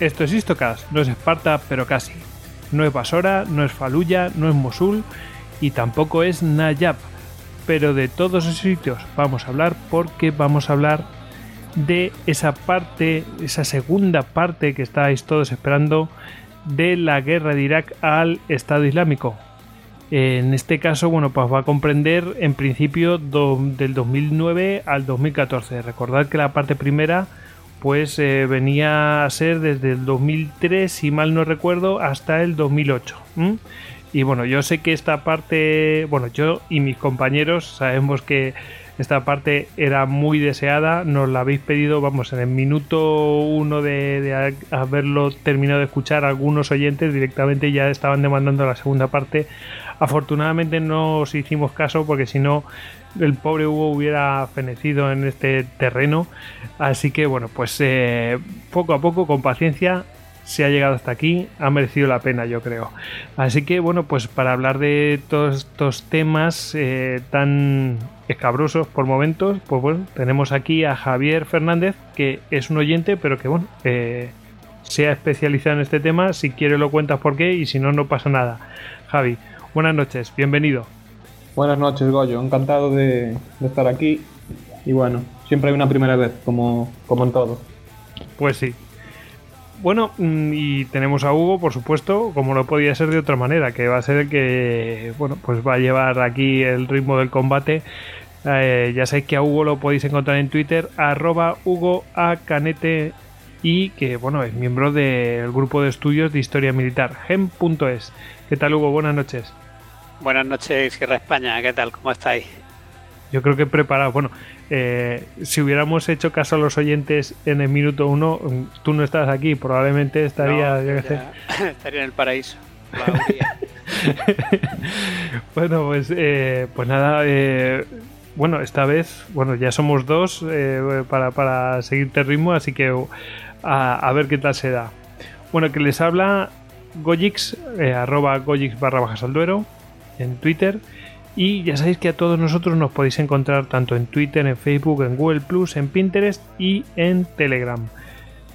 Esto es Istocast, no es Esparta, pero casi. No es Basora, no es Faluya, no es Mosul y tampoco es Nayab. Pero de todos esos sitios vamos a hablar porque vamos a hablar de esa parte, esa segunda parte que estáis todos esperando de la guerra de Irak al Estado Islámico. En este caso, bueno, pues va a comprender en principio del 2009 al 2014. Recordad que la parte primera pues eh, venía a ser desde el 2003, si mal no recuerdo, hasta el 2008. Y bueno, yo sé que esta parte, bueno, yo y mis compañeros sabemos que esta parte era muy deseada, nos la habéis pedido, vamos, en el minuto uno de, haberlo terminado de escuchar, algunos oyentes directamente ya estaban demandando la segunda parte. Afortunadamente no os hicimos caso porque si no el pobre Hugo hubiera fenecido en este terreno. Así que bueno, pues eh, poco a poco, con paciencia, se ha llegado hasta aquí, ha merecido la pena, yo creo. Así que bueno, pues para hablar de todos estos temas eh, tan escabrosos por momentos, pues bueno, tenemos aquí a Javier Fernández, que es un oyente, pero que bueno, eh, se ha especializado en este tema. Si quiere lo cuentas por qué y si no, no pasa nada. Javi, buenas noches, bienvenido. Buenas noches, Goyo. Encantado de, estar aquí. Y bueno, siempre hay una primera vez, como, como en todo. Pues sí. Bueno, mm, y tenemos a Hugo, por supuesto, como no podía ser de otra manera, que va a ser el que, bueno, pues va a llevar aquí el ritmo del combate. Eh, ya sabéis que a Hugo lo podéis encontrar en Twitter, arroba Hugo A. Canete, y que, bueno, es miembro del grupo de estudios de historia militar, gem.es. ¿Qué tal, Hugo? Buenas noches. Buenas noches, Sierra España. ¿Qué tal? ¿Cómo estáis? Yo creo que preparado. Bueno, eh, si hubiéramos hecho caso a los oyentes en el minuto uno, tú no estás aquí, probablemente estaría, estaría en el paraíso. bueno, pues, eh, pues nada. Eh, bueno, esta vez, bueno, ya somos dos para, para seguirte ritmo, así que a, ver qué tal se da. Bueno, que les habla Gojix, arroba Gojix barra bajas al duero en Twitter. Y ya sabéis que a todos nosotros nos podéis encontrar tanto en Twitter, en Facebook, en Google Plus, en Pinterest y en Telegram.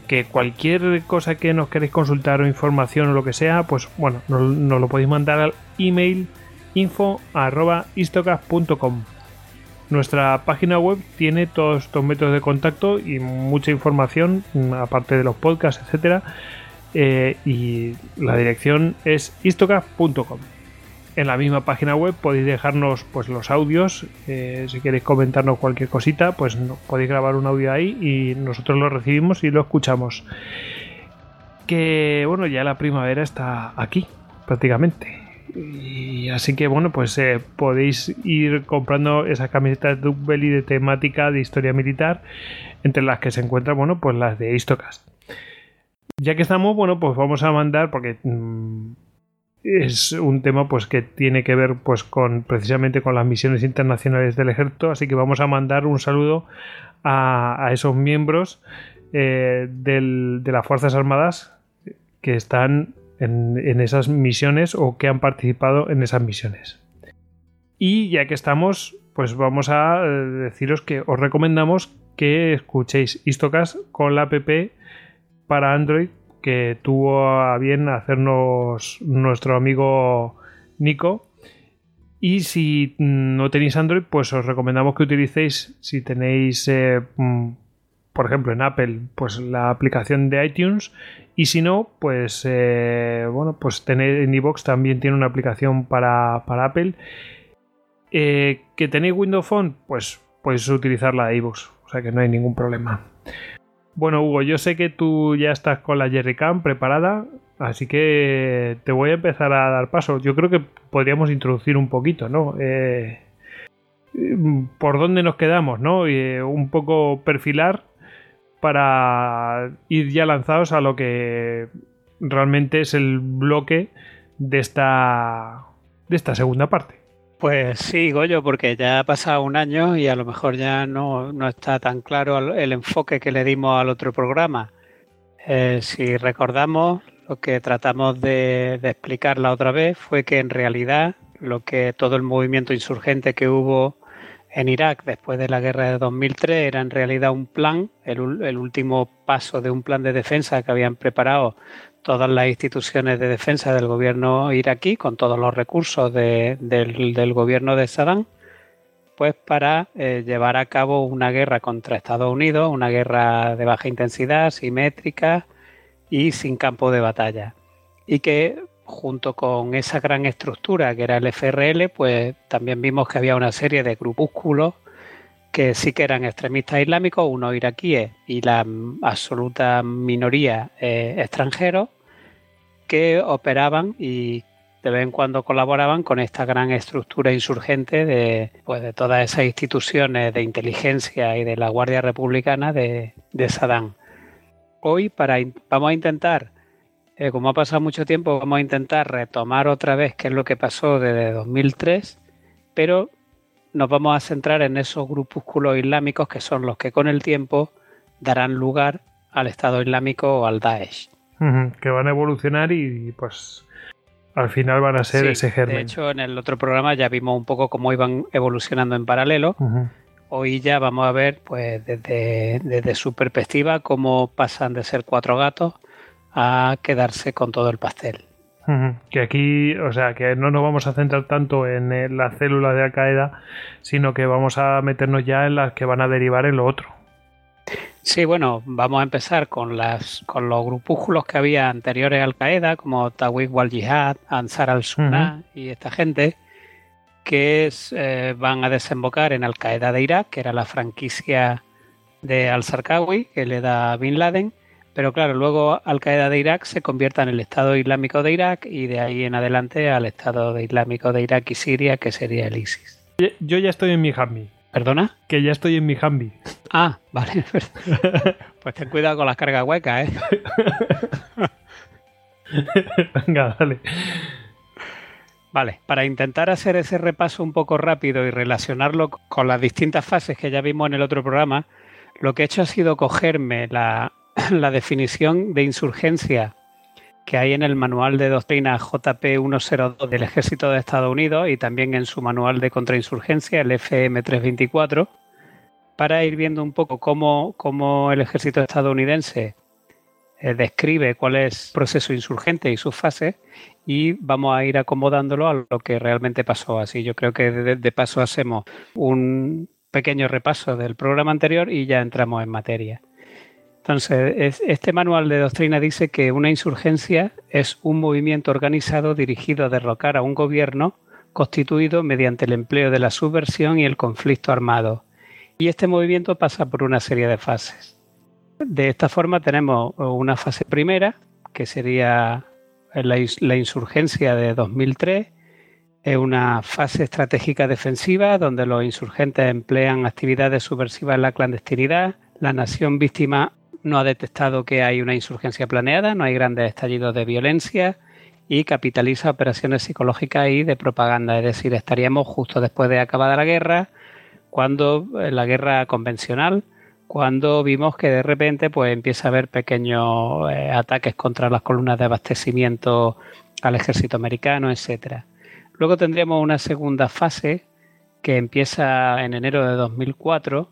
Que cualquier cosa que nos queréis consultar o información o lo que sea, pues bueno, nos, lo podéis mandar al email info.istocast.com. Nuestra página web tiene todos estos métodos de contacto y mucha información, aparte de los podcasts, etcétera. Eh, y la dirección es istocast.com en la misma página web. Podéis dejarnos pues los audios. Eh, si queréis comentarnos cualquier cosita pues podéis grabar un audio ahí y nosotros lo recibimos y lo escuchamos. Que bueno ya la primavera está aquí prácticamente. Así que bueno pues eh, podéis ir comprando esas camisetas de Belly de temática de historia militar entre las que se encuentran bueno pues las de Histocast ya que estamos bueno pues vamos a mandar porque mm, es un tema pues que tiene que ver pues con precisamente con las misiones internacionales del ejército. Así que vamos a mandar un saludo a, esos miembros eh, de las fuerzas armadas que están en, esas misiones o que han participado en esas misiones. Y ya que estamos pues vamos a eh, deciros que os recomendamos que escuchéis Istocas con la app para Android que tuvo a bien hacernos nuestro amigo Nico. Y si no tenéis Android, pues os recomendamos que utilicéis, si tenéis, eh, mm, por ejemplo, en Apple, pues la aplicación de iTunes. Y si no, pues eh, bueno, pues tener en iBox también tiene una aplicación para, Apple. Eh, que tenéis Windows Phone, pues podéis utilizar la de iBox. O sea que no hay ningún problema. Bueno, Hugo, yo sé que tú ya estás con la Jerrycam preparada, así que te voy a empezar a dar paso. Yo creo que podríamos introducir un poquito, ¿no? Eh, por dónde nos quedamos, ¿no? Y, eh, un poco perfilar para ir ya lanzados a lo que realmente es el bloque de esta, de esta segunda parte. Pues sí, Goyo, porque ya ha pasado un año y a lo mejor ya no, está tan claro el enfoque que le dimos al otro programa. Eh, si recordamos, lo que tratamos de, explicar la otra vez fue que en realidad lo que todo el movimiento insurgente que hubo en Irak después de la guerra de 2003 era en realidad un plan, el, último paso de un plan de defensa que habían preparado todas las instituciones de defensa del gobierno iraquí con todos los recursos del, gobierno de Saddam, pues para eh, llevar a cabo una guerra contra Estados Unidos, una guerra de baja intensidad, simétrica y sin campo de batalla. Y que junto con esa gran estructura que era el FRL, pues también vimos que había una serie de grupúsculos que sí que eran extremistas islámicos, unos iraquíes y la absoluta minoría eh, extranjeros, que operaban y de vez en cuando colaboraban con esta gran estructura insurgente de, pues, de todas esas instituciones de inteligencia y de la Guardia Republicana de, de Saddam. Hoy para, vamos a intentar eh, como ha pasado mucho tiempo, vamos a intentar retomar otra vez qué es lo que pasó desde 2003, pero nos vamos a centrar en esos grupúsculos islámicos que son los que con el tiempo darán lugar al Estado Islámico o al Daesh. que van a evolucionar y pues al final van a ser ese germen. De hecho, en el otro programa ya vimos un poco cómo iban evolucionando en paralelo. Hoy ya vamos a ver, pues desde, desde su perspectiva, cómo pasan de ser cuatro gatos a quedarse con todo el pastel. Que aquí, o sea, que no nos vamos a centrar tanto en las células de Al Qaeda, sino que vamos a meternos ya en las que van a derivar en lo otro. Sí, bueno, vamos a empezar con las con los grupúsculos que había anteriores a Al Qaeda, como Tawhid wal Jihad, Ansar al-Sunnah y esta gente, que eh, van a desembocar en Al Qaeda de Irak, que era la franquicia de al-Sarkawi, que le da Bin Laden, pero claro, luego Al Qaeda de Irak se convierte en el Estado Islámico de Irak y de ahí en adelante al Estado Islámico de Irak y Siria, que sería el ISIS. Yo ya estoy en mi Hambi. ¿Perdona? Que ya estoy en mi Hambi. Ah, vale. pues ten cuidado con las cargas huecas, ¿eh? Venga, dale. Vale, para intentar hacer ese repaso un poco rápido y relacionarlo con las distintas fases que ya vimos en el otro programa, lo que he hecho ha sido cogerme la, la definición de insurgencia que hay en el manual de doctrina JP 102 del Ejército de Estados Unidos y también en su manual de contrainsurgencia, el FM 324, para ir viendo un poco cómo, el ejército estadounidense eh, describe cuál es el proceso insurgente y sus fases y vamos a ir acomodándolo a lo que realmente pasó. Así yo creo que de paso hacemos un pequeño repaso del programa anterior y ya entramos en materia. Entonces, este manual de doctrina dice que una insurgencia es un movimiento organizado dirigido a derrocar a un gobierno constituido mediante el empleo de la subversión y el conflicto armado. Y este movimiento pasa por una serie de fases. De esta forma tenemos una fase primera, que sería la, insurgencia de 2003, es una fase estratégica defensiva donde los insurgentes emplean actividades subversivas en la clandestinidad. La nación víctima no ha detectado que hay una insurgencia planeada, no hay grandes estallidos de violencia y capitaliza operaciones psicológicas y de propaganda. Es decir, estaríamos justo después de acabada la guerra, cuando eh, la guerra convencional, cuando vimos que de repente pues empieza a haber pequeños eh, ataques contra las columnas de abastecimiento al ejército americano, etcétera. Luego tendríamos una segunda fase que empieza en enero de 2004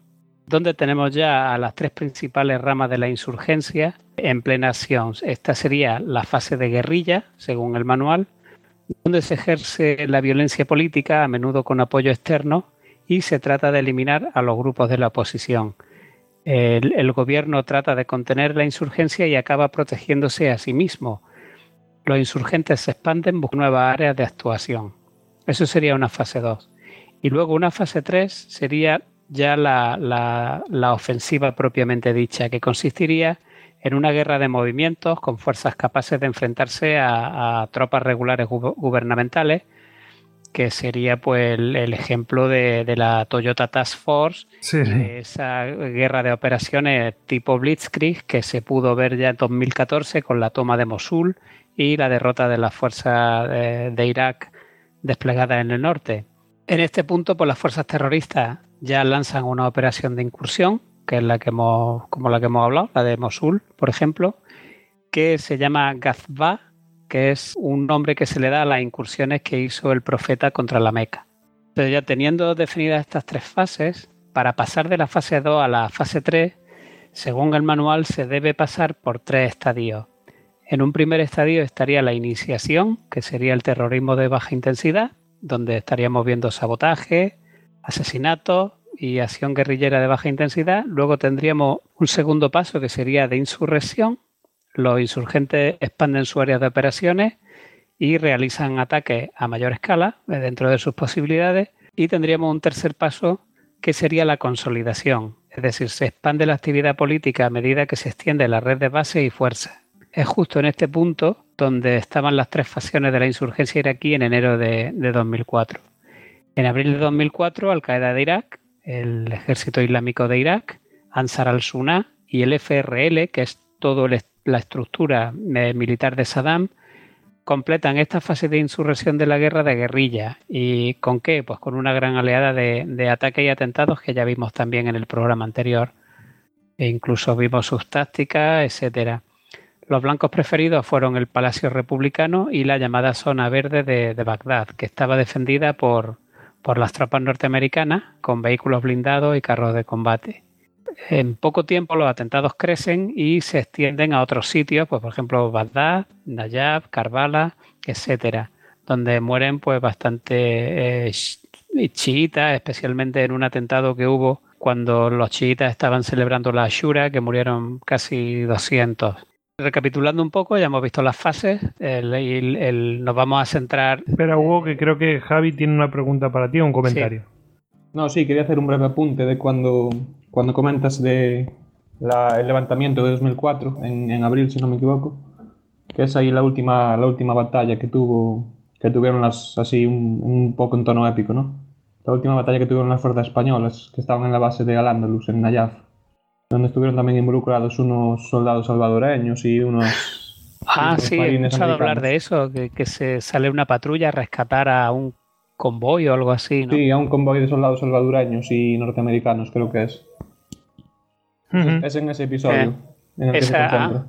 donde tenemos ya a las tres principales ramas de la insurgencia en plena acción. Esta sería la fase de guerrilla, según el manual, donde se ejerce la violencia política, a menudo con apoyo externo, y se trata de eliminar a los grupos de la oposición. El, gobierno trata de contener la insurgencia y acaba protegiéndose a sí mismo. Los insurgentes se expanden buscando nuevas áreas de actuación. Eso sería una fase 2. Y luego una fase 3 sería ya la, ofensiva propiamente dicha, que consistiría en una guerra de movimientos con fuerzas capaces de enfrentarse a, tropas regulares gubernamentales, que sería pues el, ejemplo de, la Toyota Task Force, esa guerra de operaciones tipo Blitzkrieg que se pudo ver ya en 2014 con la toma de Mosul y la derrota de las fuerzas de, de Irak desplegadas en el norte. En este punto, pues las fuerzas terroristas ya lanzan una operación de incursión, que es la que hemos, como la que hemos hablado, la de Mosul, por ejemplo, que se llama Gazba, que es un nombre que se le da a las incursiones que hizo el profeta contra la Meca. Entonces ya teniendo definidas estas tres fases, para pasar de la fase 2 a la fase 3, según el manual se debe pasar por tres estadios. En un primer estadio estaría la iniciación, que sería el terrorismo de baja intensidad, donde estaríamos viendo sabotaje, asesinatos y acción guerrillera de baja intensidad. Luego tendríamos un segundo paso que sería de insurrección. Los insurgentes expanden su área de operaciones y realizan ataques a mayor escala eh, dentro de sus posibilidades. Y tendríamos un tercer paso que sería la consolidación, es decir, se expande la actividad política a medida que se extiende la red de base y fuerza. Es justo en este punto donde estaban las tres facciones de la insurgencia iraquí en enero de, 2004. En abril de 2004, Al-Qaeda de Irak, el Ejército Islámico de Irak, Ansar al-Sunnah y el FRL, que es toda la estructura eh, militar de Saddam, completan esta fase de insurrección de la guerra de guerrilla. ¿Y con qué? Pues con una gran oleada de, ataques y atentados que ya vimos también en el programa anterior. E incluso vimos sus tácticas, etcétera. Los blancos preferidos fueron el Palacio Republicano y la llamada Zona Verde de, de Bagdad, que estaba defendida por, por las tropas norteamericanas con vehículos blindados y carros de combate en poco tiempo los atentados crecen y se extienden a otros sitios, pues por ejemplo Bagdad, Nayab, Karbala, etcétera, donde mueren pues bastante eh, chiitas, especialmente en un atentado que hubo cuando los chiitas estaban celebrando la Ashura, que murieron casi 200. Recapitulando un poco, ya hemos visto las fases, nos vamos a centrar... Espera, Hugo, que creo que Javi tiene una pregunta para ti o un comentario. No, sí, quería hacer un breve apunte de cuando cuando comentas de el levantamiento de 2004, en, abril, si no me equivoco, que es ahí la última, la última batalla que tuvo, que tuvieron las, así un, poco en tono épico, ¿no? La última batalla que tuvieron las fuerzas españolas, que estaban en la base de Al-Ándalus, en Nayaf, donde estuvieron también involucrados unos soldados salvadoreños y unos... Ah, sí, he escuchado hablar de eso, que, que se sale una patrulla a rescatar a un convoy o algo así, ¿no? Sí, a un convoy de soldados salvadoreños y norteamericanos, creo que es. Es en ese episodio. Eh, esa,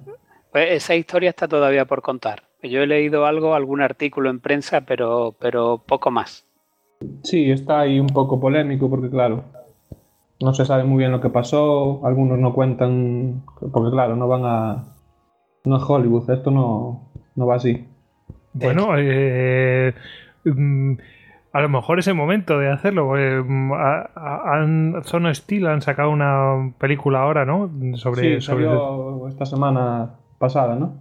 pues esa historia está todavía por contar. Yo he leído algo, algún artículo en prensa, pero, pero poco más. Sí, está ahí un poco polémico porque, claro, no se sabe muy bien lo que pasó. Algunos no cuentan, porque, claro, no van a. No es Hollywood, esto no, no va así. Bueno, eh, mm, a lo mejor es el momento de hacerlo. Mm, han, Zona Steel han sacado una película ahora, ¿no? Sobre, sí, salió esta semana pasada, ¿no?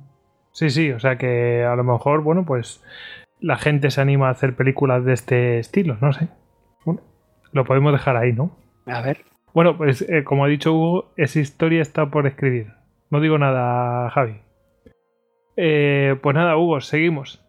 Sí, sí, o sea que a lo mejor, bueno, pues la gente se anima a hacer películas de este estilo, no sé. Bueno, lo podemos dejar ahí, ¿no? A ver. Bueno, pues eh, como ha dicho Hugo, esa historia está por escribir. No digo nada, Javi. Eh, pues nada, Hugo, seguimos.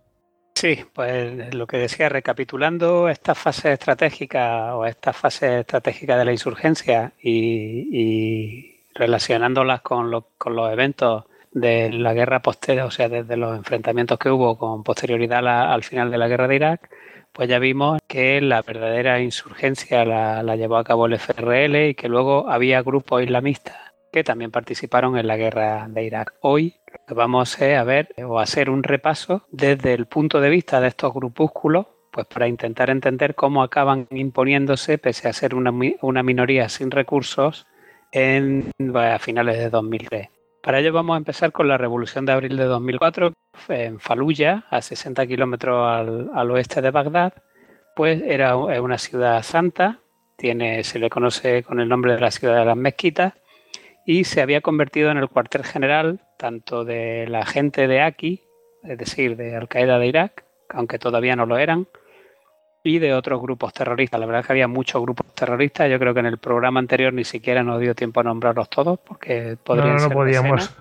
Sí, pues lo que decía, recapitulando esta fase estratégica o esta fase estratégica de la insurgencia y, relacionándolas con, los eventos de la guerra posterior, o sea, desde los enfrentamientos que hubo con posterioridad al final de la guerra de Irak, pues ya vimos que la verdadera insurgencia la, llevó a cabo el FRL y que luego había grupos islamistas que también participaron en la guerra de Irak. Hoy lo que vamos a ver o hacer un repaso desde el punto de vista de estos grupúsculos, pues para intentar entender cómo acaban imponiéndose, pese a ser una, minoría sin recursos, en, a finales de 2003. Para ello vamos a empezar con la revolución de abril de 2004 en Fallujah, a 60 kilómetros al, al, oeste de Bagdad. Pues era una ciudad santa, tiene, se le conoce con el nombre de la ciudad de las mezquitas, y se había convertido en el cuartel general tanto de la gente de Aki, es decir, de Al Qaeda de Irak, aunque todavía no lo eran, y de otros grupos terroristas. La verdad es que había muchos grupos terroristas. Yo creo que en el programa anterior ni siquiera nos dio tiempo a nombrarlos todos, porque podrían no, no podíamos.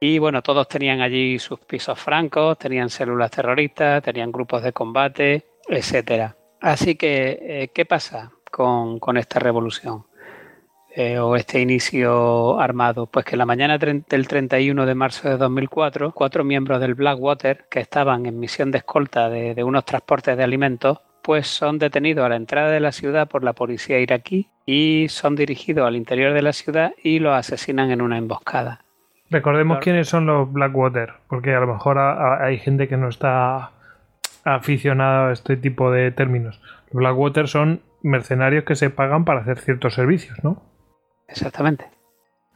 Y bueno, todos tenían allí sus pisos francos, tenían células terroristas, tenían grupos de combate, etcétera. Así que, eh, ¿qué pasa con, con esta revolución? Eh, o este inicio armado? Pues que la mañana del 31 de marzo de 2004, cuatro miembros del Blackwater que estaban en misión de escolta de, unos transportes de alimentos, pues son detenidos a la entrada de la ciudad por la policía iraquí y son dirigidos al interior de la ciudad y los asesinan en una emboscada. Recordemos quiénes son los Blackwater, porque a lo mejor hay gente que no está aficionada a este tipo de términos. Blackwater son mercenarios que se pagan para hacer ciertos servicios, ¿no? Exactamente.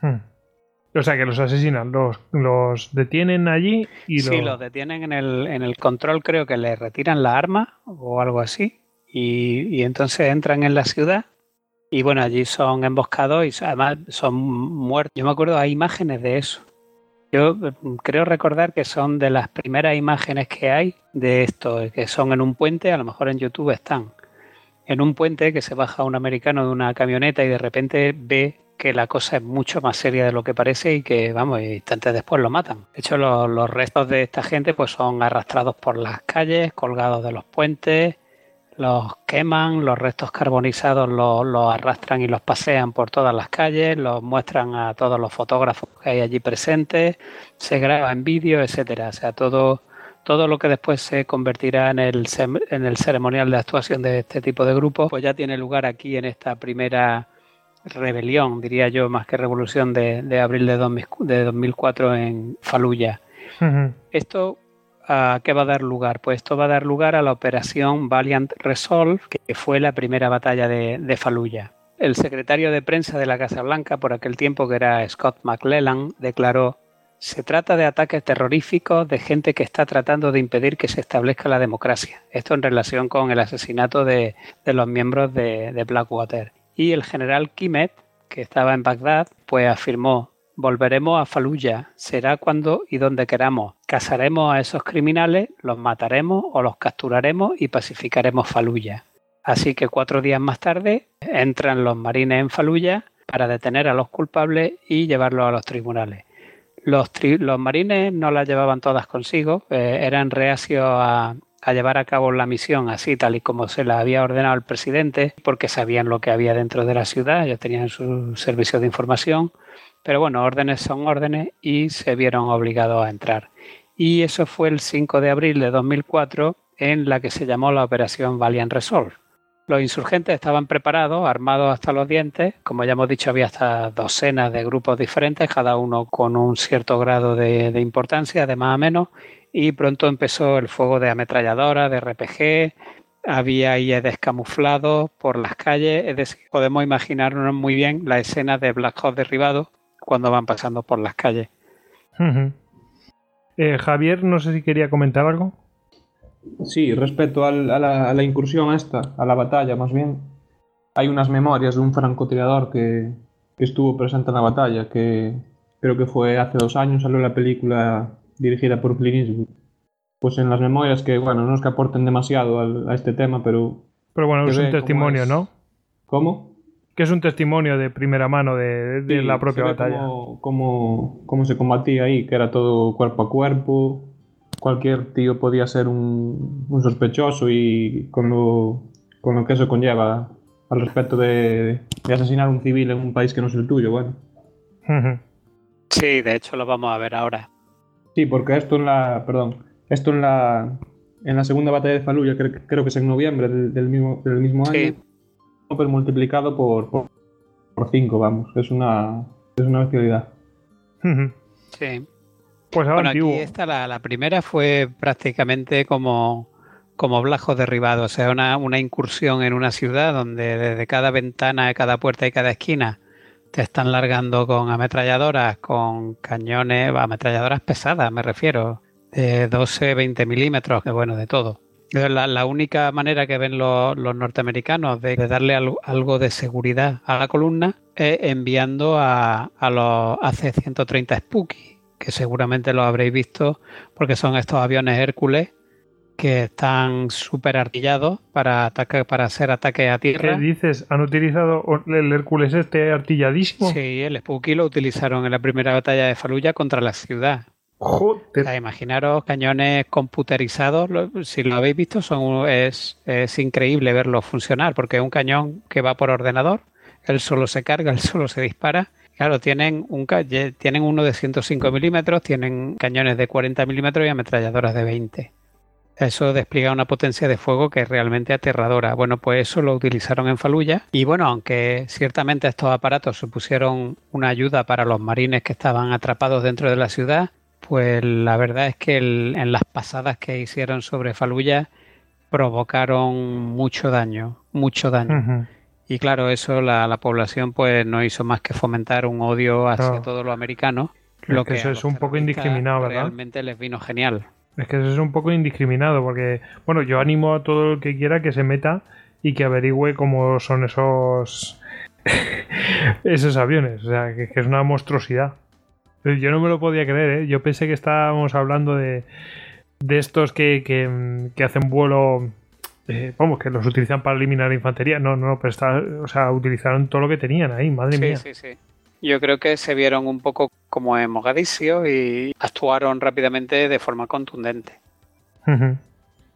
Hmm. O sea, que los asesinan, los, los detienen allí y Sí, los... los detienen en el, en el control, creo que les retiran la arma o algo así. Y, y entonces entran en la ciudad y bueno, allí son emboscados y además son muertos. Yo me acuerdo, hay imágenes de eso. Yo mm, creo recordar que son de las primeras imágenes que hay de esto, que son en un puente, a lo mejor en YouTube están. En un puente que se baja un americano de una camioneta y de repente ve que la cosa es mucho más seria de lo que parece y que, vamos, instantes después lo matan. De hecho, los, restos de esta gente pues son arrastrados por las calles, colgados de los puentes, los queman, los restos carbonizados los, los arrastran y los pasean por todas las calles, los muestran a todos los fotógrafos que hay allí presentes, se graba en vídeo, etcétera. O sea, todo, todo lo que después se convertirá en el, en el ceremonial de actuación de este tipo de grupos, pues ya tiene lugar aquí en esta primera rebelión, diría yo, más que revolución de, de abril de, 2000 de 2004 en Faluya. Esto ¿a qué va a dar lugar? Pues esto va a dar lugar a la operación Valiant Resolve, que fue la primera batalla de, de Fallujah. El secretario de prensa de la Casa Blanca, por aquel tiempo que era Scott McClellan, declaró se trata de ataques terroríficos de gente que está tratando de impedir que se establezca la democracia. Esto en relación con el asesinato de, los miembros de, Blackwater. Y el general Kimet, que estaba en Bagdad, pues afirmó Volveremos a Fallujah. Será cuando y donde queramos. Cazaremos a esos criminales, los mataremos o los capturaremos y pacificaremos Fallujah. Así que cuatro días más tarde entran los marines en Fallujah para detener a los culpables y llevarlos a los tribunales. Los, los marines no las llevaban todas consigo, eh, eran reacios a, a llevar a cabo la misión así tal y como se la había ordenado el presidente, porque sabían lo que había dentro de la ciudad, ellos tenían su servicio de información, pero bueno, órdenes son órdenes y se vieron obligados a entrar. Y eso fue el 5 de abril de 2004 en la que se llamó la Operación Valiant Resolve. Los insurgentes estaban preparados, armados hasta los dientes. Como ya hemos dicho, había hasta docenas de grupos diferentes, cada uno con un cierto grado de, importancia, de más a menos. Y pronto empezó el fuego de ametralladoras, de RPG, había IEDs camuflados por las calles. Es decir, podemos imaginarnos muy bien la escena de Black Hawk derribado cuando van pasando por las calles. Eh, Javier, no sé si quería comentar algo. Sí, respecto al- a, la, a la incursión esta, a la batalla más bien, hay unas memorias de un francotirador que, que estuvo presente en la batalla, que creo que fue hace dos años, salió la película dirigida por Clint Eastwood. Pues en las memorias que, bueno, no es que aporten demasiado al- a este tema, pero... Pero bueno, es un testimonio, es. ¿no? ¿Cómo? Que es un testimonio de primera mano de, de Sí, la propia batalla. Cómo, cómo- cómo se combatía ahí, que era todo cuerpo a cuerpo. Cualquier tío podía ser un, un sospechoso y con lo, con lo que eso conlleva al respecto de, de asesinar a un civil en un país que no es el tuyo, bueno. Sí, de hecho lo vamos a ver ahora. Sí, porque esto en la, perdón, esto en la, en la segunda batalla de Fallujah, creo, creo que es en noviembre del, del mismo, del mismo año, Sí. pero multiplicado por, por, por cinco, vamos, es una, es una bestialidad. Sí. Pues ahora Bueno, aquí esta, la, la primera fue prácticamente como, como Blajo derribado, o sea, una, una incursión en una ciudad donde desde cada ventana, cada puerta y cada esquina te están largando con ametralladoras, con cañones, ametralladoras pesadas, me refiero, de 12, 20 milímetros, que bueno, de todo. La, la única manera que ven los, los norteamericanos de, de darle algo, algo de seguridad a la columna es enviando a, a los AC-130 Spooky, que seguramente lo habréis visto porque son estos aviones Hércules que están súper artillados para, ataque, para hacer ataques a ¿Qué tierra. dices? ¿Han utilizado el Hércules este artilladísimo? Sí, el Spooky lo utilizaron en la primera batalla de Fallujah contra la ciudad. O Joder. sea, imaginaros cañones computerizados, si lo habéis visto, son, es, es increíble verlo funcionar, porque es un cañón que va por ordenador, él solo se carga, él solo se dispara. Claro, tienen, un, tienen uno de 105 milímetros, tienen cañones de 40 milímetros y ametralladoras de 20. Eso despliega una potencia de fuego que es realmente aterradora. Bueno, pues eso lo utilizaron en Faluya. Y bueno, aunque ciertamente estos aparatos supusieron una ayuda para los marines que estaban atrapados dentro de la ciudad, pues la verdad es que en las pasadas que hicieron sobre Faluya provocaron mucho daño, mucho daño. Y claro, eso la, la, población pues no hizo más que fomentar un odio hacia todos los americanos. Lo que, eso es un poco indiscriminado, ¿verdad? Realmente les vino genial. Es que eso es un poco indiscriminado, porque, bueno, yo animo a todo el que quiera que se meta y que averigüe cómo son esos esos aviones. O sea, que, es una monstruosidad. Yo no me lo podía creer, ¿eh? Yo pensé que estábamos hablando de, de estos que, que, hacen vuelo. Eh, vamos, que los utilizan para eliminar infantería. No, no, pero está, o sea, utilizaron todo lo que tenían ahí, madre mía. Sí, sí. Yo creo que se vieron un poco como en Mogadiscio y actuaron rápidamente de forma contundente.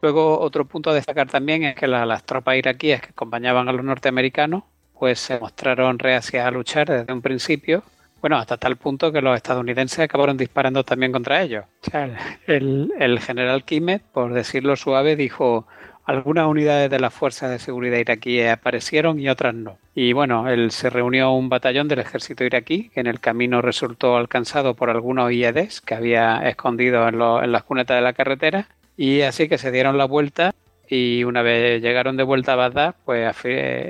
Luego, otro punto a destacar también es que las tropas iraquíes que acompañaban a los norteamericanos pues se mostraron reacias a luchar desde un principio bueno, hasta tal punto que los estadounidenses acabaron disparando también contra ellos. O sea, el, general Kimet, por decirlo suave, dijo, algunas unidades de las fuerzas de seguridad iraquíes aparecieron y otras no. Y bueno, él se reunió a un batallón del ejército iraquí, que en el camino resultó alcanzado por algunos IEDs que había escondido en, en las cunetas de la carretera, y así que se dieron la vuelta y una vez llegaron de vuelta a Bagdad, pues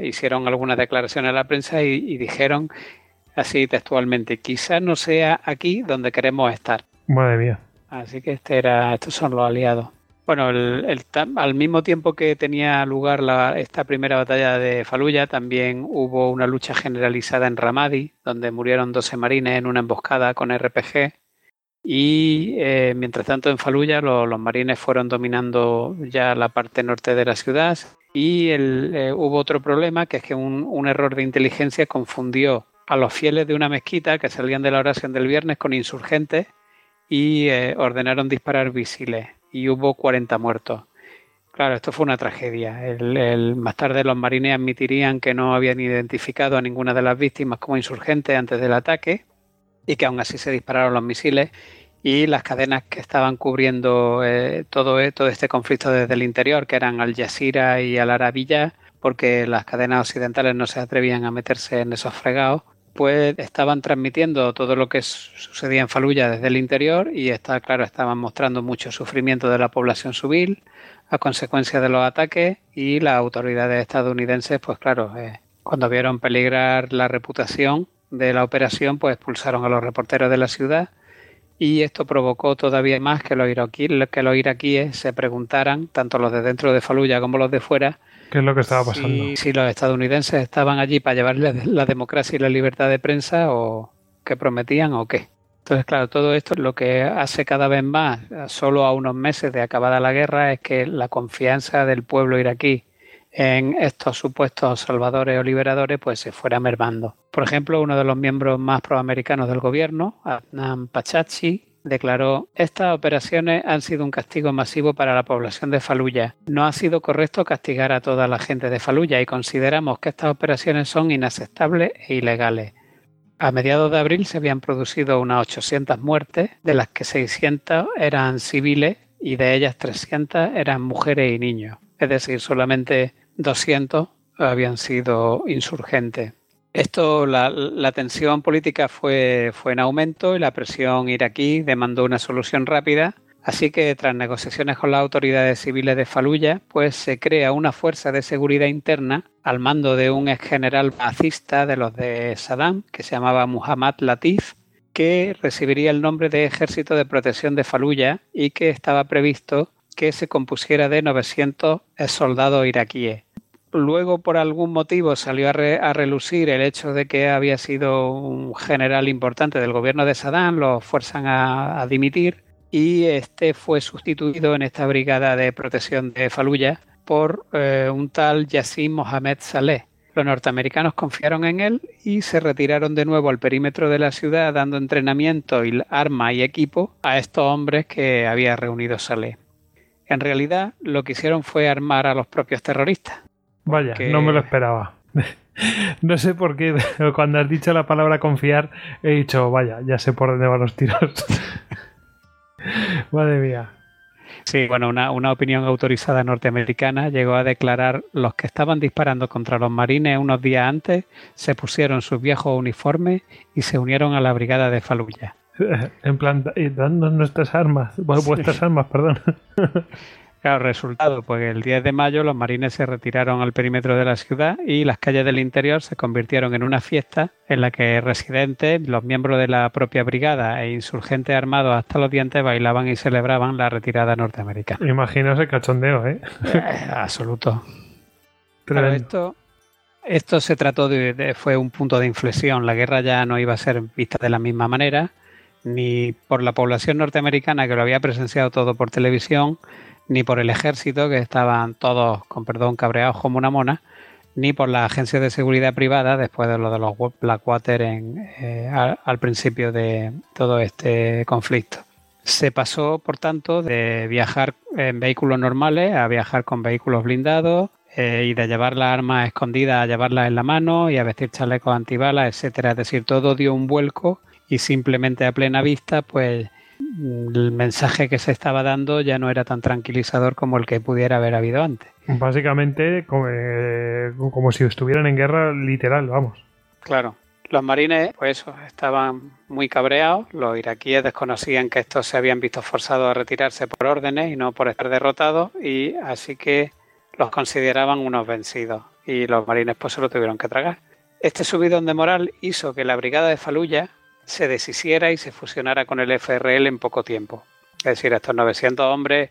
hicieron algunas declaraciones a la prensa y dijeron así textualmente, quizás no sea aquí donde queremos estar. Madre mía. Así que este era, estos son los aliados. Bueno, el, al mismo tiempo que tenía lugar la, esta primera batalla de Faluya, también hubo una lucha generalizada en Ramadi, donde murieron 12 marines en una emboscada con RPG. Y eh, mientras tanto en Faluya los marines fueron dominando ya la parte norte de la ciudad. Y eh, hubo otro problema, que es que un, error de inteligencia confundió a los fieles de una mezquita que salían de la oración del viernes con insurgentes y eh, ordenaron disparar visiles y hubo 40 muertos. Claro, esto fue una tragedia. El, más tarde los marines admitirían que no habían identificado a ninguna de las víctimas como insurgentes antes del ataque y que aún así se dispararon los misiles y las cadenas que estaban cubriendo eh, todo, eh, todo este conflicto desde el interior, que eran Al Jazeera y Al Arabilla, porque las cadenas occidentales no se atrevían a meterse en esos fregados, pues estaban transmitiendo todo lo que sucedía en Faluya desde el interior y está claro, estaban mostrando mucho sufrimiento de la población civil a consecuencia de los ataques y las autoridades estadounidenses, pues claro, eh, cuando vieron peligrar la reputación de la operación, pues expulsaron a los reporteros de la ciudad y esto provocó todavía más que los iraquíes, que los iraquíes se preguntaran, tanto los de dentro de Faluya como los de fuera, ¿Qué es lo que estaba pasando? Si, los estadounidenses estaban allí para llevarles la democracia y la libertad de prensa o qué prometían o qué. Entonces, claro, todo esto lo que hace cada vez más, solo a unos meses de acabada la guerra, es que la confianza del pueblo iraquí en estos supuestos salvadores o liberadores pues se fuera mermando. Por ejemplo, uno de los miembros más proamericanos del gobierno, Adnan Pachachi, declaró, estas operaciones han sido un castigo masivo para la población de Faluya. No ha sido correcto castigar a toda la gente de Faluya y consideramos que estas operaciones son inaceptables e ilegales. A mediados de abril se habían producido unas 800 muertes, de las que 600 eran civiles y de ellas 300 eran mujeres y niños. Es decir, solamente 200 habían sido insurgentes. Esto, la, tensión política fue, fue en aumento y la presión iraquí demandó una solución rápida. Así que tras negociaciones con las autoridades civiles de Faluya, pues se crea una fuerza de seguridad interna al mando de un ex general fascista de los de Saddam, que se llamaba Muhammad Latif, que recibiría el nombre de Ejército de Protección de Faluya y que estaba previsto que se compusiera de 900 soldados iraquíes. Luego, por algún motivo, salió a, relucir el hecho de que había sido un general importante del gobierno de Saddam, lo fuerzan a, dimitir y este fue sustituido en esta brigada de protección de Faluya por eh, un tal Yassim Mohamed Saleh. Los norteamericanos confiaron en él y se retiraron de nuevo al perímetro de la ciudad dando entrenamiento, y arma y equipo a estos hombres que había reunido Saleh. En realidad, lo que hicieron fue armar a los propios terroristas. Vaya, no me lo esperaba. no sé por qué, cuando has dicho la palabra confiar, he dicho, vaya, ya sé por dónde van los tiros. Madre mía. Sí, bueno, una, una, opinión autorizada norteamericana llegó a declarar los que estaban disparando contra los marines unos días antes se pusieron sus viejos uniformes y se unieron a la brigada de Fallujah. En plan, dando nuestras armas, vuestras armas, perdón. Claro, resultado, pues el 10 de mayo los marines se retiraron al perímetro de la ciudad y las calles del interior se convirtieron en una fiesta en la que residentes, los miembros de la propia brigada e insurgentes armados hasta los dientes bailaban y celebraban la retirada norteamericana. Imaginaos el cachondeo, ¿eh? eh absoluto. Pero esto, esto se trató de, fue un punto de inflexión. La guerra ya no iba a ser vista de la misma manera, ni por la población norteamericana que lo había presenciado todo por televisión, ni por el ejército, que estaban todos, con perdón, cabreados como una mona, ni por la agencia de seguridad privada, después de lo de los Blackwater en, eh, al, principio de todo este conflicto. Se pasó, por tanto, de viajar en vehículos normales a viajar con vehículos blindados eh, y de llevar las armas escondidas a llevarlas en la mano y a vestir chalecos antibalas, etcétera. Es decir, todo dio un vuelco y simplemente a plena vista, pues el mensaje que se estaba dando ya no era tan tranquilizador como el que pudiera haber habido antes. Básicamente como, eh, como si estuvieran en guerra literal, vamos. Claro. Los marines, pues eso, estaban muy cabreados. Los iraquíes desconocían que estos se habían visto forzados a retirarse por órdenes y no por estar derrotados, y así que los consideraban unos vencidos. Y los marines, pues se lo tuvieron que tragar. Este subidón de moral hizo que la brigada de Faluya se deshiciera y se fusionara con el FRL en poco tiempo. Es decir, estos 900 hombres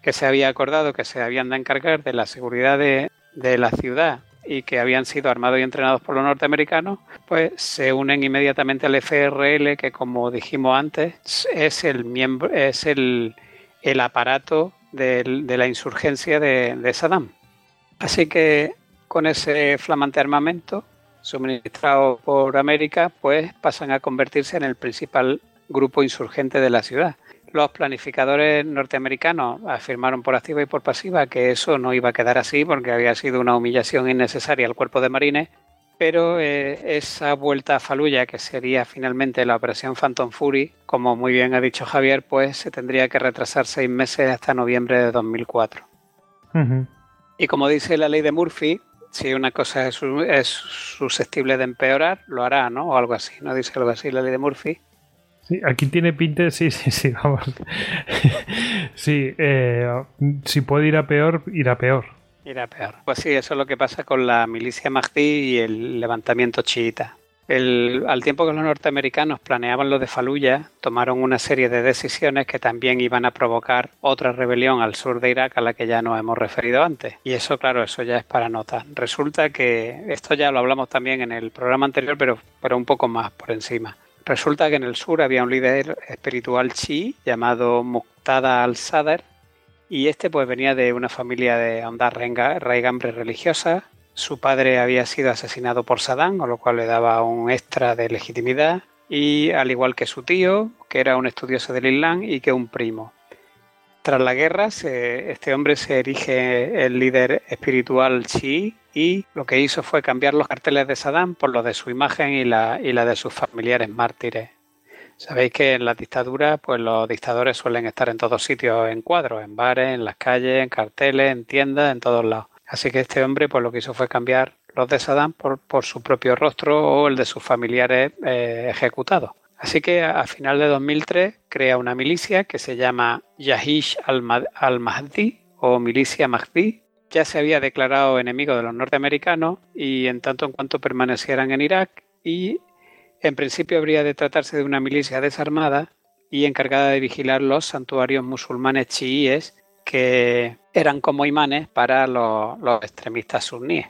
que se había acordado que se habían de encargar de la seguridad de, la ciudad y que habían sido armados y entrenados por los norteamericanos, pues se unen inmediatamente al FRL, que como dijimos antes, es el miembro, es el, aparato de, la insurgencia de, de Saddam. Así que con ese flamante armamento suministrados por América, pues pasan a convertirse en el principal grupo insurgente de la ciudad. Los planificadores norteamericanos afirmaron por activa y por pasiva que eso no iba a quedar así porque había sido una humillación innecesaria al cuerpo de marines, pero eh, esa vuelta a Faluya, que sería finalmente la operación Phantom Fury, como muy bien ha dicho Javier, pues se tendría que retrasar seis meses hasta noviembre de 2004. Y como dice la ley de Murphy, si una cosa es, susceptible de empeorar, lo hará, ¿no? O algo así, ¿no? Dice algo así la ley de Murphy. Sí, aquí tiene pinte, sí, sí, sí, vamos. sí, eh, si puede ir a peor, irá peor. Irá peor. Pues sí, eso es lo que pasa con la milicia Mahdi y el levantamiento chiita al tiempo que los norteamericanos planeaban lo de Faluya, tomaron una serie de decisiones que también iban a provocar otra rebelión al sur de Irak a la que ya nos hemos referido antes. Y eso, claro, eso ya es para notar. Resulta que esto ya lo hablamos también en el programa anterior, pero, pero un poco más por encima. Resulta que en el sur había un líder espiritual chií llamado Muqtada al-Sadr y este pues venía de una familia de ondas raigambre religiosas su padre había sido asesinado por Saddam, con lo cual le daba un extra de legitimidad, y al igual que su tío, que era un estudioso del Islam, y que un primo. Tras la guerra, este hombre se erige el líder espiritual chií y lo que hizo fue cambiar los carteles de Saddam por los de su imagen y la, y la de sus familiares mártires. Sabéis que en la dictadura, pues los dictadores suelen estar en todos sitios en cuadros, en bares, en las calles, en carteles, en tiendas, en todos lados. Así que este hombre pues lo que hizo fue cambiar los de Saddam por, su propio rostro o el de sus familiares eh, ejecutados. Así que a, final de 2003 crea una milicia que se llama Yahish al-Mahdi o Milicia Mahdi. Ya se había declarado enemigo de los norteamericanos y en tanto en cuanto permanecieran en Irak y en principio habría de tratarse de una milicia desarmada y encargada de vigilar los santuarios musulmanes chiíes que eran como imanes para los, extremistas suníes.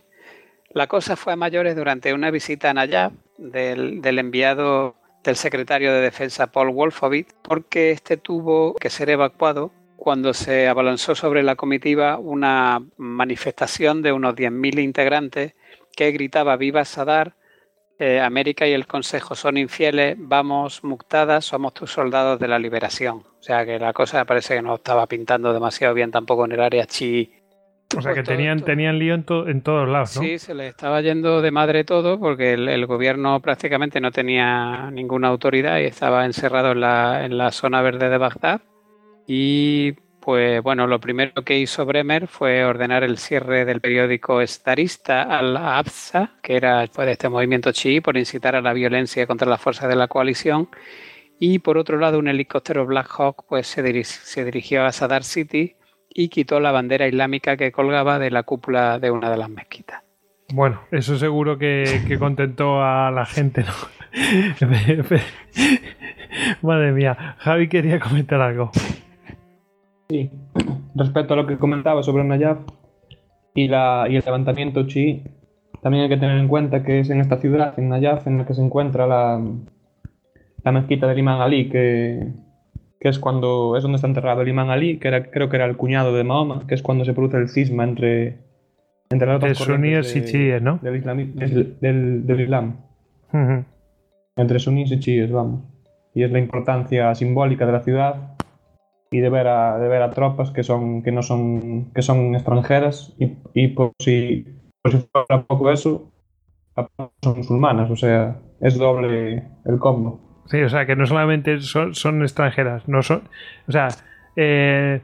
La cosa fue a mayores durante una visita a Nayab del, enviado del secretario de Defensa Paul Wolfowitz, porque este tuvo que ser evacuado cuando se abalanzó sobre la comitiva una manifestación de unos 10.000 integrantes que gritaba Viva Sadar, eh, América y el Consejo son infieles, vamos muctadas, somos tus soldados de la liberación. O sea que la cosa parece que no estaba pintando demasiado bien tampoco en el área chi. O sea que tenían, tenían lío en, en, todos lados, ¿no? Sí, se les estaba yendo de madre todo porque el, gobierno prácticamente no tenía ninguna autoridad y estaba encerrado en la, en la zona verde de Bagdad. Y pues bueno, lo primero que hizo Bremer fue ordenar el cierre del periódico estarista al-Absa, que era pues, de este movimiento chií, por incitar a la violencia contra las fuerzas de la coalición. Y por otro lado, un helicóptero Black Hawk pues, se, dirigió a Sadar City y quitó la bandera islámica que colgaba de la cúpula de una de las mezquitas. Bueno, eso seguro que, que contentó a la gente, ¿no? Madre mía, Javi quería comentar algo. Sí, respecto a lo que comentaba sobre Nayaf y, la, y el levantamiento chi, también hay que tener en cuenta que es en esta ciudad, en Nayaf, en la que se encuentra la, la mezquita del imán Ali, que, que es cuando es donde está enterrado el imán Ali, que era, creo que era el cuñado de Mahoma, que es cuando se produce el cisma entre, entre las dos suníes y chiíes, ¿no? Del, del, del Islam. Entre suníes y chiíes, vamos. Y es la importancia simbólica de la ciudad y de ver a, de ver a tropas que son que no son que son extranjeras y, y por si por si fuera poco eso son musulmanas o sea es doble el combo sí o sea que no solamente son, son extranjeras no son o sea eh,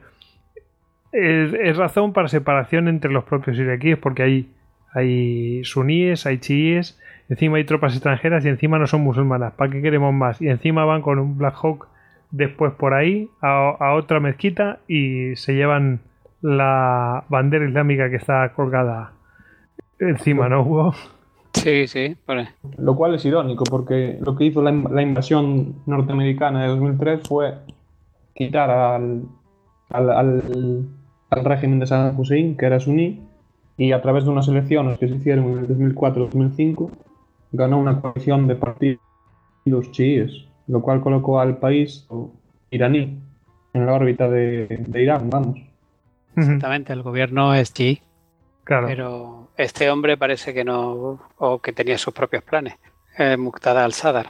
es, es, razón para separación entre los propios iraquíes porque hay hay suníes hay chiíes encima hay tropas extranjeras y encima no son musulmanas ¿para qué queremos más? y encima van con un Black Hawk después por ahí a, otra mezquita y se llevan la bandera islámica que está colgada encima, ¿no, Hugo? Sí, sí. Vale. Lo cual es irónico porque lo que hizo la, invasión norteamericana de 2003 fue quitar al, al, al, régimen de Saddam Hussein, que era suní, y a través de unas elecciones que se hicieron en el 2004-2005 ganó una coalición de partidos chiíes lo cual colocó al país iraní en la órbita de, Irán, vamos. Exactamente, el gobierno es chi. Claro. Pero este hombre parece que no, o que tenía sus propios planes, eh, Muqtada al-Sadar.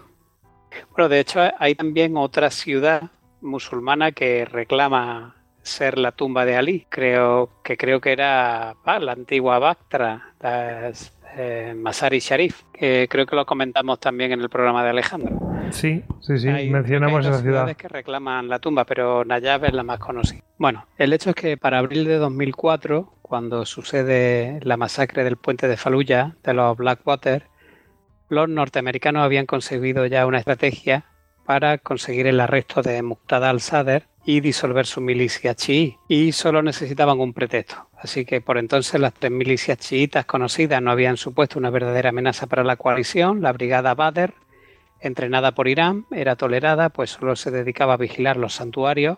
Bueno, de hecho hay también otra ciudad musulmana que reclama ser la tumba de Ali. Creo que creo que era ah, la antigua Bactra, eh, Masari Sharif, que creo que lo comentamos también en el programa de Alejandro. Sí, sí, sí, mencionamos esa ciudad. que reclaman la tumba, pero Nayab es la más conocida. Bueno, el hecho es que para abril de 2004, cuando sucede la masacre del puente de Fallujah de los Blackwater, los norteamericanos habían conseguido ya una estrategia para conseguir el arresto de Muqtada al-Sadr y disolver su milicia chií, y solo necesitaban un pretexto. Así que por entonces las tres milicias chiitas conocidas no habían supuesto una verdadera amenaza para la coalición, la brigada Badr, entrenada por Irán, era tolerada, pues solo se dedicaba a vigilar los santuarios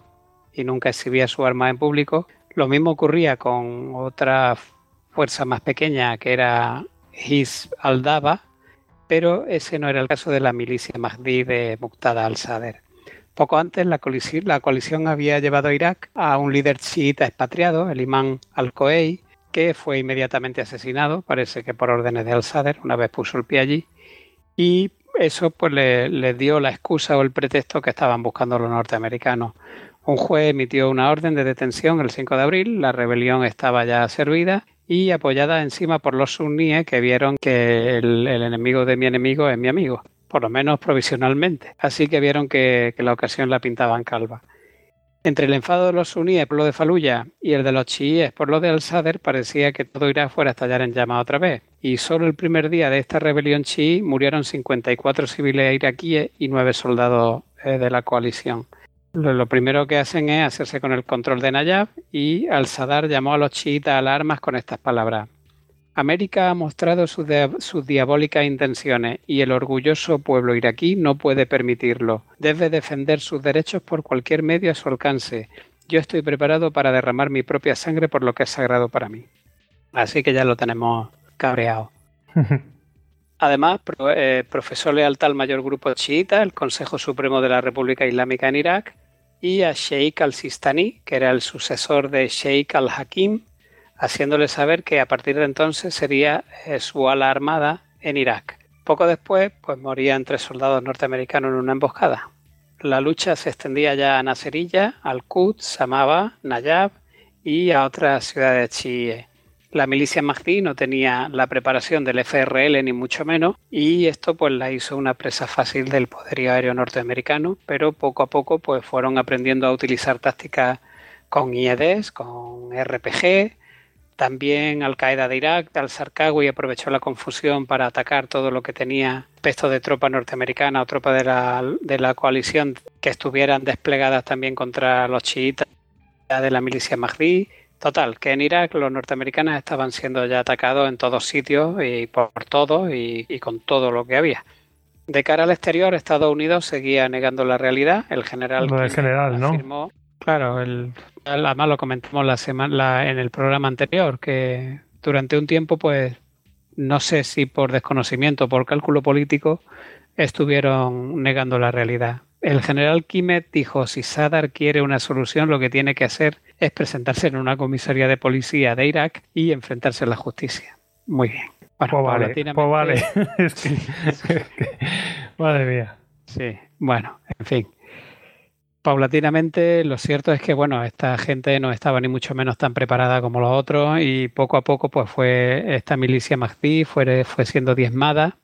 y nunca exhibía su arma en público. Lo mismo ocurría con otra fuerza más pequeña que era Hizb al-Daba, pero ese no era el caso de la milicia Mahdi de Muqtada al-Sadr. Poco antes, la coalición, la coalición, había llevado a Irak a un líder chiita expatriado, el imán al-Koei, que fue inmediatamente asesinado, parece que por órdenes de al-Sadr, una vez puso el pie allí, y eso pues le, dio la excusa o el pretexto que estaban buscando los norteamericanos. Un juez emitió una orden de detención el 5 de abril, la rebelión estaba ya servida y apoyada encima por los suníes que vieron que el, enemigo de mi enemigo es mi amigo, por lo menos provisionalmente. Así que vieron que, la ocasión la pintaban calva. Entre el enfado de los suníes por lo de Faluya y el de los chiíes por lo de Al-Sadr parecía que todo Irak fuera a estallar en llamas otra vez. Y solo el primer día de esta rebelión chií murieron 54 civiles iraquíes y 9 soldados eh, de la coalición. Lo, primero que hacen es hacerse con el control de Nayab y Al-Sadr llamó a los chiitas a las armas con estas palabras. América ha mostrado sus, diabólicas intenciones y el orgulloso pueblo iraquí no puede permitirlo. Debe defender sus derechos por cualquier medio a su alcance. Yo estoy preparado para derramar mi propia sangre por lo que es sagrado para mí. Así que ya lo tenemos cabreado. Además, eh, profesó lealtad al mayor grupo chiita, el Consejo Supremo de la República Islámica en Irak, y a Sheikh al-Sistani, que era el sucesor de Sheikh al-Hakim, haciéndole saber que a partir de entonces sería eh, su ala armada en Irak. Poco después, pues morían tres soldados norteamericanos en una emboscada. La lucha se extendía ya a Nasiriyah, Al-Quds, Samaba, Nayab y a otras ciudades chiíes. La milicia Mahdi no tenía la preparación del FRL ni mucho menos y esto pues la hizo una presa fácil del poderío aéreo norteamericano, pero poco a poco pues fueron aprendiendo a utilizar tácticas con IEDs, con RPG, también Al Qaeda de Irak, al-Sarkawi aprovechó la confusión para atacar todo lo que tenía pesto de tropa norteamericana o tropa de la, de la coalición que estuvieran desplegadas también contra los chiitas. de la milicia Mahdi. Total, que en Irak los norteamericanos estaban siendo ya atacados en todos sitios y por todo y, con todo lo que había. De cara al exterior, Estados Unidos seguía negando la realidad. El general, lo general, ¿no? Claro, el, además lo comentamos la semana en el programa anterior, que durante un tiempo, pues, no sé si por desconocimiento o por cálculo político, estuvieron negando la realidad. El general Kimet dijo, si Sadar quiere una solución, lo que tiene que hacer es presentarse en una comisaría de policía de Irak y enfrentarse a la justicia. Muy bien. Bueno, pues vale, pues Madre mía. Sí, bueno, en fin. Paulatinamente, lo cierto es que, bueno, esta gente no estaba ni mucho menos tan preparada como los otros y poco a poco, pues fue esta milicia Mahdi fue, fue siendo diezmada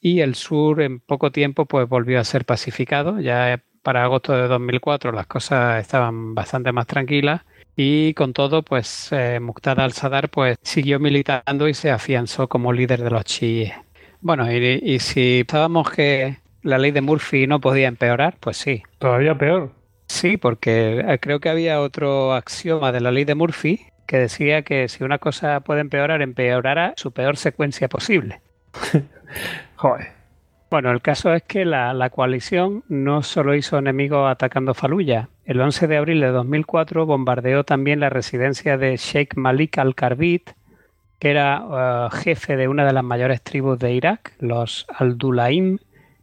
y el sur en poco tiempo pues volvió a ser pacificado. Ya para agosto de 2004 las cosas estaban bastante más tranquilas y con todo pues eh, Muqtada al-Sadar pues siguió militando y se afianzó como líder de los chiíes. Bueno, y, si pensábamos que la ley de Murphy no podía empeorar, pues sí. Todavía peor. Sí, porque eh, creo que había otro axioma de la ley de Murphy que decía que si una cosa puede empeorar, empeorará su peor secuencia posible. Joder. Bueno, el caso es que la, coalición no solo hizo enemigos atacando Faluya. El 11 de abril de 2004 bombardeó también la residencia de Sheikh Malik al-Karbit, que era eh, jefe de una de las mayores tribus de Irak, los Al-Dulaim,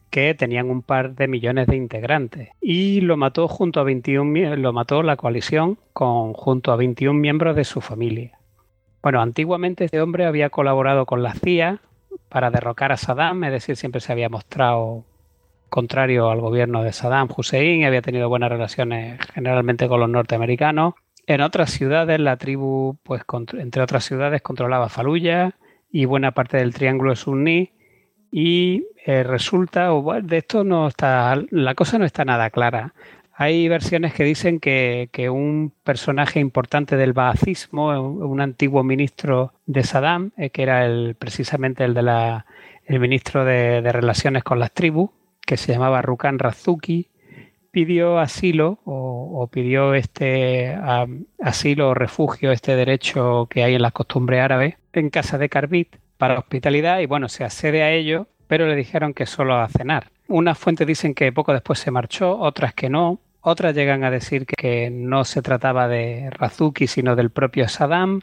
que tenían un par de millones de integrantes. Y lo mató junto a 21 lo mató la coalición con junto a 21 miembros de su familia. Bueno, antiguamente este hombre había colaborado con la CIA, para derrocar a Saddam, es decir, siempre se había mostrado contrario al gobierno de Saddam Hussein, había tenido buenas relaciones generalmente con los norteamericanos. En otras ciudades, la tribu, pues entre otras ciudades, controlaba Faluya y buena parte del triángulo suní. Y eh, resulta, o de esto no está, la cosa no está nada clara. Hay versiones que dicen que, un personaje importante del baacismo, un antiguo ministro de Saddam, eh, que era el, precisamente el de la, ministro de, Relaciones con las tribus, que se llamaba Rukan Razuki, pidió asilo o, pidió este asilo o refugio, este derecho que hay en las costumbres árabes, en casa de Carbit para hospitalidad y bueno, se accede a ello, pero le dijeron que solo a cenar. Unas fuentes dicen que poco después se marchó, otras que no. Otras llegan a decir que no se trataba de Razuki, sino del propio Saddam.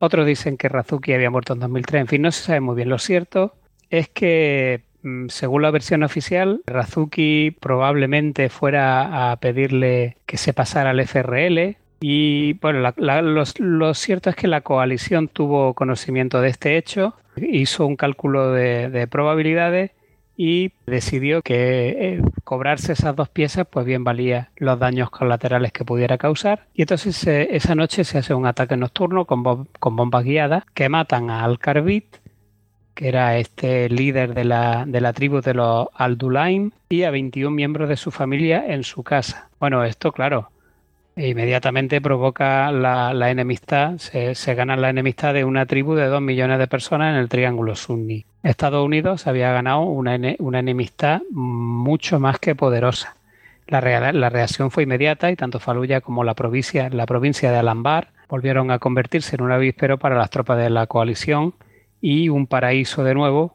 Otros dicen que Razuki había muerto en 2003. En fin, no se sabe muy bien. Lo cierto es que, mm, según la versión oficial, Razuki probablemente fuera a pedirle que se pasara al FRL. Y bueno, lo, cierto es que la coalición tuvo conocimiento de este hecho, hizo un cálculo de probabilidades y decidió que eh, cobrarse esas dos piezas pues bien valía los daños colaterales que pudiera causar y entonces eh, esa noche se hace un ataque nocturno con, bombas guiadas que matan a Al-Karbit que era este líder de la, de la tribu de los Al-Dulaim y a 21 miembros de su familia en su casa. Bueno, esto claro, e inmediatamente provoca la, enemistad, se, gana la enemistad de una tribu de dos millones de personas en el Triángulo Sunni. Estados Unidos había ganado una, enemistad mucho más que poderosa. La, reacción fue inmediata y tanto Faluya como la provincia, la provincia de Alambar volvieron a convertirse en un avispero para las tropas de la coalición y un paraíso de nuevo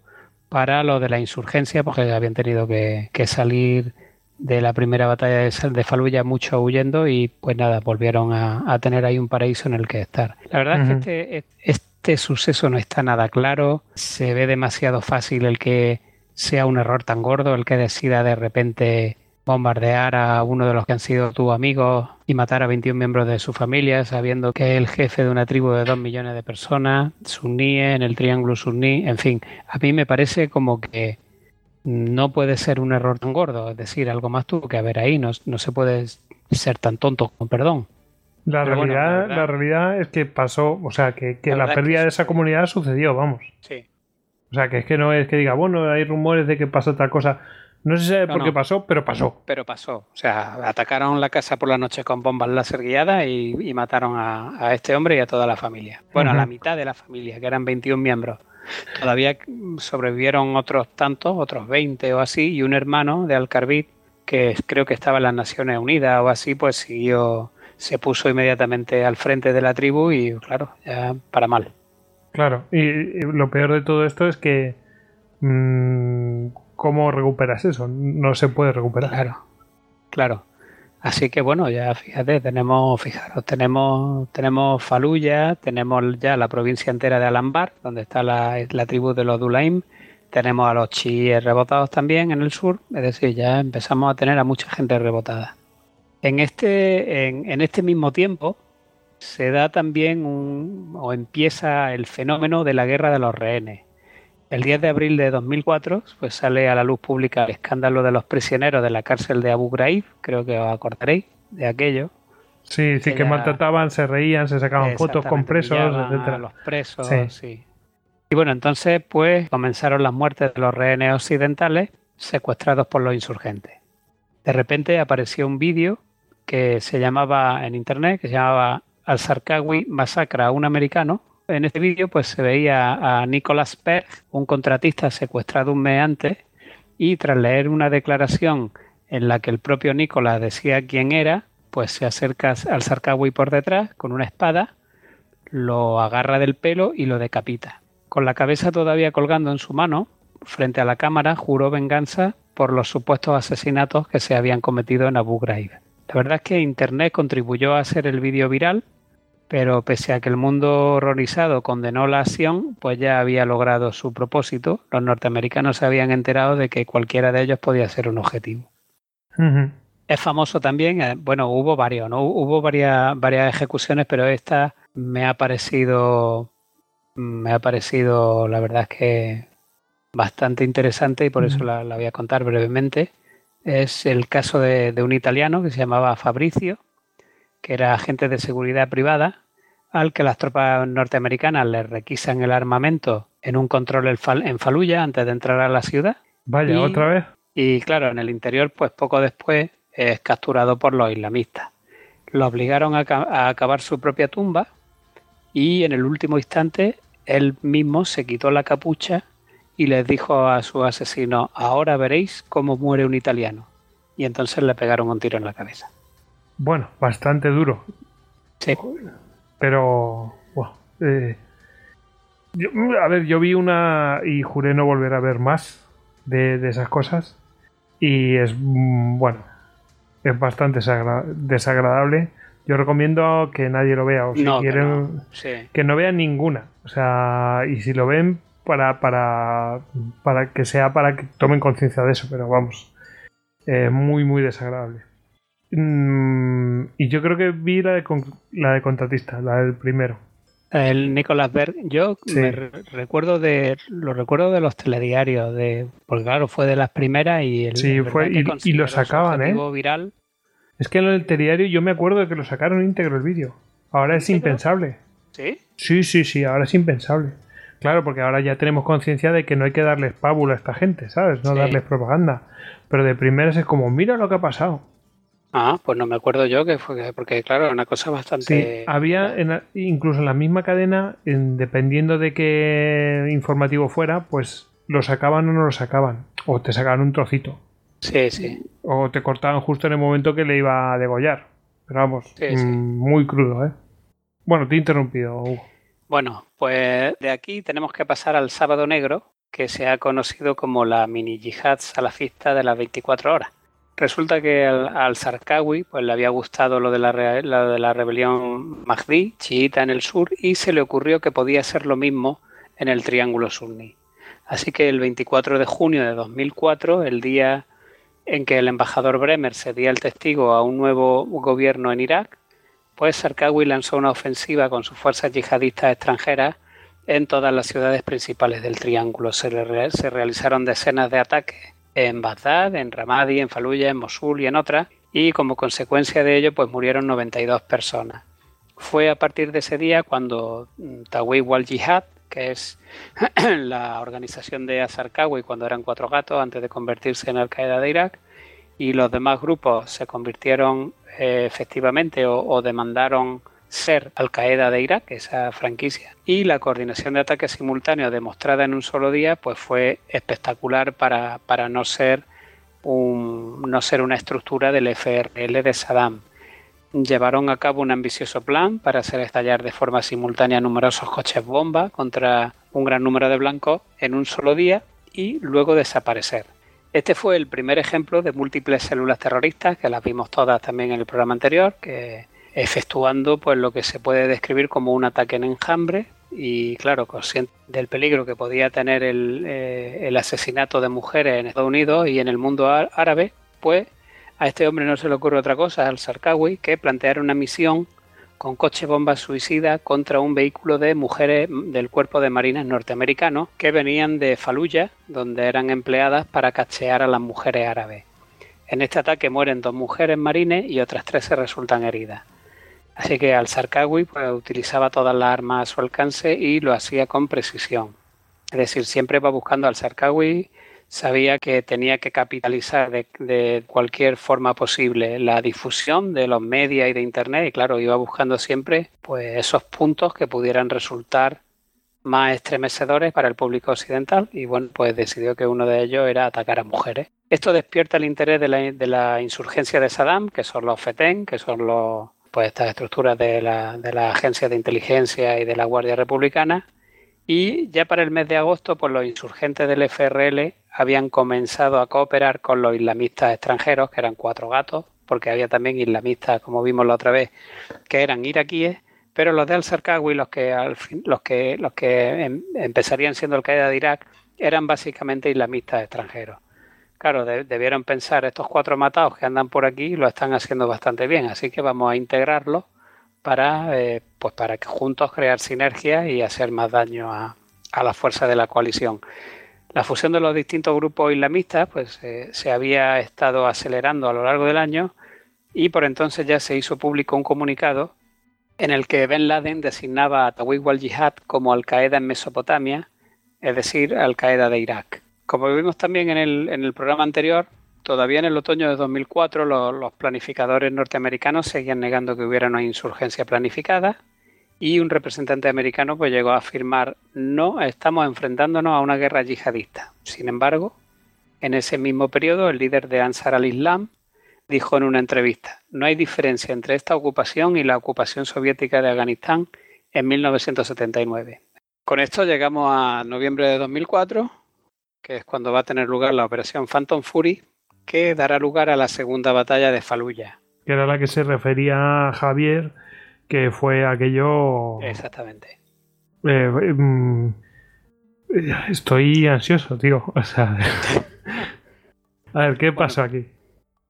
para los de la insurgencia porque habían tenido que salir de la primera batalla de, Faluya mucho huyendo y pues nada, volvieron a, tener ahí un paraíso en el que estar. La verdad es que este, este suceso no está nada claro, se ve demasiado fácil el que sea un error tan gordo, el que decida de repente bombardear a uno de los que han sido tus amigos y matar a 21 miembros de su familia, sabiendo que es el jefe de una tribu de 2 millones de personas, suníes, en el triángulo suní, en fin, a mí me parece como que no puede ser un error tan gordo, es decir, algo más tuvo que haber ahí, no, se puede ser tan tonto con perdón. La realidad, la, realidad es que pasó, o sea, que, la, pérdida de esa comunidad sucedió, vamos. Sí. O sea, que es que no es que diga, bueno, hay rumores de que pasó otra cosa. No se sabe por qué pasó, pero pasó. Pero pasó. O sea, atacaron la casa por la noche con bombas láser guiadas y, mataron a, este hombre y a toda la familia. Bueno, a la mitad de la familia, que eran 21 miembros. Todavía sobrevivieron otros tantos, otros 20 o así, y un hermano de Alcarbit, que creo que estaba en las Naciones Unidas o así, pues siguió, se puso inmediatamente al frente de la tribu y, claro, ya para mal. Claro, y, lo peor de todo esto es que. Mm, ¿Cómo recuperas eso? No se puede recuperar. Claro, claro. Así que bueno, ya fíjate, tenemos, fijaros, tenemos, tenemos Faluya, tenemos ya la provincia entera de Alambar, donde está la, tribu de los Dulaim, tenemos a los chiíes rebotados también en el sur, es decir, ya empezamos a tener a mucha gente rebotada. En este, en, este mismo tiempo se da también un, o empieza el fenómeno de la guerra de los rehenes. El 10 de abril de 2004 pues sale a la luz pública el escándalo de los prisioneros de la cárcel de Abu Ghraib, creo que os acordaréis de aquello. Sí, sí, que, maltrataban, se reían, se sacaban fotos con presos, etcétera. Los presos, sí. Y bueno, entonces pues comenzaron las muertes de los rehenes occidentales secuestrados por los insurgentes. De repente apareció un vídeo que se llamaba en internet, que se llamaba Al-Sarkawi masacra a un americano. En este vídeo pues se veía a Nicholas Berg, un contratista secuestrado un mes antes, y tras leer una declaración en la que el propio Nicholas decía quién era, pues se acerca al Sarkawi por detrás con una espada, lo agarra del pelo y lo decapita. Con la cabeza todavía colgando en su mano, frente a la cámara, juró venganza por los supuestos asesinatos que se habían cometido en Abu Ghraib. La verdad es que Internet contribuyó a hacer el vídeo viral, pero pese a que el mundo horrorizado condenó la acción, pues ya había logrado su propósito. Los norteamericanos se habían enterado de que cualquiera de ellos podía ser un objetivo. Es famoso también, eh, bueno, hubo varios, ¿no? Hubo varias, varias ejecuciones, pero esta me ha parecido me ha parecido, la verdad es que bastante interesante y por eso la, voy a contar brevemente. Es el caso de, un italiano que se llamaba Fabricio, que era agente de seguridad privada, al que las tropas norteamericanas le requisan el armamento en un control en Faluya antes de entrar a la ciudad. Vaya, otra vez. Y claro, en el interior, pues poco después es capturado por los islamistas. Lo obligaron a, a acabar su propia tumba y en el último instante él mismo se quitó la capucha y les dijo a su asesino, ahora veréis cómo muere un italiano. Y entonces le pegaron un tiro en la cabeza. Bueno, bastante duro. Sí. Pero, eh, a ver, yo vi una y juré no volver a ver más de, esas cosas. Y es, mm, bueno, es bastante desagradable yo recomiendo que nadie lo vea, o si quieren, que no. vean ninguna. O sea, y si lo ven, para, para, para que sea para que tomen conciencia de eso, pero vamos, eh, muy, muy desagradable. Mm, y yo creo que vi la de, la de contratista, la del primero. El Nicolás Berg, yo me recuerdo de lo recuerdo de los telediarios, de porque claro fue de las primeras y el sí fue y, lo sacaban, eh. Viral, es que en el telediario yo me acuerdo de que lo sacaron íntegro el vídeo. Ahora es impensable. ¿Sí? Sí, sí, sí, ahora es impensable. Claro, porque ahora ya tenemos conciencia de que no hay que darles pábula a esta gente, ¿sabes? No darles propaganda. Pero de primeras es como, mira lo que ha pasado. Ah, pues no me acuerdo yo que fue, porque claro, una cosa bastante... Sí, había incluso en la misma cadena, dependiendo de qué informativo fuera, pues lo sacaban o no lo sacaban. O te sacaban un trocito. Sí, sí. O te cortaban justo en el momento que le iba a degollar. Pero vamos, mm, muy crudo, ¿eh? Bueno, te he interrumpido, Hugo. Bueno, pues de aquí tenemos que pasar al sábado negro, que se ha conocido como la mini yihad salafista de las 24 horas. Resulta que al, Sarkawi pues, le había gustado lo de, la, de la rebelión Mahdi, chiita en el sur, y se le ocurrió que podía ser lo mismo en el Triángulo Sunni. Así que el 24 de junio de 2004, el día en que el embajador Bremer cedía el testigo a un nuevo gobierno en Irak, pues Sarkawi lanzó una ofensiva con sus fuerzas yihadistas extranjeras en todas las ciudades principales del Triángulo. Se, realizaron decenas de ataques en Bagdad, en Ramadi, en Faluya, en Mosul y en otras, y como consecuencia de ello pues murieron 92 personas. Fue a partir de ese día cuando mm, Tawhid wal-Jihad, que es la organización de Azarkawi cuando eran cuatro gatos antes de convertirse en Al Qaeda de Irak y los demás grupos se convirtieron eh, efectivamente o, demandaron ser Al Qaeda de Irak, esa franquicia. Y la coordinación de ataques simultáneos demostrada en un solo día pues fue espectacular para, no ser no ser una estructura del FRL de Saddam. llevaron a cabo un ambicioso plan para hacer estallar de forma simultánea numerosos coches bomba contra un gran número de blancos en un solo día y luego desaparecer. Este fue el primer ejemplo de múltiples células terroristas, que las vimos todas también en el programa anterior, que efectuando pues lo que se puede describir como un ataque en enjambre y claro, consciente del peligro que podía tener el, eh, asesinato de mujeres en Estados Unidos y en el mundo árabe, pues a este hombre no se le ocurre otra cosa, al Sarkawi, que plantear una misión con coche bomba suicida contra un vehículo de mujeres del cuerpo de marines norteamericanos que venían de Fallujah, donde eran empleadas para cachear a las mujeres árabes. En este ataque mueren dos mujeres marines y otras tres se resultan heridas. Así que al Sarkawi pues, utilizaba todas las armas a su alcance y lo hacía con precisión. Es decir, siempre va buscando al Sarkawi sabía que tenía que capitalizar de, cualquier forma posible la difusión de los medios y de Internet y claro, iba buscando siempre pues esos puntos que pudieran resultar más estremecedores para el público occidental y bueno, pues decidió que uno de ellos era atacar a mujeres. Esto despierta el interés de la, de la insurgencia de Saddam, que son los FETEN, que son los, pues estas estructuras de la, de la agencia de inteligencia y de la Guardia Republicana, y ya para el mes de agosto, pues los insurgentes del FRL habían comenzado a cooperar con los islamistas extranjeros, que eran cuatro gatos, porque había también islamistas, como vimos la otra vez, que eran iraquíes, pero los de al-Sarkawi, los que, al los que, los que em, empezarían siendo el Qaeda de Irak, eran básicamente islamistas extranjeros. Claro, debieron pensar, estos cuatro matados que andan por aquí lo están haciendo bastante bien, así que vamos a integrarlos para, eh, pues para que juntos crear sinergias y hacer más daño a, a la fuerza de la coalición. La fusión de los distintos grupos islamistas pues, eh, se había estado acelerando a lo largo del año y por entonces ya se hizo público un comunicado en el que Ben Laden designaba a Tawhid wal-Jihad como Al-Qaeda en Mesopotamia, es decir, Al-Qaeda de Irak. Como vimos también en el, en el programa anterior, Todavía en el otoño de 2004 los, planificadores norteamericanos seguían negando que hubiera una insurgencia planificada y un representante americano pues llegó a afirmar no estamos enfrentándonos a una guerra yihadista. Sin embargo, en ese mismo periodo el líder de Ansar al-Islam dijo en una entrevista no hay diferencia entre esta ocupación y la ocupación soviética de Afganistán en 1979. Con esto llegamos a noviembre de 2004, que es cuando va a tener lugar la operación Phantom Fury, que dará lugar a la segunda batalla de Faluya. Que era la que se refería a Javier, que fue aquello. Exactamente. Eh, mm, estoy ansioso, tío. O sea. a ver, ¿qué pasa aquí?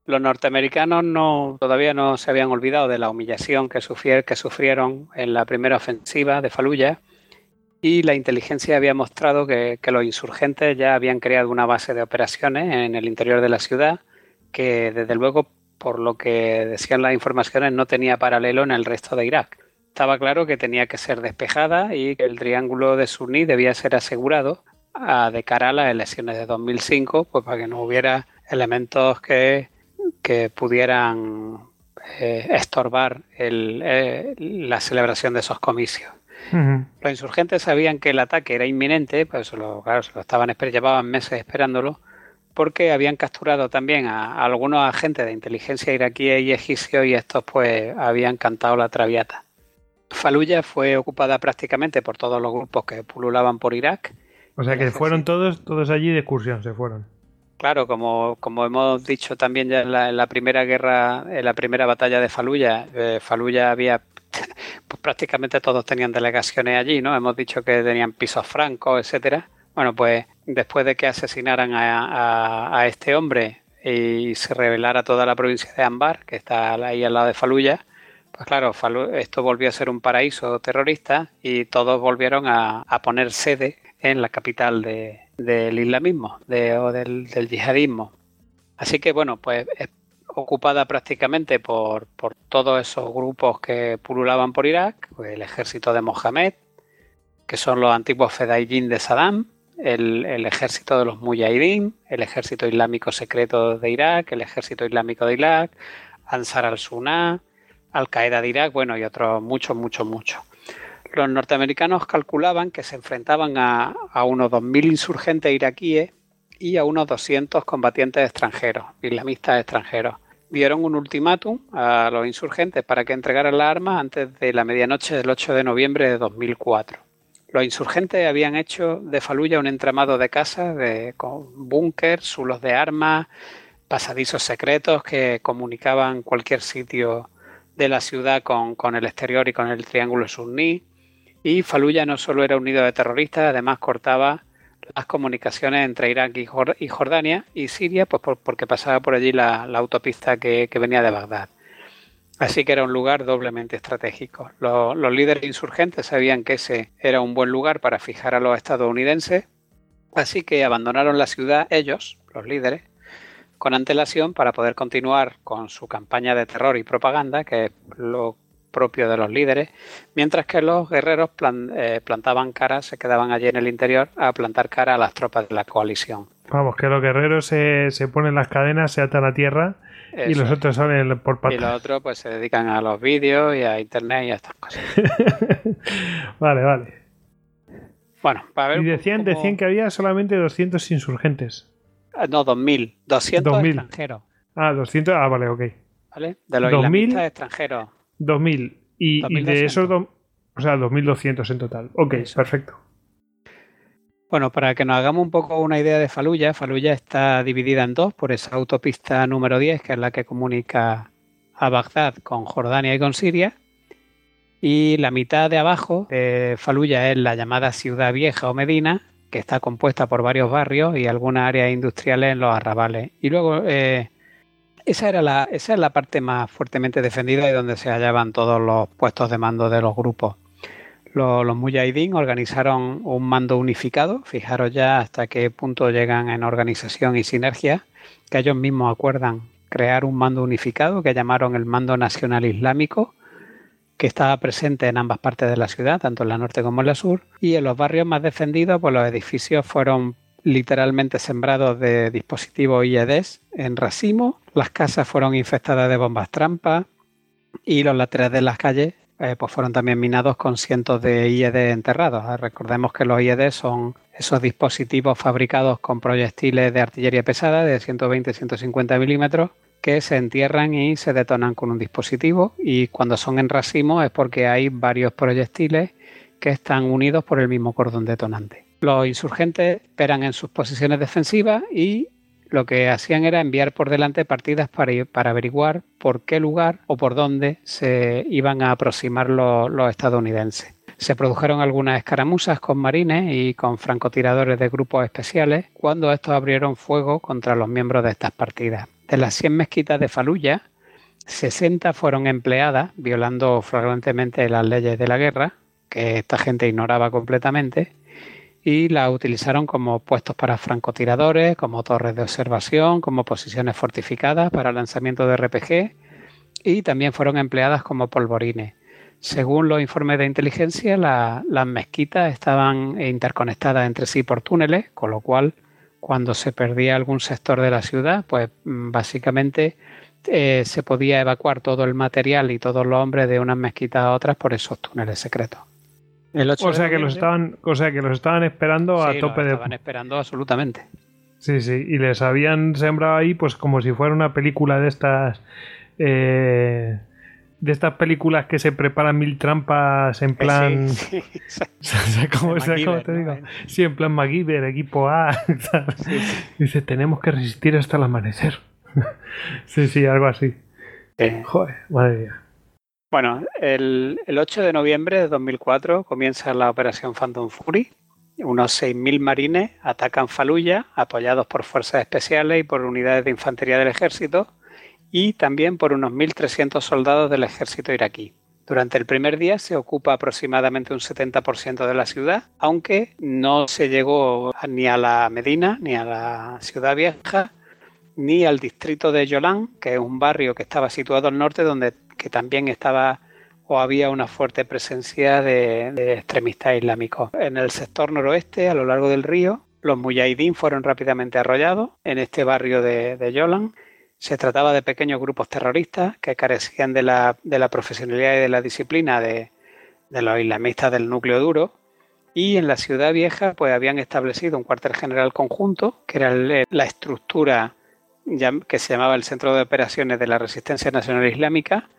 Los norteamericanos no, todavía no se habían olvidado de la humillación que, que sufrieron en la primera ofensiva de Faluya y la inteligencia había mostrado que, los insurgentes ya habían creado una base de operaciones en el interior de la ciudad que desde luego por lo que decían las informaciones no tenía paralelo en el resto de Irak. Estaba claro que tenía que ser despejada y que el triángulo de Sunni debía ser asegurado a, de cara a las elecciones de 2005, pues para que no hubiera elementos que, que pudieran eh, estorbar eh, la celebración de esos comicios. Los insurgentes sabían que el ataque era inminente, pues lo, claro, se lo estaban llevaban meses esperándolo, porque habían capturado también a, algunos agentes de inteligencia iraquíes y egipcios y estos pues habían cantado la traviata. Faluya fue ocupada prácticamente por todos los grupos que pululaban por Irak. O sea que fueron todos, todos allí de excursión, se fueron. Claro, como, como hemos dicho también ya en la, primera guerra, en la primera batalla de Faluya, eh, Faluya había pues prácticamente todos tenían delegaciones allí, ¿no? Hemos dicho que tenían pisos francos, etcétera. Bueno, pues después de que asesinaran a, este hombre y se revelara toda la provincia de Ambar, que está ahí al lado de Faluya, pues claro, esto volvió a ser un paraíso terrorista y todos volvieron a, poner sede en la capital del islamismo o del, del, yihadismo. Así que bueno, pues ocupada prácticamente por, por todos esos grupos que pululaban por Irak, pues el ejército de Mohamed, que son los antiguos Fedayín de Saddam, el, ejército de los Mujahideen, el ejército islámico secreto de Irak, el ejército islámico de Irak, Ansar al-Sunnah, Al-Qaeda de Irak, bueno, y otros muchos, muchos, muchos. Los norteamericanos calculaban que se enfrentaban a, a unos 2.000 insurgentes iraquíes y a unos 200 combatientes extranjeros, islamistas extranjeros dieron un ultimátum a los insurgentes para que entregaran las armas antes de la medianoche del 8 de noviembre de 2004. Los insurgentes habían hecho de Faluya un entramado de casas de, con búnker, sulos de armas, pasadizos secretos que comunicaban cualquier sitio de la ciudad con, con el exterior y con el triángulo sunní. Y Faluya no solo era un nido de terroristas, además cortaba las comunicaciones entre Irak y Jordania y Siria, pues porque pasaba por allí la, autopista que, venía de Bagdad. Así que era un lugar doblemente estratégico. Los, líderes insurgentes sabían que ese era un buen lugar para fijar a los estadounidenses, así que abandonaron la ciudad ellos, los líderes, con antelación para poder continuar con su campaña de terror y propaganda, que es lo propio de los líderes, mientras que los guerreros eh, plantaban cara, se quedaban allí en el interior a plantar cara a las tropas de la coalición. Vamos, que los guerreros se, ponen las cadenas, se atan a tierra y los otros salen por patas. Y los otros pues se dedican a los vídeos y a internet y a estas cosas. vale, vale. Bueno, para ver Y decían, decían que había solamente 200 insurgentes. Ah, no, 2000. 200 extranjeros. Ah, 200. Ah, vale, ok. ¿Vale? De los 2000, extranjeros. 2000. Y, de esos, o sea, 2200 en total. Ok, perfecto. Bueno, para que nos hagamos un poco una idea de Faluya, Faluya está dividida en dos por esa autopista número 10, que es la que comunica a Bagdad con Jordania y con Siria. Y la mitad de abajo de Faluya es la llamada Ciudad Vieja o Medina, que está compuesta por varios barrios y algunas áreas industriales en los arrabales. Y luego eh, esa era la, esa es la parte más fuertemente defendida y donde se hallaban todos los puestos de mando de los grupos. Los, los Mujahideen organizaron un mando unificado, fijaros ya hasta qué punto llegan en organización y sinergia, que ellos mismos acuerdan crear un mando unificado que llamaron el Mando Nacional Islámico, que estaba presente en ambas partes de la ciudad, tanto en la norte como en la sur, y en los barrios más defendidos, pues los edificios fueron literalmente sembrados de dispositivos IEDs en racimo, las casas fueron infectadas de bombas trampa y los laterales de las calles eh, pues fueron también minados con cientos de IED enterrados. Ah, recordemos que los IED son esos dispositivos fabricados con proyectiles de artillería pesada de 120-150 milímetros que se entierran y se detonan con un dispositivo y cuando son en racimo es porque hay varios proyectiles que están unidos por el mismo cordón detonante. Los insurgentes esperan en sus posiciones defensivas y lo que hacían era enviar por delante partidas para, para averiguar por qué lugar o por dónde se iban a aproximar los, estadounidenses. Se produjeron algunas escaramuzas con marines y con francotiradores de grupos especiales cuando estos abrieron fuego contra los miembros de estas partidas. De las 100 mezquitas de Faluya, 60 fueron empleadas violando flagrantemente las leyes de la guerra, que esta gente ignoraba completamente, y la utilizaron como puestos para francotiradores, como torres de observación, como posiciones fortificadas para lanzamiento de RPG y también fueron empleadas como polvorines. Según los informes de inteligencia, las mezquitas estaban interconectadas entre sí por túneles, con lo cual cuando se perdía algún sector de la ciudad, pues mm, básicamente eh, se podía evacuar todo el material y todos los hombres de unas mezquitas a otras por esos túneles secretos o sea que los estaban, o sea que los estaban esperando a tope de. Estaban esperando absolutamente. Sí, sí, y les habían sembrado ahí, pues como si fuera una película de estas. Eh, de estas películas que se preparan mil trampas en plan. Sí, sí. ¿Cómo, te digo? Sí, en plan MacGyver, equipo A. Dice, tenemos que resistir hasta el amanecer. sí, sí, algo así. Joder, madre mía. Bueno, el, 8 de noviembre de 2004 comienza la operación Phantom Fury. Unos 6.000 marines atacan Faluya, apoyados por fuerzas especiales y por unidades de infantería del ejército, y también por unos 1.300 soldados del ejército iraquí. Durante el primer día se ocupa aproximadamente un 70% de la ciudad, aunque no se llegó ni a la Medina ni a la ciudad vieja, ni al distrito de Yolán, que es un barrio que estaba situado al norte donde que también estaba o había una fuerte presencia de, extremistas islámicos. En el sector noroeste, a lo largo del río, los mujahidín fueron rápidamente arrollados en este barrio de, de Yolan. Se trataba de pequeños grupos terroristas que carecían de la, profesionalidad y de la disciplina de, los islamistas del núcleo duro. Y en la ciudad vieja, pues habían establecido un cuartel general conjunto, que era la estructura que se llamaba el Centro de Operaciones de la Resistencia Nacional Islámica,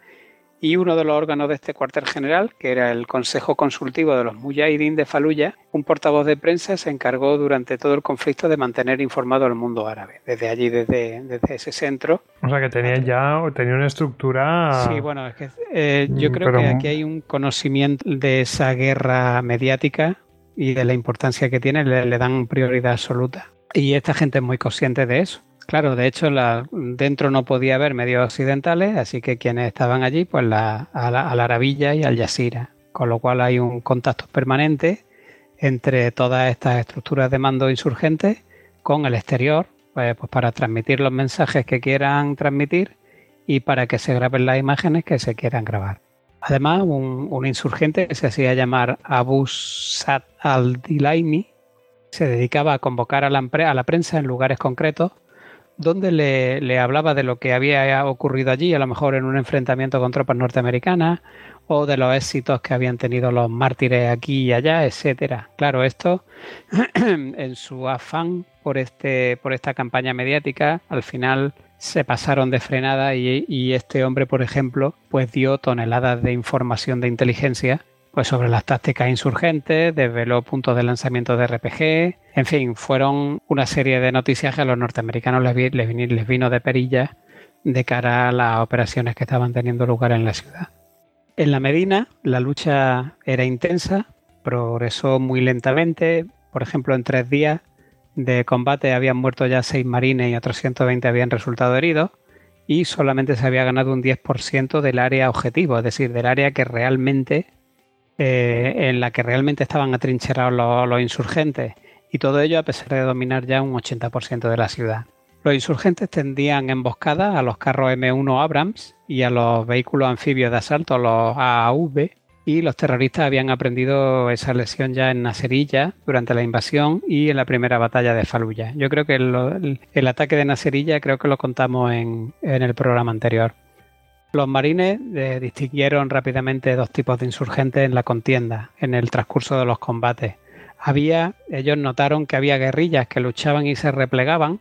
y uno de los órganos de este cuartel general, que era el Consejo Consultivo de los Mujahideen de Faluya, un portavoz de prensa se encargó durante todo el conflicto de mantener informado al mundo árabe, desde allí, desde, desde ese centro. O sea que tenía ya tenía una estructura... Sí, bueno, es que eh, yo mm, creo que aquí hay un conocimiento de esa guerra mediática y de la importancia que tiene, le dan prioridad absoluta. Y esta gente es muy consciente de eso. Claro, de hecho, dentro no podía haber medios occidentales, así que quienes estaban allí, pues a, la, Arabilla y al Yasira. Con lo cual hay un contacto permanente entre todas estas estructuras de mando insurgentes con el exterior, pues, pues, para transmitir los mensajes que quieran transmitir y para que se graben las imágenes que se quieran grabar. Además, un, insurgente que se hacía llamar Abu Sad al-Dilaini se dedicaba a convocar a a la prensa en lugares concretos donde le, hablaba de lo que había ocurrido allí, a lo mejor en un enfrentamiento con tropas norteamericanas, o de los éxitos que habían tenido los mártires aquí y allá, etcétera. Claro, esto en su afán por este, por esta campaña mediática, al final se pasaron de frenada y, y este hombre, por ejemplo, pues dio toneladas de información de inteligencia pues sobre las tácticas insurgentes, desveló puntos de lanzamiento de RPG, en fin, fueron una serie de noticias que a los norteamericanos les, vino de perilla de cara a las operaciones que estaban teniendo lugar en la ciudad. En la Medina la lucha era intensa, progresó muy lentamente, por ejemplo en tres días de combate habían muerto ya seis marines y otros 120 habían resultado heridos y solamente se había ganado un 10% del área objetivo, es decir, del área que realmente eh, en la que realmente estaban atrincherados los, insurgentes y todo ello a pesar de dominar ya un 80% de la ciudad. Los insurgentes tendían emboscadas a los carros M1 Abrams y a los vehículos anfibios de asalto, los AAV, y los terroristas habían aprendido esa lesión ya en Nacerilla durante la invasión y en la primera batalla de Faluya. Yo creo que el, ataque de Nacerilla creo que lo contamos en el programa anterior. Los marines eh, distinguieron rápidamente dos tipos de insurgentes en la contienda, en el transcurso de los combates. Había, ellos notaron que había guerrillas que luchaban y se replegaban,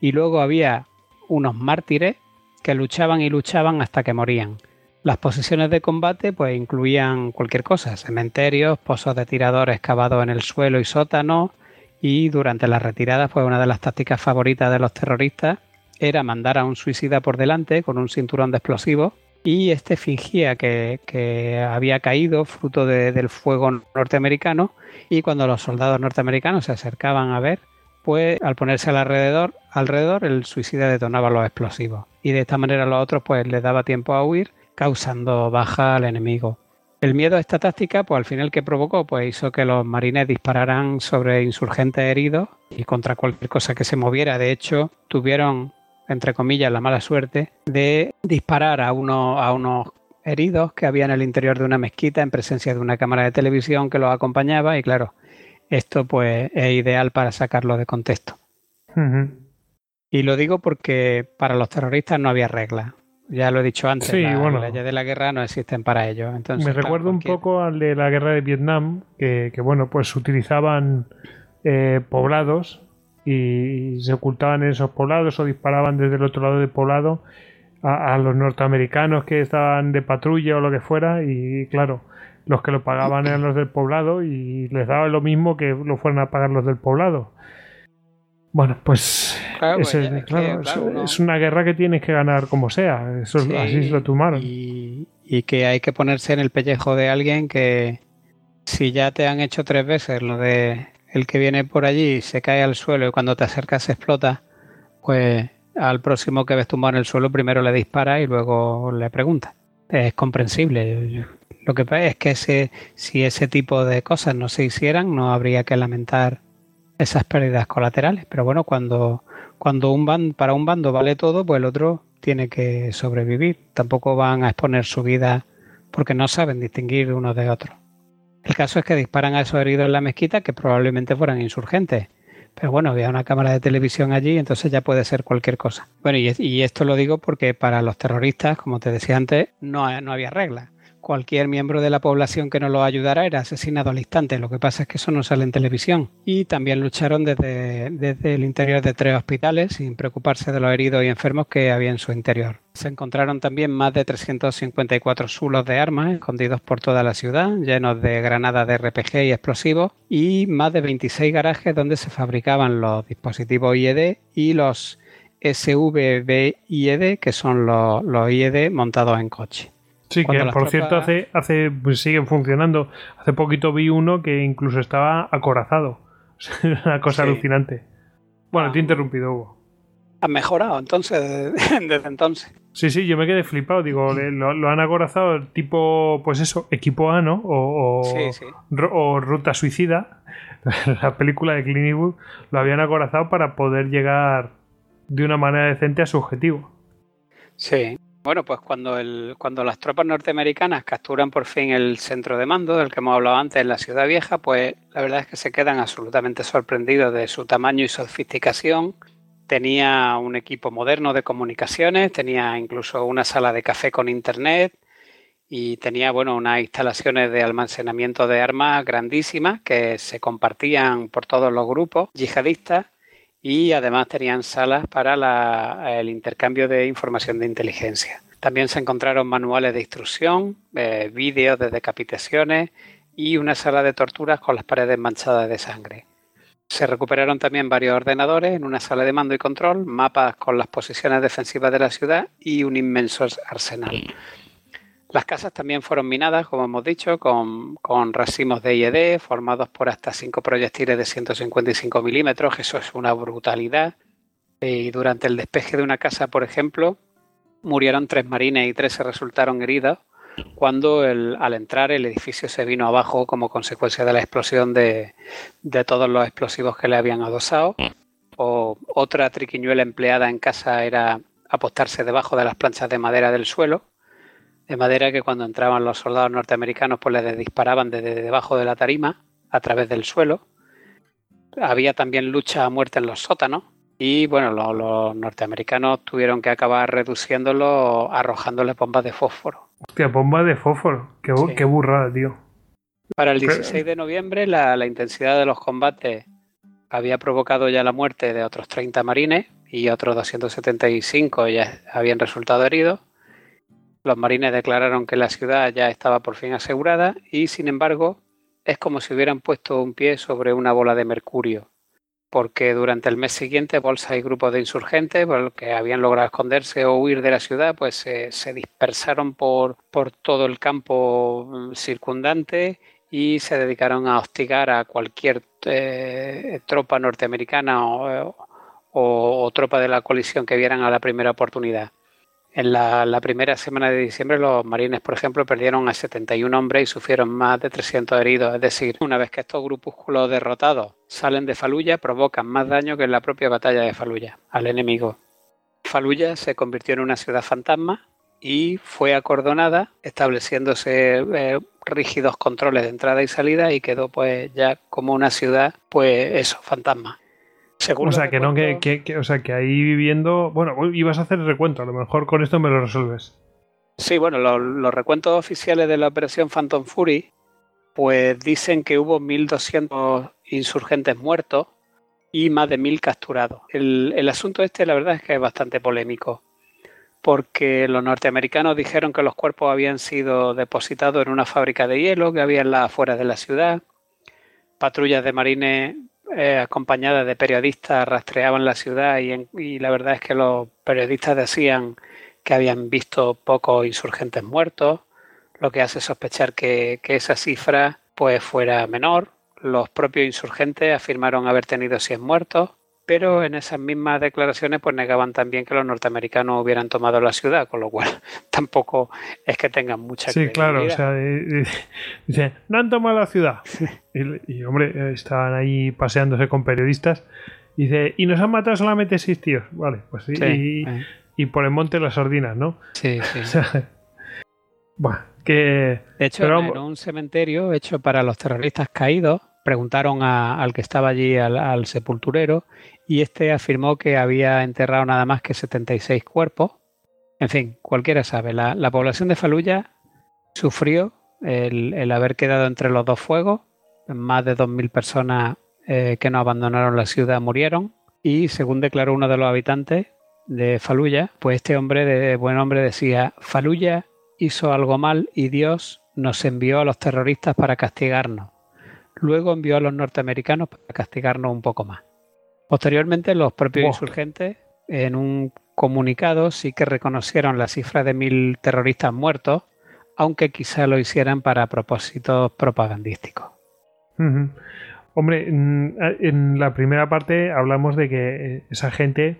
y luego había unos mártires que luchaban y luchaban hasta que morían. Las posiciones de combate pues incluían cualquier cosa, cementerios, pozos de tiradores excavados en el suelo y sótanos, y durante las retiradas pues una de las tácticas favoritas de los terroristas era mandar a un suicida por delante con un cinturón de explosivos y este fingía que, había caído fruto del fuego norteamericano y cuando los soldados norteamericanos se acercaban a ver, pues al ponerse alrededor, alrededor el suicida detonaba los explosivos y de esta manera los otros pues les daba tiempo a huir causando baja al enemigo. El miedo a esta táctica, pues al final que provocó, pues hizo que los marines dispararan sobre insurgentes heridos y contra cualquier cosa que se moviera. De hecho, tuvieron entre comillas, la mala suerte de disparar a, uno, a unos heridos que había en el interior de una mezquita en presencia de una cámara de televisión que los acompañaba y claro, esto pues es ideal para sacarlo de contexto. Y lo digo porque para los terroristas no había reglas. Ya lo he dicho antes, las leyes de la guerra no existen para ellos. Entonces, Me recuerdo un poco al de la guerra de Vietnam, que, bueno, pues utilizaban eh, poblados y se ocultaban en esos poblados o disparaban desde el otro lado del poblado a, los norteamericanos que estaban de patrulla o lo que fuera y claro, los que lo pagaban eran los del poblado y les daba lo mismo que lo fueran a pagar los del poblado. Bueno, pues, pues es, una guerra que tienes que ganar como sea, eso así se lo tomaron. Y, y que hay que ponerse en el pellejo de alguien que si ya te han hecho tres veces lo de el que viene por allí se cae al suelo y cuando te acercas se explota, pues al próximo que ves tumbado en el suelo primero le dispara y luego le pregunta. Es comprensible. Lo que pasa es que ese, si ese tipo de cosas no se hicieran, no habría que lamentar esas pérdidas colaterales. Pero bueno, cuando, cuando un bando, para un bando vale todo, pues el otro tiene que sobrevivir. Tampoco van a exponer su vida porque no saben distinguir uno de otro. El caso es que disparan a esos heridos en la mezquita que probablemente fueran insurgentes. Pero bueno, había una cámara de televisión allí, entonces ya puede ser cualquier cosa. Bueno, y, esto lo digo porque para los terroristas, como te decía antes, no, no había reglas. Cualquier miembro de la población que no lo ayudara era asesinado al instante. Lo que pasa es que eso no sale en televisión. Y también lucharon desde, desde el interior de tres hospitales sin preocuparse de los heridos y enfermos que había en su interior. Se encontraron también más de 354 sulos de armas escondidos por toda la ciudad, llenos de granadas de RPG y explosivos, y más de 26 garajes donde se fabricaban los dispositivos IED y los SVB-IED, que son los, los IED montados en coche. Sí, que por cierto hace, hace pues siguen funcionando. Hace poquito vi uno que incluso estaba acorazado. Una cosa alucinante. Bueno, te he interrumpido, Hugo. ¿Has mejorado entonces desde entonces? Sí, sí, yo me quedé flipado. Digo, lo, han acorazado tipo, pues eso, equipo A, ¿no? O, o Ruta Suicida, la película de Clint Eastwood, lo habían acorazado para poder llegar de una manera decente a su objetivo. Sí. Bueno, pues cuando, el, cuando las tropas norteamericanas capturan por fin el centro de mando del que hemos hablado antes en la ciudad vieja, pues la verdad es que se quedan absolutamente sorprendidos de su tamaño y sofisticación. Tenía un equipo moderno de comunicaciones, tenía incluso una sala de café con internet y tenía bueno unas instalaciones de almacenamiento de armas grandísimas que se compartían por todos los grupos yihadistas y además tenían salas para el intercambio de información de inteligencia. También se encontraron manuales de instrucción, eh, vídeos de decapitaciones y una sala de torturas con las paredes manchadas de sangre. Se recuperaron también varios ordenadores en una sala de mando y control, mapas con las posiciones defensivas de la ciudad y un inmenso arsenal. Las casas también fueron minadas, como hemos dicho, con, racimos de IED formados por hasta cinco proyectiles de 155 milímetros. Eso es una brutalidad. Y durante el despeje de una casa, por ejemplo, murieron tres marines y tres se resultaron heridos cuando al entrar el edificio se vino abajo como consecuencia de la explosión de, de todos los explosivos que le habían adosado. O otra triquiñuela empleada en casa era apostarse debajo de las planchas de madera del suelo de manera que cuando entraban los soldados norteamericanos pues les disparaban desde debajo de la tarima a través del suelo. Había también lucha a muerte en los sótanos y bueno, los, norteamericanos tuvieron que acabar reduciéndolo arrojándole bombas de fósforo. Hostia, bombas de fósforo, qué, burrada, tío. Para el 16 de noviembre la, la intensidad de los combates había provocado ya la muerte de otros 30 marines y otros 275 ya habían resultado heridos los marines declararon que la ciudad ya estaba por fin asegurada y, sin embargo, es como si hubieran puesto un pie sobre una bola de mercurio, porque durante el mes siguiente bolsas y grupos de insurgentes que habían logrado esconderse o huir de la ciudad, pues se dispersaron por, por todo el campo mm, circundante y se dedicaron a hostigar a cualquier eh, tropa norteamericana o tropa de la colisión que vieran a la primera oportunidad. En la, primera semana de diciembre los marines, por ejemplo, perdieron a 71 hombres y sufrieron más de 300 heridos. Es decir, una vez que estos grupúsculos derrotados salen de Faluya, provocan más daño que en la propia batalla de Faluya al enemigo. Faluya se convirtió en una ciudad fantasma y fue acordonada, estableciéndose eh, rígidos controles de entrada y salida y quedó pues ya como una ciudad, pues eso, fantasma o sea, que no, que, o sea, que ahí viviendo. Bueno, ibas a hacer el recuento, a lo mejor con esto me lo resuelves. Sí, bueno, los, recuentos oficiales de la operación Phantom Fury, pues dicen que hubo 1.200 insurgentes muertos y más de 1.000 capturados. El, el asunto este, la verdad es que es bastante polémico, porque los norteamericanos dijeron que los cuerpos habían sido depositados en una fábrica de hielo que había en las afueras de la ciudad. Patrullas de marines eh, acompañadas de periodistas rastreaban la ciudad y, la verdad es que los periodistas decían que habían visto pocos insurgentes muertos, lo que hace sospechar que, que esa cifra pues fuera menor. Los propios insurgentes afirmaron haber tenido 100 muertos pero en esas mismas declaraciones pues negaban también que los norteamericanos hubieran tomado la ciudad, con lo cual tampoco es que tengan mucha Sí, claro, o sea, dice, no han tomado la ciudad. Y, hombre, estaban ahí paseándose con periodistas. Y dice, y nos han matado solamente seis tíos. Vale, pues sí. Eh. y, por el monte las sardinas, ¿no? Sí, sí. bueno, que... De hecho, en un cementerio hecho para los terroristas caídos, preguntaron al que estaba allí, al, sepulturero, y este afirmó que había enterrado nada más que 76 cuerpos. En fin, cualquiera sabe, la, población de Faluya sufrió el, haber quedado entre los dos fuegos. Más de 2.000 personas eh, que no abandonaron la ciudad murieron. Y según declaró uno de los habitantes de Faluya, pues este hombre, de buen hombre, decía, Faluya hizo algo mal y Dios nos envió a los terroristas para castigarnos. Luego envió a los norteamericanos para castigarnos un poco más. Posteriormente, los propios insurgentes, en un comunicado, sí que reconocieron la cifra de mil terroristas muertos, aunque quizá lo hicieran para propósitos propagandísticos. Hombre, en la primera parte hablamos de que esa gente,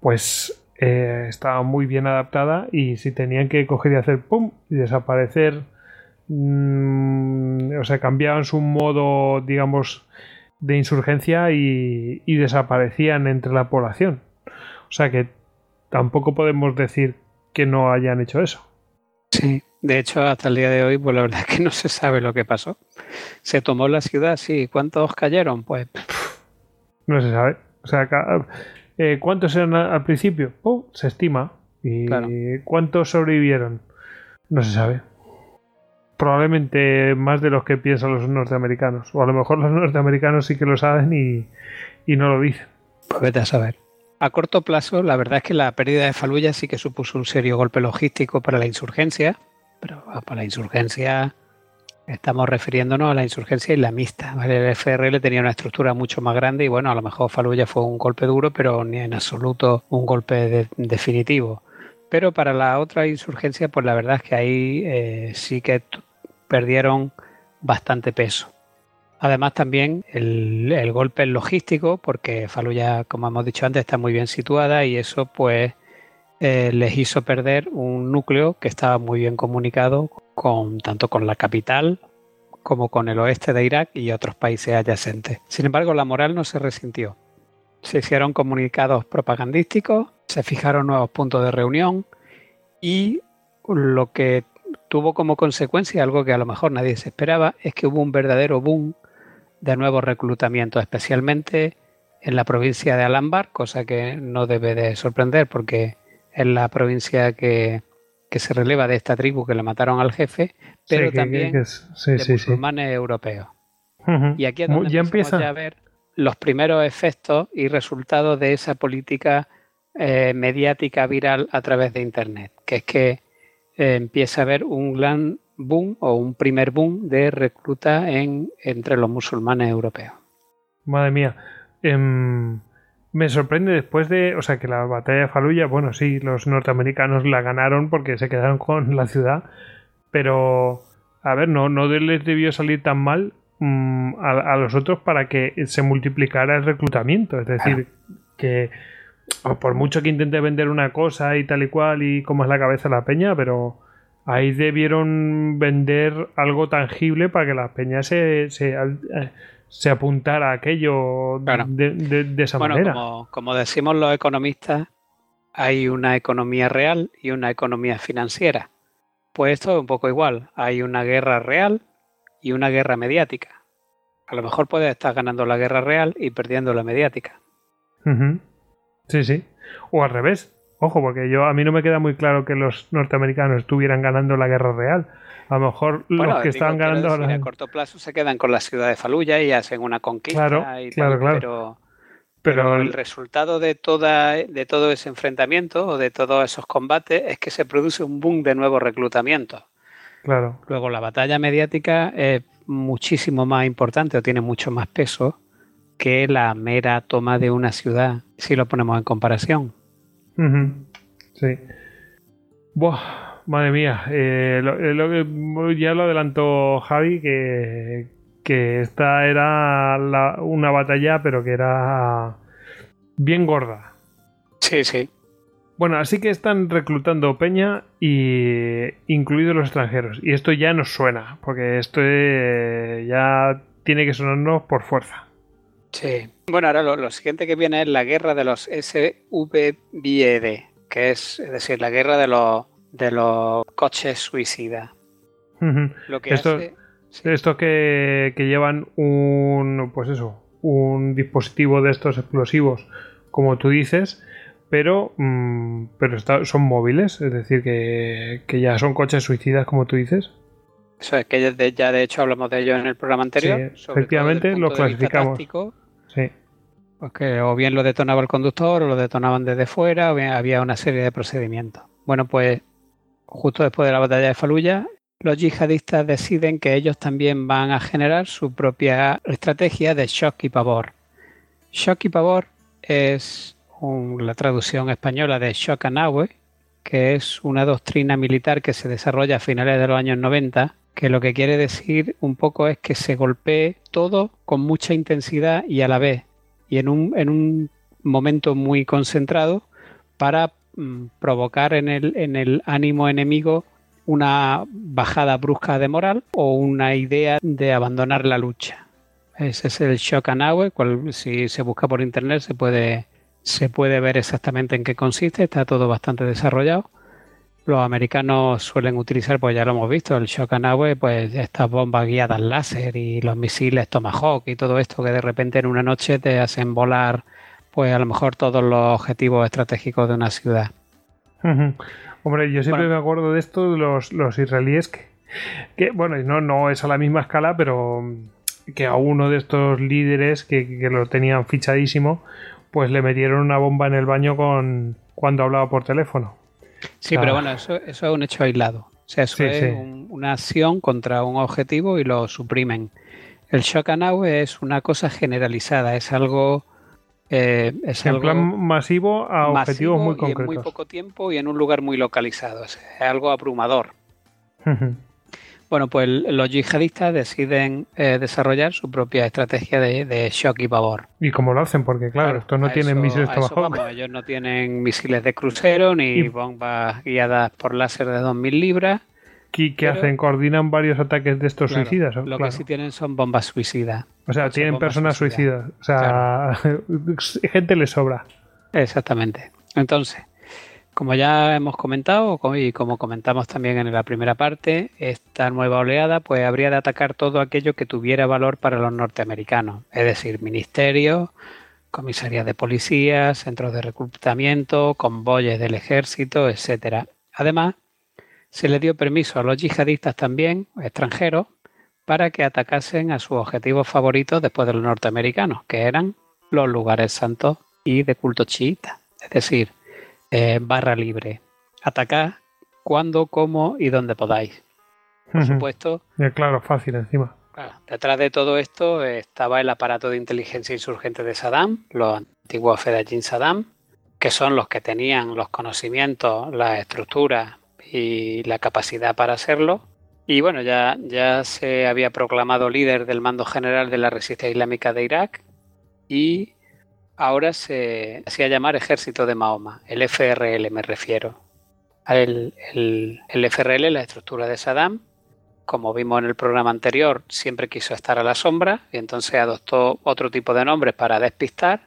pues, eh, estaba muy bien adaptada y si tenían que coger y hacer pum y desaparecer, mm, o sea, cambiaban su modo, digamos, de insurgencia y, desaparecían entre la población. O sea que tampoco podemos decir que no hayan hecho eso. Sí, de hecho, hasta el día de hoy, pues la verdad es que no se sabe lo que pasó. Se tomó la ciudad, sí. ¿Cuántos cayeron? Pues. No se sabe. O sea, eh, ¿cuántos eran al principio? Oh, se estima. ¿Y cuántos sobrevivieron? No se sabe probablemente más de los que piensan los norteamericanos. O a lo mejor los norteamericanos sí que lo saben y, no lo dicen. Pues vete a saber. A corto plazo, la verdad es que la pérdida de Faluya sí que supuso un serio golpe logístico para la insurgencia, pero para la insurgencia estamos refiriéndonos a la insurgencia islamista. El FRL tenía una estructura mucho más grande y bueno, a lo mejor Faluya fue un golpe duro, pero ni en absoluto un golpe definitivo. Pero para la otra insurgencia, pues la verdad es que ahí eh, sí que perdieron bastante peso. Además también el, golpe logístico, porque Faluya, como hemos dicho antes, está muy bien situada y eso pues eh, les hizo perder un núcleo que estaba muy bien comunicado con tanto con la capital como con el oeste de Irak y otros países adyacentes. Sin embargo, la moral no se resintió. Se hicieron comunicados propagandísticos, se fijaron nuevos puntos de reunión y lo que tuvo como consecuencia algo que a lo mejor nadie se esperaba, es que hubo un verdadero boom de nuevos reclutamientos, especialmente en la provincia de Alambar, cosa que no debe de sorprender porque es la provincia que, se releva de esta tribu que le mataron al jefe, pero también de musulmanes europeos. Y aquí es donde ya empieza. a ver los primeros efectos y resultados de esa política eh, mediática viral a través de Internet, que es que eh, empieza a haber un gran boom o un primer boom de recluta en, entre los musulmanes europeos. Madre mía. Em, me sorprende después de, o sea, que la batalla de Faluya, bueno, sí, los norteamericanos la ganaron porque se quedaron con la ciudad, pero, a ver, no, no les debió salir tan mal mm, a, los otros para que se multiplicara el reclutamiento. Es decir, que por mucho que intente vender una cosa y tal y cual y como es la cabeza de la peña, pero ahí debieron vender algo tangible para que la peña se, se, se apuntara a aquello de, esa manera. Como, como decimos los economistas, hay una economía real y una economía financiera. Pues esto es un poco igual. Hay una guerra real y una guerra mediática. A lo mejor puedes estar ganando la guerra real y perdiendo la mediática. Sí, sí. O al revés. Ojo, porque yo a mí no me queda muy claro que los norteamericanos estuvieran ganando la guerra real. A lo mejor los que estaban ganando ahora... A corto plazo se quedan con la ciudad de Faluya y hacen una conquista. Claro, claro, claro. Pero, el resultado de, toda, de todo ese enfrentamiento o de todos esos combates es que se produce un boom de nuevos reclutamientos. Claro. Luego la batalla mediática es muchísimo más importante o tiene mucho más peso que la mera toma de una ciudad, si lo ponemos en comparación. Sí. Buah, madre mía. Eh, eh, ya lo adelantó Javi, que, que esta era una batalla, pero que era bien gorda. Sí, sí. Bueno, así que están reclutando Peña y incluidos los extranjeros. Y esto ya nos suena, porque esto eh, ya tiene que sonarnos por fuerza. Sí. Bueno, ahora lo, siguiente que viene es la guerra de los SVBED, que es, es decir, la guerra de los, de los coches suicidas. Lo que esto, esto que, que, llevan un, pues eso, un dispositivo de estos explosivos, como tú dices, pero, mm, pero son móviles, es decir, que, ya son coches suicidas, como tú dices. Eso es que ya de hecho hablamos de ello en el programa anterior. Sí, efectivamente, lo clasificamos. Sí. Pues que o bien lo detonaba el conductor o lo detonaban desde fuera, o bien había una serie de procedimientos. Bueno, pues justo después de la batalla de Faluya, los yihadistas deciden que ellos también van a generar su propia estrategia de shock y pavor. Shock y pavor es la traducción española de shock and awe, que es una doctrina militar que se desarrolla a finales de los años 90, que lo que quiere decir un poco es que se golpee todo con mucha intensidad y a la vez, y en un, en un momento muy concentrado para mm, provocar en el, en el ánimo enemigo una bajada brusca de moral o una idea de abandonar la lucha. Ese es el shock and awe, cual si se busca por internet se puede, se puede ver exactamente en qué consiste, está todo bastante desarrollado. Los americanos suelen utilizar, pues ya lo hemos visto, el shock and awe, pues estas bombas guiadas láser y los misiles Tomahawk y todo esto que de repente en una noche te hacen volar, pues a lo mejor todos los objetivos estratégicos de una ciudad. Hombre, yo siempre me acuerdo de esto, de los, los israelíes que, bueno, no, no es a la misma escala, pero que a uno de estos líderes que, lo tenían fichadísimo, pues le metieron una bomba en el baño con cuando hablaba por teléfono. Sí, pero bueno, eso, eso, es un hecho aislado. O sea, eso es una acción contra un objetivo y lo suprimen. El shock and awe es una cosa generalizada, es algo eh, es en plan masivo a objetivos muy concretos. en muy poco tiempo y en un lugar muy localizado. Es, algo abrumador. Bueno, pues los yihadistas deciden eh, desarrollar su propia estrategia de, shock y pavor. ¿Y cómo lo hacen? Porque claro, estos no tienen misiles Tomahawk. ellos no tienen misiles de crucero ni bombas guiadas por láser de 2.000 libras ¿Qué, hacen? ¿Coordinan varios ataques de estos suicidas? Lo que sí tienen son bombas suicidas. O sea, tienen personas suicidas. O sea, gente le sobra. Exactamente. Entonces, como ya hemos comentado y como comentamos también en la primera parte, esta nueva oleada pues habría de atacar todo aquello que tuviera valor para los norteamericanos, es decir, ministerios, comisarías de policía, centros de reclutamiento, convoyes del ejército, etcétera. Además, se le dio permiso a los yihadistas también, extranjeros, para que atacasen a sus objetivos favoritos después de los norteamericanos, que eran los lugares santos y de culto chiita. Es decir, eh, barra libre. Atacad cuando, cómo y donde podáis. Por supuesto. claro, fácil encima. detrás de todo esto estaba el aparato de inteligencia insurgente de Saddam, los antiguos Fedayeen Saddam, que son los que tenían los conocimientos, las estructuras y la capacidad para hacerlo. Y bueno, ya, ya se había proclamado líder del mando general de la resistencia islámica de Irak y ahora se hacía llamar Ejército de Mahoma, el FRL me refiero. El, FRL, la estructura de Saddam, como vimos en el programa anterior, siempre quiso estar a la sombra y entonces adoptó otro tipo de nombres para despistar.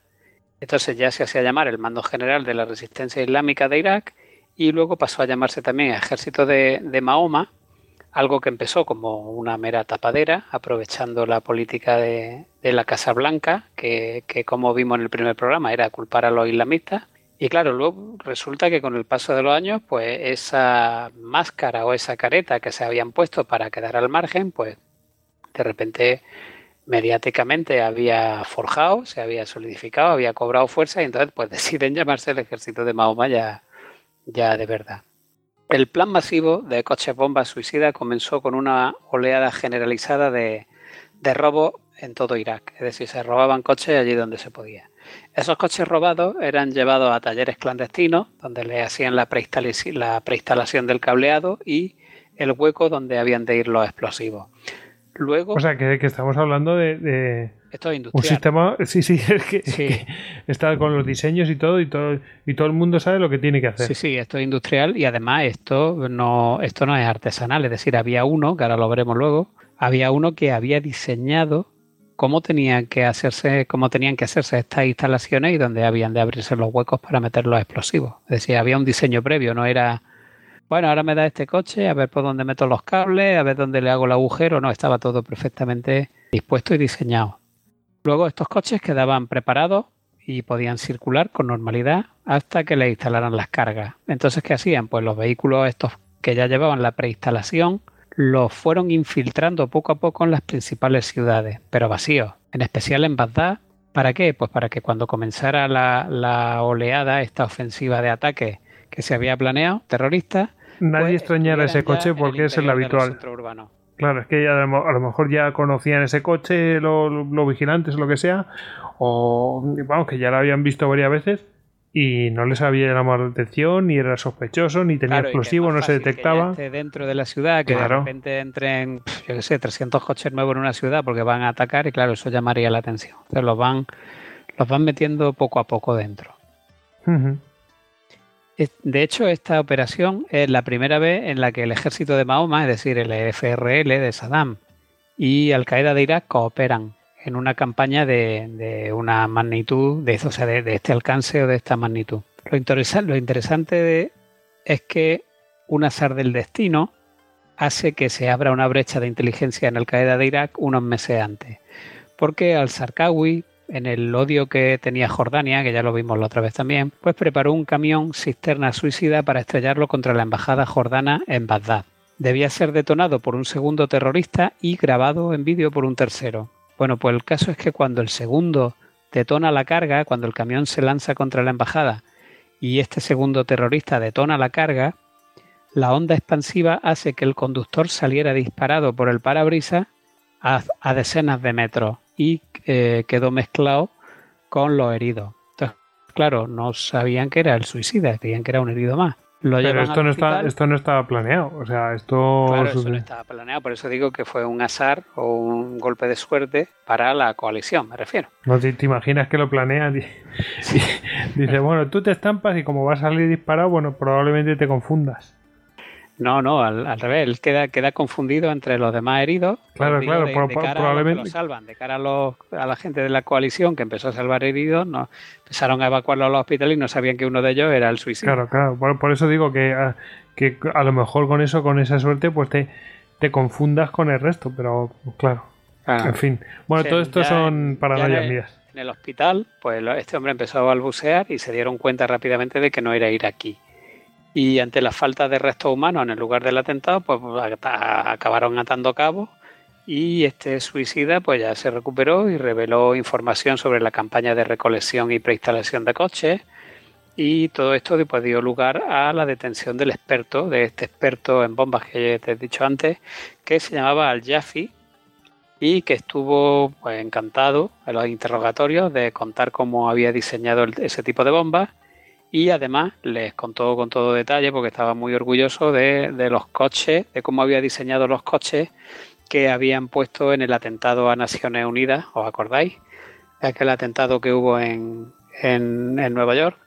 Entonces ya se hacía llamar el Mando General de la Resistencia Islámica de Irak y luego pasó a llamarse también Ejército de, Mahoma, algo que empezó como una mera tapadera, aprovechando la política de, la Casa Blanca, que, como vimos en el primer programa era culpar a los islamistas. Y claro, luego resulta que con el paso de los años, pues esa máscara o esa careta que se habían puesto para quedar al margen, pues de repente mediáticamente había forjado, se había solidificado, había cobrado fuerza y entonces pues deciden llamarse el ejército de Mahoma ya, ya de verdad. El plan masivo de coches bombas suicida comenzó con una oleada generalizada de, de robo en todo Irak, es decir, se robaban coches allí donde se podía. Esos coches robados eran llevados a talleres clandestinos donde le hacían la, preinstalación del cableado y el hueco donde habían de ir los explosivos. Luego, o sea, que, estamos hablando de esto es Un sistema, sí, sí, es que, está con los diseños y todo, y todo, y todo el mundo sabe lo que tiene que hacer. Sí, sí, esto es industrial y además esto no, esto no es artesanal, es decir, había uno, que ahora lo veremos luego, había uno que había diseñado cómo tenían que hacerse, cómo tenían que hacerse estas instalaciones y dónde habían de abrirse los huecos para meter los explosivos. Es decir, había un diseño previo, no era bueno, ahora me da este coche, a ver por dónde meto los cables, a ver dónde le hago el agujero. No, estaba todo perfectamente dispuesto y diseñado. Luego estos coches quedaban preparados y podían circular con normalidad hasta que le instalaran las cargas. Entonces, ¿qué hacían? Pues los vehículos estos que ya llevaban la preinstalación los fueron infiltrando poco a poco en las principales ciudades, pero vacíos, en especial en Bagdad. ¿Para qué? Pues para que cuando comenzara la, la oleada, esta ofensiva de ataque que se había planeado, terrorista, Nadie pues, extrañara ese coche porque es el habitual. Claro, es que ya a lo lo mejor ya conocían ese coche, los los vigilantes o lo que sea, o vamos, que ya lo habían visto varias veces y no les había llamado la atención, ni era sospechoso, ni tenía Claro, explosivo, no se fácil que ya detectaba. esté dentro de la ciudad, que Claro. de repente entren, yo qué sé, 300 coches nuevos en una ciudad porque van a atacar y claro, eso llamaría la atención. Entonces los van, los van metiendo poco a poco dentro. De hecho, esta operación es la primera vez en la que el ejército de Mahoma, es decir, el FRL de Saddam y Al Qaeda de Irak cooperan en una campaña de, una magnitud, de, o sea, de, este alcance o de esta magnitud. Lo, interesa- lo interesante es que un azar del destino hace que se abra una brecha de inteligencia en Al Qaeda de Irak unos meses antes. Porque al-Sarkawi, en el odio que tenía Jordania, que ya lo vimos la otra vez también, pues preparó un camión cisterna suicida para estrellarlo contra la embajada jordana en Bagdad. Debía ser detonado por un segundo terrorista y grabado en vídeo por un tercero. Bueno, pues el caso es que cuando el segundo detona la carga, cuando el camión se lanza contra la embajada y este segundo terrorista detona la carga, la onda expansiva hace que el conductor saliera disparado por el parabrisas a, a decenas de metros y eh, quedó mezclado con los heridos. Entonces, claro, no sabían que era el suicida, creían que era un herido más. Lo Pero esto no, está, esto no estaba planeado. O sea, esto. Claro, eso no estaba planeado, por eso digo que fue un azar o un golpe de suerte para la coalición, me refiero. No te, te imaginas que lo planean dice, bueno, tú te estampas y como vas a salir disparado, bueno, probablemente te confundas. No, no, al, al revés, él queda, queda confundido entre los demás heridos. Claro, claro, de, por- de por- cara a los que probablemente- lo salvan, de cara a, los, a la gente de la coalición que empezó a salvar heridos, no, empezaron a evacuarlos a los hospitales y no sabían que uno de ellos era el suicida. Claro, claro. Por, por eso digo que a, que a lo mejor con eso, con esa suerte, pues te, te confundas con el resto. Pero claro, en fin. Bueno, todo esto son paranoias en- mías. En el hospital, pues este hombre empezó a balbucear y se dieron cuenta rápidamente de que no era iraquí. Y ante la falta de restos humanos en el lugar del atentado, pues acabaron atando cabos y este suicida pues ya se recuperó y reveló información sobre la campaña de recolección y preinstalación de coches. Y todo esto pues, dio lugar a la detención del experto, de este experto en bombas que te he dicho antes, que se llamaba Al-Jafi y que estuvo pues, encantado en los interrogatorios de contar cómo había diseñado ese tipo de bombas y además les contó con todo detalle porque estaba muy orgulloso de, de los coches, de cómo había diseñado los coches que habían puesto en el atentado a Naciones Unidas, ¿os acordáis? De aquel atentado que hubo en, en, en Nueva York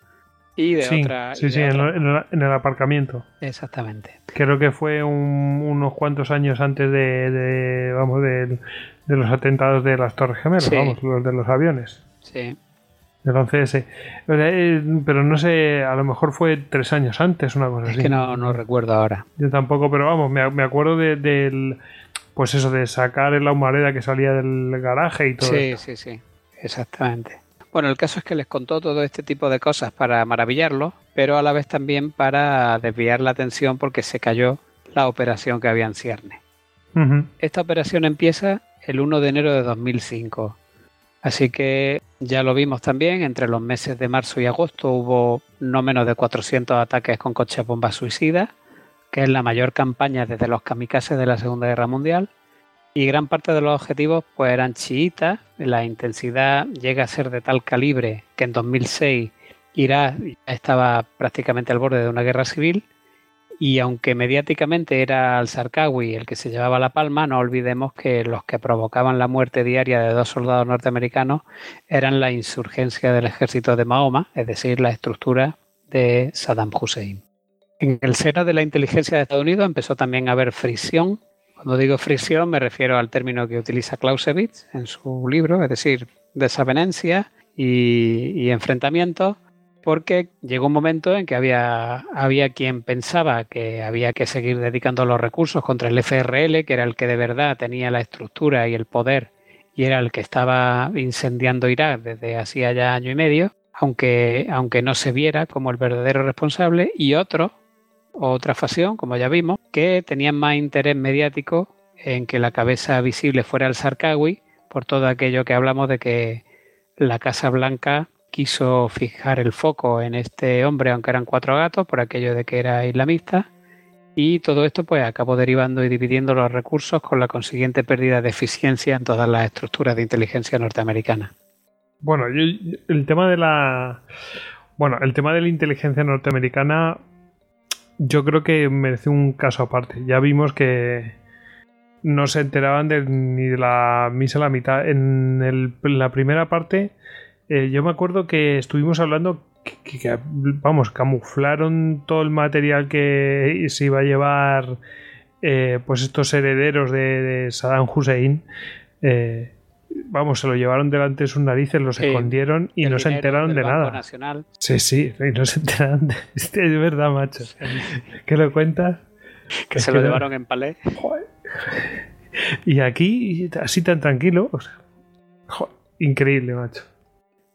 y de Sí, otra... y sí, de sí, en, otra- en el- en el aparcamiento. Exactamente. Creo que fue un- unos cuantos años antes de, de, vamos, del- de los atentados de las Torres Gemelas, Sí. vamos, los de los aviones. Sí. Del 11S. O sea, eh, Pero no sé, a lo mejor fue tres años antes, una cosa Es así. que no, no recuerdo ahora. Yo tampoco, pero vamos, me, me acuerdo de- del. Pues eso, de sacar la humareda que salía del garaje y todo. Sí, esto. sí, sí, exactamente. Bueno, el caso es que les contó todo este tipo de cosas para maravillarlos, pero a la vez también para desviar la atención porque se cayó la operación que había en cierne. Ujú. Esta operación empieza el 1 de enero de 2005. Así que ya lo vimos también, entre los meses de marzo y agosto hubo no menos de 400 ataques con coches bombas suicidas, que es la mayor campaña desde los kamikazes de la Segunda Guerra Mundial. Y gran parte de los objetivos pues eran chiitas, la intensidad llega a ser de tal calibre que en 2006 Irak estaba prácticamente al borde de una guerra civil y aunque mediáticamente era al-Sarkawi el que se llevaba la palma, no olvidemos que los que provocaban la muerte diaria de dos soldados norteamericanos eran la insurgencia del ejército de Mahoma, es decir, la estructura de Saddam Hussein. En el seno de la inteligencia de Estados Unidos empezó también a haber fricción. Cuando digo fricción me refiero al término que utiliza Clausewitz en su libro, es decir, desavenencia y, y enfrentamientos porque llegó un momento en que había, había quien pensaba que había que seguir dedicando los recursos contra el FRL, que era el que de verdad tenía la estructura y el poder y era el que estaba incendiando Irak desde hacía ya año y medio, aunque, aunque no se viera como el verdadero responsable, y otro, otra facción, como ya vimos, que tenían más interés mediático en que la cabeza visible fuera el Sarkawi, por todo aquello que hablamos de que la Casa Blanca quiso fijar el foco en este hombre, aunque eran cuatro gatos, por aquello de que era islamista, y todo esto pues acabó derivando y dividiendo los recursos con la consiguiente pérdida de eficiencia en todas las estructuras de inteligencia norteamericana. Bueno, el tema de la bueno, el tema de la inteligencia norteamericana yo creo que merece un caso aparte. Ya vimos que no se enteraban ni de la misa a la mitad. En, la primera parte, eh, yo me acuerdo que estuvimos hablando que, vamos, camuflaron todo el material que se iba a llevar eh, pues estos herederos de, Saddam Hussein. Eh, vamos, se lo llevaron delante de sus narices, los escondieron y no se enteraron de nada. Nacional. Sí, sí, y no se enteraron de... Es verdad, macho. ¿Qué lo cuentas? Que se lo llevaron en palé. Y aquí, así tan tranquilo. increíble, macho.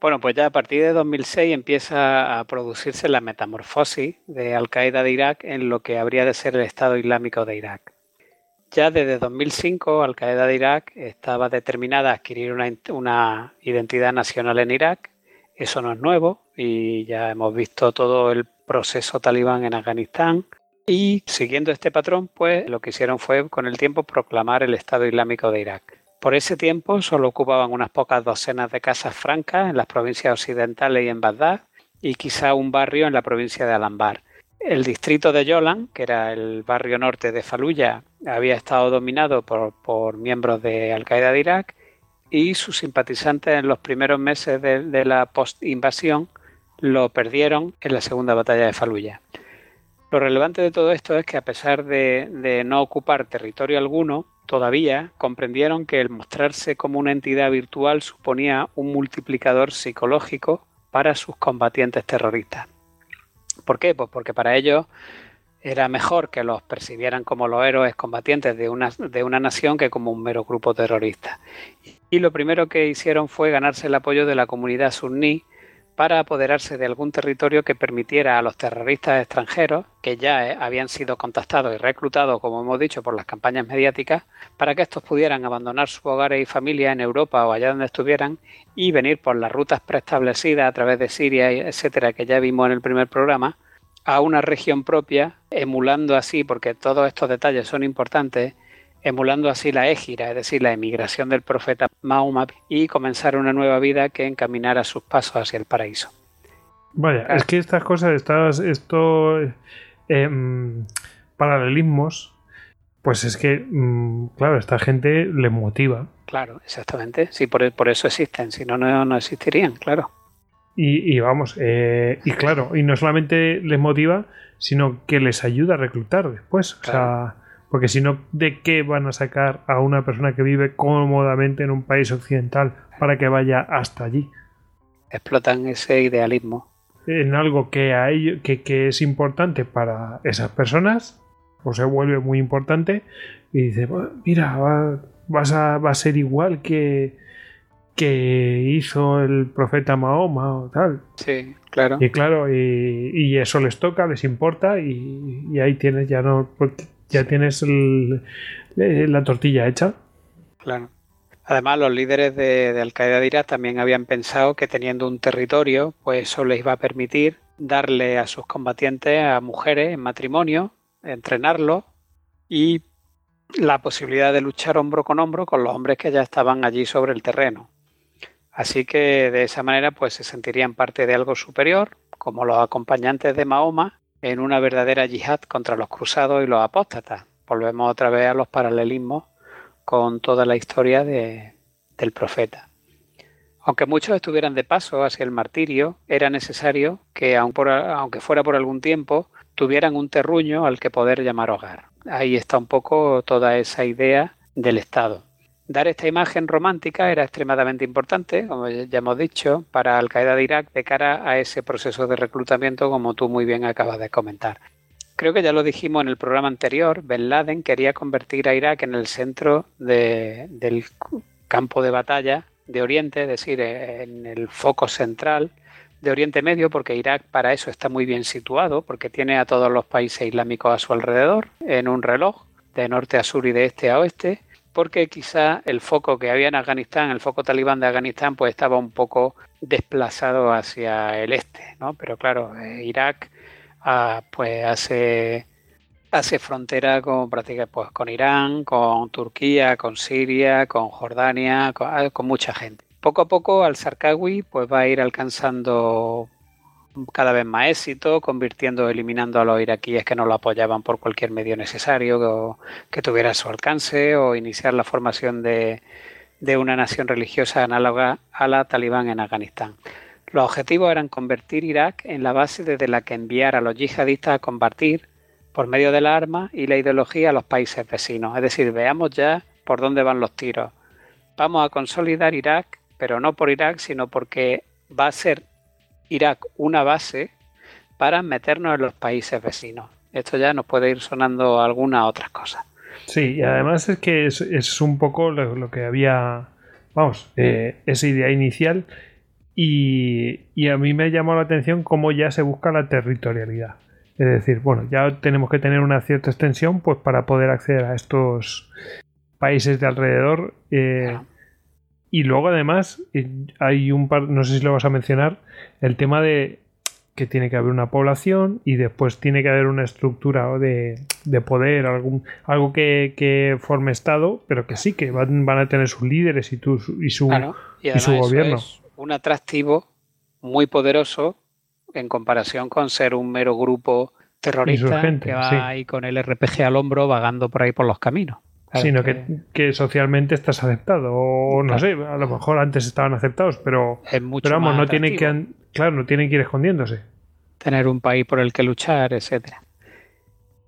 Bueno, pues ya a partir de 2006 empieza a producirse la metamorfosis de Al Qaeda de Irak en lo que habría de ser el Estado Islámico de Irak. Ya desde 2005 Al Qaeda de Irak estaba determinada a adquirir una, una identidad nacional en Irak. Eso no es nuevo y ya hemos visto todo el proceso talibán en Afganistán. Y siguiendo este patrón, pues lo que hicieron fue con el tiempo proclamar el Estado Islámico de Irak. Por ese tiempo solo ocupaban unas pocas docenas de casas francas en las provincias occidentales y en Bagdad, y quizá un barrio en la provincia de Alambar. El distrito de Yolan, que era el barrio norte de Faluya, había estado dominado por, miembros de Al Qaeda de Irak y sus simpatizantes en los primeros meses de, la post-invasión lo perdieron en la segunda batalla de Faluya. Lo relevante de todo esto es que a pesar de no ocupar territorio alguno, Todavía comprendieron que el mostrarse como una entidad virtual suponía un multiplicador psicológico para sus combatientes terroristas. ¿Por qué? Pues porque para ellos era mejor que los percibieran como los héroes combatientes de una, de una nación que como un mero grupo terrorista. Y lo primero que hicieron fue ganarse el apoyo de la comunidad suní para apoderarse de algún territorio que permitiera a los terroristas extranjeros, que ya eh, habían sido contactados y reclutados, como hemos dicho, por las campañas mediáticas, para que estos pudieran abandonar sus hogares y familias en Europa o allá donde estuvieran y venir por las rutas preestablecidas a través de Siria, etcétera, que ya vimos en el primer programa, a una región propia, emulando así, porque todos estos detalles son importantes, emulando así la égira, es decir, la emigración del profeta Mahoma, y comenzar una nueva vida que encaminara sus pasos hacia el paraíso. Vaya, es que estas cosas, estas, estos em, paralelismos, pues es que, mm, claro, esta gente le motiva. Claro, exactamente. Sí, por, por eso existen, si no, no, existirían, claro. Y, vamos, eh, y claro, y no solamente les motiva, sino que les ayuda a reclutar después. O sea, porque si no, ¿de qué van a sacar a una persona que vive cómodamente en un país occidental para que vaya hasta allí? Explotan ese idealismo. En algo que, a que, es importante para esas personas, o se vuelve muy importante, y dice, mira, va, vas a, va a ser igual que, que hizo el profeta Mahoma o tal. Sí, claro. Y claro, y, eso les toca, les importa, y, y ahí tienes ya no ya tienes la tortilla hecha. Claro. Además, los líderes de, Al Qaeda de Irak también habían pensado que teniendo un territorio, pues eso les iba a permitir darle a sus combatientes, a mujeres en matrimonio, entrenarlos y la posibilidad de luchar hombro con hombro con los hombres que ya estaban allí sobre el terreno. Así que de esa manera pues se sentirían parte de algo superior, como los acompañantes de Mahoma, en una verdadera yihad contra los cruzados y los apóstatas. Volvemos otra vez a los paralelismos con toda la historia de, del profeta. Aunque muchos estuvieran de paso hacia el martirio, era necesario que, aunque fuera por algún tiempo, tuvieran un terruño al que poder llamar hogar. Ahí está un poco toda esa idea del Estado. Dar esta imagen romántica era extremadamente importante, como ya hemos dicho, para Al Qaeda de Irak de cara a ese proceso de reclutamiento, como tú muy bien acabas de comentar. Creo que ya lo dijimos en el programa anterior, Bin Laden quería convertir a Irak en el centro del campo de batalla de Oriente, es decir, en el foco central de Oriente Medio, porque Irak para eso está muy bien situado, porque tiene a todos los países islámicos a su alrededor, en un reloj, de norte a sur y de este a oeste, porque quizá el foco que había en Afganistán, el foco talibán de Afganistán, pues estaba un poco desplazado hacia el este, ¿no? Pero claro, eh, Irak ah, pues hace, hace frontera con prácticamente pues, con Irán, con Turquía, con Siria, con Jordania, con, ah, con mucha gente. Poco a poco Al-Sarkawi pues va a ir alcanzando cada vez más éxito, convirtiendo, eliminando a los iraquíes que no lo apoyaban por cualquier medio necesario que tuviera su alcance, o iniciar la formación de, de una nación religiosa análoga a la talibán en Afganistán. Los objetivos eran convertir Irak en la base desde la que enviar a los yihadistas a combatir por medio de la arma y la ideología a los países vecinos. Es decir, veamos ya por dónde van los tiros. Vamos a consolidar Irak, pero no por Irak, sino porque va a ser Irak una base para meternos en los países vecinos. Esto ya nos puede ir sonando algunas otras cosas. Sí, y además es que es, un poco lo, que había, vamos, eh, esa idea inicial y, y, a mí me ha llamado la atención cómo ya se busca la territorialidad. Es decir, bueno, ya tenemos que tener una cierta extensión pues para poder acceder a estos países de alrededor. Eh, y luego además eh, hay un par, no sé si lo vas a mencionar, el tema de que tiene que haber una población y después tiene que haber una estructura de, de poder, algún, algo que, forme Estado, pero que sí, que van, van a tener sus líderes y, tu, y su, y, su gobierno. Es un atractivo muy poderoso en comparación con ser un mero grupo terrorista que va ahí con el RPG al hombro vagando por ahí por los caminos sino que, socialmente estás aceptado. O no sé, a lo mejor antes estaban aceptados, pero, pero vamos, no tienen que, claro, no tienen que ir escondiéndose. Tener un país por el que luchar, etcétera.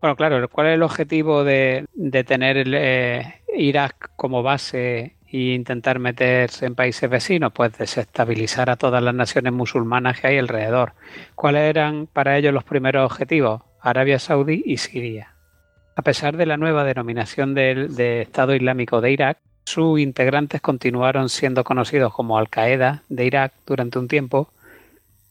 Bueno, claro, ¿cuál es el objetivo de, tener eh, Irak como base e intentar meterse en países vecinos? Pues desestabilizar a todas las naciones musulmanas que hay alrededor. ¿Cuáles eran para ellos los primeros objetivos? Arabia Saudí y Siria. A pesar de la nueva denominación de, Estado Islámico de Irak, sus integrantes continuaron siendo conocidos como Al-Qaeda de Irak durante un tiempo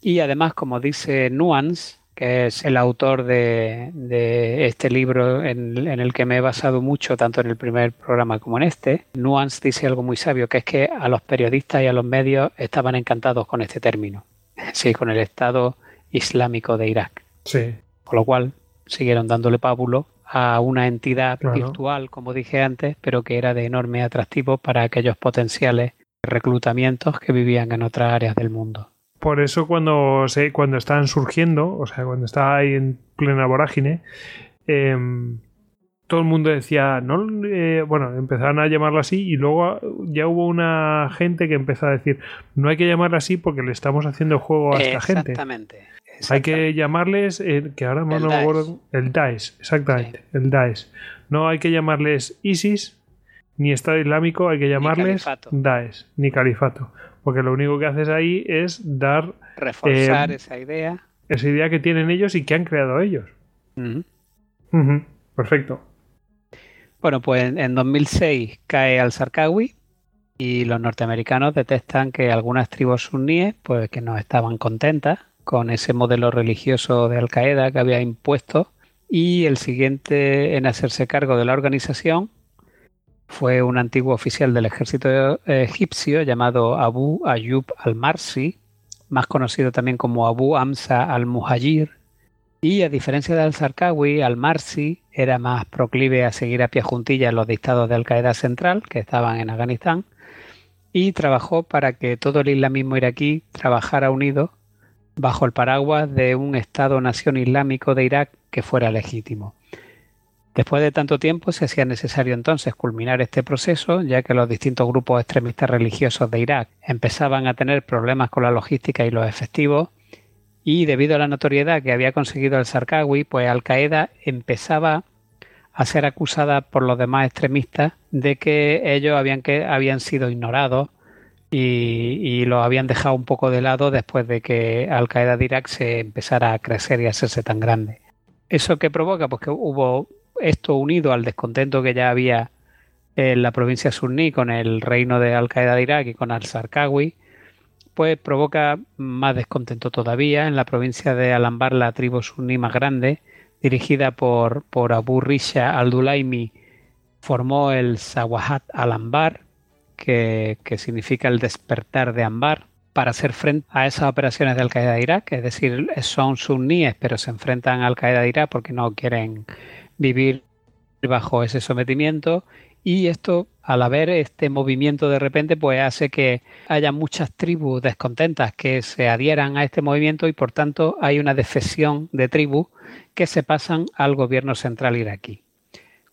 y además, como dice Nuance, que es el autor de, este libro en, el que me he basado mucho, tanto en el primer programa como en este, Nuance dice algo muy sabio, que es que a los periodistas y a los medios estaban encantados con este término, sí, con el Estado Islámico de Irak. Sí. Con lo cual siguieron dándole pábulo a una entidad virtual, como dije antes, pero que era de enorme atractivo para aquellos potenciales reclutamientos que vivían en otras áreas del mundo. Por eso cuando, se, cuando estaban surgiendo, o sea, cuando estaba ahí en plena vorágine, em, todo el mundo decía, no, eh, bueno, empezaron a llamarlo así y luego ya hubo una gente que empezó a decir, no hay que llamarlo así porque le estamos haciendo juego a esta gente. Exactamente. Hay que llamarles, eh, que ahora no me acuerdo, el Daesh, exactamente, el Daesh. No hay que llamarles ISIS, ni Estado Islámico, hay que llamarles Daesh, ni Califato. Porque lo único que haces ahí es dar... Reforzar eh, esa idea. Esa idea que tienen ellos y que han creado ellos. Perfecto. Bueno, pues en 2006 cae al-Sarkawi y los norteamericanos detectan que algunas tribus suníes, pues que no estaban contentas con ese modelo religioso de Al Qaeda que había impuesto y el siguiente en hacerse cargo de la organización fue un antiguo oficial del ejército egipcio llamado Abu Ayyub al-Marsi, más conocido también como Abu Amsa al-Muhajir, y a diferencia de al-Zarqawi, al-Marsi era más proclive a seguir a pie juntillas los dictados de Al-Qaeda Central, que estaban en Afganistán, y trabajó para que todo el islamismo iraquí trabajara unido bajo el paraguas de un Estado-nación islámico de Irak que fuera legítimo. Después de tanto tiempo se hacía necesario entonces culminar este proceso, ya que los distintos grupos extremistas religiosos de Irak empezaban a tener problemas con la logística y los efectivos, y debido a la notoriedad que había conseguido el Sarkawi, pues Al Qaeda empezaba a ser acusada por los demás extremistas de que ellos habían, que, habían sido ignorados y, lo habían dejado un poco de lado después de que Al Qaeda de Irak se empezara a crecer y a hacerse tan grande. ¿Eso qué provoca? Pues que hubo esto unido al descontento que ya había en la provincia suní con el reino de Al Qaeda de Irak y con al-Sarkawi, pues provoca más descontento todavía. En la provincia de Alambar, la tribu suní más grande, dirigida por, por Abu Risha al-Dulaimi, formó el Sawahat al-Ambar, que, significa el despertar de Ambar, para hacer frente a esas operaciones de Al-Qaeda de Irak, es decir, son suníes, pero se enfrentan a Al-Qaeda de Irak porque no quieren vivir bajo ese sometimiento y esto al haber este movimiento de repente pues hace que haya muchas tribus descontentas que se adhieran a este movimiento y por tanto hay una defección de tribus que se pasan al gobierno central iraquí.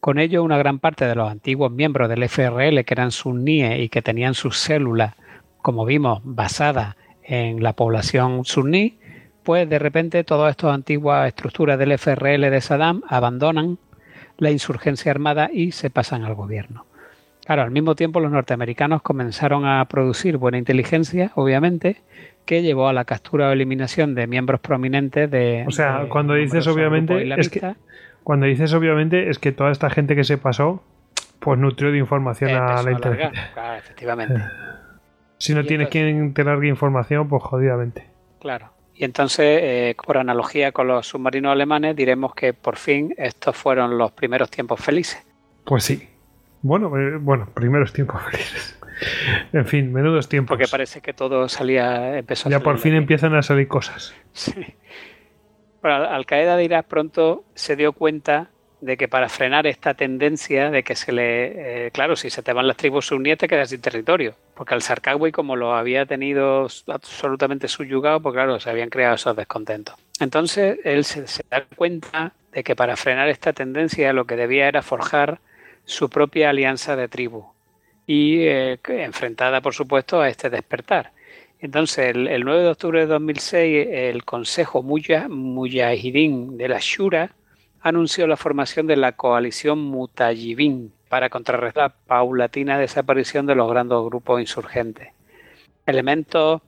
Con ello una gran parte de los antiguos miembros del FRL que eran suníes y que tenían sus células como vimos, basada en la población suní, pues de repente todas estas antiguas estructuras del FRL de Saddam abandonan la insurgencia armada y se pasan al gobierno. Claro, al mismo tiempo los norteamericanos comenzaron a producir buena inteligencia, obviamente, que llevó a la captura o eliminación de miembros prominentes de... O sea, cuando dices obviamente, es que, cuando dices obviamente es que toda esta gente que se pasó, pues nutrió de información a la inteligencia. Claro, efectivamente. Si no tienes quien te largue información, pues jodidamente. Claro. Y entonces, eh, por analogía con los submarinos alemanes, diremos que por fin estos fueron los primeros tiempos felices. Pues sí. Bueno, eh, bueno, primeros tiempos felices. En fin, menudos tiempos. Porque parece que todo salía, empezó Ya por fin empiezan a salir cosas. Sí. Bueno, Al Qaeda de Irak pronto se dio cuenta de que para frenar esta tendencia de que se le, eh, claro, si se te van las tribus suníes te quedas sin territorio, porque al Sarkawi como lo había tenido absolutamente subyugado, pues claro, se habían creado esos descontentos. Entonces él se, da cuenta de que para frenar esta tendencia lo que debía era forjar su propia alianza de tribu y eh, enfrentada por supuesto a este despertar. Entonces, el, 9 de octubre de 2006, el Consejo Mujahidin de la Shura anunció la formación de la coalición Mutallibin para contrarrestar la paulatina desaparición de los grandes grupos insurgentes. Elementos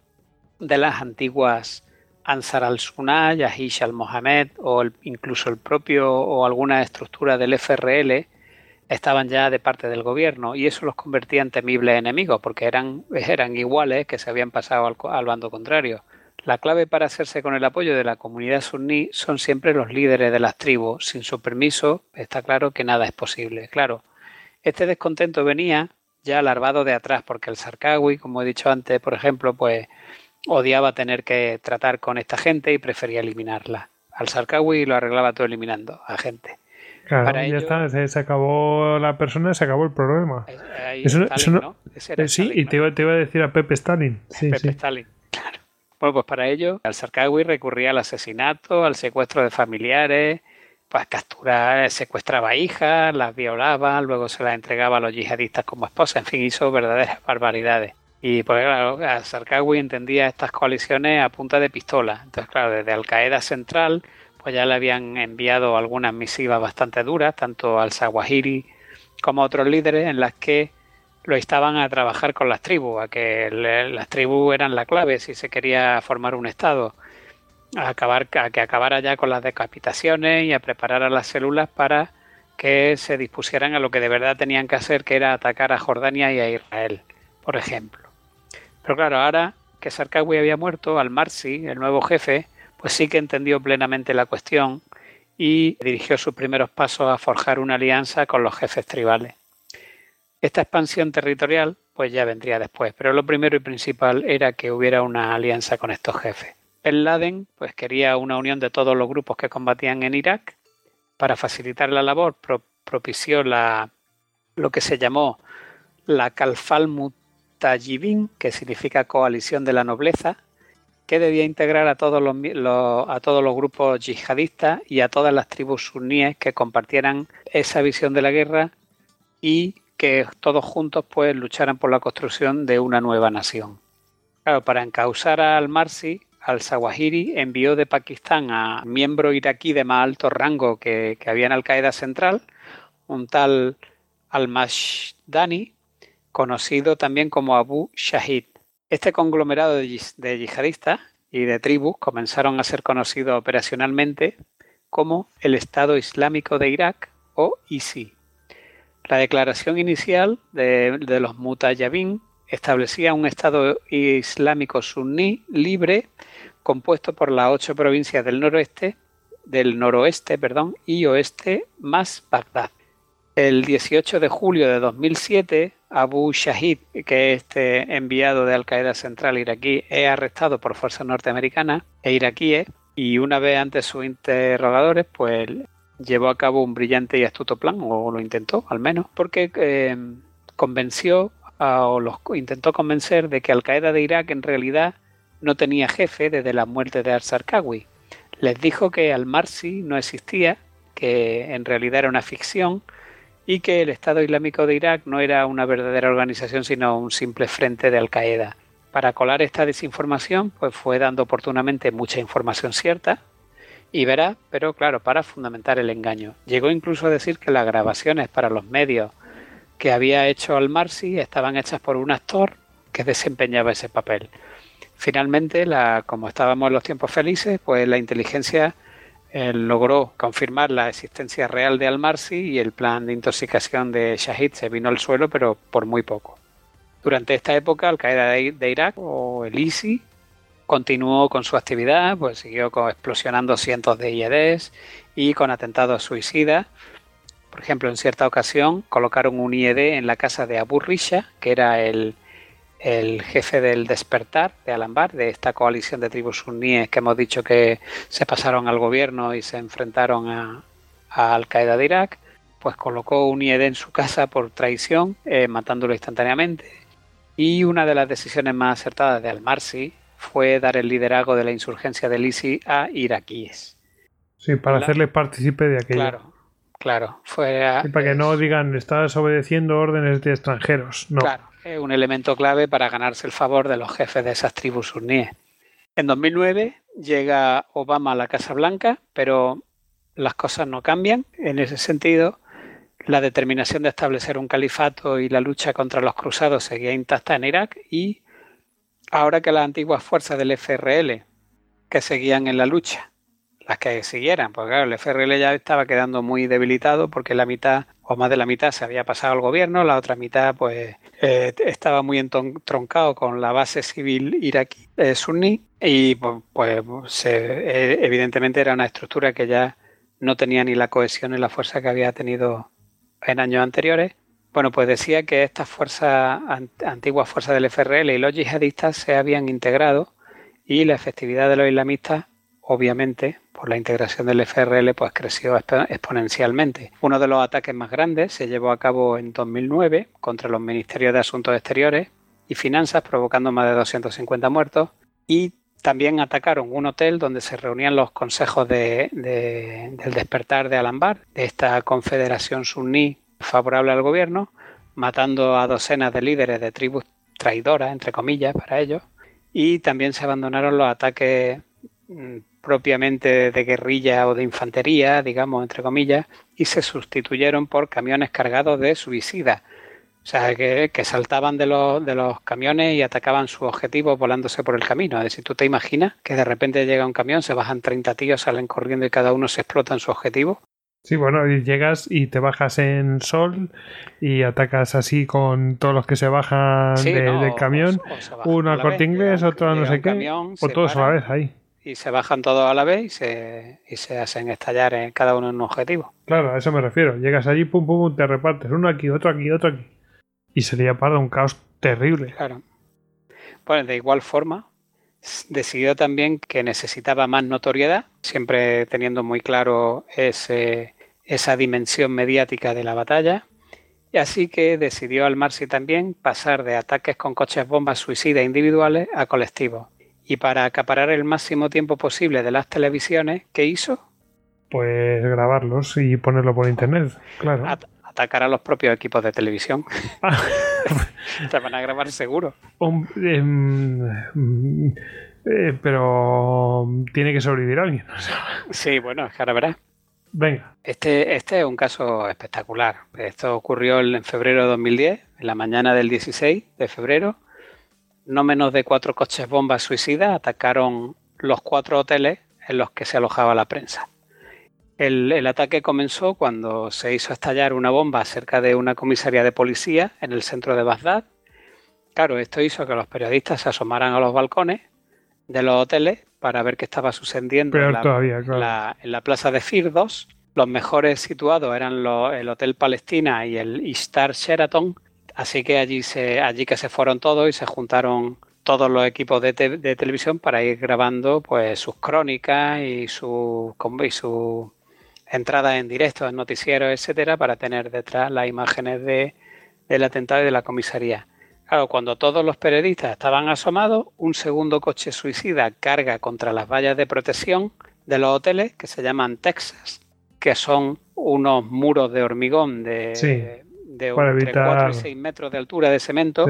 de las antiguas Ansar al-Sunnah, Yahish al-Mohamed o incluso el propio o alguna estructura del FRL estaban ya de parte del gobierno y eso los convertía en temibles enemigos porque eran, eran iguales que se habían pasado al, al bando contrario. La clave para hacerse con el apoyo de la comunidad suní son siempre los líderes de las tribus. Sin su permiso, está claro que nada es posible. Claro, este descontento venía ya larvado de atrás, porque el Sarkawi, como he dicho antes, por ejemplo, pues odiaba tener que tratar con esta gente y prefería eliminarla. Al Sarkawi lo arreglaba todo eliminando a gente. Claro, ya está, se, acabó la persona, se acabó el problema. sí, y te iba, a decir a Pepe Stalin. Sí, Pepe Stalin, claro. Bueno, pues para ello, al Sarkawi recurría al asesinato, al secuestro de familiares, pues capturar, secuestraba hijas, las violaba, luego se las entregaba a los yihadistas como esposa, en fin, hizo verdaderas barbaridades. Y pues claro, Sarkawi entendía estas coaliciones a punta de pistola. Entonces, claro, desde Al Qaeda Central, pues ya le habían enviado algunas misivas bastante duras, tanto al Zawahiri como a otros líderes, en las que lo instaban a trabajar con las tribus, a que las tribus eran la clave si se quería formar un estado, a, acabar, a que acabara ya con las decapitaciones y a preparar a las células para que se dispusieran a lo que de verdad tenían que hacer, que era atacar a Jordania y a Israel, por ejemplo. Pero claro, ahora que Sarkawi había muerto, al Marsi, el nuevo jefe, pues sí que entendió plenamente la cuestión y dirigió sus primeros pasos a forjar una alianza con los jefes tribales. Esta expansión territorial pues ya vendría después, pero lo primero y principal era que hubiera una alianza con estos jefes. El Laden pues quería una unión de todos los grupos que combatían en Irak. Para facilitar la labor propició la, lo que se llamó la Kalfal Mutajibin, que significa coalición de la nobleza, que debía integrar a todos los, a todos los grupos yihadistas y a todas las tribus suníes que compartieran esa visión de la guerra y que todos juntos pues lucharan por la construcción de una nueva nación. Claro, para encausar al Marsi, al Sawahiri envió de Pakistán a miembro iraquí de más alto rango que, había en Al Qaeda Central, un tal al-Mashdani, conocido también como Abu Shahid. Este conglomerado de, yihadistas y de tribus comenzaron a ser conocidos operacionalmente como el Estado Islámico de Irak o ISI. La declaración inicial de, los Mutayabin establecía un Estado islámico suní libre compuesto por las ocho provincias del noroeste, del noroeste, y oeste más Bagdad. El 18 de julio de 2007, Abu Shahid, que es este enviado de Al Qaeda Central iraquí, es arrestado por fuerzas norteamericanas e iraquíes y una vez antes sus interrogadores, pues llevó a cabo un brillante y astuto plan, o lo intentó al menos, porque eh, convenció o los intentó convencer de que Al Qaeda de Irak en realidad no tenía jefe desde la muerte de Al-Sarkawi. Les dijo que Al-Marsi no existía, que en realidad era una ficción y que el Estado Islámico de Irak no era una verdadera organización sino un simple frente de Al-Qaeda. Para colar esta desinformación, pues fue dando oportunamente mucha información cierta, y verá, pero claro, para fundamentar el engaño. Llegó incluso a decir que las grabaciones para los medios que había hecho al Marsi estaban hechas por un actor que desempeñaba ese papel. Finalmente, la, como estábamos en los tiempos felices, pues la inteligencia logró confirmar la existencia real de Al-Marsi y el plan de intoxicación de Shahid se vino al suelo, pero por muy poco. Durante esta época, Al-Qaeda de, Irak o el ISI continuó con su actividad, pues siguió explosionando cientos de IEDs y con atentados suicidas. Por ejemplo, en cierta ocasión colocaron un IED en la casa de Abu Risha, que era el, jefe del despertar de Alambar, de esta coalición de tribus suníes que hemos dicho que se pasaron al gobierno y se enfrentaron a, Al Qaeda de Irak, pues colocó un IED en su casa por traición, eh, matándolo instantáneamente. Y una de las decisiones más acertadas de Al-Marsi fue dar el liderazgo de la insurgencia del ISI a iraquíes. Sí, para hacerle partícipe de aquello. Claro, claro. Fue para que no digan, estás obedeciendo órdenes de extranjeros. No. Claro, es un elemento clave para ganarse el favor de los jefes de esas tribus suníes. En 2009 llega Obama a la Casa Blanca, pero las cosas no cambian. En ese sentido, la determinación de establecer un califato y la lucha contra los cruzados seguía intacta en Irak y ahora que las antiguas fuerzas del FRL que seguían en la lucha, las que siguieran, porque claro, el FRL ya estaba quedando muy debilitado porque la mitad o más de la mitad se había pasado al gobierno, la otra mitad pues eh, estaba muy entroncado con la base civil iraquí eh, suní y pues, pues evidentemente era una estructura que ya no tenía ni la cohesión ni la fuerza que había tenido en años anteriores. Bueno, pues decía que estas fuerzas, antiguas fuerzas del FRL y los yihadistas se habían integrado y la efectividad de los islamistas, obviamente, por la integración del FRL, pues creció exponencialmente. Uno de los ataques más grandes se llevó a cabo en 2009 contra los Ministerios de Asuntos Exteriores y Finanzas, provocando más de 250 muertos, y también atacaron un hotel donde se reunían los consejos del despertar de Alambar, de esta confederación suní favorable al gobierno, matando a docenas de líderes de tribus traidoras, entre comillas, para ellos, y también se abandonaron los ataques propiamente de guerrilla o de infantería, digamos, entre comillas, y se sustituyeron por camiones cargados de suicidas. O sea, que, saltaban de los, de los camiones y atacaban su objetivo volándose por el camino. Es decir, tú te imaginas que de repente llega un camión, se bajan 30 tíos, salen corriendo y cada uno se explota en su objetivo. Sí, bueno, y llegas y te bajas en sol y atacas así con todos los que se bajan del camión. uno al corte inglés, otro a no sé qué. o todos a la vez ahí. Y se bajan todos a la vez y se, y se hacen estallar en cada uno en un objetivo. Claro, a eso me refiero. Llegas allí, pum, pum, pum, te repartes. Uno aquí, otro aquí, otro aquí. Y sería para un caos terrible. Claro. Bueno, de igual forma, decidió también que necesitaba más notoriedad, siempre teniendo muy claro ese, esa dimensión mediática de la batalla, y así que decidió al Marsi también pasar de ataques con coches bombas suicidas individuales a colectivos. Y para acaparar el máximo tiempo posible de las televisiones, ¿qué hizo? Pues grabarlos y ponerlo por internet, claro. atacar a los propios equipos de televisión. Te van a grabar seguro. Em, eh, pero tiene que sobrevivir alguien. sí, bueno, es que ahora verás. Venga. Este, este es un caso espectacular. Esto ocurrió en febrero de 2010, en la mañana del 16 de febrero. No menos de cuatro coches bombas suicidas atacaron los cuatro hoteles en los que se alojaba la prensa. El, el, ataque comenzó cuando se hizo estallar una bomba cerca de una comisaría de policía en el centro de Bagdad Claro, esto hizo que los periodistas se asomaran a los balcones de los hoteles para ver qué estaba sucediendo en la, en la, plaza de Firdos. Los mejores situados eran el Hotel Palestina y el Star Sheraton, así que allí, se, allí que se fueron todos y se juntaron todos los equipos de, televisión para ir grabando pues sus crónicas y su, y su entradas en directo en noticieros, etcétera, para tener detrás las imágenes de, del atentado y de la comisaría. Claro, cuando todos los periodistas estaban asomados, un segundo coche suicida carga contra las vallas de protección de los hoteles que se llaman Texas, que son unos muros de hormigón de, de entre 4 y 6 metros de altura de cemento.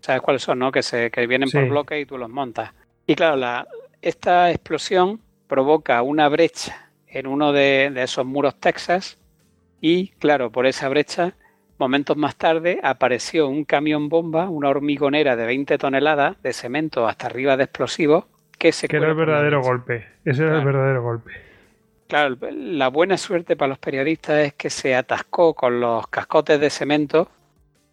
¿Sabes cuáles son, no? Que, se, que vienen por bloque y tú los montas. Y claro, la, esta explosión provoca una brecha en uno de, de esos muros Texas y, claro, por esa brecha Momentos más tarde apareció un camión bomba, una hormigonera de 20 toneladas de cemento hasta arriba de explosivos que se... Que era el verdadero golpe. Ese era el verdadero golpe. Claro, la buena suerte para los periodistas es que se atascó con los cascotes de cemento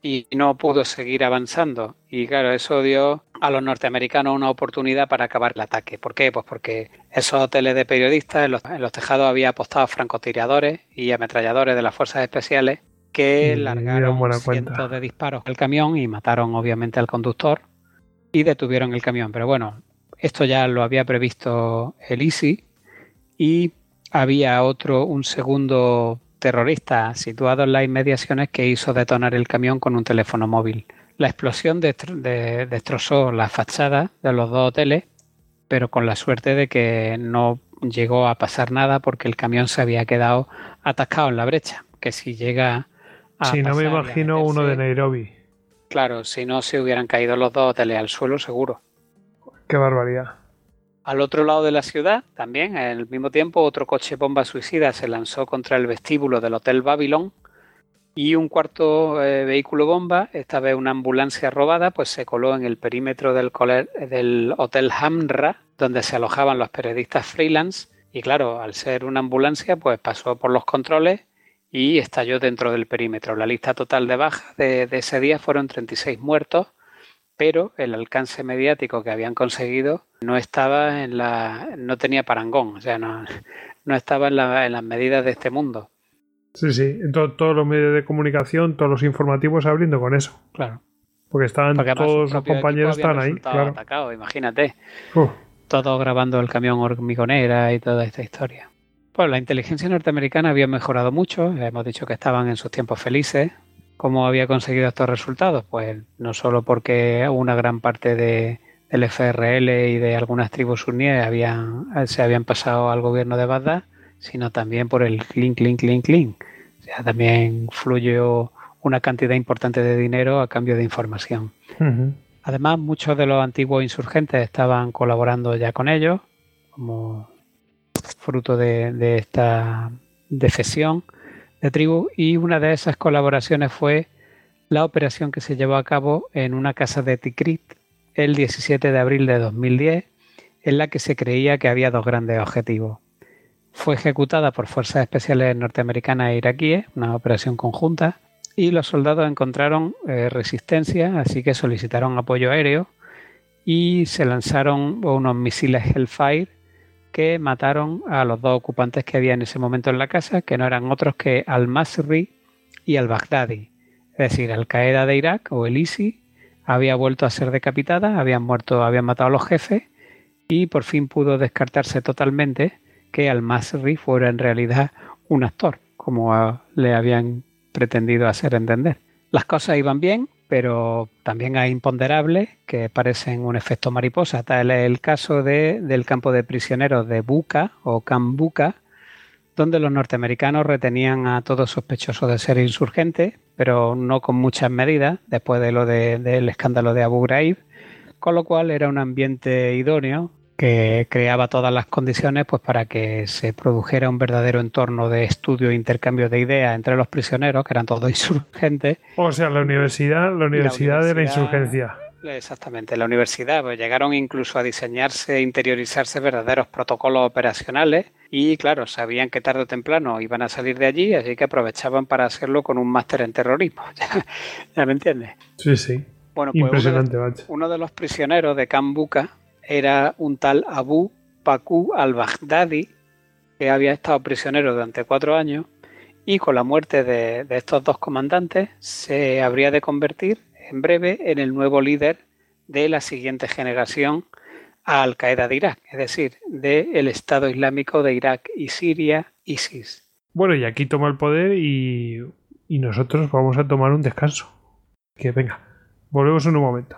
y no pudo seguir avanzando. Y claro, eso dio a los norteamericanos una oportunidad para acabar el ataque. ¿Por qué? Pues porque esos hoteles de periodistas en los, en los tejados había apostado francotiradores y ametralladores de las fuerzas especiales que largaron cientos de disparos al camión y mataron obviamente al conductor y detuvieron el camión. Pero bueno, esto ya lo había previsto el ISI y había otro, un segundo terrorista situado en las inmediaciones que hizo detonar el camión con un teléfono móvil. La explosión destrozó la fachada de los dos hoteles, pero con la suerte de que no llegó a pasar nada porque el camión se había quedado atascado en la brecha, que si llega si no me imagino uno de Nairobi. Claro, si no se hubieran caído los dos hoteles al suelo, seguro. Qué barbaridad. Al otro lado de la ciudad, también, al mismo tiempo, otro coche bomba suicida se lanzó contra el vestíbulo del Hotel Babylon y un cuarto eh, vehículo bomba, esta vez una ambulancia robada, pues se coló en el perímetro del, Hotel Hamra, donde se alojaban los periodistas freelance. Y claro, al ser una ambulancia, pues pasó por los controles y estalló dentro del perímetro. La lista total de bajas de, ese día fueron 36 muertos, pero el alcance mediático que habían conseguido no estaba en la, no tenía parangón, o sea, no, no estaba en, las medidas de este mundo. Sí, sí, todos los medios de comunicación, todos los informativos abriendo con eso. Claro. Porque estaban todos los compañeros están ahí. Claro. imagínate. Todos grabando el camión hormigonera y toda esta historia. Pues la inteligencia norteamericana había mejorado mucho, hemos dicho que estaban en sus tiempos felices. ¿Cómo había conseguido estos resultados? Pues no solo porque una gran parte de, del FRL y de algunas tribus suníes habían, se habían pasado al gobierno de Bagdad, sino también por el clink, clink, clink, clink. O sea, también fluyó una cantidad importante de dinero a cambio de información. Además, muchos de los antiguos insurgentes estaban colaborando ya con ellos, como fruto de, esta defesión tribu y una de esas colaboraciones fue la operación que se llevó a cabo en una casa de Tikrit el 17 de abril de 2010 en la que se creía que había dos grandes objetivos. Fue ejecutada por fuerzas especiales norteamericanas e iraquíes, una operación conjunta, y los soldados encontraron eh, resistencia, así que solicitaron apoyo aéreo y se lanzaron unos misiles Hellfire que mataron a los dos ocupantes que había en ese momento en la casa, que no eran otros que al-Masri y al-Baghdadi. Es decir, Al-Qaeda de Irak o el ISI había vuelto a ser decapitada, habían muerto, habían matado a los jefes y por fin pudo descartarse totalmente que al-Masri fuera en realidad un actor, como le habían pretendido hacer entender. Las cosas iban bien, pero también hay imponderables que parecen un efecto mariposa. Tal es el caso de, del campo de prisioneros de Buca o Cambuca, donde los norteamericanos retenían a todos sospechosos de ser insurgentes, pero no con muchas medidas, después de lo del escándalo de Abu Ghraib, con lo cual era un ambiente idóneo que creaba todas las condiciones pues para que se produjera un verdadero entorno de estudio e intercambio de ideas entre los prisioneros, que eran todos insurgentes. O sea, la universidad, la universidad, de la insurgencia. Exactamente, la universidad pues, llegaron incluso a diseñarse e interiorizarse verdaderos protocolos operacionales y claro, sabían que tarde o temprano iban a salir de allí, así que aprovechaban para hacerlo con un máster en terrorismo. ¿Ya me entiendes? Sí, sí. Bueno, pues Impresionante, uno, de, uno de los prisioneros de Kambuka era un tal Abu Paku al-Baghdadi, que había estado prisionero durante cuatro años y con la muerte de, de estos dos comandantes se habría de convertir en breve en el nuevo líder de la siguiente generación a Al Qaeda de Irak, es decir, del Estado Islámico de Irak y Siria, ISIS. Bueno, y aquí toma el poder y nosotros vamos a tomar un descanso. Que venga, volvemos en un momento.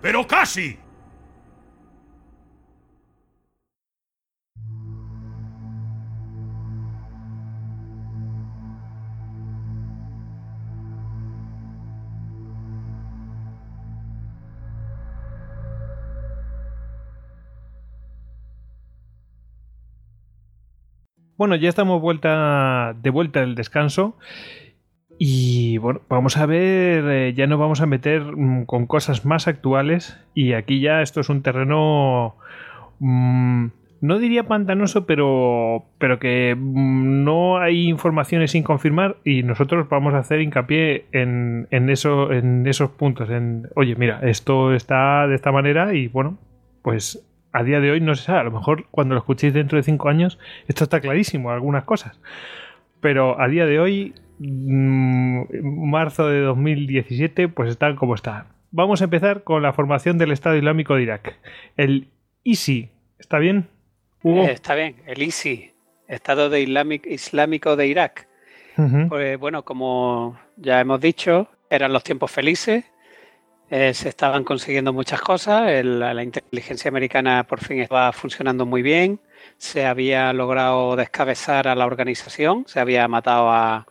pero casi. Bueno, ya estamos vuelta, de vuelta del descanso. Y bueno, vamos a ver, eh, ya nos vamos a meter mm, con cosas más actuales. Y aquí ya esto es un terreno. mm, no diría pantanoso, pero, pero que mm, no hay informaciones sin confirmar. Y nosotros vamos a hacer hincapié en, en, eso, en esos puntos. En, oye, mira, esto está de esta manera y bueno, pues a día de hoy no se sabe. A lo mejor cuando lo escuchéis dentro de cinco años, esto está clarísimo, algunas cosas. Pero a día de hoy, marzo de 2017, pues está como está. Vamos a empezar con la formación del Estado Islámico de Irak. El ISI, ¿está bien? Hugo. Eh, está bien, el ISI, Estado de Islamic- Islámico de Irak. Pues bueno, como ya hemos dicho, eran los tiempos felices, eh, se estaban consiguiendo muchas cosas, el- la inteligencia americana por fin estaba funcionando muy bien, se había logrado descabezar a la organización, se había matado a,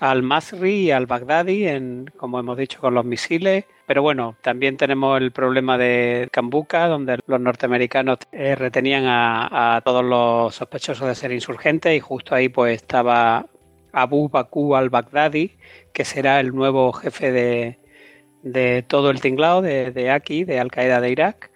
al Masri y al Baghdadi, en, como hemos dicho, con los misiles. Pero bueno, también tenemos el problema de Kambuka, donde los norteamericanos eh, retenían a, todos los sospechosos de ser insurgentes y justo ahí pues estaba Abu Bakr al-Baghdadi, que será el nuevo jefe de, de todo el tinglado de, de aquí, de Al Qaeda de Irak.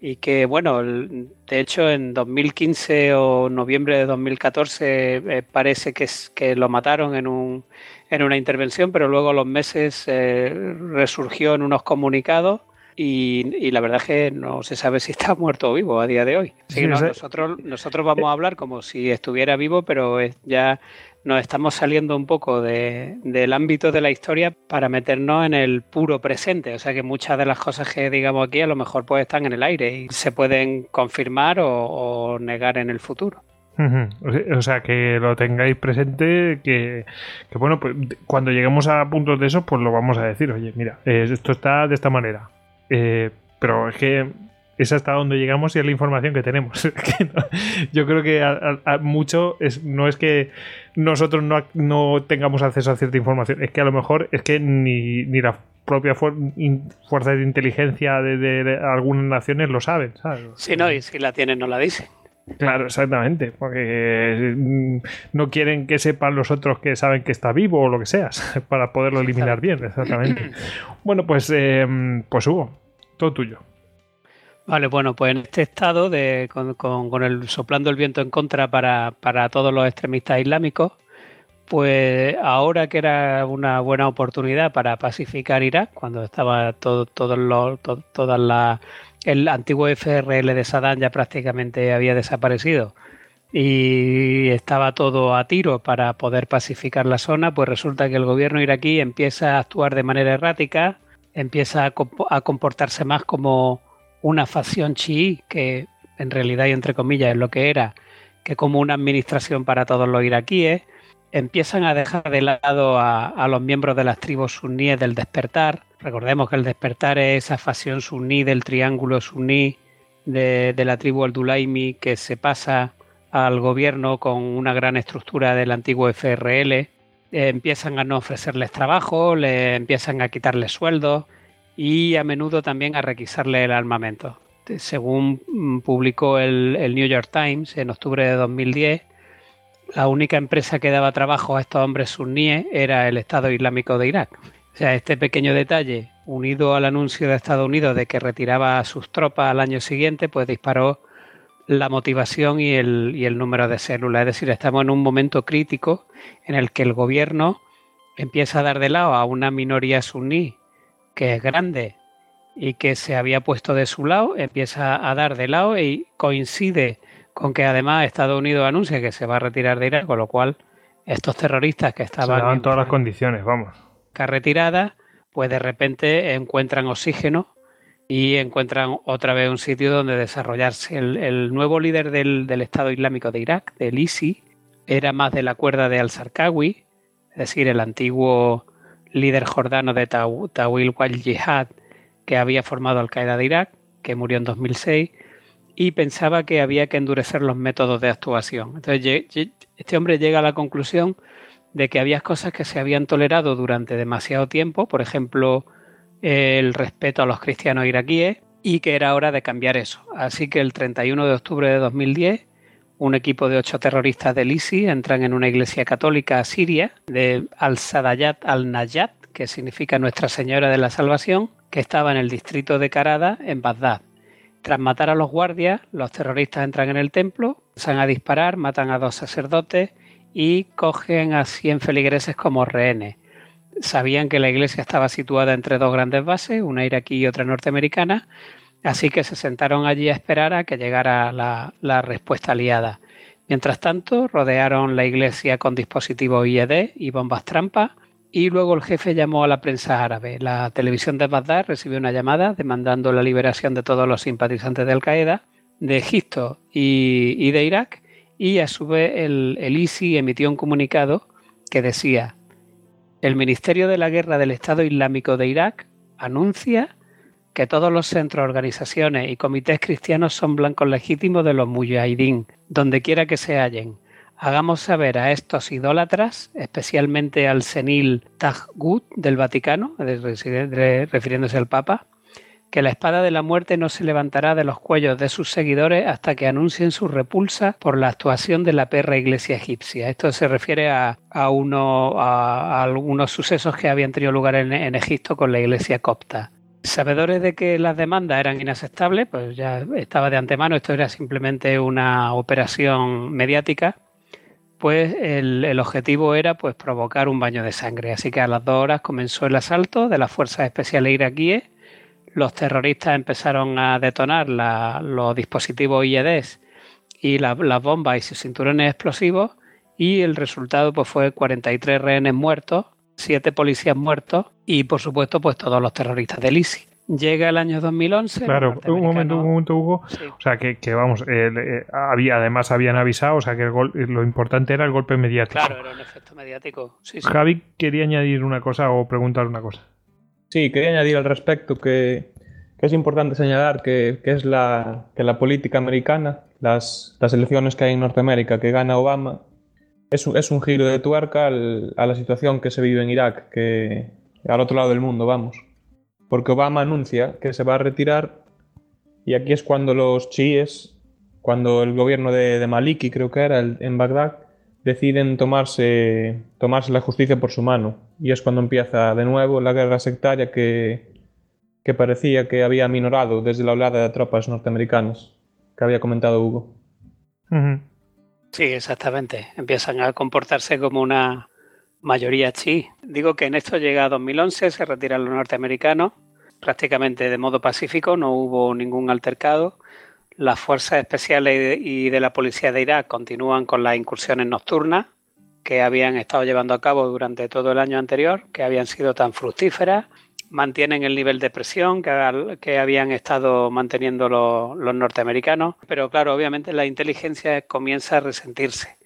Y que, bueno, de hecho en 2015 o noviembre de 2014 eh, parece que, es, que lo mataron en, un, en una intervención, pero luego a los meses eh, resurgió en unos comunicados y, y la verdad es que no se sabe si está muerto o vivo a día de hoy. Sí, no, esa- nosotros, nosotros vamos a hablar como si estuviera vivo, pero es- ya nos estamos saliendo un poco de- del ámbito de la historia para meternos en el puro presente. O sea que muchas de las cosas que digamos aquí a lo mejor pues están en el aire y se pueden confirmar o, negar en el futuro. O sea- que lo tengáis presente, que, bueno, pues cuando lleguemos a puntos de esos, pues lo vamos a decir, oye, mira, eh, esto está de esta manera. Eh, pero es que es hasta donde llegamos y es la información que tenemos. Yo creo que a, a- a mucho es, no es que nosotros no, no tengamos acceso a cierta información, es que a lo mejor es que ni, ni la propia fuer- fuerza de inteligencia de, de- de algunas naciones lo saben, ¿sabes? Si no, y si la tienen, no la dicen. Claro, exactamente, porque mm, no quieren que sepan los otros que saben que está vivo o lo que sea, para poderlo eliminar bien, exactamente. Bueno, pues, eh, pues Hugo, todo tuyo. Vale, bueno, pues en este estado de con, con- el soplando el viento en contra para, para todos los extremistas islámicos, pues ahora que era una buena oportunidad para pacificar Irak, cuando estaba todo, todos los, to- todas las el antiguo FRL de Saddam ya prácticamente había desaparecido y estaba todo a tiro para poder pacificar la zona, pues resulta que el gobierno iraquí empieza a actuar de manera errática, empieza a comportarse más como una facción chií, que en realidad y entre comillas es lo que era, que como una administración para todos los iraquíes, empiezan a dejar de lado a, los miembros de las tribus suníes del despertar. Recordemos que el despertar es esa facción suní del triángulo suní de, la tribu al-Dulaimi que se pasa al gobierno con una gran estructura del antiguo FRL. Eh, empiezan a no ofrecerles trabajo, le empiezan a quitarles sueldos y a menudo también a requisarle el armamento. Según mm, publicó el, el New York Times en octubre de 2010, la única empresa que daba trabajo a estos hombres suníes era el Estado Islámico de Irak. O sea, este pequeño detalle, unido al anuncio de Estados Unidos de que retiraba a sus tropas al año siguiente, pues disparó la motivación y el, y el número de células. Es decir, estamos en un momento crítico en el que el gobierno empieza a dar de lado a una minoría suní que es grande y que se había puesto de su lado, empieza a dar de lado y coincide con que además Estados Unidos anuncia que se va a retirar de Irak, con lo cual estos terroristas que estaban... en todas las condiciones, vamos. Retirada, pues de repente encuentran oxígeno y encuentran otra vez un sitio donde desarrollarse. El, nuevo líder del, Estado Islámico de Irak, del ISI, era más de la cuerda de al-Sarkawi, es decir, el antiguo líder jordano de Tawil wal-Jihad que había formado Al-Qaeda de Irak, que murió en 2006 y pensaba que había que endurecer los métodos de actuación. Entonces, este hombre llega a la conclusión de que había cosas que se habían tolerado durante demasiado tiempo, por ejemplo, el respeto a los cristianos iraquíes, y que era hora de cambiar eso. Así que el 31 de octubre de 2010, un equipo de ocho terroristas del ISI entran en una iglesia católica siria de Al-Sadayat al-Najat, que significa Nuestra Señora de la Salvación, que estaba en el distrito de Karada, en Bagdad. Tras matar a los guardias, los terroristas entran en el templo, empiezan a disparar, matan a dos sacerdotes y cogen a 100 feligreses como rehenes. Sabían que la iglesia estaba situada entre dos grandes bases, una iraquí y otra norteamericana, así que se sentaron allí a esperar a que llegara la, respuesta aliada. Mientras tanto, rodearon la iglesia con dispositivos IED y bombas trampa y luego el jefe llamó a la prensa árabe. La televisión de Bagdad recibió una llamada demandando la liberación de todos los simpatizantes de Al-Qaeda, de Egipto y, de Irak, y a su vez el, el ISI emitió un comunicado que decía, el Ministerio de la Guerra del Estado Islámico de Irak anuncia que todos los centros, organizaciones y comités cristianos son blancos legítimos de los mujahidín, donde quiera que se hallen hagamos saber a estos idólatras, especialmente al senil Taghut del Vaticano, refiriéndose al Papa, que la espada de la muerte no se levantará de los cuellos de sus seguidores hasta que anuncien su repulsa por la actuación de la perra iglesia egipcia. Esto se refiere a, uno, a, algunos sucesos que habían tenido lugar en Egipto con la iglesia copta. Sabedores de que las demandas eran inaceptables, pues ya estaba de antemano, esto era simplemente una operación mediática pues el, objetivo era pues provocar un baño de sangre. Así que a las dos horas comenzó el asalto de las fuerzas especiales iraquíes. Los terroristas empezaron a detonar los dispositivos IEDs y las bombas y sus cinturones explosivos y el resultado pues fue 43 rehenes muertos, 7 policías muertos y por supuesto pues todos los terroristas del ISIS. Llega el año 2011. Claro, un momento, un momento, Hugo. O sea, que, vamos, eh, había, además habían avisado, o sea, que lo importante era el golpe mediático. Claro, era un efecto mediático. Javi quería añadir una cosa o preguntar una cosa. Sí, quería añadir al respecto que, es importante señalar que, es la, que la política americana, las, las elecciones que hay en Norteamérica, que gana Obama, es es un giro de tuerca a la situación que se vive en Irak, que al otro lado del mundo, vamos porque Obama anuncia que se va a retirar y aquí es cuando los chiíes, cuando el gobierno de, Maliki, creo que era, en Bagdad, deciden tomarse, tomarse la justicia por su mano. Y es cuando empieza de nuevo la guerra sectaria que, que parecía que había minorado desde la oleada de tropas norteamericanas que había comentado Hugo. Sí, exactamente. Empiezan a comportarse como una mayoría chi. Digo que en esto llega a 2011, se retiran los norteamericanos, prácticamente de modo pacífico, no hubo ningún altercado. Las fuerzas especiales y de la policía de Irak continúan con las incursiones nocturnas que habían estado llevando a cabo durante todo el año anterior, que habían sido tan fructíferas, mantienen el nivel de presión que, habían estado manteniendo los norteamericanos, pero claro, obviamente la inteligencia comienza a resentirse.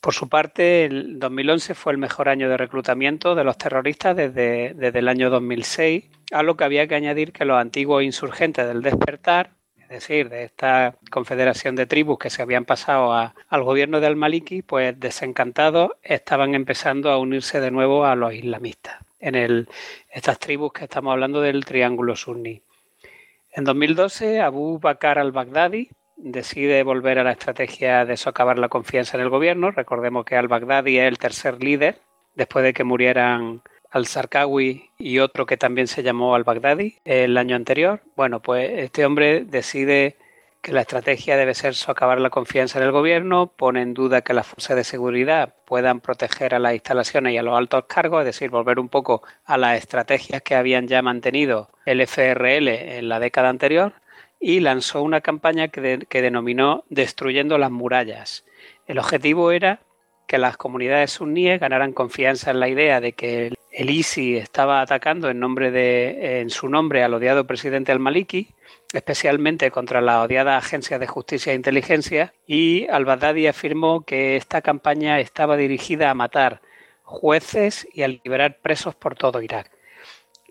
Por su parte, el 2011 fue el mejor año de reclutamiento de los terroristas desde, desde el año 2006, a lo que había que añadir que los antiguos insurgentes del despertar es decir, de esta confederación de tribus que se habían pasado al gobierno de Al-Maliki, pues desencantados estaban empezando a unirse de nuevo a los islamistas, en estas tribus que estamos hablando del Triángulo Sunni. En 2012, Abu Bakr al-Baghdadi decide volver a la estrategia de socavar la confianza en el gobierno. Recordemos que al-Baghdadi es el tercer líder después de que murieran al-Sarkawi y otro que también se llamó al-Baghdadi el año anterior. Bueno, pues este hombre decide que la estrategia debe ser socavar la confianza en el gobierno, pone en duda que las fuerzas de seguridad puedan proteger a las instalaciones y a los altos cargos, es decir, volver un poco a las estrategias que habían ya mantenido el FRL en la década anterior y lanzó una campaña que, que denominó Destruyendo las murallas. El objetivo era que las comunidades suníes ganaran confianza en la idea de que el ISI estaba atacando en, nombre de, en su nombre al odiado presidente al-Maliki, especialmente contra la odiada Agencia de Justicia e Inteligencia, y al-Baghdadi afirmó que esta campaña estaba dirigida a matar jueces y a liberar presos por todo Irak.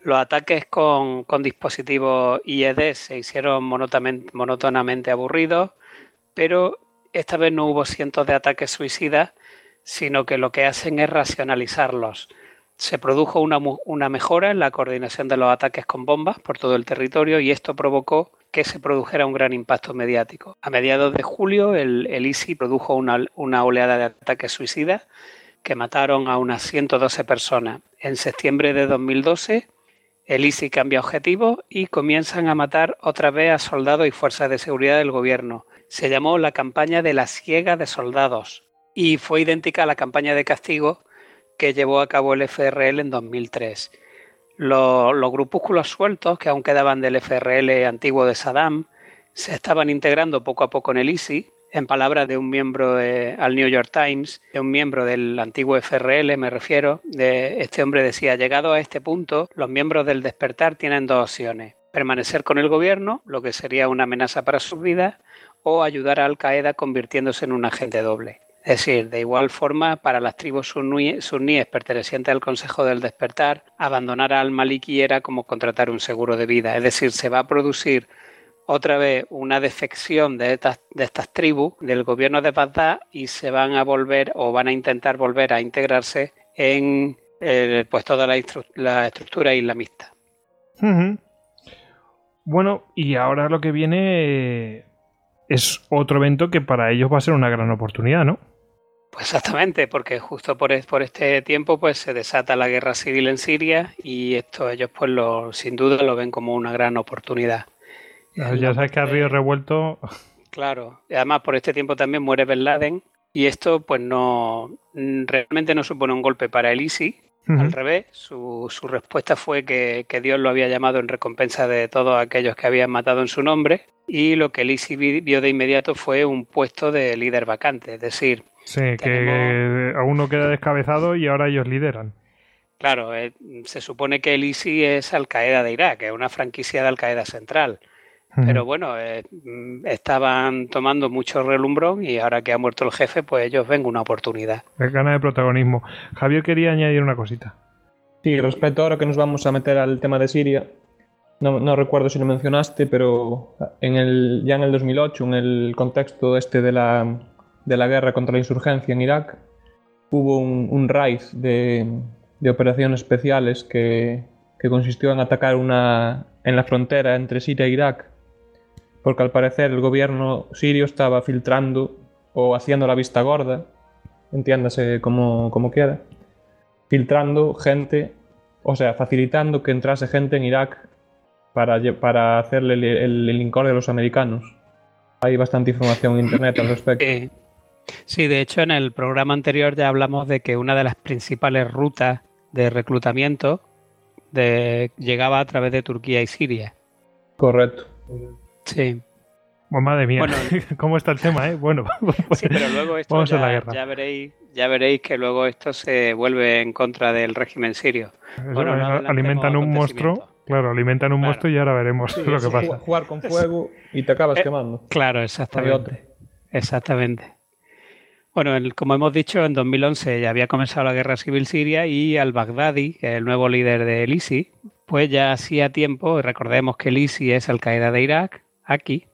Los ataques con, con dispositivos IED se hicieron monótonamente aburridos, pero esta vez no hubo cientos de ataques suicidas, sino que lo que hacen es racionalizarlos se produjo una, mejora en la coordinación de los ataques con bombas por todo el territorio y esto provocó que se produjera un gran impacto mediático. A mediados de julio, el, ISI produjo una, una, oleada de ataques suicidas que mataron a unas 112 personas. En septiembre de 2012, el ISI cambia objetivo y comienzan a matar otra vez a soldados y fuerzas de seguridad del gobierno. Se llamó la campaña de la ciega de soldados y fue idéntica a la campaña de castigo que llevó a cabo el FRL en 2003. Los, grupúsculos sueltos que aún quedaban del FRL antiguo de Saddam se estaban integrando poco a poco en el ISI. En palabras de un miembro al New York Times, de un miembro del antiguo FRL, me refiero, de este hombre decía, llegado a este punto, los miembros del despertar tienen dos opciones. Permanecer con el gobierno, lo que sería una amenaza para sus vidas, o ayudar a Al Qaeda convirtiéndose en un agente doble. Es decir, de igual forma, para las tribus suníes pertenecientes al Consejo del Despertar, abandonar al Maliki era como contratar un seguro de vida. Es decir, se va a producir otra vez una defección de estas, tribus del gobierno de Bagdad y se van a volver o van a intentar volver a integrarse en pues toda la, la estructura islamista. Bueno, y ahora lo que viene es otro evento que para ellos va a ser una gran oportunidad, ¿no? Pues exactamente, porque justo por, por, este tiempo pues se desata la guerra civil en Siria y esto ellos pues lo, sin duda lo ven como una gran oportunidad. Ya, sabes que ha río revuelto. Claro, y además por este tiempo también muere Ben Laden y esto pues no realmente no supone un golpe para el ISI, al revés, su, su respuesta fue que, que, Dios lo había llamado en recompensa de todos aquellos que habían matado en su nombre y lo que el ISI vio de inmediato fue un puesto de líder vacante, es decir, Sí, que aún no queda descabezado y ahora ellos lideran. Claro, eh, se supone que el ISI es Al Qaeda de Irak, es una franquicia de Al Qaeda central. Pero bueno, eh, estaban tomando mucho relumbrón y ahora que ha muerto el jefe, pues ellos ven una oportunidad. Es gana de protagonismo. Javier quería añadir una cosita. Sí, respecto ahora que nos vamos a meter al tema de Siria, no, no, recuerdo si lo mencionaste, pero en el, ya en el 2008, en el contexto este de la de la guerra contra la insurgencia en Irak, hubo un, raid de, operaciones especiales que, consistió en atacar una, en la frontera entre Siria e Irak, porque al parecer el gobierno sirio estaba filtrando o haciendo la vista gorda, entiéndase como, como quiera, filtrando gente, o sea, facilitando que entrase gente en Irak para, para hacerle el, el, el a los americanos. Hay bastante información en internet al respecto. Sí, de hecho en el programa anterior ya hablamos de que una de las principales rutas de reclutamiento de, llegaba a través de Turquía y Siria. Correcto. Sí. Pues madre mía, ¿cómo está el tema? Eh? Bueno, sí, pero luego esto vamos ya, a la guerra. ya veréis, ya veréis que luego esto se vuelve en contra del régimen sirio. bueno, alimentan un monstruo, claro, alimentan un monstruo y ahora veremos lo que pasa. Jugar con fuego y te acabas eh, quemando. Claro, exactamente. Exactamente. Bueno, como hemos dicho, en 2011 ya había comenzado la guerra civil siria y al-Baghdadi, el nuevo líder del ISI, pues ya hacía tiempo, recordemos que el ISI es Al-Qaeda de Irak, aquí,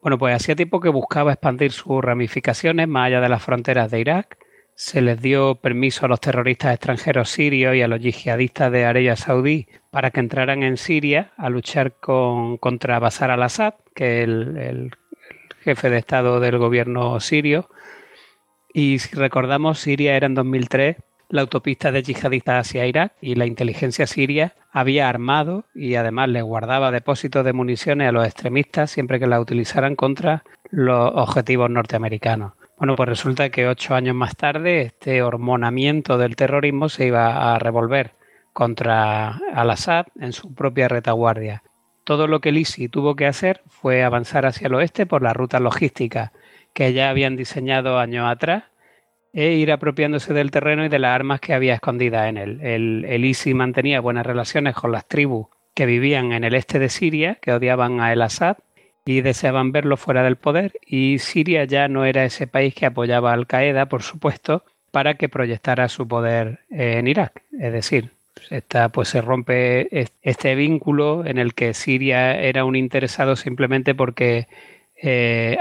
bueno, pues hacía tiempo que buscaba expandir sus ramificaciones más allá de las fronteras de Irak. Se les dio permiso a los terroristas extranjeros sirios y a los yihadistas de Arabia Saudí para que entraran en Siria a luchar contra Bashar al-Assad, que es el jefe de Estado del gobierno sirio, y si recordamos, Siria era en 2003 la autopista de yihadistas hacia Irak y la inteligencia siria había armado y además le guardaba depósitos de municiones a los extremistas siempre que la utilizaran contra los objetivos norteamericanos. Bueno, pues resulta que ocho años más tarde este hormonamiento del terrorismo se iba a revolver contra al-Assad en su propia retaguardia. Todo lo que el ISI tuvo que hacer fue avanzar hacia el oeste por la ruta logística que ya habían diseñado años atrás e ir apropiándose del terreno y de las armas que había escondidas en él. El, el ISI mantenía buenas relaciones con las tribus que vivían en el este de Siria, que odiaban a el Assad y deseaban verlo fuera del poder, y Siria ya no era ese país que apoyaba Al Qaeda, por supuesto, para que proyectara su poder en Irak. Es decir, esta, pues se rompe este vínculo en el que Siria era un interesado simplemente porque eh,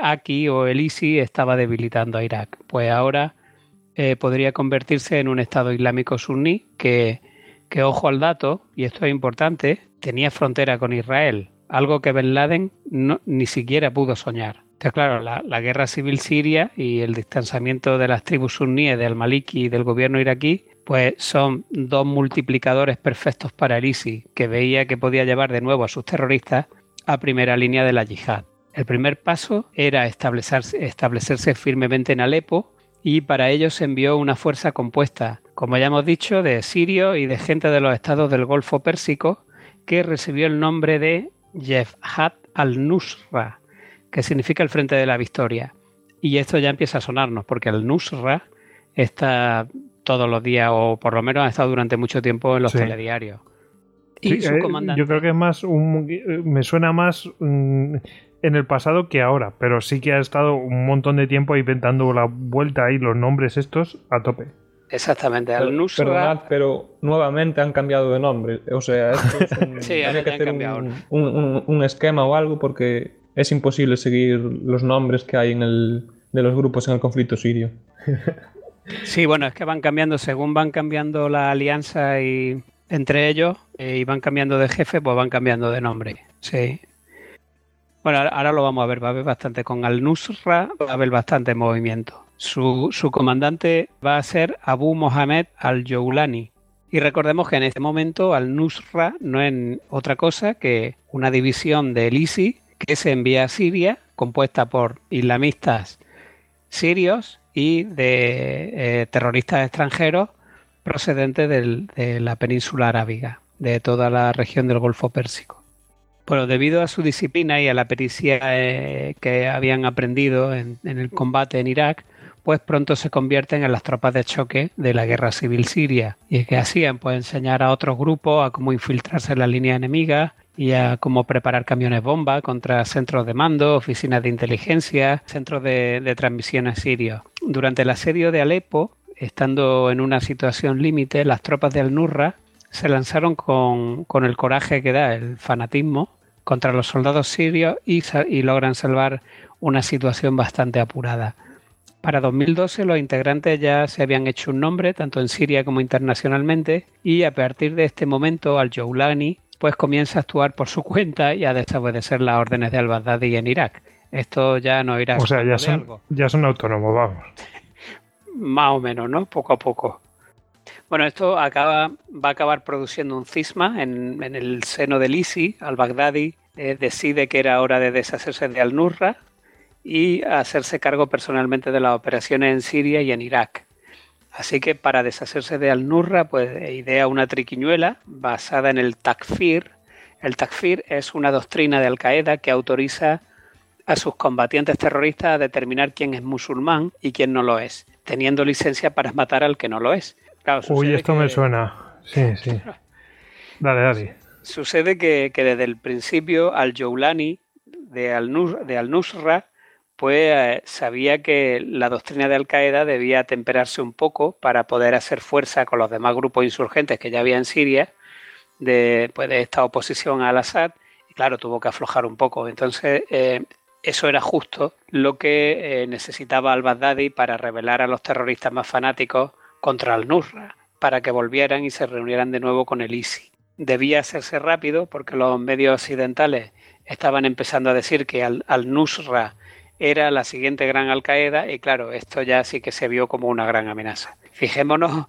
o el ISI estaba debilitando a Irak. Pues ahora eh, podría convertirse en un Estado Islámico suní que, que, ojo al dato, y esto es importante, tenía frontera con Israel, algo que Ben Laden ni siquiera pudo soñar. Entonces, claro, la, guerra civil siria y el distanciamiento de las tribus suníes del Maliki y del gobierno iraquí, pues son dos multiplicadores perfectos para el ISI, que veía que podía llevar de nuevo a sus terroristas a primera línea de la yihad. El primer paso era establecerse, establecerse firmemente en Alepo y para ello se envió una fuerza compuesta, como ya hemos dicho, de sirios y de gente de los estados del Golfo Pérsico que recibió el nombre de Jefhat al-Nusra, que significa el Frente de la Victoria. Y esto ya empieza a sonarnos, porque al-Nusra está todos los días, o por lo menos ha estado durante mucho tiempo en los telediarios. Y su eh, comandante... Yo creo que es más un, me suena más en el pasado que ahora, pero sí que ha estado un montón de tiempo inventando la vuelta y los nombres estos a tope. Exactamente, al Nusra... pero nuevamente han cambiado de nombre. O sea, esto es un, sí, que hacer un, esquema o algo porque es imposible seguir los nombres que hay en el, de los grupos en el conflicto sirio. Sí, bueno, es que van cambiando según van cambiando la alianza y entre ellos eh, y van cambiando de jefe, pues van cambiando de nombre. Sí. Bueno, ahora lo vamos a ver, va a haber bastante. Con Al-Nusra va a haber bastante movimiento. Su, comandante va a ser Abu Mohamed al-Joulani. Y recordemos que en este momento Al-Nusra no es otra cosa que una división del ISI que se envía a Siria, compuesta por islamistas sirios y de eh, terroristas extranjeros procedentes de la península arábiga, de toda la región del Golfo Pérsico. Bueno, debido a su disciplina y a la pericia eh, que habían aprendido en, el combate en Irak, pues pronto se convierten en las tropas de choque de la guerra civil siria. ¿Y que hacían? Pues enseñar a otros grupos a cómo infiltrarse en la línea enemiga y a cómo preparar camiones bomba contra centros de mando, oficinas de inteligencia, centros de, de transmisiones sirios. Durante el asedio de Alepo, estando en una situación límite, las tropas de Al-Nurra se lanzaron con, con, el coraje que da el fanatismo contra los soldados sirios y, logran salvar una situación bastante apurada. Para 2012 los integrantes ya se habían hecho un nombre tanto en Siria como internacionalmente y a partir de este momento al-Joulani pues comienza a actuar por su cuenta y a desobedecer las órdenes de al-Baghdadi en Irak. Esto ya no irá O sea, ya son, ya son autónomos, vamos. Más o menos, ¿no? Poco a poco. Bueno, esto acaba, va a acabar produciendo un cisma en, el seno del ISI. Al-Baghdadi eh, decide que era hora de deshacerse de Al-Nurra y hacerse cargo personalmente de las operaciones en Siria y en Irak. Así que para deshacerse de Al-Nurra, pues idea una triquiñuela basada en el takfir. El takfir es una doctrina de Al-Qaeda que autoriza a sus combatientes terroristas a determinar quién es musulmán y quién no lo es, teniendo licencia para matar al que no lo es. Uy, esto me suena. Sí, sí. Dale, dale. Sucede que, desde el principio al-Joulani de Al-Nusra pues eh, sabía que la doctrina de Al Qaeda debía temperarse un poco para poder hacer fuerza con los demás grupos insurgentes que ya había en Siria de, pues, de esta oposición al Assad. Y claro, tuvo que aflojar un poco. Entonces, eh, eso era justo lo que eh, necesitaba al-Baghdadi para revelar a los terroristas más fanáticos contra al-Nusra, para que volvieran y se reunieran de nuevo con el ISI. Debía hacerse rápido porque los medios occidentales estaban empezando a decir que al-Nusra era la siguiente gran Al-Qaeda y claro, esto ya sí que se vio como una gran amenaza. Fijémonos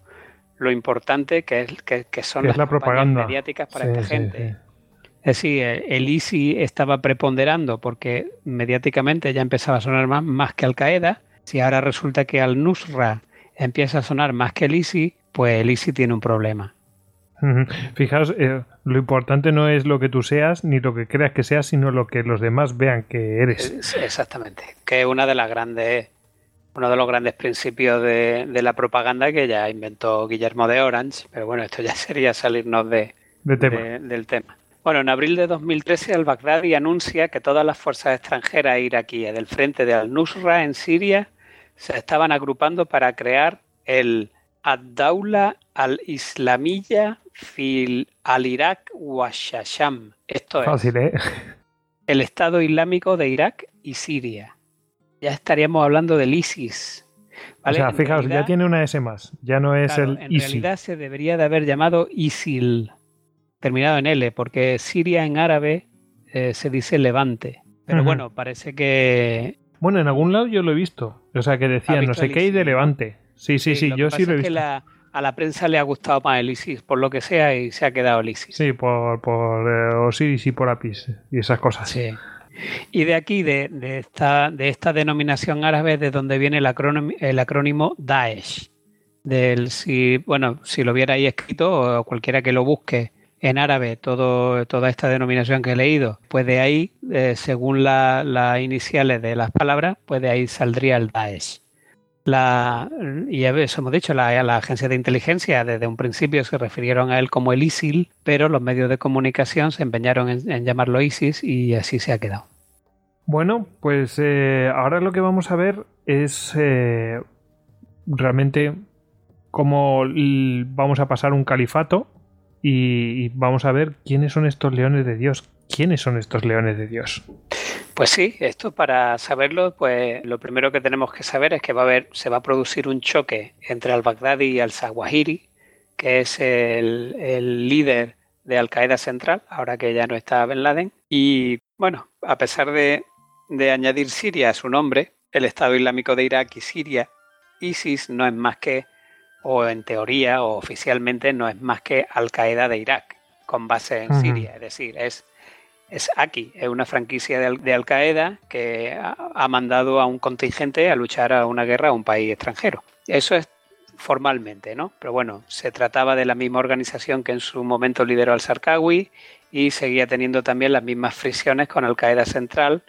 lo importante que, es, que, son las la propaganda mediáticas para esta gente. Es decir, el ISI estaba preponderando porque mediáticamente ya empezaba a sonar más, más que Al-Qaeda. Si ahora resulta que Al-Nusra empieza a sonar más que el ISI, pues el ISI tiene un problema. Fijaos, eh, lo importante no es lo que tú seas ni lo que creas que seas, sino lo que los demás vean que eres. Exactamente, que es una de las grandes, uno de los grandes principios de, la propaganda que ya inventó Guillermo de Orange, pero bueno, esto ya sería salirnos de, del tema. Bueno, en abril de 2013 al-Baghdadi anuncia que todas las fuerzas extranjeras iraquíes del frente de al-Nusra en Siria se estaban agrupando para crear el Ad-Daula al-Islamiyya fil al-Irak wa Shasham. Esto es ¿eh? el Estado Islámico de Irak y Siria. Ya estaríamos hablando del ISIS. O sea, fijaos, ya tiene una S más, ya no es el En realidad se debería de haber llamado ISIL, terminado en L, porque Siria en árabe eh, se dice levante. Pero bueno, parece que... Bueno, en algún lado yo lo he visto. O sea, que decían no sé qué y de levante. Sí, sí, sí, yo sí lo he visto. a la prensa le ha gustado más el ISIS, por lo que sea, y se ha quedado el ISIS. Sí, por, por eh, Osiris y por Apis y esas cosas. Sí. Y de aquí, de, esta, de esta denominación árabe, de donde viene el acrónimo, el acrónimo Daesh. Del, si, bueno, si lo hubiera ahí escrito, o cualquiera que lo busque en árabe, todo, toda esta denominación que he leído, pues de ahí, eh, según las iniciales de las palabras, pues de ahí saldría el Daesh. La, y eso hemos dicho, la, la, agencia de inteligencia desde un principio se refirieron a él como el ISIL, pero los medios de comunicación se empeñaron en, llamarlo ISIS y así se ha quedado. Bueno, pues eh, ahora lo que vamos a ver es eh, realmente cómo vamos a pasar un califato y vamos a ver quiénes son estos leones de Dios. ¿Quiénes son estos leones de Dios? Pues sí, esto para saberlo, pues lo primero que tenemos que saber es que va a haber, se va a producir un choque entre al-Baghdadi y al-Zawahiri, que es el, líder de Al Qaeda Central, ahora que ya no está Ben Laden. Y bueno, a pesar de, de añadir Siria a su nombre, el Estado Islámico de Irak y Siria, ISIS no es más que, o en teoría o oficialmente, no es más que Al Qaeda de Irak, con base en Siria. Es decir, es es aquí, es una franquicia de, Al Qaeda que ha, mandado a un contingente a luchar a una guerra a un país extranjero. Eso es formalmente, ¿no? Pero bueno, se trataba de la misma organización que en su momento lideró al Sarkawi y seguía teniendo también las mismas fricciones con Al Qaeda Central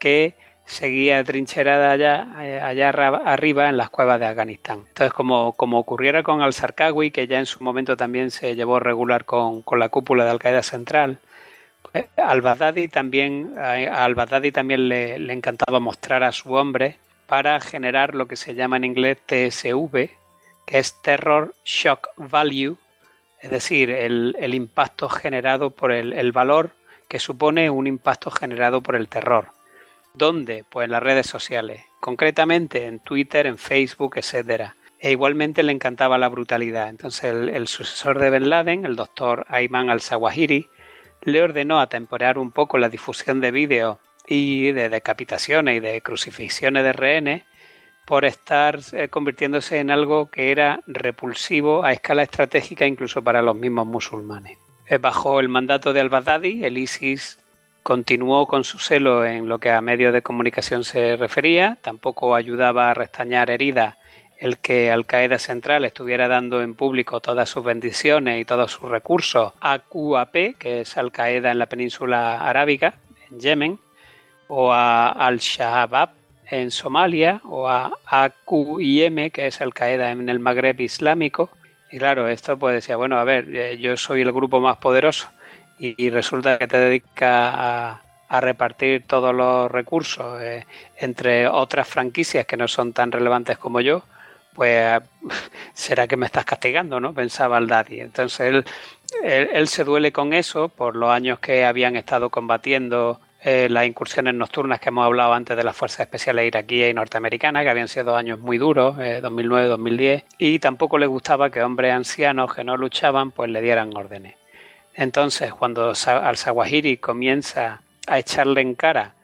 que seguía trincherada allá, eh, allá arriba en las cuevas de Afganistán. Entonces, como, como ocurriera con Al Sarkawi, que ya en su momento también se llevó regular con, con la cúpula de Al Qaeda Central, eh, al-Baghdadi también, al también le, encantaba mostrar a su hombre para generar lo que se llama en inglés TSV, que es Terror Shock Value, es decir, el, impacto generado por el, el, valor que supone un impacto generado por el terror. ¿Dónde? Pues en las redes sociales, concretamente en Twitter, en Facebook, etc. E igualmente le encantaba la brutalidad. Entonces el, el sucesor de Bin Laden, el doctor Ayman al-Zawahiri, le ordenó atemporar un poco la difusión de vídeos y de decapitaciones y de crucifixiones de rehenes por estar eh, convirtiéndose en algo que era repulsivo a escala estratégica incluso para los mismos musulmanes. Eh, bajo el mandato de al-Baghdadi, el ISIS continuó con su celo en lo que a medios de comunicación se refería, tampoco ayudaba a restañar heridas el que Al Qaeda Central estuviera dando en público todas sus bendiciones y todos sus recursos a QAP, que es Al Qaeda en la península arábiga, en Yemen, o a Al-Shabaab en Somalia, o a AQIM, que es Al Qaeda en el Magreb Islámico. Y claro, esto pues decía, bueno, a ver, eh, yo soy el grupo más poderoso y, resulta que te dedica a, repartir todos los recursos eh, entre otras franquicias que no son tan relevantes como yo, pues será que me estás castigando, ¿no? Pensaba el Daddy. Entonces él, él, se duele con eso por los años que habían estado combatiendo eh, las incursiones nocturnas que hemos hablado antes de las fuerzas especiales iraquíes y norteamericanas, que habían sido años muy duros, 2009-2010, eh, y tampoco le gustaba que hombres ancianos que no luchaban, pues le dieran órdenes. Entonces, cuando al-Zawahiri comienza a echarle en cara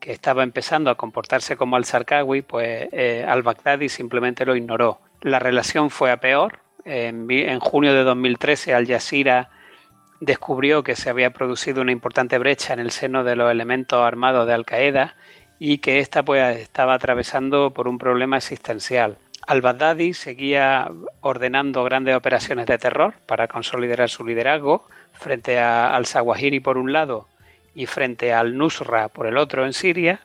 que estaba empezando a comportarse como al-Sarkawi, pues eh, al-Baghdadi simplemente lo ignoró. La relación fue a peor. En, junio de 2013, Al Jazeera descubrió que se había producido una importante brecha en el seno de los elementos armados de Al-Qaeda y que ésta pues, estaba atravesando por un problema existencial. Al-Baghdadi seguía ordenando grandes operaciones de terror para consolidar su liderazgo frente a al-Zawahiri por un lado y frente al Nusra por el otro en Siria,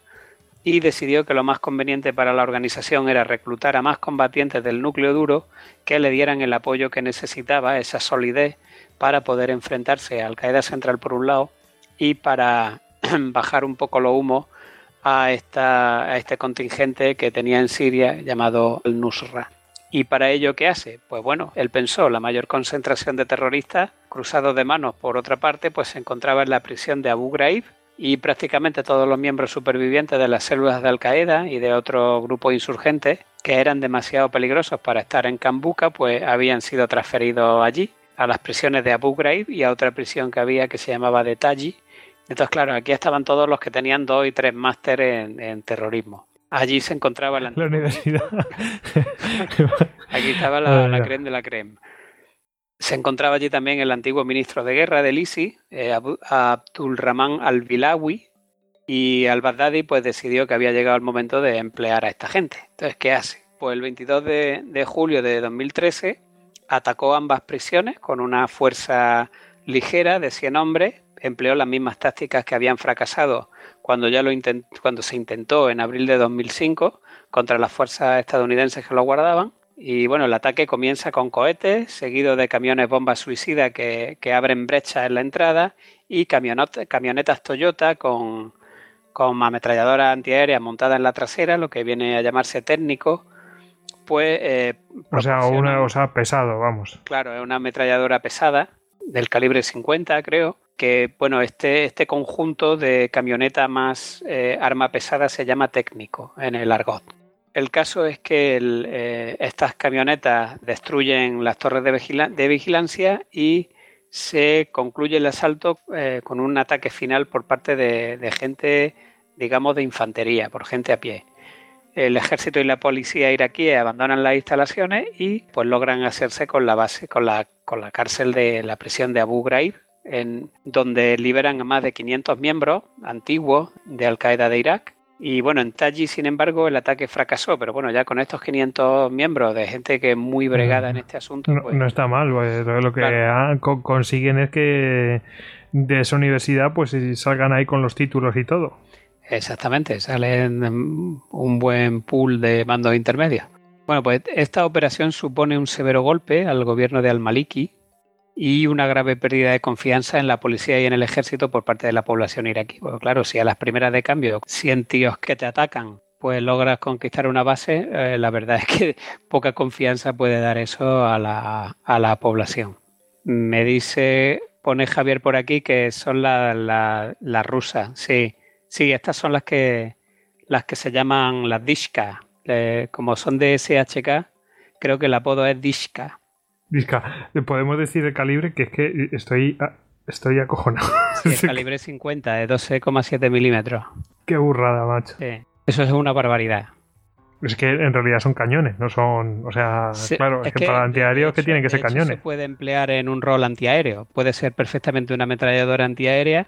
y decidió que lo más conveniente para la organización era reclutar a más combatientes del núcleo duro que le dieran el apoyo que necesitaba, esa solidez, para poder enfrentarse a Al Qaeda Central por un lado y para bajar un poco lo humo a, esta, a este contingente que tenía en Siria llamado el Nusra. ¿Y para ello qué hace? Pues bueno, él pensó la mayor concentración de terroristas cruzados de manos por otra parte, pues se encontraba en la prisión de Abu Ghraib y prácticamente todos los miembros supervivientes de las células de Al Qaeda y de otros grupos insurgentes que eran demasiado peligrosos para estar en Kambuka, pues habían sido transferidos allí a las prisiones de Abu Ghraib y a otra prisión que había que se llamaba de Taji. Entonces, claro, aquí estaban todos los que tenían dos y tres másteres en terrorismo. Allí se encontraba la, universidad. Aquí estaba la, la, creme de la creme. Se encontraba allí también el antiguo ministro de guerra del ISI, eh, Abdul Rahman al-Bilawi, y al-Baghdadi pues decidió que había llegado el momento de emplear a esta gente. Entonces, ¿qué hace? Pues el 22 de, de julio de 2013 atacó ambas prisiones con una fuerza ligera de 100 hombres, empleó las mismas tácticas que habían fracasado cuando ya lo cuando se intentó en abril de 2005 contra las fuerzas estadounidenses que lo guardaban. Y bueno, el ataque comienza con cohetes, seguido de camiones bombas suicidas que, abren brechas en la entrada y camionetas Toyota con, con ametralladoras antiaéreas montadas en la trasera, lo que viene a llamarse técnico, pues... Eh, o sea, una cosa pesado, vamos. Claro, es una ametralladora pesada, del calibre 50 creo, que bueno, este, este conjunto de camioneta más eh, arma pesada se llama técnico en el argot. El caso es que eh, estas camionetas destruyen las torres de, vigilancia y se concluye el asalto eh, con un ataque final por parte de, de, gente, digamos, de infantería, por gente a pie. El ejército y la policía iraquí abandonan las instalaciones y pues logran hacerse con la base, con la, con la cárcel de la prisión de Abu Ghraib, en donde liberan a más de 500 miembros antiguos de Al Qaeda de Irak. Y bueno, en Taji, sin embargo, el ataque fracasó, pero bueno, ya con estos 500 miembros de gente que es muy bregada en este asunto. No, pues no está mal, pues, lo que consiguen es que de esa universidad pues salgan ahí con los títulos y todo. Exactamente, salen un buen pool de mandos intermedios. Bueno, pues esta operación supone un severo golpe al gobierno de Al-Maliki, y una grave pérdida de confianza en la policía y en el ejército por parte de la población iraquí. claro, si a las primeras de cambio 100 tíos que te atacan pues logras conquistar una base, eh, la verdad es que poca confianza puede dar eso a la, a la población. Me dice, pone Javier por aquí que son las la, rusas. Sí, sí, estas son las que, las que se llaman las Dishka. Eh, como son de SHK, creo que el apodo es Dishka. Disca, podemos decir el calibre que es que estoy, estoy acojonado. Sí, el calibre 50 de 12,7 milímetros. Qué burrada, macho. Sí, eso es una barbaridad. Es que en realidad son cañones, no son. O sea, claro, es, que, para antiaéreos que tienen que ser cañones. Se puede emplear en un rol antiaéreo. Puede ser perfectamente una ametralladora antiaérea.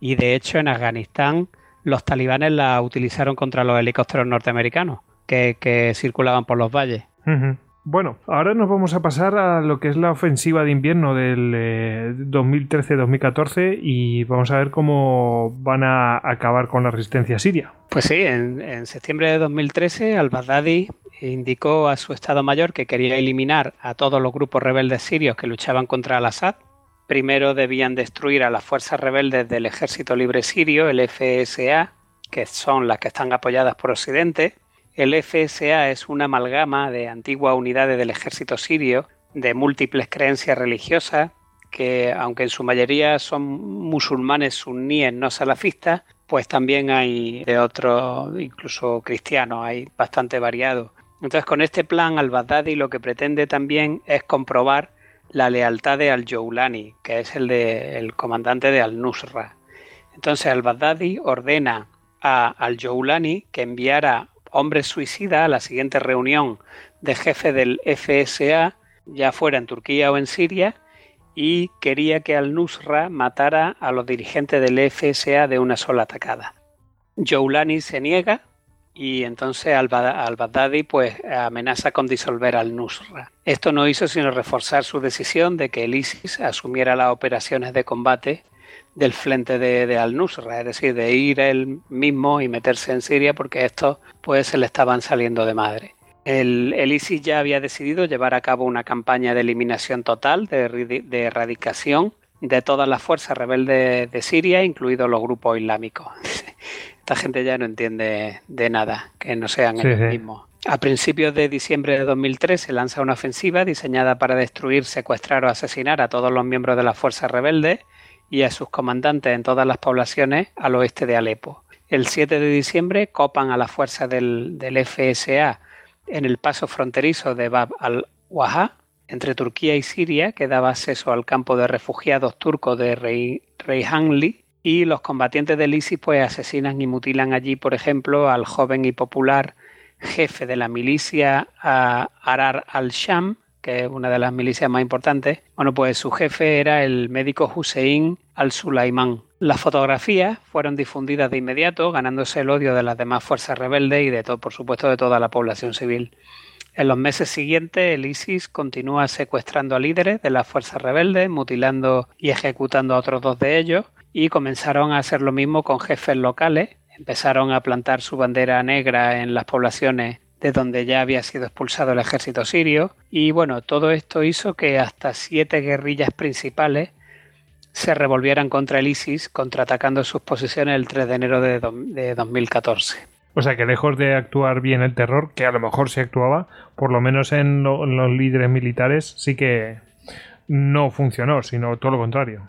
Y de hecho, en Afganistán, los talibanes la utilizaron contra los helicópteros norteamericanos que, circulaban por los valles. Bueno, ahora nos vamos a pasar a lo que es la ofensiva de invierno del 2013-2014 eh, y vamos a ver cómo van a acabar con la resistencia siria. Pues sí, en, septiembre de 2013 al-Baghdadi indicó a su Estado Mayor que quería eliminar a todos los grupos rebeldes sirios que luchaban contra al-Assad, Primero debían destruir a las fuerzas rebeldes del Ejército Libre Sirio, el FSA, que son las que están apoyadas por Occidente. El FSA es una amalgama de antiguas unidades del ejército sirio de múltiples creencias religiosas que, aunque en su mayoría son musulmanes suníes no salafistas, pues también hay de otros, incluso cristianos, hay bastante variado. Entonces, con este plan, al-Baghdadi lo que pretende también es comprobar la lealtad de al-Joulani, que es el, de, el comandante de al-Nusra. Entonces, al-Baghdadi ordena a al-Joulani que enviara hombres suicidas a la siguiente reunión de jefe del FSA, ya fuera en Turquía o en Siria, y quería que al-Nusra matara a los dirigentes del FSA de una sola atacada. Joulani se niega y entonces al-Baghdadi pues amenaza con disolver al-Nusra. Esto no hizo sino reforzar su decisión de que el ISIS asumiera las operaciones de combate del frente de, al-Nusra, es decir, de ir él mismo y meterse en Siria porque estos pues se le estaban saliendo de madre. El, ISIS ya había decidido llevar a cabo una campaña de eliminación total, de, erradicación de todas las fuerzas rebeldes de Siria, incluidos los grupos islámicos. Esta gente ya no entiende de nada, que no sean ellos mismos. A principios de diciembre de 2003 se lanza una ofensiva diseñada para destruir, secuestrar o asesinar a todos los miembros de las fuerzas rebeldes y a sus comandantes en todas las poblaciones al oeste de Alepo. El 7 de diciembre copan a las fuerzas del, FSA en el paso fronterizo de Bab al-Wahha entre Turquía y Siria, que daba acceso al campo de refugiados turcos de Rey, Reyhanli, y los combatientes del ISIS pues asesinan y mutilan allí, por ejemplo, al joven y popular jefe de la milicia Arar al-Sham, que es una de las milicias más importantes, bueno, pues su jefe era el médico Hussein al-Sulaimán. Las fotografías fueron difundidas de inmediato, ganándose el odio de las demás fuerzas rebeldes y de todo, por supuesto, de toda la población civil. En los meses siguientes, el ISIS continúa secuestrando a líderes de las fuerzas rebeldes, mutilando y ejecutando a otros dos de ellos, y comenzaron a hacer lo mismo con jefes locales. Empezaron a plantar su bandera negra en las poblaciones de donde ya había sido expulsado el ejército sirio. Y bueno, todo esto hizo que hasta siete guerrillas principales se revolvieran contra el ISIS, contraatacando sus posiciones el 3 de enero de, 2014. O sea que lejos de actuar bien el terror, que a lo mejor se actuaba, por lo menos en, en los líderes militares sí que no funcionó, sino todo lo contrario.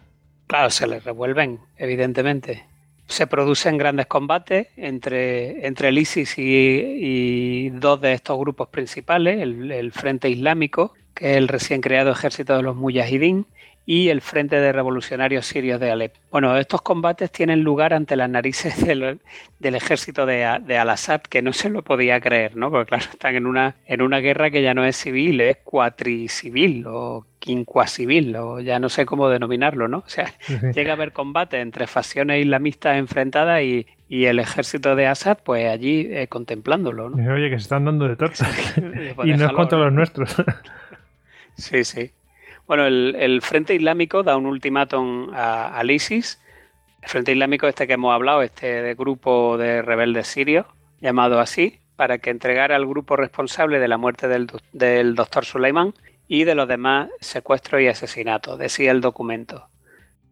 Claro, se les revuelven, evidentemente. Se producen grandes combates entre, entre el ISIS y, dos de estos grupos principales, el, Frente Islámico, que es el recién creado ejército de los Mujahideen, y el Frente de Revolucionarios Sirios de Alep. Bueno, estos combates tienen lugar ante las narices del, ejército de, Al-Assad, que no se lo podía creer, ¿no? Porque claro, están en una, en una guerra que ya no es civil, es cuatricivil o quincuacivil, o ya no sé cómo denominarlo, ¿no? O sea, llega a haber combate entre facciones islamistas enfrentadas y, el ejército de Assad, pues allí eh, contemplándolo, ¿no? Oye, que se están dando de torta. y no es contra los nuestros. sí, sí. Bueno, el, Frente Islámico da un ultimátum al ISIS. El Frente Islámico, este que hemos hablado, este grupo de rebeldes sirios, llamado así, para que entregara al grupo responsable de la muerte del, del doctor Suleiman y de los demás secuestros y asesinatos, decía el documento.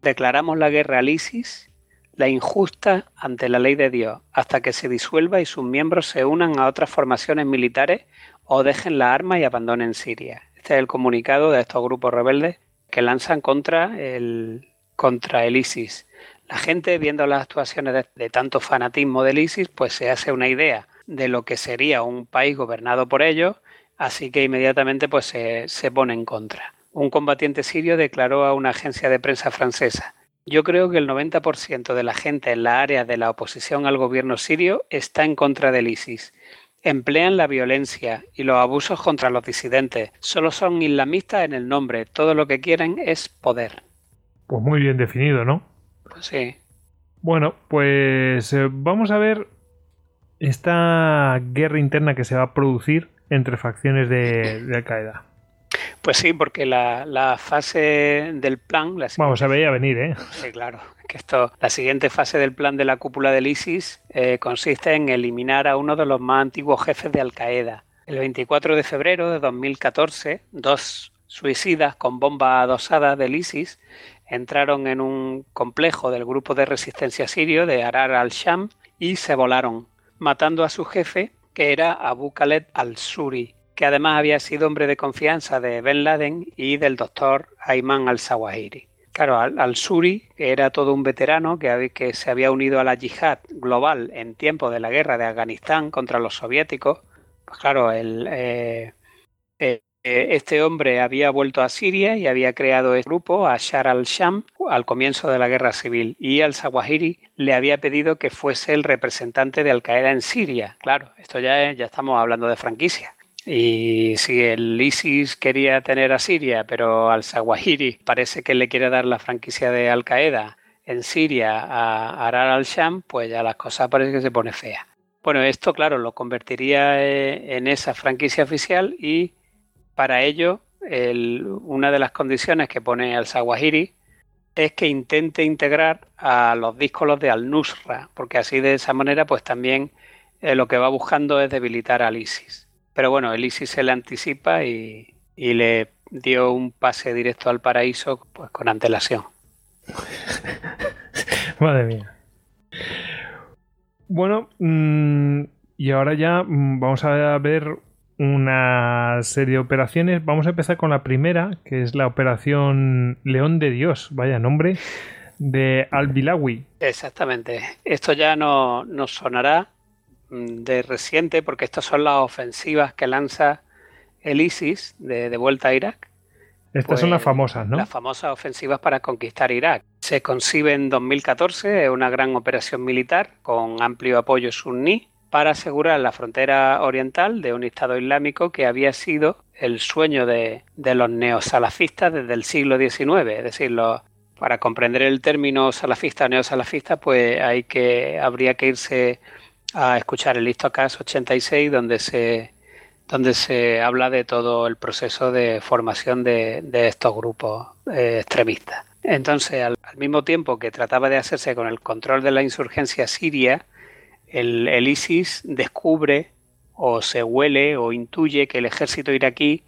Declaramos la guerra al ISIS, la injusta ante la ley de Dios, hasta que se disuelva y sus miembros se unan a otras formaciones militares o dejen la arma y abandonen Siria. Este es el comunicado de estos grupos rebeldes que lanzan contra el, contra el ISIS. La gente, viendo las actuaciones de, tanto fanatismo del ISIS, pues se hace una idea de lo que sería un país gobernado por ellos, así que inmediatamente pues se, se pone en contra. Un combatiente sirio declaró a una agencia de prensa francesa yo creo que el 90% de la gente en la área de la oposición al gobierno sirio está en contra del ISIS Emplean la violencia y los abusos contra los disidentes. Solo son islamistas en el nombre. Todo lo que quieren es poder. Pues muy bien definido, ¿no? Pues sí. Bueno, pues eh, vamos a ver esta guerra interna que se va a producir entre facciones de, de Al-Qaeda. Pues sí, porque la, fase del plan... Vamos, se veía venir, ¿eh? Sí, claro. Que esto, la siguiente fase del plan de la cúpula del ISIS eh, consiste en eliminar a uno de los más antiguos jefes de Al-Qaeda. El 24 de febrero de 2014, dos suicidas con bomba adosada del ISIS entraron en un complejo del grupo de resistencia sirio de Arar al-Sham y se volaron, matando a su jefe, que era Abu Khaled al-Suri, que además había sido hombre de confianza de Ben Laden y del doctor Ayman al-Zawahiri. Claro, al-Suri, que era todo un veterano que, que se había unido a la yihad global en tiempo de la guerra de Afganistán contra los soviéticos, pues claro, el, eh, eh, este hombre había vuelto a Siria y había creado el grupo, Ashar al-Sham, al comienzo de la guerra civil. Y al-Zawahiri le había pedido que fuese el representante de Al-Qaeda en Siria. Claro, esto ya, ya estamos hablando de franquicia. Y si el ISIS quería tener a Siria, pero al-Zawahiri parece que le quiere dar la franquicia de Al-Qaeda en Siria a Arar al-Sham, pues ya las cosas parece que se pone fea. Bueno, esto, claro, lo convertiría eh, en esa franquicia oficial y para ello una de las condiciones que pone al-Zawahiri es que intente integrar a los díscolos de al-Nusra, porque así de esa manera pues también eh, lo que va buscando es debilitar al ISIS. Pero bueno, el ISIS se le anticipa y, le dio un pase directo al paraíso pues con antelación. Madre mía. Bueno, mm, y ahora ya mm, vamos a ver una serie de operaciones. Vamos a empezar con la primera, que es la operación León de Dios, vaya nombre, de Al-Bilawi. Exactamente. Esto ya no nos sonará de reciente porque estas son las ofensivas que lanza el ISIS de, vuelta a Irak. Estas son las pues, famosas, ¿no? Las famosas ofensivas para conquistar Irak. Se concibe en 2014, es una gran operación militar con amplio apoyo suní para asegurar la frontera oriental de un Estado islámico que había sido el sueño de, los neosalafistas desde el siglo XIX. Es decir, para comprender el término salafista o neosalafista, pues hay que, habría que irse a escuchar el Histocast 86, donde se, donde se habla de todo el proceso de formación de, estos grupos eh, extremistas. Entonces, al, mismo tiempo que trataba de hacerse con el control de la insurgencia siria, el, el ISIS descubre o se huele o intuye que el ejército iraquí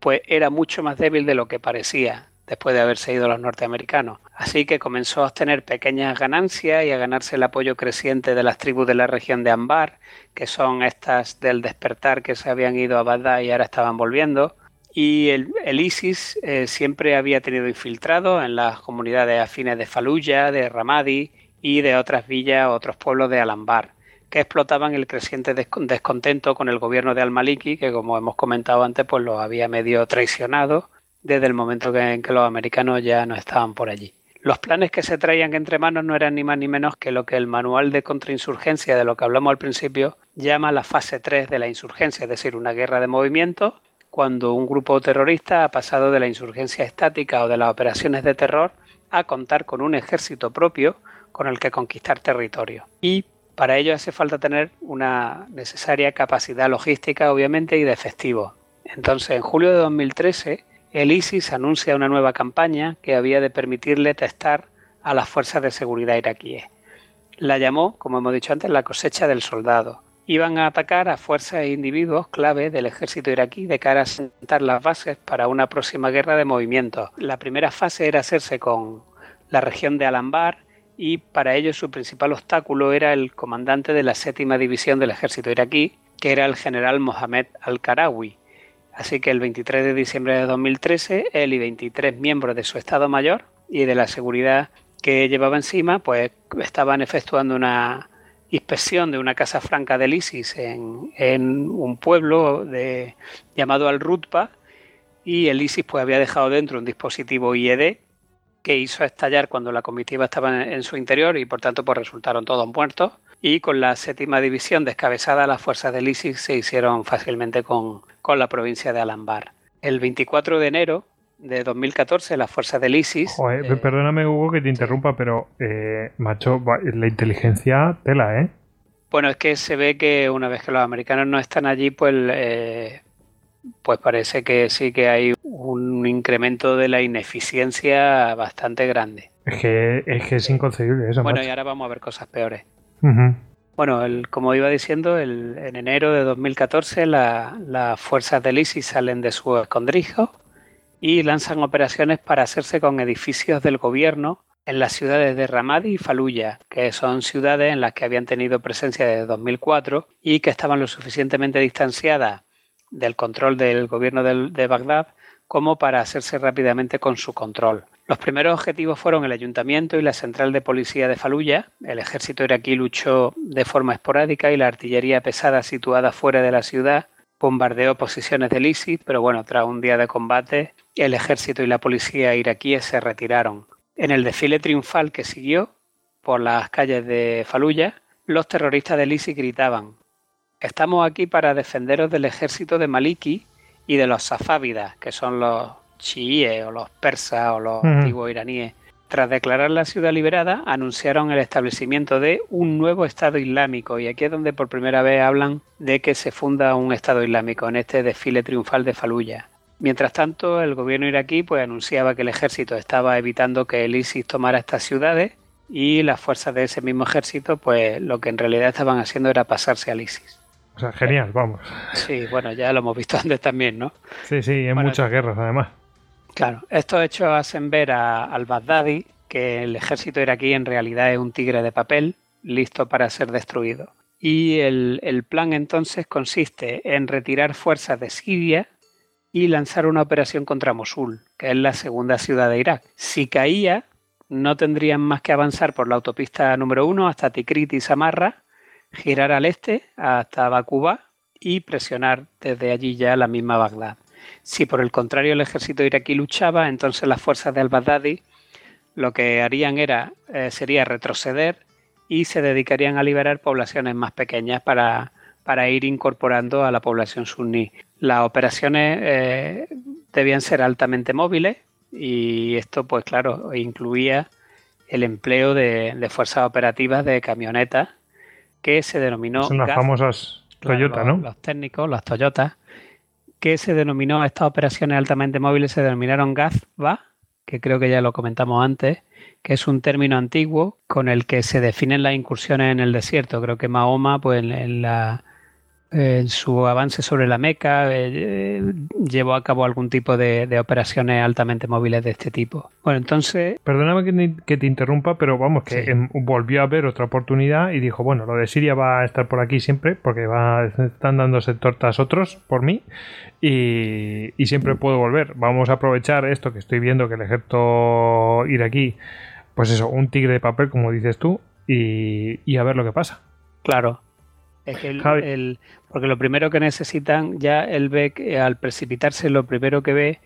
pues era mucho más débil de lo que parecía después de haberse ido los norteamericanos. Así que comenzó a obtener pequeñas ganancias y a ganarse el apoyo creciente de las tribus de la región de Ambar, que son estas del despertar que se habían ido a Bagdad y ahora estaban volviendo. Y el, ISIS eh, siempre había tenido infiltrados en las comunidades afines de Fallujah, de Ramadi y de otras villas, otros pueblos de Alambar, que explotaban el creciente descontento con el gobierno de Al-Maliki, que como hemos comentado antes, pues lo había medio traicionado desde el momento en que los americanos ya no estaban por allí. Los planes que se traían entre manos no eran ni más ni menos que lo que el manual de contrainsurgencia de lo que hablamos al principio llama la fase 3 de la insurgencia, es decir, una guerra de movimiento cuando un grupo terrorista ha pasado de la insurgencia estática o de las operaciones de terror a contar con un ejército propio con el que conquistar territorio. Y para ello hace falta tener una necesaria capacidad logística, obviamente, y de efectivo. Entonces, en julio de 2013, el ISIS anuncia una nueva campaña que había de permitirle testar a las fuerzas de seguridad iraquíes. La llamó, como hemos dicho antes, la cosecha del soldado, iban a atacar a fuerzas e individuos clave del ejército iraquí de cara a sentar las bases para una próxima guerra de movimientos. La primera fase era hacerse con la región de Alambar y para ello su principal obstáculo era el comandante de la séptima división del ejército iraquí, que era el general Mohamed al-Karawi. Así que el 23 de diciembre de 2013, él y 23 miembros de su Estado Mayor y de la seguridad que llevaba encima, pues estaban efectuando una inspección de una casa franca del ISIS en, un pueblo llamado Al-Rutba y el ISIS pues había dejado dentro un dispositivo IED que hizo estallar cuando la comitiva estaba en, su interior y por tanto pues resultaron todos muertos y con la séptima división descabezada las fuerzas del ISIS se hicieron fácilmente con, con la provincia de Alambar. El 24 de enero de 2014 las fuerzas del ISIS. Eh, perdóname, Hugo, que te interrumpa, pero, eh, macho, la inteligencia tela, ¿eh? Bueno, es que se ve que una vez que los americanos no están allí, pues, eh, pues parece que sí que hay un incremento de la ineficiencia bastante grande. Es que es, que es inconcebible eso. Bueno, y ahora vamos a ver cosas peores. Bueno, el, como iba diciendo, el, en enero de 2014 las fuerzas del ISIS salen de su escondrijo y lanzan operaciones para hacerse con edificios del gobierno en las ciudades de Ramadi y Faluya, que son ciudades en las que habían tenido presencia desde 2004 y que estaban lo suficientemente distanciadas del control del gobierno de Bagdad como para hacerse rápidamente con su control. Los primeros objetivos fueron el ayuntamiento y la central de policía de Faluya. El ejército iraquí luchó de forma esporádica y la artillería pesada situada fuera de la ciudad bombardeó posiciones del ISIS, pero bueno, tras un día de combate, el ejército y la policía iraquíes se retiraron. En el desfile triunfal que siguió por las calles de Faluya, los terroristas del ISIS gritaban: Estamos aquí para defenderos del ejército de Maliki y de los safávidas, que son los chiíes o los persas o los antiguos iraníes. Tras declarar la ciudad liberada, anunciaron el establecimiento de un nuevo Estado Islámico y aquí es donde por primera vez hablan de que se funda un Estado Islámico en este desfile triunfal de Faluya. Mientras tanto, el gobierno iraquí pues, anunciaba que el ejército estaba evitando que el ISIS tomara estas ciudades y las fuerzas de ese mismo ejército, pues lo que en realidad estaban haciendo era pasarse al ISIS. O sea, genial, vamos. Sí, bueno, ya lo hemos visto antes también, ¿no? Sí, sí, en muchas guerras además. Claro, estos hechos hacen ver al Baghdadi que el ejército iraquí en realidad es un tigre de papel listo para ser destruido. Y el, el plan entonces consiste en retirar fuerzas de Siria y lanzar una operación contra Mosul, que es la segunda ciudad de Irak. Si caía, no tendrían más que avanzar por la autopista número uno hasta Tikrit y Samarra, girar al este hasta Bakuba y presionar desde allí ya la misma Bagdad. Si por el contrario el ejército iraquí luchaba, entonces las fuerzas de al-Baghdadi lo que harían era eh, sería retroceder y se dedicarían a liberar poblaciones más pequeñas para, para ir incorporando a la población suní. Las operaciones eh, debían ser altamente móviles y esto, pues claro, incluía el empleo de, fuerzas operativas de camionetas que se denominó... Son las famosas Toyota, ¿no? Los técnicos, las Toyotas, que se denominó, estas operaciones altamente móviles se denominaron GAZBA, que creo que ya lo comentamos antes, que es un término antiguo con el que se definen las incursiones en el desierto. Creo que Mahoma, pues en la en su avance sobre la Meca eh, llevó a cabo algún tipo de, operaciones altamente móviles de este tipo. Bueno, entonces... Perdóname que te, interrumpa, pero vamos, que volvió a ver otra oportunidad y dijo, bueno, lo de Siria va a estar por aquí siempre porque va, están dándose tortas otros por mí y, siempre puedo volver. Vamos a aprovechar esto que estoy viendo que el ejército iraquí, pues eso, un tigre de papel, como dices tú, y, y a ver lo que pasa. Claro, es que el, porque lo primero que necesitan, ya él ve que al precipitarse, lo primero que ve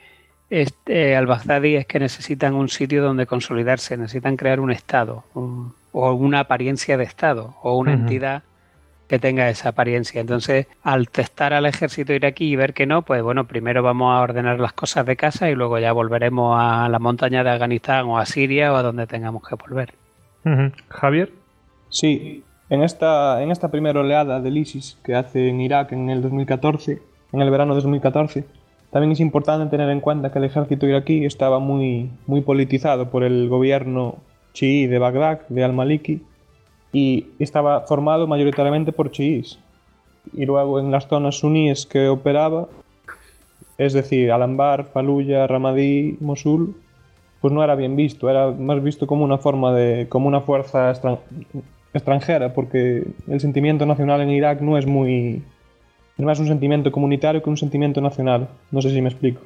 eh, al Baghdadi es que necesitan un sitio donde consolidarse, necesitan crear un Estado o una apariencia de Estado o una entidad que tenga esa apariencia. Entonces, al testar al ejército iraquí y ver que no, pues bueno, primero vamos a ordenar las cosas de casa y luego ya volveremos a la montaña de Afganistán o a Siria o a donde tengamos que volver. Javier. Sí, en esta, en esta primera oleada del ISIS que hace en Irak en el 2014, en el verano de 2014, también es importante tener en cuenta que el ejército iraquí estaba muy, muy politizado por el gobierno chií de Bagdad, de al-Maliki, y estaba formado mayoritariamente por chiíes. Y luego en las zonas suníes que operaba, es decir, Al-Anbar, Fallujah, Ramadi, Mosul, pues no era bien visto, era más visto como una forma de, como una fuerza extranjera, porque el sentimiento nacional en Irak no es muy... Es más un sentimiento comunitario que un sentimiento nacional. No sé si me explico.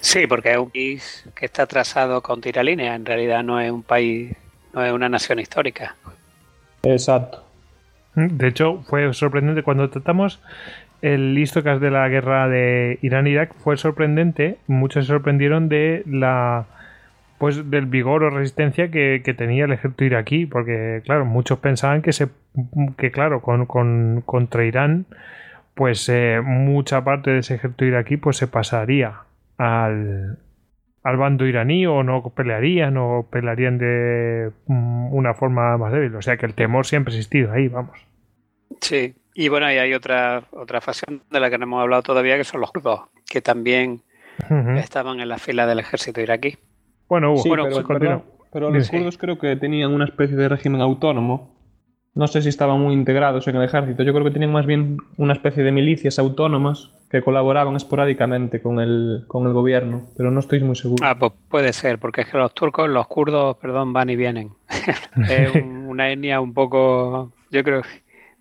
Sí, porque es un país que está trazado con tiralínea. En realidad no es un país, no es una nación histórica. Exacto. De hecho, fue sorprendente cuando tratamos el histocast de la guerra de Irán-Irak. Fue sorprendente. Muchos se sorprendieron de la pues del vigor o resistencia que, tenía el ejército iraquí, porque claro, muchos pensaban que se que claro, con, contra Irán, pues eh, mucha parte de ese ejército iraquí pues se pasaría al, al bando iraní o no pelearían o pelearían de mm, una forma más débil. O sea que el temor siempre ha existido ahí, vamos. Sí, y bueno, y hay otra, otra facción de la que no hemos hablado todavía, que son los kurdos, que también estaban en la fila del ejército iraquí. Bueno, pero, los kurdos creo que tenían una especie de régimen autónomo no sé si estaban muy integrados en el ejército. Yo creo que tenían más bien una especie de milicias autónomas que colaboraban esporádicamente con el, con el gobierno, pero no estoy muy seguro. Ah, pues puede ser, porque es que los turcos, los kurdos, perdón, van y vienen. es una etnia un poco, yo creo,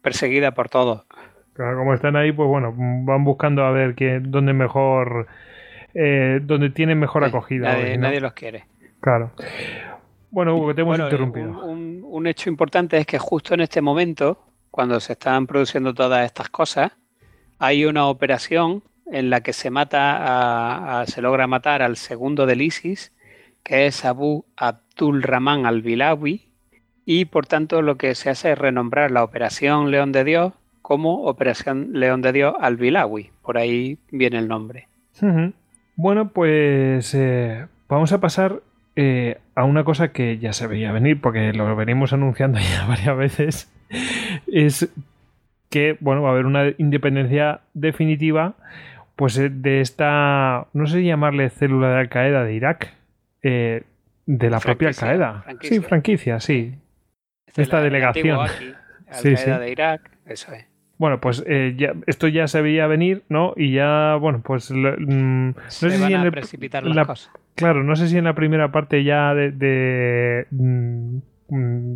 perseguida por todos. Claro, como están ahí, pues bueno, van buscando a ver que, dónde mejor, eh, dónde tienen mejor acogida. Nadie, los quiere. Claro. Bueno, Hugo, te hemos interrumpido. Un, un, hecho importante es que justo en este momento, cuando se están produciendo todas estas cosas, hay una operación en la que se mata, a, se logra matar al segundo del ISIS, que es Abu Abdul Rahman al-Bilawi, y por tanto lo que se hace es renombrar la Operación León de Dios como Operación León de Dios al-Bilawi. Por ahí viene el nombre. Bueno, pues eh, vamos a pasar eh, a una cosa que ya se veía venir, porque lo venimos anunciando ya varias veces. Es que, bueno, va a haber una independencia definitiva, pues eh, de esta, no sé llamarle célula de Al-Qaeda de Irak, de la propia Al-Qaeda. Sí, franquicia, sí. Esta, delegación. Al-Qaeda de Irak, eso es. Bueno, pues eh, ya, esto ya se veía venir, ¿no? Y ya, bueno, pues... Mm, no sé si en precipitar las cosas. Claro, no sé si en la primera parte ya de, de, mm,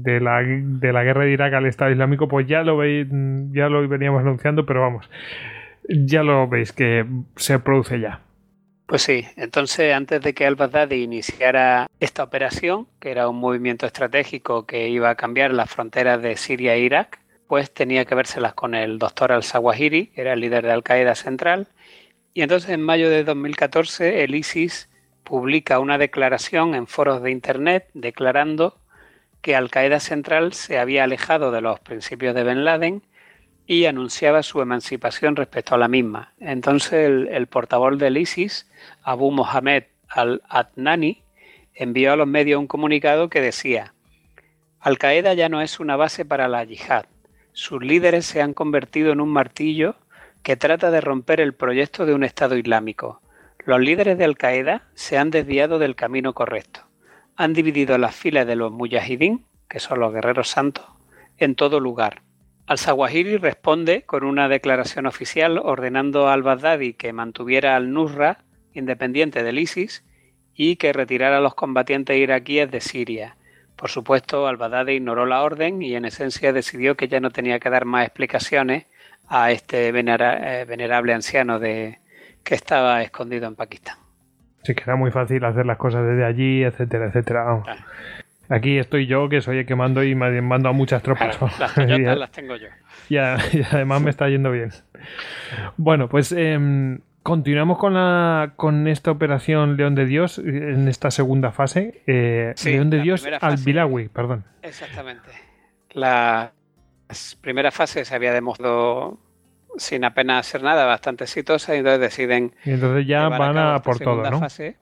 de, la, de la guerra de Irak al Estado Islámico, pues ya lo veis, mm, ya lo veníamos anunciando, pero vamos, ya lo veis que se produce ya. Pues sí, entonces antes de que al-Baghdadi iniciara esta operación, que era un movimiento estratégico que iba a cambiar las fronteras de Siria e Irak, pues tenía que vérselas con el doctor al-Zawahiri, que era el líder de Al-Qaeda central. Y entonces en mayo de 2014 el ISIS publica una declaración en foros de Internet declarando que Al-Qaeda central se había alejado de los principios de Ben Laden y anunciaba su emancipación respecto a la misma. Entonces el, el portavoz del ISIS, Abu Mohammed al-Adnani, envió a los medios un comunicado que decía, Al-Qaeda ya no es una base para la yihad, sus líderes se han convertido en un martillo que trata de romper el proyecto de un Estado Islámico. Los líderes de Al-Qaeda se han desviado del camino correcto. Han dividido las filas de los mujahidín, que son los guerreros santos, en todo lugar. Al-Zawahiri responde con una declaración oficial ordenando al-Baghdadi que mantuviera al-Nusra, independiente del ISIS, y que retirara a los combatientes iraquíes de Siria por supuesto, Albadade ignoró la orden y en esencia decidió que ya no tenía que dar más explicaciones a este eh, venerable anciano de, que estaba escondido en Pakistán. Sí, que era muy fácil hacer las cosas desde allí, etcétera, etcétera. Aquí estoy yo, que soy el que mando y mando a muchas tropas. las Toyotas las tengo yo. Y, además me está yendo bien. Bueno, pues em, Continuamos con, la, con esta operación León de Dios en esta segunda fase. Eh, León de Dios al Bilawi, perdón. Exactamente. La primera fase se había demostrado sin apenas hacer nada, bastante exitosa, y entonces deciden. Y entonces ya van a, por todo, ¿no? Fase,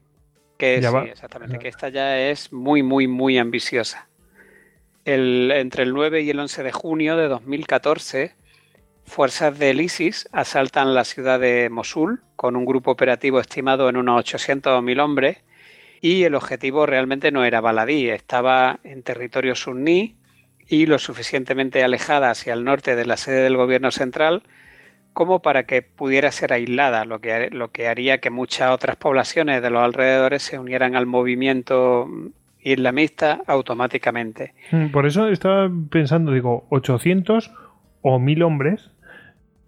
que sí, exactamente, que esta ya es muy, muy, muy ambiciosa. El, entre el 9 y el 11 de junio de 2014 Fuerzas del ISIS asaltan la ciudad de Mosul con un grupo operativo estimado en unos 800.000 hombres y el objetivo realmente no era baladí, estaba en territorio suní y lo suficientemente alejada hacia el norte de la sede del gobierno central como para que pudiera ser aislada, lo que, lo que haría que muchas otras poblaciones de los alrededores se unieran al movimiento islamista automáticamente. Mm, por eso estaba pensando, digo, 800 o 1000 hombres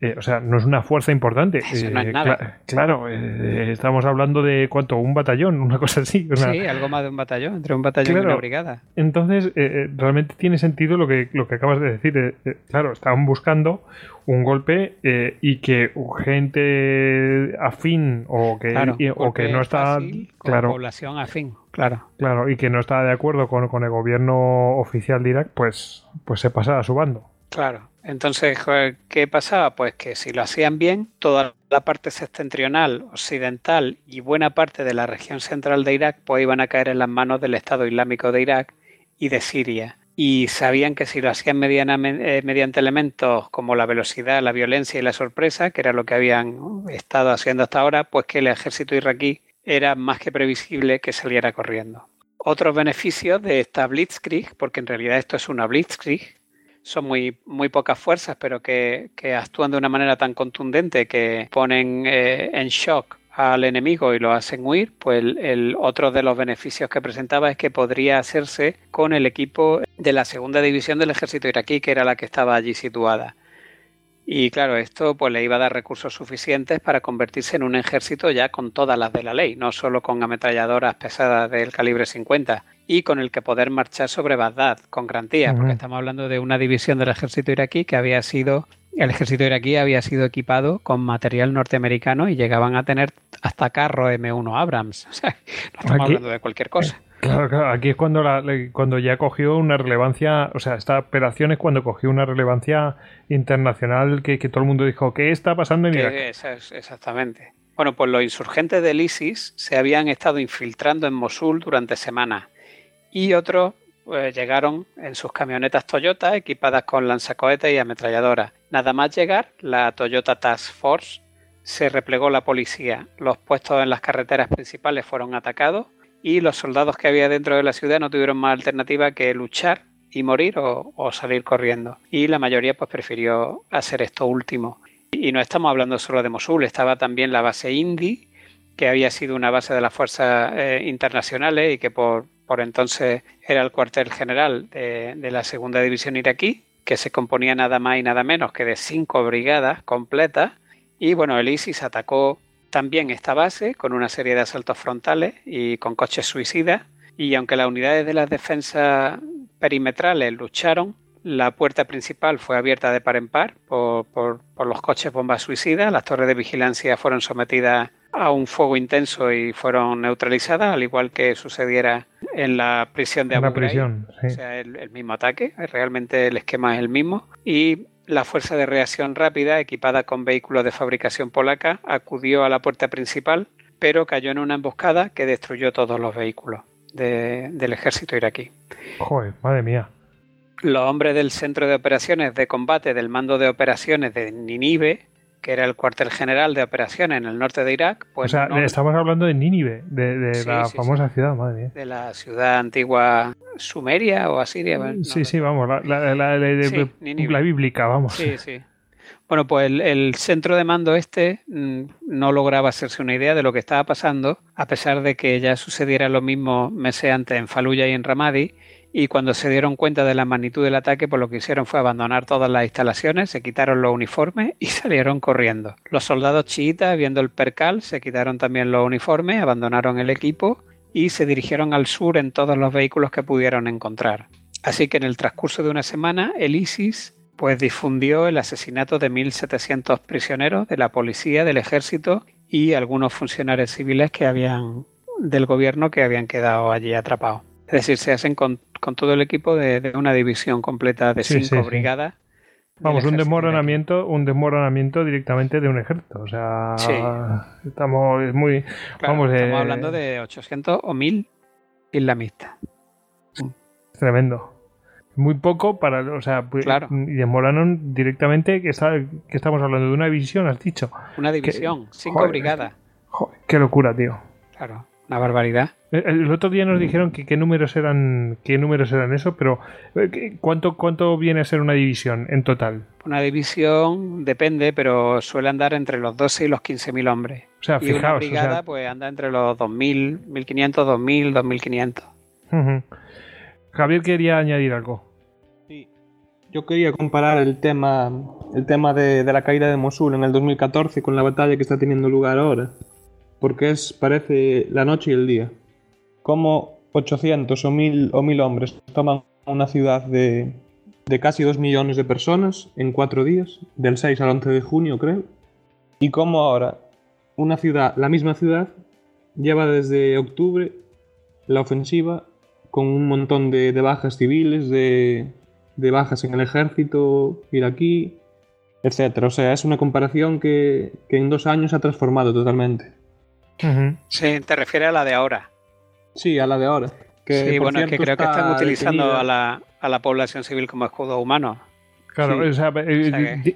eh, o sea, no es una fuerza importante. Eh, claro, eh, estamos hablando de cuánto, un batallón, una cosa así. sí, algo más de un batallón, entre un batallón y una brigada. Entonces, realmente tiene sentido lo que, lo que acabas de decir. claro, estaban buscando un golpe y que gente afín o que, o que no está. claro, población afín, claro. Claro, y que no está de acuerdo con, con el gobierno oficial de Irak, pues, pues se pasa a su bando. Claro. Entonces, ¿qué pasaba? Pues que si lo hacían bien, toda la parte septentrional, occidental y buena parte de la región central de Irak, pues iban a caer en las manos del Estado Islámico de Irak y de Siria. Y sabían que si lo hacían eh, mediante elementos como la velocidad, la violencia y la sorpresa, que era lo que habían estado haciendo hasta ahora, pues que el ejército iraquí era más que previsible que saliera corriendo. Otros beneficios de esta Blitzkrieg, porque en realidad esto es una Blitzkrieg, son muy, muy pocas fuerzas, pero que, actúan de una manera tan contundente que ponen eh, en shock al enemigo y lo hacen huir, pues el, otro de los beneficios que presentaba es que podría hacerse con el equipo de la segunda división del ejército iraquí, que era la que estaba allí situada. Y claro, esto pues le iba a dar recursos suficientes para convertirse en un ejército ya con todas las de la ley, no solo con ametralladoras pesadas del calibre 50 y con el que poder marchar sobre Bagdad con garantía, porque estamos hablando de una división del ejército iraquí que había sido el ejército iraquí había sido equipado con material norteamericano y llegaban a tener hasta carro M1 Abrams. O sea, no estamos hablando de cualquier cosa. Claro, claro, aquí es cuando, cuando ya cogió una relevancia, o sea, esta operación es cuando cogió una relevancia internacional que, todo el mundo dijo, ¿qué está pasando en Irak? exactamente. Bueno, pues los insurgentes del ISIS se habían estado infiltrando en Mosul durante semanas y otros pues, llegaron en sus camionetas Toyota equipadas con lanzacohetes y ametralladoras. Nada más llegar, la Toyota Task Force se replegó la policía. Los puestos en las carreteras principales fueron atacados y los soldados que había dentro de la ciudad no tuvieron más alternativa que luchar y morir o, salir corriendo. Y la mayoría pues prefirió hacer esto último. Y, no estamos hablando solo de Mosul, estaba también la base Indy, que había sido una base de las fuerzas eh, internacionales y que por, por, entonces era el cuartel general de, la segunda división iraquí, que se componía nada más y nada menos que de cinco brigadas completas. Y bueno, el ISIS atacó también esta base con una serie de asaltos frontales y con coches suicidas. Y aunque las unidades de las defensas perimetrales lucharon, la puerta principal fue abierta de par en par por, los coches bombas suicidas. Las torres de vigilancia fueron sometidas a un fuego intenso y fueron neutralizadas, al igual que sucediera en la prisión de Abu Ghraib. O sea, el, el, mismo ataque. Realmente el esquema es el mismo. Y la Fuerza de Reacción Rápida, equipada con vehículos de fabricación polaca, acudió a la puerta principal, pero cayó en una emboscada que destruyó todos los vehículos del ejército iraquí. Joder, madre mía. Los hombres del Centro de Operaciones de Combate del Mando de Operaciones de Ninive que era el cuartel general de operaciones en el norte de Irak. Pues o sea, estamos hablando de Nínive, de, la famosa ciudad, madre mía. De la ciudad antigua Sumeria o Asiria. sí, sí, vamos, la, la, bíblica, vamos. Sí, sí. Bueno, pues el, el, centro de mando este mm, no lograba hacerse una idea de lo que estaba pasando, a pesar de que ya sucediera lo mismo meses antes en Faluya y en Ramadi, y cuando se dieron cuenta de la magnitud del ataque, pues lo que hicieron fue abandonar todas las instalaciones, se quitaron los uniformes y salieron corriendo. Los soldados chiitas, viendo el percal, se quitaron también los uniformes, abandonaron el equipo y se dirigieron al sur en todos los vehículos que pudieron encontrar. Así que en el transcurso de una semana, el ISIS pues difundió el asesinato de 1.700 prisioneros de la policía, del ejército y algunos funcionarios civiles que habían del gobierno que habían quedado allí atrapados. Es decir, se hacen con, todo el equipo de, una división completa de cinco brigadas. Vamos, un desmoronamiento, un desmoronamiento directamente de un ejército. O sea, estamos muy. vamos, estamos hablando de 800 o 1000 islamistas. Tremendo. Muy poco para. O sea, pues, y desmoronaron directamente. Que, que estamos hablando de una división, has dicho. Una división, cinco brigadas. Joder, qué locura, tío. Claro. Una barbaridad. El, otro día nos dijeron que qué números eran qué números eran eso, pero eh, ¿cuánto, ¿cuánto viene a ser una división en total? Una división depende, pero suele andar entre los 12 y los 15.000 hombres. O sea, y una brigada pues anda entre los 2.000, 1.500, 2.000, 2.500. Javier quería añadir algo. Sí. Yo quería comparar el tema, el tema de, de la caída de Mosul en el 2014 con la batalla que está teniendo lugar ahora porque es, parece la noche y el día. Como 800 o 1000, o hombres toman una ciudad de, de casi 2 millones de personas en cuatro días, del 6 al 11 de junio creo, y como ahora una ciudad, la misma ciudad, lleva desde octubre la ofensiva con un montón de, bajas civiles, de, de, bajas en el ejército iraquí, etc. O sea, es una comparación que, que en dos años ha transformado totalmente. Sí, te refieres a la de ahora. Sí, a la de ahora. sí, bueno, es que creo que están utilizando a la, a la, población civil como escudo humano. Claro, o sea, eh,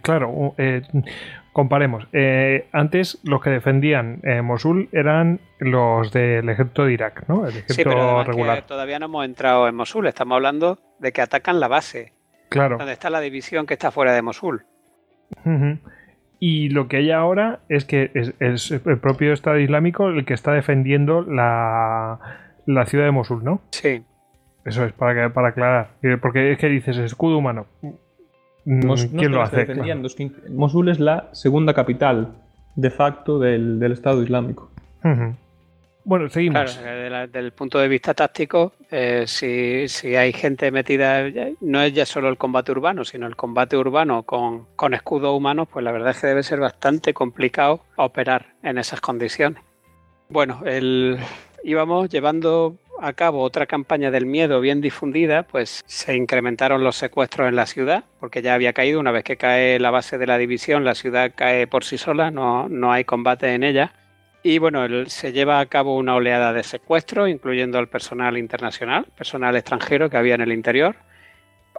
claro, eh, comparemos. Eh, antes los que defendían Mosul eran los del ejército de Irak, ¿no? El ejército sí, pero regular. todavía no hemos entrado en Mosul. Estamos hablando de que atacan la base. Claro. Donde está la división que está fuera de Mosul. Ujú. Y lo que hay ahora es que es, es el propio Estado Islámico el que está defendiendo la, la ciudad de Mosul, ¿no? Sí. Eso es, para, que- para aclarar. Eh, Porque es que dices escudo humano. Mm, Mos- no ¿Quién lo está hace? que Mosul es la segunda capital de facto del, del Estado Islámico. Claro. Ujú. Bueno, Claro, seguimos. eh, de la- del punto de vista táctico, eh, si, si hay gente metida, no es ya solo el combate urbano, sino el combate urbano con, con escudos humanos, pues la verdad es que debe ser bastante complicado operar en esas condiciones. Bueno, el, íbamos llevando a cabo otra campaña del miedo bien difundida, pues se incrementaron los secuestros en la ciudad, porque ya había caído, una vez que cae la base de la división, la ciudad cae por sí sola, no, no hay combate en ella. Y bueno, el- se lleva a cabo una oleada de secuestros, incluyendo al personal internacional, personal extranjero que había en el interior.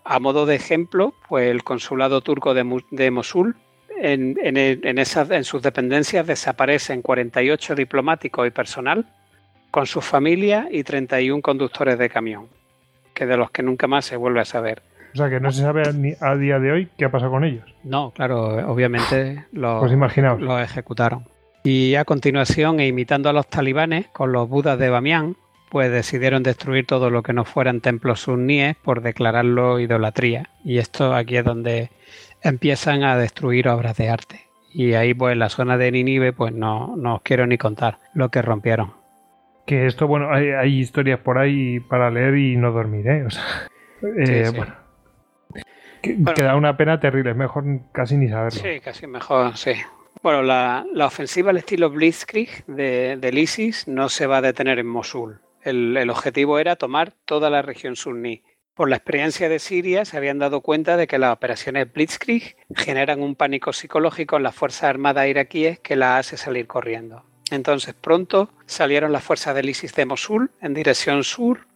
A modo de ejemplo, pues el consulado turco de, de Mosul, en, en el- en esas- en sus dependencias desaparecen 48 diplomáticos y personal, con sus familias y 31 conductores de camión, que de los que nunca más se vuelve a saber. O sea que no se sabe a, ni- a día de hoy qué ha pasado con ellos. No, claro, obviamente los, Pues los ejecutaron. Y a continuación, e imitando a los talibanes con los budas de Bamián, pues decidieron destruir todo lo que no fueran templos suníes por declararlo idolatría. Y esto aquí es donde empiezan a destruir obras de arte. Y ahí, pues en la zona de Ninive, pues no, no os quiero ni contar lo que rompieron. Que esto, bueno, hay, hay historias por ahí para leer y no dormir, ¿eh? O sea, eh, sí. bueno. Que, Bueno. que da una pena terrible, es mejor casi ni saberlo. Sí, casi mejor, sí. Bueno, la, la ofensiva al estilo Blitzkrieg de, ISIS no se va a detener en Mosul. El, objetivo era tomar toda la región suní. Por la experiencia de Siria se habían dado cuenta de que las operaciones Blitzkrieg generan un pánico psicológico en las Fuerzas Armadas iraquíes que las hace salir corriendo. Entonces pronto salieron las fuerzas del ISIS de Mosul en dirección sur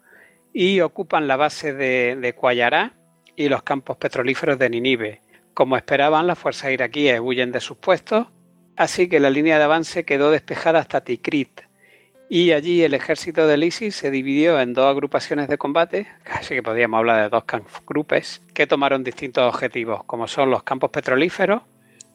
y ocupan la base de, de y los campos petrolíferos de Ninive. Como esperaban, las fuerzas iraquíes huyen de sus puestos, así que la línea de avance quedó despejada hasta Tikrit. Y allí el ejército del ISIS se dividió en dos agrupaciones de combate, casi que podríamos hablar de dos grupos, que tomaron distintos objetivos, como son los campos petrolíferos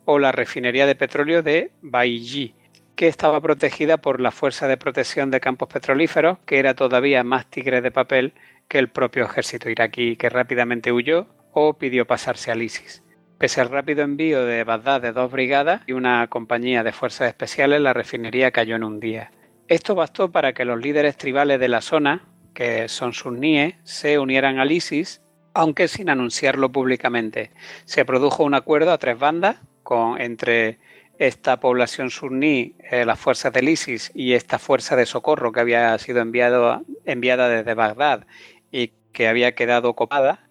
o la refinería de petróleo de Baiji, que estaba protegida por la Fuerza de Protección de Campos Petrolíferos, que era todavía más tigre de papel que el propio ejército iraquí, que rápidamente huyó o pidió pasarse al ISIS. Pese al rápido envío de Bagdad de dos brigadas y una compañía de fuerzas especiales, la refinería cayó en un día. Esto bastó para que los líderes tribales de la zona, que son suníes, se unieran al ISIS, aunque sin anunciarlo públicamente. Se produjo un acuerdo a tres bandas con, entre esta población suní, eh, las fuerzas del ISIS y esta fuerza de socorro que había sido enviada desde Bagdad y que había quedado ocupada.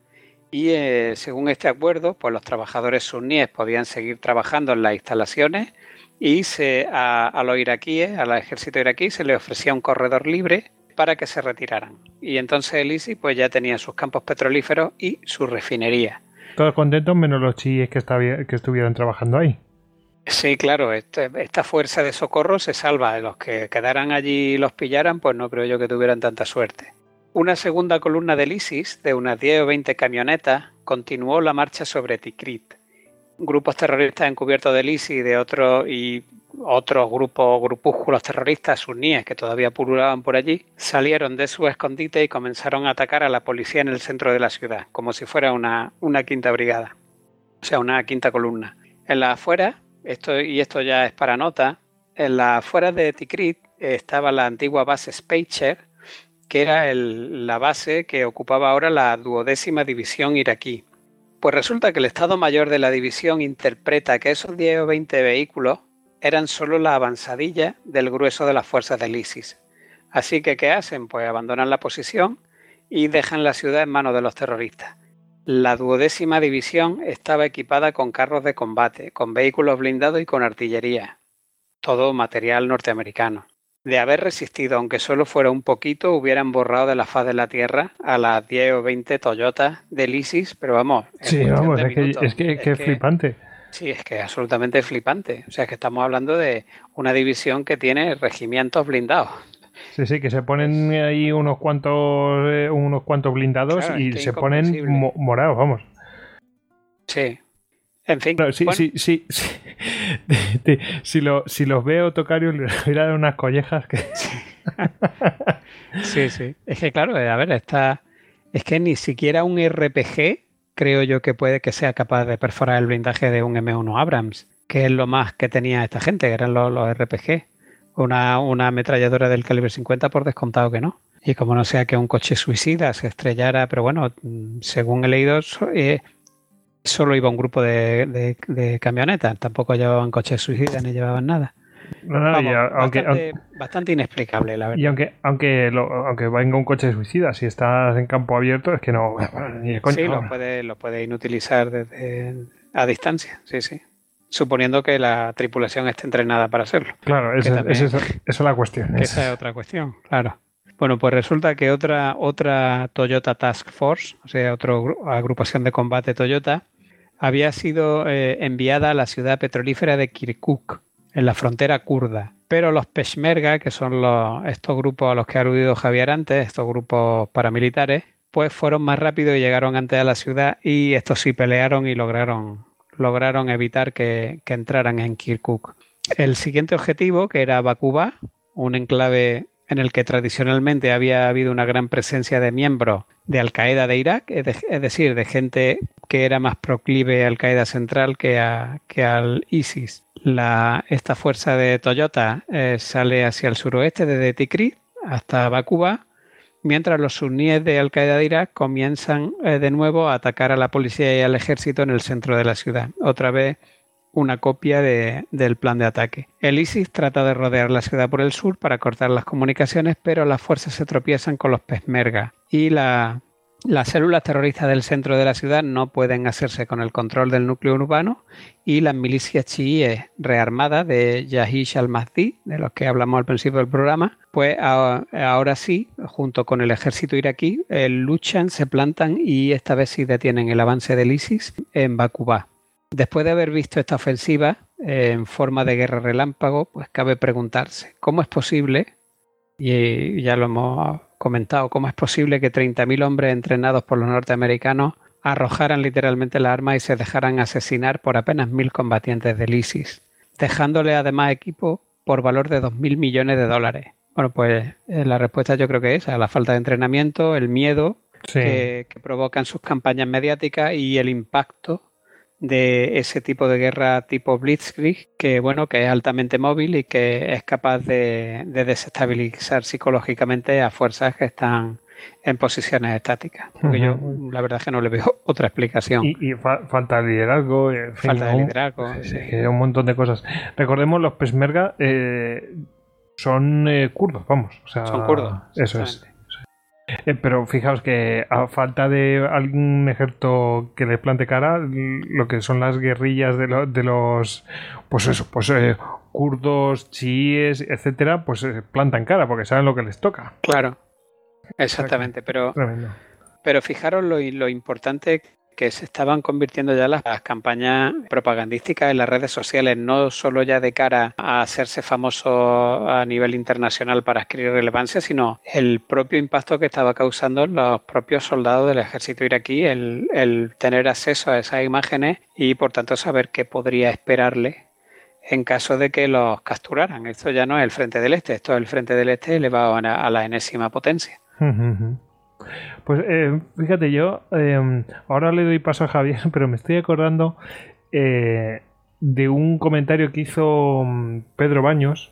Y eh, según este acuerdo, pues los trabajadores suníes podían seguir trabajando en las instalaciones y se, a, a los iraquíes, al ejército iraquí, se le ofrecía un corredor libre para que se retiraran. Y entonces el ISIS pues ya tenía sus campos petrolíferos y su refinería. Todos contentos menos los chiíes que, que estuvieron trabajando ahí. Sí, claro, este- esta fuerza de socorro se salva. Los que quedaran allí y los pillaran, pues no creo yo que tuvieran tanta suerte. Una segunda columna del ISIS, de unas 10 o 20 camionetas, continuó la marcha sobre Tikrit. Grupos terroristas encubiertos del ISIS y de otros y otros grupos, grupúsculos terroristas suníes que todavía pululaban por allí, salieron de su escondite y comenzaron a atacar a la policía en el centro de la ciudad, como si fuera una, una quinta brigada, o sea, una quinta columna. En las afueras, esto, y esto ya es para nota, en las afueras de Tikrit estaba la antigua base Speicher, que era la base que ocupaba ahora la duodécima división iraquí. Pues resulta que el Estado Mayor de la división interpreta que esos 10 o 20 vehículos eran solo la avanzadilla del grueso de las fuerzas del ISIS. Así que, ¿qué hacen? Pues abandonan la posición y dejan la ciudad en manos de los terroristas. La duodécima división estaba equipada con carros de combate, con vehículos blindados y con artillería. Todo material norteamericano. De haber resistido, aunque solo fuera un poquito, hubieran borrado de la faz de la tierra a las 10 o 20 Toyotas del ISIS, pero vamos. Sí, vamos, es que, es que, Es que es flipante. Sí, es que es absolutamente flipante. O sea, que estamos hablando de una división que tiene regimientos blindados. Sí, sí, que se ponen ahí unos cuantos eh, unos cuantos blindados Claro, es y se ponen mo- morados, vamos. Sí. En fin. Sí, bueno, sí, sí, si, lo, si los veo Tocario, le voy a dar unas collejas que. Sí, sí. Es que claro, eh, a ver, está. Es que ni siquiera un RPG creo yo que puede que sea capaz de perforar el blindaje de un M1 Abrams, que es lo más que tenía esta gente, que eran los, los RPG. Una, una ametralladora del calibre 50 por descontado que no. Y como no sea que un coche suicida se estrellara, pero bueno, mm, según he leído, eh, solo iba un grupo de, de- de camionetas, tampoco llevaban coches suicidas ni llevaban nada. No, no, Vamos, aunque, bastante, bastante inexplicable, la verdad. y aunque, aunque, lo- aunque venga un coche suicida, si estás en campo abierto, es que no. Ni de coña, sí, lo puede, lo puede inutilizar desde a distancia, sí, sí. Suponiendo que la tripulación esté entrenada para hacerlo. Claro, esa, también- esa es, esa es la cuestión. Que es- esa es otra cuestión, claro. Bueno, pues resulta que otra, otra Toyota Task Force, o sea, otra agrupación de combate Toyota, había sido eh, enviada a la ciudad petrolífera de Kirkuk, en la frontera kurda. Pero los Peshmerga, que son estos grupos a los que ha aludido Javier antes, estos grupos paramilitares, pues fueron más rápidos y llegaron antes a la ciudad y estos sí pelearon y lograron, lograron evitar que, que entraran en Kirkuk. El siguiente objetivo, que era Bakuba, un enclave en el que tradicionalmente había habido una gran presencia de miembros de Al Qaeda de Irak, es, de- es decir, de gente que era más proclive a Al Qaeda central que, a- que al ISIS. Esta fuerza de Toyota eh, sale hacia el suroeste desde Tikrit hasta Bakuba, mientras los suníes de Al Qaeda de Irak comienzan eh, de nuevo a atacar a la policía y al ejército en el centro de la ciudad. Otra vez una copia de- del plan de ataque. El ISIS trata de rodear la ciudad por el sur para cortar las comunicaciones, pero las fuerzas se tropiezan con los Peshmerga y la- las células terroristas del centro de la ciudad no pueden hacerse con el control del núcleo urbano y las milicias chiíes rearmadas de Yahish al-Mahdi, de los que hablamos al principio del programa, pues ahora sí, junto con el ejército iraquí, eh, luchan, se plantan y esta vez sí detienen el avance del ISIS en Bakubá. Después de haber visto esta ofensiva eh, en forma de guerra relámpago, pues cabe preguntarse, ¿cómo es posible, y ya lo hemos comentado, cómo es posible que 30.000 hombres entrenados por los norteamericanos arrojaran literalmente la arma y se dejaran asesinar por apenas mil combatientes del ISIS, dejándole además equipo por valor de 2.000 millones de dólares? Bueno, pues eh, la respuesta yo creo que es a la falta de entrenamiento, el miedo Sí. que, que provocan sus campañas mediáticas y el impacto de ese tipo de guerra tipo Blitzkrieg, que bueno, que es altamente móvil y que es capaz de, de desestabilizar psicológicamente a fuerzas que están en posiciones estáticas. Porque yo la verdad es que no le veo otra explicación. Y, y fa- falta de liderazgo. en fin, Falta de un- liderazgo. sí, sí. sí, que un montón de cosas. Recordemos, los Peshmerga eh, son eh, kurdos, vamos. o sea, Son kurdos. Eso es. Eh, pero fijaos que a falta de algún ejército que les plante cara, lo que son las guerrillas de, lo- de los, pues eso, pues eh, kurdos, chiíes, etcétera, pues eh, plantan cara porque saben lo que les toca. Claro. Exactamente, pero Tremendo. Pero fijaros lo, lo importante que se estaban convirtiendo ya las, campañas propagandísticas en las redes sociales, no solo ya de cara a hacerse famoso a nivel internacional para adquirir relevancia, sino el propio impacto que estaba causando los propios soldados del ejército iraquí, el, el tener acceso a esas imágenes y por tanto saber qué podría esperarle en caso de que los capturaran. Esto ya no es el frente del este, esto es el frente del este elevado a la enésima potencia. Pues eh, fíjate, yo eh, ahora le doy paso a Javier, pero me estoy acordando eh, de un comentario que hizo mm, Pedro Baños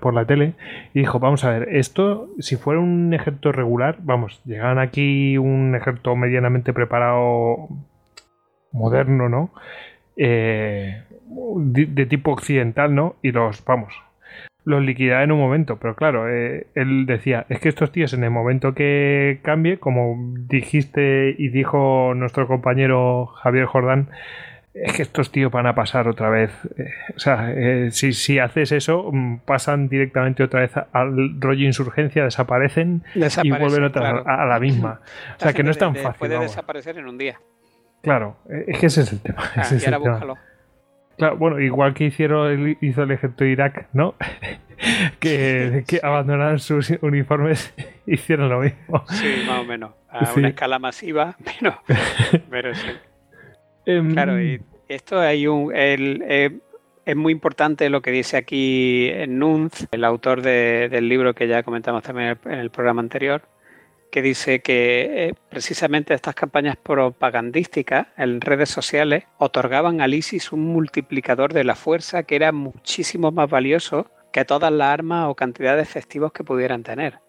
por la tele y dijo, vamos a ver, esto si fuera un ejército regular, vamos, llegan aquí un ejército medianamente preparado, moderno, ¿no? Eh, de tipo occidental, ¿no? Y los, vamos, los liquidaba en un momento, pero claro, eh, él decía, es que estos tíos en el momento que cambie, como dijiste y dijo nuestro compañero Javier Jordán, es que estos tíos van a pasar otra vez. eh, o sea, eh, si, si haces eso, mm, pasan directamente otra vez al rollo insurgencia, desaparecen y vuelven otra claro. a, a la misma. O sea, que no es tan De- de- fácil. Puede vamos. desaparecer en un día. Claro, es que ese es el tema. Ah, ese es y ahora el tema. Claro, bueno, igual que hicieron el, hizo el ejército de Irak, ¿no? que, que abandonaron sus uniformes, hicieron lo mismo. Sí, más o menos. A Sí. una escala masiva, pero, pero sí. Em, Claro, y esto hay un. el, eh, es muy importante lo que dice aquí Nunz, el autor de- del libro que ya comentamos también en el, en el programa anterior, que dice que eh, precisamente estas campañas propagandísticas en redes sociales otorgaban al ISIS un multiplicador de la fuerza que era muchísimo más valioso que todas las armas o cantidad de efectivos que pudieran tener.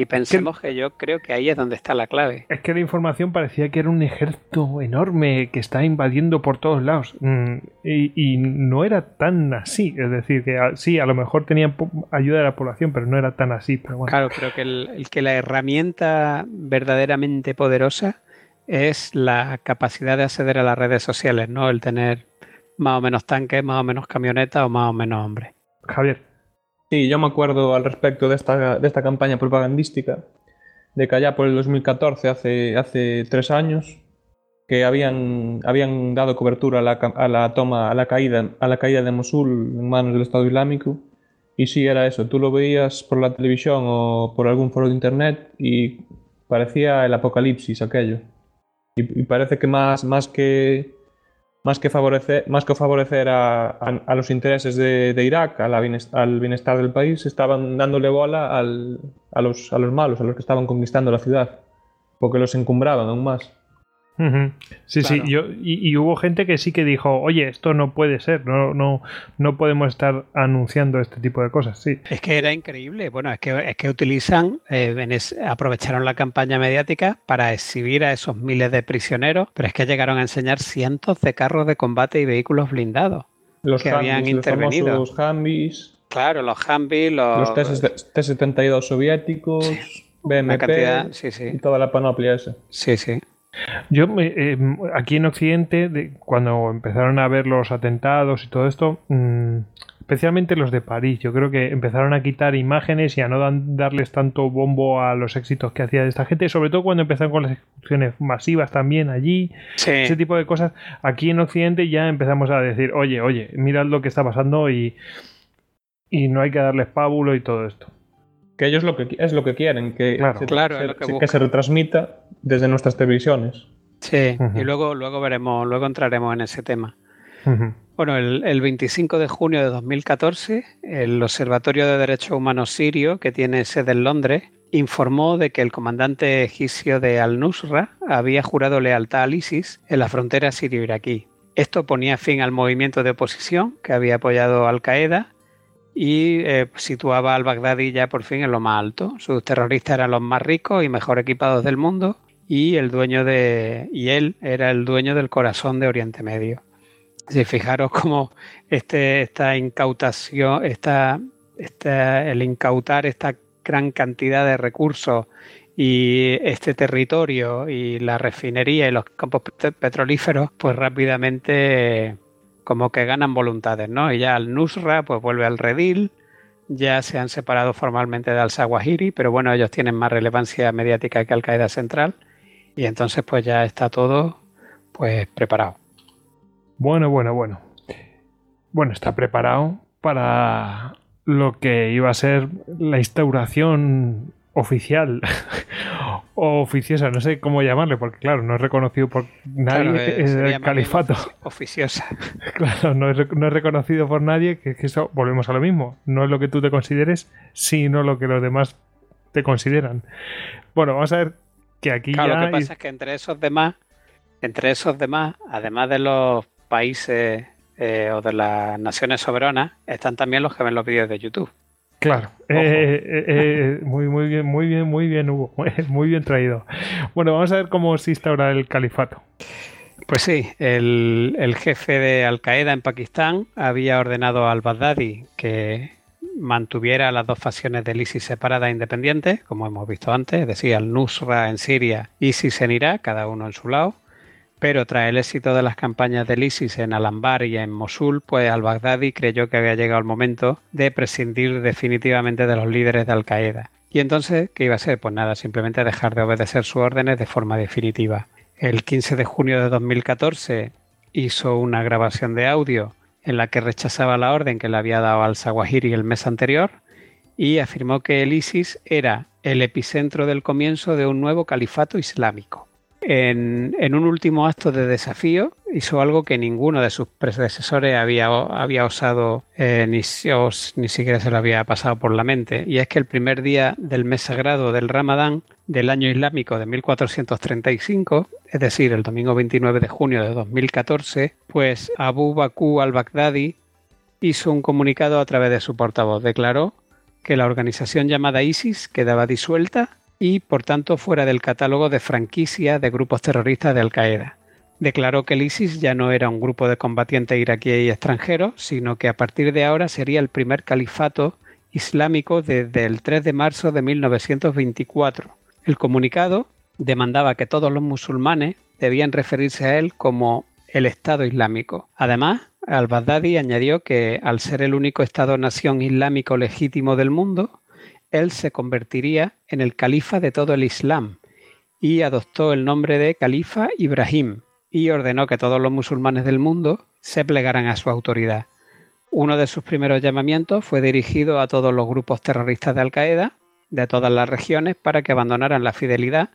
Y pensemos que yo creo que ahí es donde está la clave. Es que la información parecía que era un ejército enorme que está invadiendo por todos lados. Mm, Y, y no era tan así. Es decir, que a- sí, a lo mejor tenían ayuda de la población, pero no era tan así. Pero bueno. Claro, creo que, el, el que la herramienta verdaderamente poderosa es la capacidad de acceder a las redes sociales, no el tener más o menos tanques, más o menos camionetas o más o menos hombres. Javier, Sí, yo me acuerdo al respecto de esta, de esta campaña propagandística, de que allá por el 2014, hace, hace tres años, que habían, habían dado cobertura a la, a la toma, a la caída, a la caída de Mosul en manos del Estado Islámico. Y sí, era eso. Tú lo veías por la televisión o por algún foro de internet y parecía el apocalipsis aquello. Y, y parece que más, más que más que favorecer, más que favorecer a, a- los intereses de, de Irak, a la al bienestar del país, estaban dándole bola al- a, los, a los malos, a los que estaban conquistando la ciudad, porque los encumbraban aún más. Sí, Claro. sí, yo, y, y hubo gente que sí que dijo, oye, esto no puede ser, no, no, no podemos estar anunciando este tipo de cosas, sí. Es que era increíble. Bueno, es que, es que utilizan, eh, en es- aprovecharon la campaña mediática para exhibir a esos miles de prisioneros, pero es que llegaron a enseñar cientos de carros de combate y vehículos blindados. Los, Que habían Humvees, los intervenido. famosos Humvees, Claro, los Humvee, los, los T-72 soviéticos, una BMP cantidad, sí, y sí, toda la panoplia esa. sí, sí. Yo, me- eh, aquí en Occidente, de- cuando empezaron a ver los atentados y todo esto, mm, especialmente los de París, yo creo que empezaron a quitar imágenes y a no dan- darles tanto bombo a los éxitos que hacía esta gente, sobre todo cuando empezaron con las ejecuciones masivas también allí, Sí. ese tipo de cosas. Aquí en Occidente ya empezamos a decir, oye, oye, mirad lo que está pasando y, y no hay que darles pábulo y todo esto. Que ellos lo que, es lo que quieren, que, Claro. se, Claro, que retransmita desde nuestras televisiones. Sí, y luego, luego veremos, luego entraremos en ese tema. Bueno, el, el 25 de junio de 2014, el Observatorio de Derechos Humanos sirio, que tiene sede en Londres, informó de que el comandante egipcio de Al-Nusra había jurado lealtad al ISIS en la frontera sirio-iraquí. Esto ponía fin al movimiento de oposición que había apoyado a Al-Qaeda y eh, situaba al Bagdadi ya por fin en lo más alto. Sus terroristas eran los más ricos y mejor equipados del mundo y el dueño de y él era el dueño del corazón de Oriente Medio. Si fijaros cómo este, esta incautación, esta, esta- el incautar esta gran cantidad de recursos y este territorio y la refinería y los campos pet- petrolíferos, pues rápidamente como que ganan voluntades, ¿no? Y ya al Nusra pues vuelve al redil, ya se han separado formalmente de Al-Zawahiri, pero bueno, ellos tienen más relevancia mediática que Al-Qaeda Central y entonces pues ya está todo pues preparado. Bueno, bueno, bueno. Bueno, está preparado para lo que iba a ser la instauración oficial o oficiosa, no sé cómo llamarle, porque claro, no es reconocido por nadie, Claro, es el califato. ofici- Oficiosa. Claro, no es, no es reconocido por nadie, que, que eso, volvemos a lo mismo, no es lo que tú te consideres, sino lo que los demás te consideran. Bueno, vamos a ver que aquí Claro, ya... lo que pasa es que entre esos demás, entre esos demás, además de los países eh, o de las naciones soberanas, están también los que ven los vídeos de YouTube. Claro, eh, eh, eh, muy, muy bien, muy bien, muy bien, Hugo, muy bien traído. Bueno, vamos a ver cómo se instaura el califato. Pues sí, el, el jefe de Al Qaeda en Pakistán había ordenado al Baghdadi que mantuviera las dos facciones del ISIS separadas e independientes, como hemos visto antes, es decir, al Nusra en Siria, ISIS en Irak, cada uno en su lado. Pero tras el éxito de las campañas del ISIS en Al-Anbar y en Mosul, pues al-Baghdadi creyó que había llegado el momento de prescindir definitivamente de los líderes de Al-Qaeda. Y entonces, ¿qué iba a ser? Pues nada, simplemente dejar de obedecer sus órdenes de forma definitiva. El 15 de junio de 2014 hizo una grabación de audio en la que rechazaba la orden que le había dado al-Zawahiri el mes anterior y afirmó que el ISIS era el epicentro del comienzo de un nuevo califato islámico. En, un último acto de desafío hizo algo que ninguno de sus predecesores había, había osado eh, ni, ni siquiera se lo había pasado por la mente. Y es que el primer día del mes sagrado del Ramadán del año islámico de 1435, es decir, el domingo 29 de junio de 2014, pues Abu Bakr al-Baghdadi hizo un comunicado a través de su portavoz. Declaró que la organización llamada ISIS quedaba disuelta y, por tanto, fuera del catálogo de franquicia de grupos terroristas de Al-Qaeda. Declaró que el ISIS ya no era un grupo de combatientes iraquíes y extranjeros, sino que a partir de ahora sería el primer califato islámico desde el 3 de marzo de 1924. El comunicado demandaba que todos los musulmanes debían referirse a él como el Estado Islámico. Además, al-Baghdadi añadió que al ser el único Estado-nación islámico legítimo del mundo, él se convertiría en el califa de todo el Islam y adoptó el nombre de Califa Ibrahim y ordenó que todos los musulmanes del mundo se plegaran a su autoridad. Uno de sus primeros llamamientos fue dirigido a todos los grupos terroristas de Al-Qaeda de todas las regiones para que abandonaran la fidelidad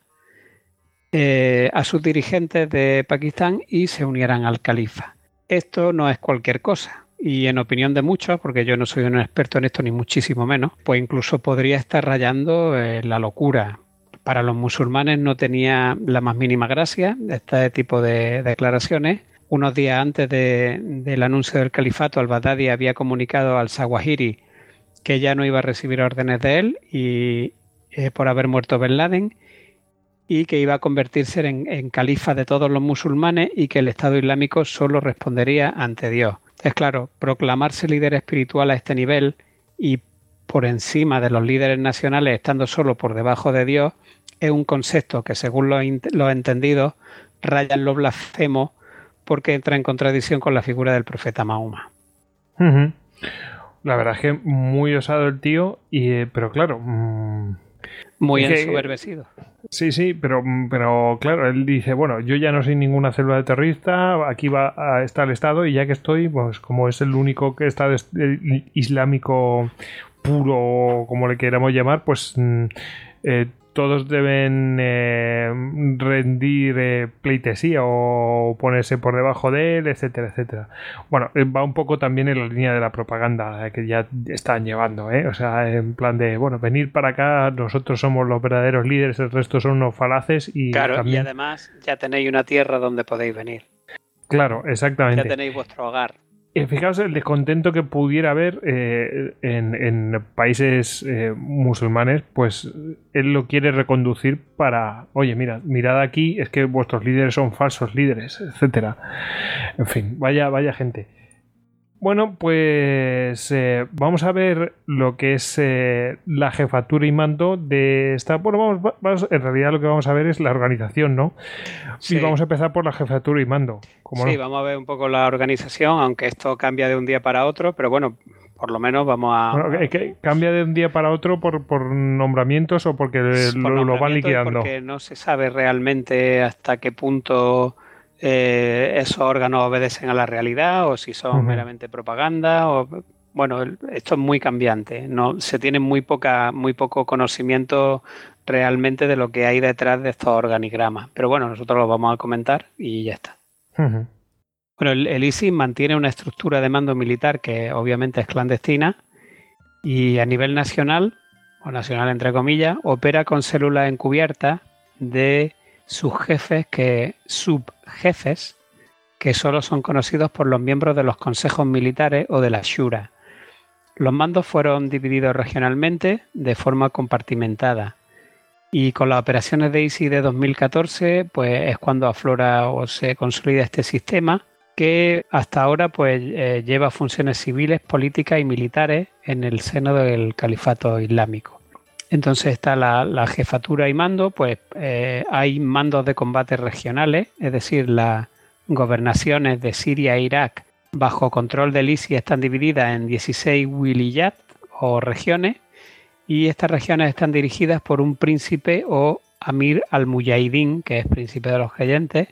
eh, a sus dirigentes de Pakistán y se unieran al califa. Esto no es cualquier cosa, y en opinión de muchos, porque yo no soy un experto en esto ni muchísimo menos, pues incluso podría estar rayando eh, la locura. Para los musulmanes no tenía la más mínima gracia este tipo de declaraciones. Unos días antes del anuncio del califato, al-Baghdadi había comunicado al Zawahiri que ya no iba a recibir órdenes de él y eh, por haber muerto Ben Laden y que iba a convertirse en, califa de todos los musulmanes y que el Estado Islámico solo respondería ante Dios. Es claro, proclamarse líder espiritual a este nivel y por encima de los líderes nacionales estando solo por debajo de Dios es un concepto que según los, entendidos raya en lo blasfemo porque entra en contradicción con la figura del profeta Mahoma. La verdad es que muy osado el tío, y, eh, pero claro... Mm, muy ensoberbecido. Sí, sí, pero, pero claro, él dice, bueno, yo ya no soy ninguna célula de terrorista, aquí va a estar el Estado y ya que estoy, pues como es el único que está islámico puro, como le queramos llamar, pues mm, eh, todos deben eh, rendir eh, pleitesía o ponerse por debajo de él, etcétera, etcétera. Bueno, eh, va un poco también en la línea de la propaganda que ya están llevando, ¿eh? O sea, en plan de, bueno, venir para acá, nosotros somos los verdaderos líderes, el resto son unos falaces y... Claro, y además ya tenéis una tierra donde podéis venir. Claro, exactamente. Ya tenéis vuestro hogar. Fijaos el descontento que pudiera haber eh, en, países eh, musulmanes, pues él lo quiere reconducir para, oye, mira, mirad aquí, es que vuestros líderes son falsos líderes, etcétera. En fin, vaya, vaya gente. Bueno, pues eh, vamos a ver lo que es eh, la jefatura y mando de esta. Bueno, vamos, en realidad lo que vamos a ver es la organización, ¿no? Sí, vamos a empezar por la jefatura y mando. sí, vamos a ver un poco la organización, aunque esto cambia de un día para otro, pero bueno, por lo menos vamos a. Bueno, que cambia de un día para otro por, por nombramientos o porque lo, lo, van liquidando. Porque no se sabe realmente hasta qué punto eh, esos órganos obedecen a la realidad o si son meramente propaganda o bueno esto es muy cambiante no se tiene muy poca muy poco conocimiento realmente de lo que hay detrás de estos organigramas. Pero bueno nosotros lo vamos a comentar y ya está. Bueno el, el ISIS mantiene una estructura de mando militar que obviamente es clandestina y a nivel nacional o nacional entre comillas opera con células encubiertas de sus jefes que subjefes que solo son conocidos por los miembros de los consejos militares o de la Shura. Los mandos fueron divididos regionalmente de forma compartimentada y con las operaciones de ISI de 2014 pues es cuando aflora o se consolida este sistema que hasta ahora pues eh, lleva funciones civiles, políticas y militares en el seno del califato islámico. Entonces está la, jefatura y mando, pues eh, hay mandos de combate regionales, es decir, las gobernaciones de Siria e Irak bajo control del ISI están divididas en 16 wilayat o regiones y estas regiones están dirigidas por un príncipe o amir al-mujahidin, que es príncipe de los creyentes.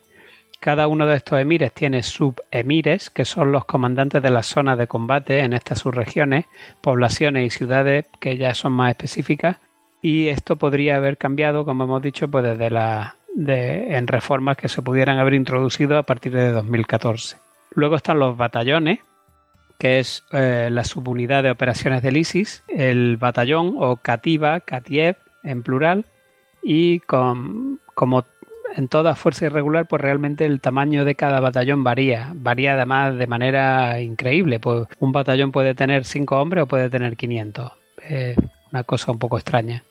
Cada uno de estos emires tiene subemires, que son los comandantes de las zonas de combate en estas subregiones, poblaciones y ciudades que ya son más específicas. Y esto podría haber cambiado, como hemos dicho, pues desde la en reformas que se pudieran haber introducido a partir de 2014. Luego están los batallones, que es eh, la subunidad de operaciones del ISIS, el batallón o Kativa, Katiev en plural, y con, como en toda fuerza irregular, pues realmente el tamaño de cada batallón varía. Varía además de manera increíble. Pues un batallón puede tener cinco hombres o puede tener 500. Es una cosa un poco extraña.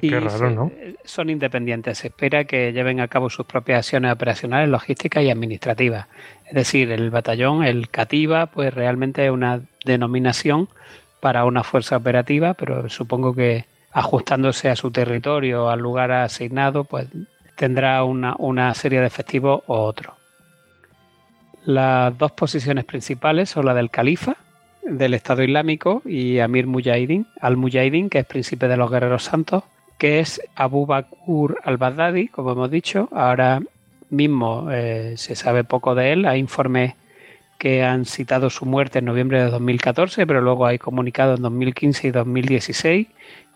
qué raro, ¿no? Son independientes. Se espera que lleven a cabo sus propias acciones operacionales, logísticas y administrativas. Es decir, el batallón, el CATIVA, pues realmente es una denominación para una fuerza operativa, pero supongo que ajustándose a su territorio, al lugar asignado, pues tendrá una, serie de efectivos o otro. Las dos posiciones principales son la del califa, del Estado Islámico, y Amir Mujahidin, al-Mujahidin, que es príncipe de los guerreros santos, que es Abu Bakr al-Baghdadi, como hemos dicho. Ahora mismo eh, se sabe poco de él, hay informes que han citado su muerte en noviembre de 2014, pero luego hay comunicados en 2015 y 2016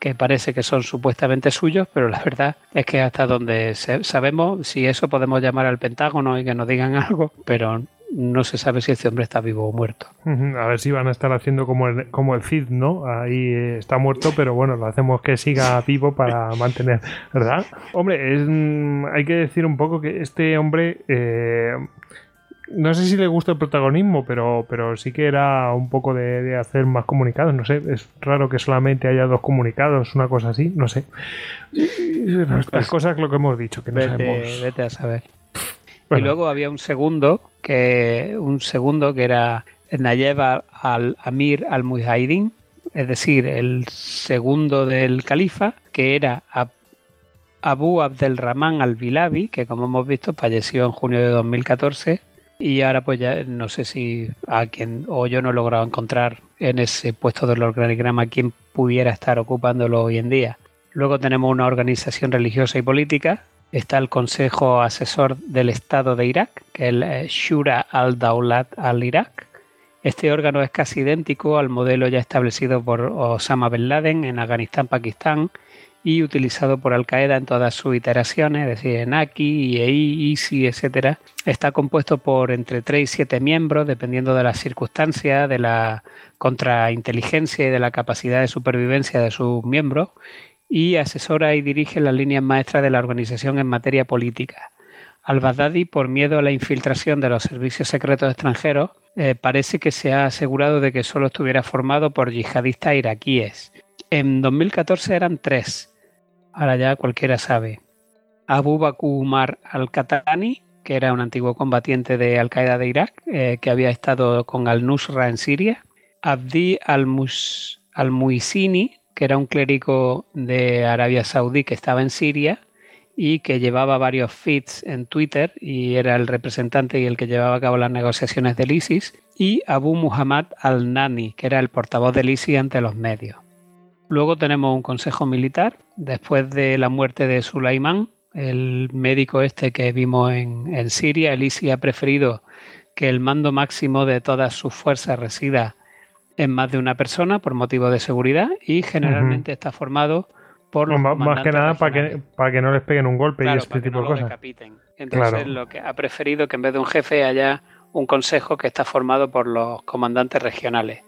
que parece que son supuestamente suyos, pero la verdad es que hasta donde sabemos, si eso podemos llamar al Pentágono y que nos digan algo, pero no se sabe si este hombre está vivo o muerto. A ver si van a estar haciendo como el, como el Cid, ¿no? Ahí está muerto, pero bueno, lo hacemos que siga vivo para mantener, ¿verdad? Hombre, es, mm, hay que decir un poco que este hombre eh, no sé si le gusta el protagonismo, pero, pero sí que era un poco de, hacer más comunicados. No sé, es raro que solamente haya dos comunicados, una cosa así, no sé. Las cosas lo que hemos dicho, que no vete, Vete a saber. Y luego había un segundo, que un segundo que era Nayeb al-Amir al-Mujahidin, es decir, el segundo del califa, que era Abu Abdelrahman al-Bilabi, que como hemos visto falleció en junio de 2014 y ahora pues ya no sé si a quien o yo no he logrado encontrar en ese puesto del organigrama quién pudiera estar ocupándolo hoy en día. Luego tenemos una organización religiosa y política. Está el Consejo Asesor del Estado de Irak, que es el eh, Shura al-Daulat al-Irak. Este órgano es casi idéntico al modelo ya establecido por Osama bin Laden en Afganistán, Pakistán y utilizado por Al Qaeda en todas sus iteraciones, es decir, en AKI, IEI, ISI, etcétera. Está compuesto por entre 3 y 7 miembros, dependiendo de las circunstancias, de la contrainteligencia y de la capacidad de supervivencia de sus miembros, y asesora y dirige las líneas maestras de la organización en materia política. Al-Baghdadi, por miedo a la infiltración de los servicios secretos extranjeros, eh, parece que se ha asegurado de que solo estuviera formado por yihadistas iraquíes. En 2014 eran tres, ahora ya cualquiera sabe. Abu Bakr Umar al-Qatani, que era un antiguo combatiente de Al-Qaeda de Irak, eh, que había estado con al-Nusra en Siria. Abdi al-Muisini, que era un clérigo de Arabia Saudí que estaba en Siria y que llevaba varios feeds en Twitter y era el representante y el que llevaba a cabo las negociaciones del ISIS. Y Abu Muhammad al-Nani, que era el portavoz del ISIS ante los medios. Luego tenemos un consejo militar, después de la muerte de Sulaimán, el médico este que vimos en, Siria, el ISI ha preferido que el mando máximo de todas sus fuerzas resida en más de una persona por motivo de seguridad y generalmente está formado por los más, que nada para que, para que no les peguen un golpe y este tipo de cosas. Entonces lo que ha preferido que en vez de un jefe haya un consejo que está formado por los comandantes regionales.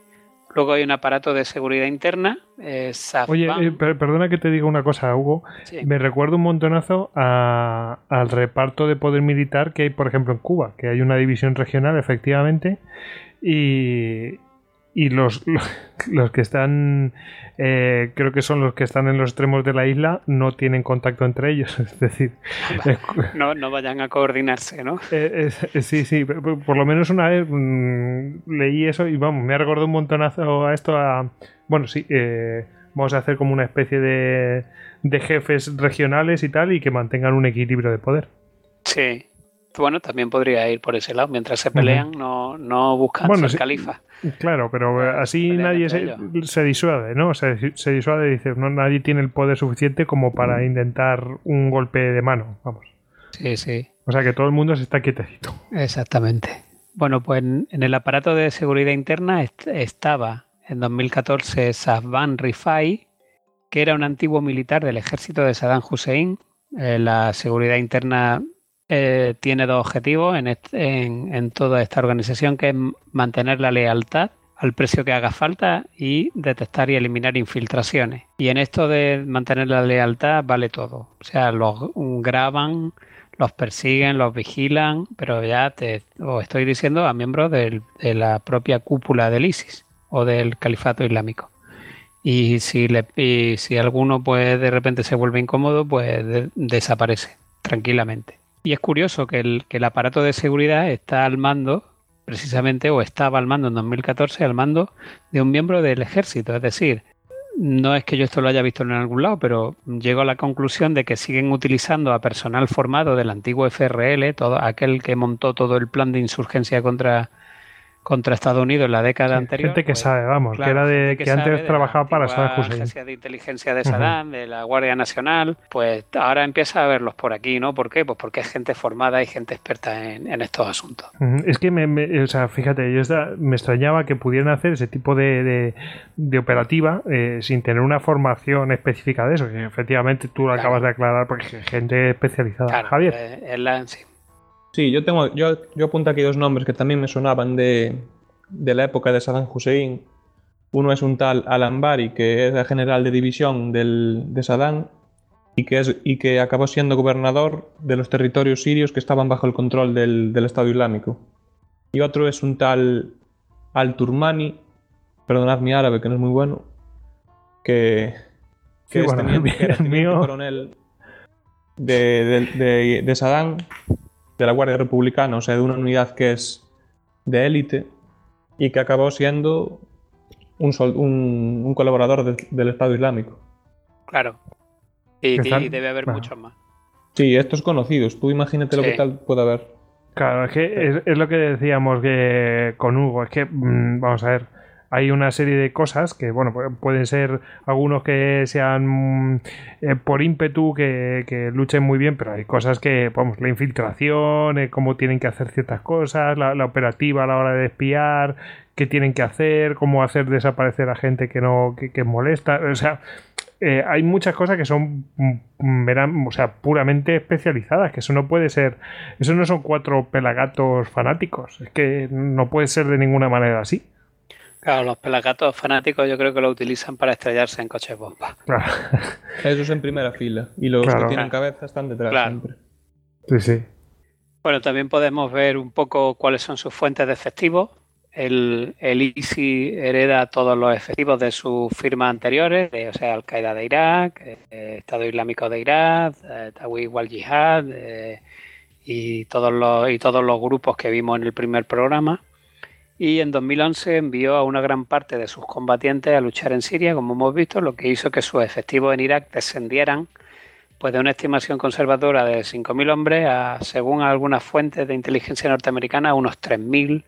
Luego hay un aparato de seguridad interna. Eh, Oye, eh, perdona que te diga una cosa, Hugo. Me recuerdo un montonazo al reparto de poder militar que hay, por ejemplo, en Cuba, que hay una división regional, efectivamente, y, y los, los que están, eh, creo que son los que están en los extremos de la isla, no tienen contacto entre ellos. Es decir, no, no vayan a coordinarse, ¿no? Eh, sí, sí, por lo menos una vez mm, leí eso y vamos, me ha recordado un montonazo a esto. A, bueno, sí, eh, vamos a hacer como una especie de, de jefes regionales y tal y que mantengan un equilibrio de poder. Sí, bueno, también podría ir por ese lado. Mientras se pelean, no, no buscan ser califa. Claro, pero así nadie se, disuade, ¿no? Se, se disuade y dice, no, nadie tiene el poder suficiente como para intentar un golpe de mano, vamos. Sí, sí. O sea que todo el mundo se está quietecito. Exactamente. Bueno, pues en el aparato de seguridad interna estaba en 2014 Safvan Rifai, que era un antiguo militar del ejército de Saddam Hussein, Eh, la seguridad interna eh, tiene dos objetivos en, en, toda esta organización, que es mantener la lealtad al precio que haga falta y detectar y eliminar infiltraciones. Y en esto de mantener la lealtad vale todo. O sea, los graban, los persiguen, los vigilan, pero ya te os estoy diciendo a miembros de la propia cúpula del ISIS o del califato islámico. Y si, le, si alguno pues de repente se vuelve incómodo, pues desaparece tranquilamente. Y es curioso que el, que el aparato de seguridad está al mando, precisamente, o estaba al mando en 2014, al mando de un miembro del ejército. Es decir, no es que yo esto lo haya visto en algún lado, pero llego a la conclusión de que siguen utilizando a personal formado del antiguo FRL, todo aquel que montó todo el plan de insurgencia contra contra Estados Unidos en la década anterior. Gente que pues, sabe, vamos, que era de que, antes trabajaba para Saddam Hussein. La agencia de inteligencia de Saddam, de la Guardia Nacional, pues ahora empieza a verlos por aquí, ¿no? ¿Por qué? Pues porque es gente formada y gente experta en, estos asuntos. Es que, me, o sea, fíjate, yo me extrañaba que pudieran hacer ese tipo de, de, operativa eh, sin tener una formación específica de eso, que efectivamente tú lo acabas de aclarar porque gente especializada. Javier. Eh, la, sí. Sí, yo tengo, yo, yo apunto aquí dos nombres que también me sonaban de, la época de Saddam Hussein. Uno es un tal Al-Ambari, que es el general de división de Saddam y que, es, y que acabó siendo gobernador de los territorios sirios que estaban bajo el control del, Estado Islámico. Y otro es un tal Al-Turmani, perdonad mi árabe que no es muy bueno, que, que es teniente, coronel de, de, de Saddam de la Guardia Republicana, o sea, de una unidad que es de élite y que acabó siendo un, un, colaborador del Estado Islámico. Claro. Y, debe haber muchos más. Sí, estos conocidos. Tú imagínate lo que tal puede haber. Claro, es que es, lo que decíamos que con Hugo. Es que, mm, vamos a ver, hay una serie de cosas que, bueno, pueden ser algunos que sean mm, eh, por ímpetu, que, luchen muy bien, pero hay cosas que, vamos, la infiltración, eh, cómo tienen que hacer ciertas cosas, la, operativa a la hora de espiar, qué tienen que hacer, cómo hacer desaparecer a gente que no, que, molesta, o sea, eh, hay muchas cosas que son mm, o sea, puramente especializadas, que eso no puede ser, eso no son cuatro pelagatos fanáticos, es que no puede ser de ninguna manera así. Claro, los pelagatos fanáticos yo creo que lo utilizan para estrellarse en coches bomba. Claro. Esos en primera fila. Y los que tienen cabeza están detrás siempre. Sí, sí. Bueno, también podemos ver un poco cuáles son sus fuentes de efectivos. El, el ISI hereda todos los efectivos de sus firmas anteriores, o sea, Al-Qaeda de Irak, eh, Estado Islámico de Irak, eh, wal Jihad eh, y, todos los, y todos los grupos que vimos en el primer programa y en 2011 envió a una gran parte de sus combatientes a luchar en Siria, como hemos visto, lo que hizo que sus efectivos en Irak descendieran pues de una estimación conservadora de 5.000 hombres a, según algunas fuentes de inteligencia norteamericana, a unos 3.000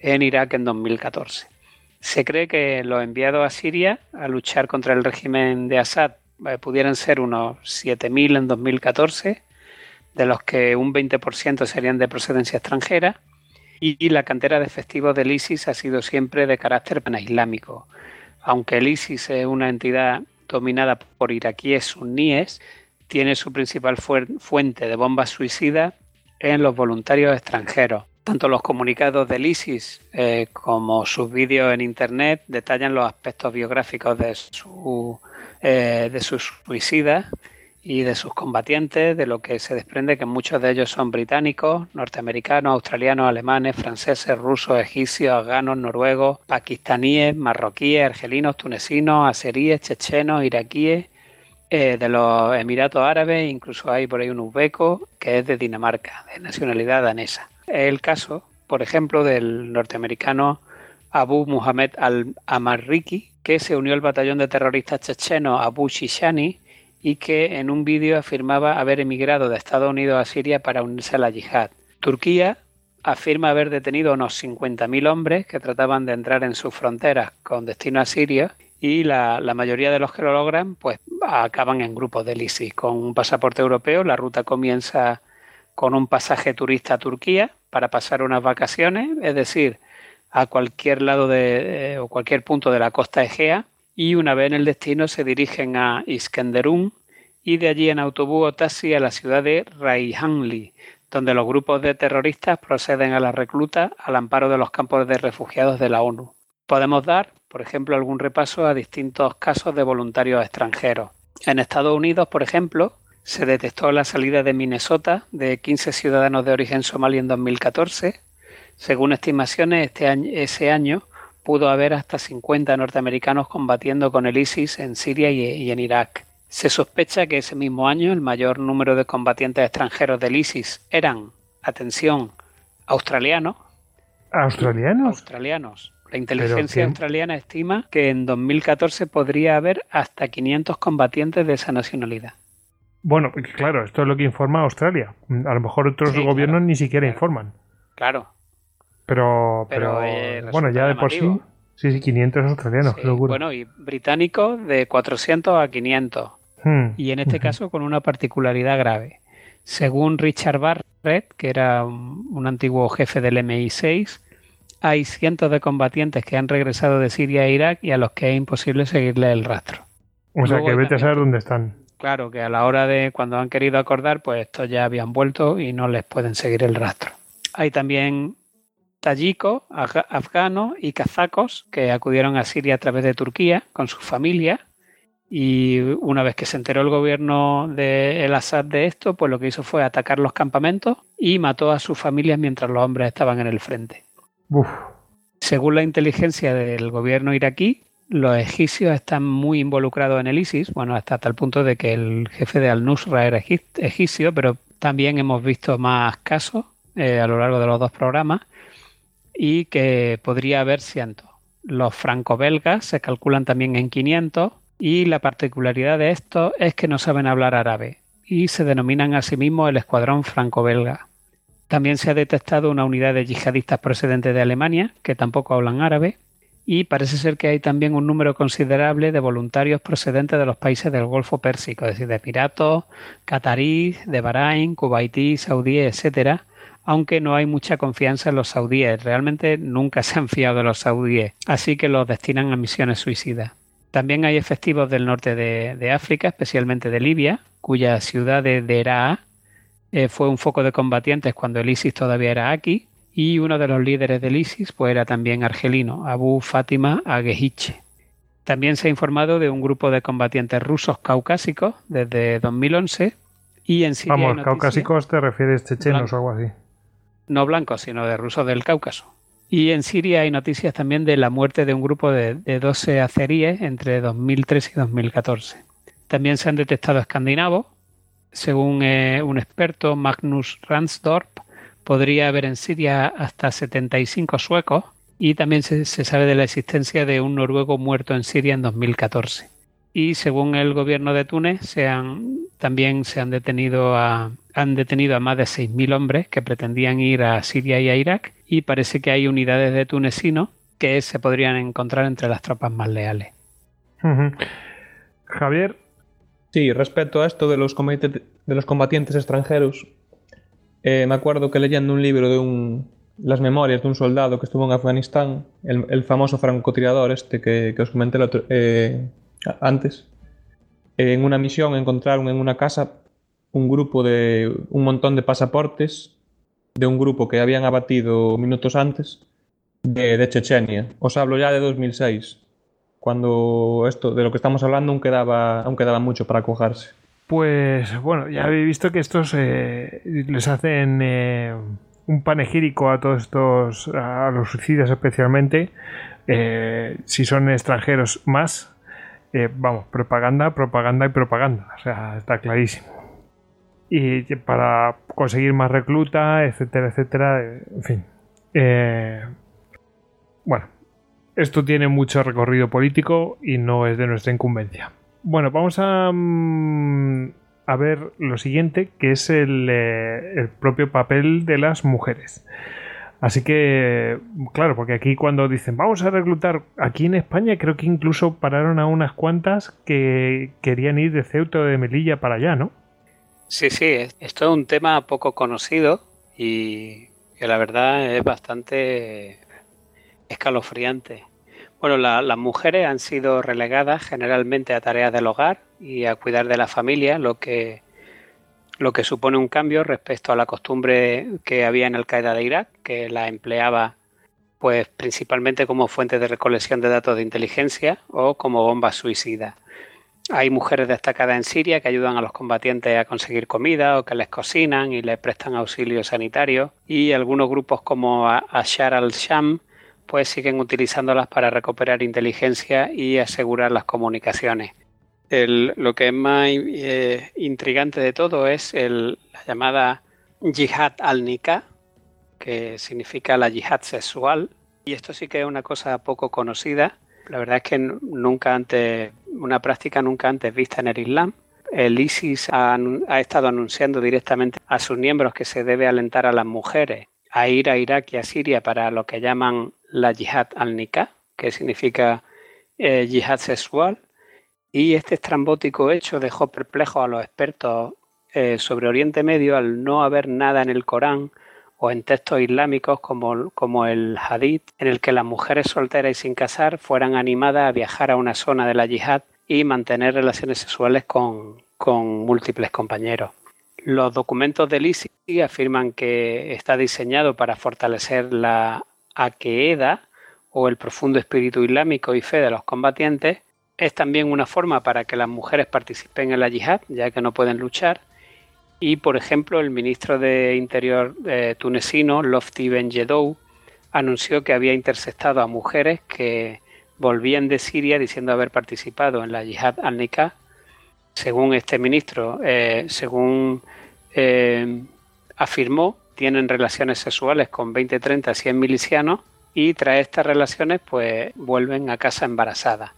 en Irak en 2014. Se cree que los enviados a Siria a luchar contra el régimen de Assad eh, pudieran ser unos 7.000 en 2014, de los que un 20% serían de procedencia extranjera y la cantera de efectivos del ISIS ha sido siempre de carácter panislámico. Aunque el ISIS es una entidad dominada por iraquíes suníes, tiene su principal fuente de bombas suicidas en los voluntarios extranjeros. Tanto los comunicados del ISIS eh, como sus vídeos en Internet detallan los aspectos biográficos de, su, eh, de sus suicidas y de sus combatientes, de lo que se desprende que muchos de ellos son británicos, norteamericanos, australianos, alemanes, franceses, rusos, egipcios, afganos, noruegos, pakistaníes, marroquíes, argelinos, tunecinos, azeríes, chechenos, iraquíes, eh, de los Emiratos Árabes, incluso hay por ahí un uzbeco que es de Dinamarca, de nacionalidad danesa. Es el caso, por ejemplo, del norteamericano Abu Muhammad al-Amarriki, que se unió al batallón de terroristas chechenos Abu Shishani y que en un vídeo afirmaba haber emigrado de Estados Unidos a Siria para unirse a la yihad. Turquía afirma haber detenido unos 50.000 hombres que trataban de entrar en sus fronteras con destino a Siria y la, mayoría de los que lo logran pues acaban en grupos de ISIS. Con un pasaporte europeo la ruta comienza con un pasaje turista a Turquía para pasar unas vacaciones, es decir, a cualquier lado de, eh, o cualquier punto de la costa Egea y una vez en el destino se dirigen a Iskenderun y de allí en autobús o taxi a la ciudad de Raihanli, donde los grupos de terroristas proceden a la recluta al amparo de los campos de refugiados de la ONU. Podemos dar, por ejemplo, algún repaso a distintos casos de voluntarios extranjeros. En Estados Unidos, por ejemplo, se detectó la salida de Minnesota de 15 ciudadanos de origen somalí en 2014. Según estimaciones, este año, ese año pudo haber hasta 50 norteamericanos combatiendo con el ISIS en Siria y en Irak. Se sospecha que ese mismo año el mayor número de combatientes extranjeros del ISIS eran, atención, australianos. ¿Australianos? Australianos. La inteligencia australiana estima que en 2014 podría haber hasta 500 combatientes de esa nacionalidad. Bueno, claro, esto es lo que informa Australia. A lo mejor otros gobiernos ni siquiera informan. Claro. Pero, pero, eh, bueno, ya de por sí. Sí, sí, 500 australianos, qué locura. Bueno, y británicos de 400 a 500. Hmm, y en este caso con una particularidad grave. Según Richard Barrett, que era un antiguo jefe del MI6, hay cientos de combatientes que han regresado de Siria a Irak y a los que es imposible seguirle el rastro. O sea, que vete a saber dónde están. Claro, que a la hora de cuando han querido acordar, pues estos ya habían vuelto y no les pueden seguir el rastro. Hay también tayikos, afganos y kazacos que acudieron a Siria a través de Turquía con sus familias y una vez que se enteró el gobierno de El Assad de esto, pues lo que hizo fue atacar los campamentos y mató a sus familias mientras los hombres estaban en el frente. Según la inteligencia del gobierno iraquí, los egipcios están muy involucrados en el ISIS, bueno, hasta tal punto de que el jefe de Al-Nusra era egipcio, pero también hemos visto más casos eh, a lo largo de los dos programas y que podría haber cientos. Los franco-belgas se calculan también en 500 y la particularidad de esto es que no saben hablar árabe y se denominan a sí mismos el escuadrón franco-belga. También se ha detectado una unidad de yihadistas procedentes de Alemania, que tampoco hablan árabe, y parece ser que hay también un número considerable de voluntarios procedentes de los países del Golfo Pérsico, es decir, de Emiratos, Qatarí, de Bahrein, Kuwaití, Saudí, etcétera, aunque no hay mucha confianza en los saudíes. Realmente nunca se han fiado de los saudíes, así que los destinan a misiones suicidas. También hay efectivos del norte de, África, especialmente de Libia, cuya ciudad de Deraa eh, fue un foco de combatientes cuando el ISIS todavía era aquí y uno de los líderes del ISIS pues, era también argelino, Abu Fatima Agehiche. También se ha informado de un grupo de combatientes rusos caucásicos desde 2011 y en Siria. Vamos, caucásicos te refieres chechenos o algo así. No blancos, sino de rusos del Cáucaso. Y en Siria hay noticias también de la muerte de un grupo de, de 12 azeríes entre 2003 y 2014. También se han detectado escandinavos, según eh, un experto, Magnus Ransdorp, podría haber en Siria hasta 75 suecos y también se, sabe de la existencia de un noruego muerto en Siria en 2014. Y según el gobierno de Túnez, también se han detenido a, han detenido a más de 6.000 hombres que pretendían ir a Siria y a Irak y parece que hay unidades de tunecinos que se podrían encontrar entre las tropas más leales. Javier, Sí, respecto a esto de los, de los combatientes extranjeros, eh, me acuerdo que leyendo un libro de un, las memorias de un soldado que estuvo en Afganistán, el, famoso francotirador este que, os comenté eh, antes, en una misión encontraron en una casa un grupo de un montón de pasaportes de un grupo que habían abatido minutos antes de, Chechenia. Os hablo ya de 2006 cuando esto de lo que estamos hablando aún quedaba, aún quedaba mucho para cojarse. Pues bueno, ya habéis visto que estos eh, les hacen eh, un panegírico a todos estos, a los suicidas especialmente, eh, si son extranjeros más, vamos, propaganda, propaganda y propaganda, o sea, está clarísimo. Y para conseguir más recluta, etcétera, etcétera, en fin. bueno, esto tiene mucho recorrido político y no es de nuestra incumbencia. Bueno, vamos a, mm, a ver lo siguiente, que es el, eh, el, propio papel de las mujeres. Así que, claro, porque aquí cuando dicen vamos a reclutar, aquí en España creo que incluso pararon a unas cuantas que querían ir de Ceuta o de Melilla para allá, ¿no? Sí, sí, esto es un tema poco conocido y que la verdad es bastante escalofriante. Bueno, las mujeres han sido relegadas generalmente a tareas del hogar y a cuidar de la familia, lo que, lo que supone un cambio respecto a la costumbre que había en Al Qaeda de Irak, que la empleaba pues principalmente como fuente de recolección de datos de inteligencia o como bombas suicidas. Hay mujeres destacadas en Siria que ayudan a los combatientes a conseguir comida o que les cocinan y les prestan auxilio sanitario y algunos grupos como Ashar al-Sham pues siguen utilizándolas para recuperar inteligencia y asegurar las comunicaciones. lo que es más eh, intrigante de todo es la llamada yihad al-Nika, que significa la yihad sexual, y esto sí que es una cosa poco conocida. La verdad es que nunca antes, una práctica nunca antes vista en el Islam. El ISIS ha, estado anunciando directamente a sus miembros que se debe alentar a las mujeres a ir a Irak y a Siria para lo que llaman la yihad al-Nika, que significa eh, yihad sexual, y este estrambótico hecho dejó perplejos a los expertos eh, sobre Oriente Medio al no haber nada en el Corán o en textos islámicos como, como el Hadith, en el que las mujeres solteras y sin casar fueran animadas a viajar a una zona de la yihad y mantener relaciones sexuales con, con múltiples compañeros. Los documentos del ISIS afirman que está diseñado para fortalecer la Akeeda o el profundo espíritu islámico y fe de los combatientes. Es también una forma para que las mujeres participen en la yihad, ya que no pueden luchar. Y, por ejemplo, el ministro de Interior eh, tunecino, Lofti Ben Yedou, anunció que había interceptado a mujeres que volvían de Siria diciendo haber participado en la yihad al-Nikah. Según este ministro, eh, según eh, afirmó, tienen relaciones sexuales con 20, 30, 100 milicianos y tras estas relaciones pues vuelven a casa embarazadas.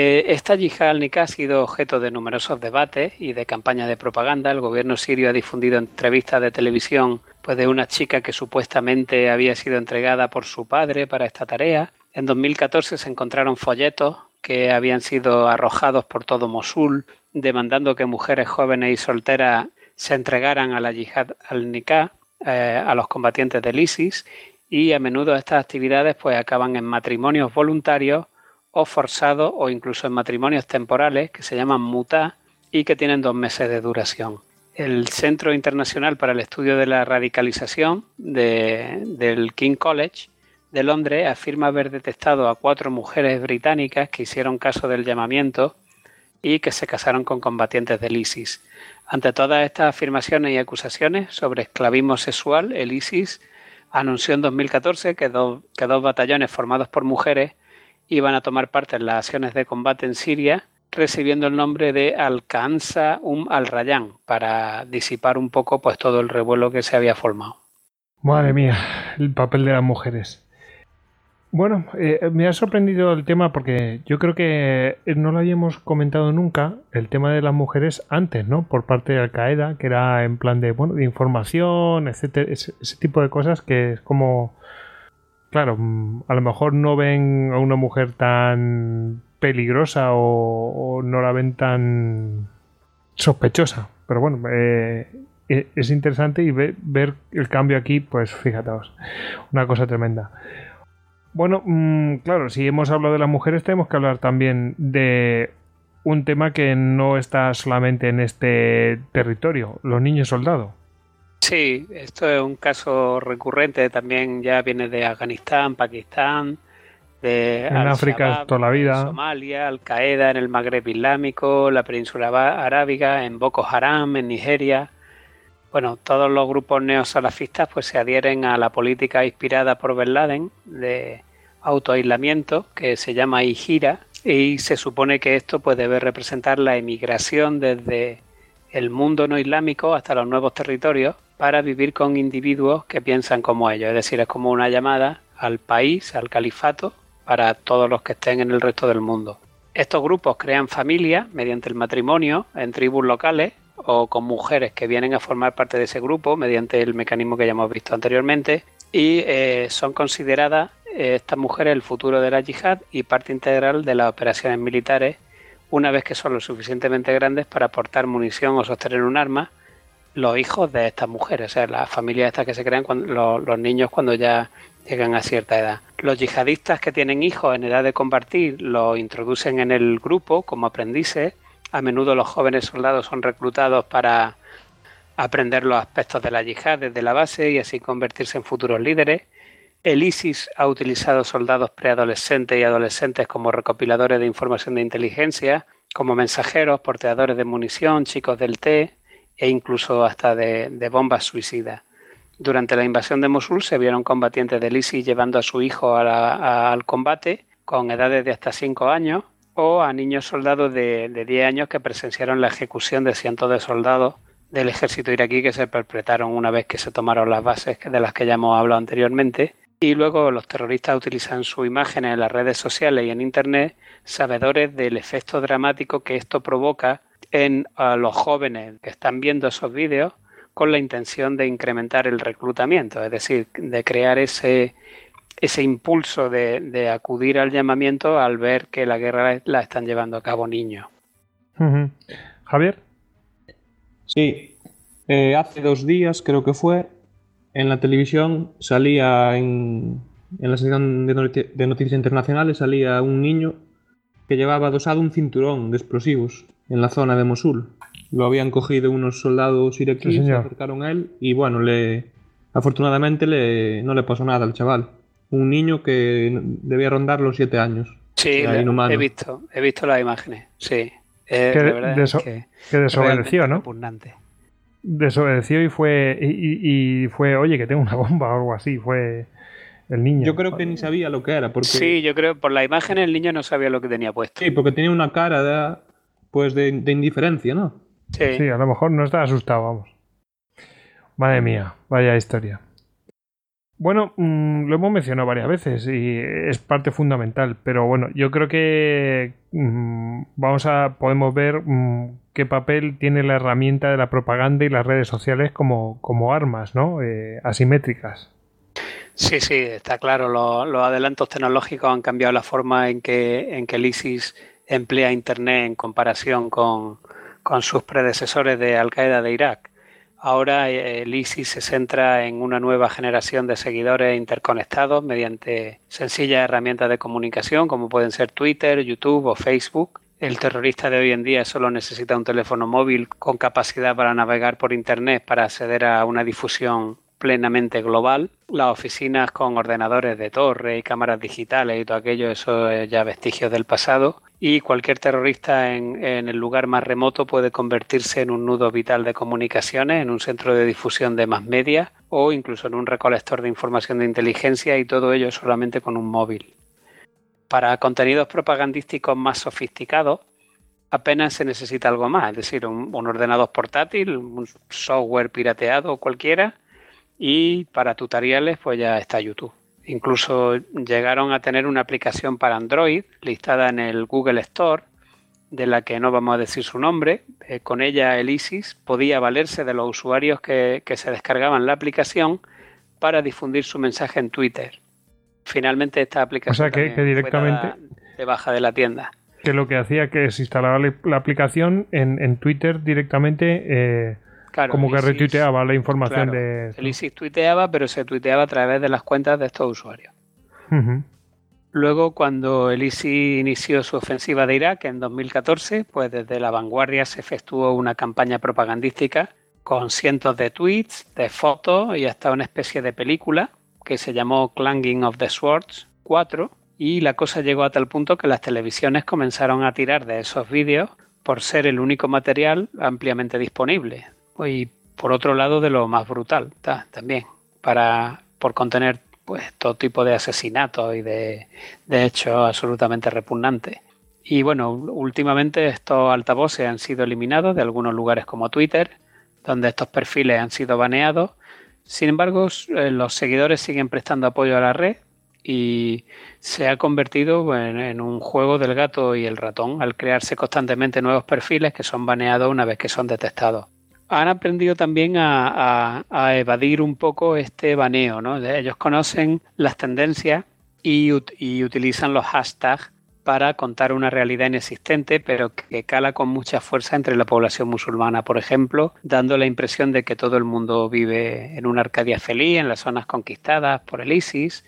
Eh, esta yihad al ha sido objeto de numerosos debates y de campañas de propaganda. El gobierno sirio ha difundido entrevistas de televisión pues, de una chica que supuestamente había sido entregada por su padre para esta tarea. En 2014 se encontraron folletos que habían sido arrojados por todo Mosul, demandando que mujeres jóvenes y solteras se entregaran a la yihad al-Nikah eh, a los combatientes del ISIS y a menudo estas actividades pues acaban en matrimonios voluntarios o forzados o incluso en matrimonios temporales que se llaman muta y que tienen dos meses de duración. El Centro Internacional para el Estudio de la Radicalización del King College de Londres afirma haber detectado a cuatro mujeres británicas que hicieron caso del llamamiento y que se casaron con combatientes del ISIS. Ante todas estas afirmaciones y acusaciones sobre esclavismo sexual, el ISIS anunció en 2014 que dos, que dos batallones formados por mujeres iban a tomar parte en las acciones de combate en Siria, recibiendo el nombre de Al-Qaansa Um al-Rayyan, para disipar un poco pues todo el revuelo que se había formado. Madre mía, el papel de las mujeres. Bueno, eh, me ha sorprendido el tema porque yo creo que no lo habíamos comentado nunca, el tema de las mujeres antes, ¿no? Por parte de Al Qaeda, que era en plan de, bueno, de información, etcétera, ese, tipo de cosas que es como, claro, mm, a lo mejor no ven a una mujer tan peligrosa o, no la ven tan sospechosa, pero bueno, eh, e, es interesante y ver el cambio aquí, pues fíjate, una cosa tremenda. Bueno, mm, claro, si hemos hablado de las mujeres, tenemos que hablar también de un tema que no está solamente en este territorio, los niños soldados. Sí, esto es un caso recurrente, también ya viene de Afganistán, Pakistán, de en África toda la vida. Somalia, Al Qaeda en el Magreb Islámico, la península arábiga, en Boko Haram, en Nigeria. Bueno, todos los grupos neosalafistas pues se adhieren a la política inspirada por Ben Laden de autoaislamiento que se llama IGIRA y se supone que esto pues debe representar la emigración desde el mundo no islámico hasta los nuevos territorios para vivir con individuos que piensan como ellos, es decir, es como una llamada al país, al califato, para todos los que estén en el resto del mundo. Estos grupos crean familias mediante el matrimonio en tribus locales o con mujeres que vienen a formar parte de ese grupo mediante el mecanismo que ya hemos visto anteriormente y eh, son consideradas eh, estas mujeres el futuro de la yihad y parte integral de las operaciones militares una vez que son lo suficientemente grandes para aportar munición o sostener un arma los hijos de estas mujeres, o sea, las familias estas que se crean cuando, los, niños cuando ya llegan a cierta edad. Los yihadistas que tienen hijos en edad de compartir los introducen en el grupo como aprendices A menudo los jóvenes soldados son reclutados para aprender los aspectos de la yihad desde la base y así convertirse en futuros líderes. El ISIS ha utilizado soldados preadolescentes y adolescentes como recopiladores de información de inteligencia, como mensajeros, porteadores de munición, chicos del té e incluso hasta de, bombas suicidas. Durante la invasión de Mosul se vieron combatientes del ISIS llevando a su hijo al combate con edades de hasta 5 años o a niños soldados de, de 10 años que presenciaron la ejecución de cientos de soldados del ejército iraquí que se perpetraron una vez que se tomaron las bases de las que ya hemos hablado anteriormente. Y luego los terroristas utilizan su imagen en las redes sociales y en Internet, sabedores del efecto dramático que esto provoca en los jóvenes que están viendo esos vídeos con la intención de incrementar el reclutamiento, es decir, de crear ese, ese impulso de, acudir al llamamiento al ver que la guerra la están llevando a cabo niños. Javier. Sí, eh, hace dos días creo que fue, en la televisión salía en, en la sección de, de, noticias internacionales, salía un niño que llevaba adosado un cinturón de explosivos en la zona de Mosul. Lo habían cogido unos soldados iraquíes, se acercaron a él y bueno, le, afortunadamente le, no le pasó nada al chaval. Un niño que debía rondar los siete años. Sí, he visto, he visto las imágenes, sí. Eh, que, desobedeció, ¿no? Desobedeció y fue, y, fue, oye, que tengo una bomba o algo así. Fue el niño. Yo creo que ni sabía lo que era. Porque... Sí, yo creo, por la imagen el niño no sabía lo que tenía puesto. Sí, porque tenía una cara de, pues de, indiferencia, ¿no? Sí. sí, a lo mejor no está asustado, vamos. Madre mía, vaya historia. Bueno, mm, lo hemos mencionado varias veces y es parte fundamental, pero bueno, yo creo que mm, vamos a podemos ver mm, qué papel tiene la herramienta de la propaganda y las redes sociales como, como armas, ¿no? Eh, asimétricas. Sí, sí, está claro. Los, adelantos tecnológicos han cambiado la forma en que, en que el ISIS emplea Internet en comparación con, con sus predecesores de Al Qaeda de Irak. Ahora eh, el ISIS se centra en una nueva generación de seguidores interconectados mediante sencillas herramientas de comunicación como pueden ser Twitter, YouTube o Facebook. El terrorista de hoy en día solo necesita un teléfono móvil con capacidad para navegar por Internet para acceder a una difusión plenamente global. Las oficinas con ordenadores de torre y cámaras digitales y todo aquello, eso es ya vestigios del pasado y cualquier terrorista en, el lugar más remoto puede convertirse en un nudo vital de comunicaciones, en un centro de difusión de más media o incluso en un recolector de información de inteligencia y todo ello solamente con un móvil. Para contenidos propagandísticos más sofisticados, apenas se necesita algo más, es decir, un, un ordenador portátil, un software pirateado o cualquiera, y para tutoriales pues ya está YouTube. Incluso llegaron a tener una aplicación para Android listada en el Google Store, de la que no vamos a decir su nombre. Eh, con ella el ISIS podía valerse de los usuarios que, se descargaban la aplicación para difundir su mensaje en Twitter. Finalmente esta aplicación o sea, que, directamente de baja de la tienda. Que lo que hacía que se instalaba la aplicación en, Twitter directamente eh, como que retuiteaba la información de... El ISIS tuiteaba, pero se tuiteaba a través de las cuentas de estos usuarios. Luego, cuando el ISIS inició su ofensiva de Irak en 2014, pues desde la vanguardia se efectuó una campaña propagandística con cientos de tweets, de fotos y hasta una especie de película que se llamó Clanging of the Swords 4 y la cosa llegó a tal punto que las televisiones comenzaron a tirar de esos vídeos por ser el único material ampliamente disponible y por otro lado de lo más brutal también, para, por contener pues todo tipo de asesinatos y de, hechos absolutamente repugnantes. Y bueno, últimamente estos altavoces han sido eliminados de algunos lugares como Twitter, donde estos perfiles han sido baneados. Sin embargo, eh, los seguidores siguen prestando apoyo a la red y se ha convertido en, un juego del gato y el ratón al crearse constantemente nuevos perfiles que son baneados una vez que son detectados han aprendido también a, evadir un poco este baneo, ¿no? Ellos conocen las tendencias y, utilizan los hashtags para contar una realidad inexistente, pero que cala con mucha fuerza entre la población musulmana, por ejemplo, dando la impresión de que todo el mundo vive en una Arcadia feliz, en las zonas conquistadas por el ISIS,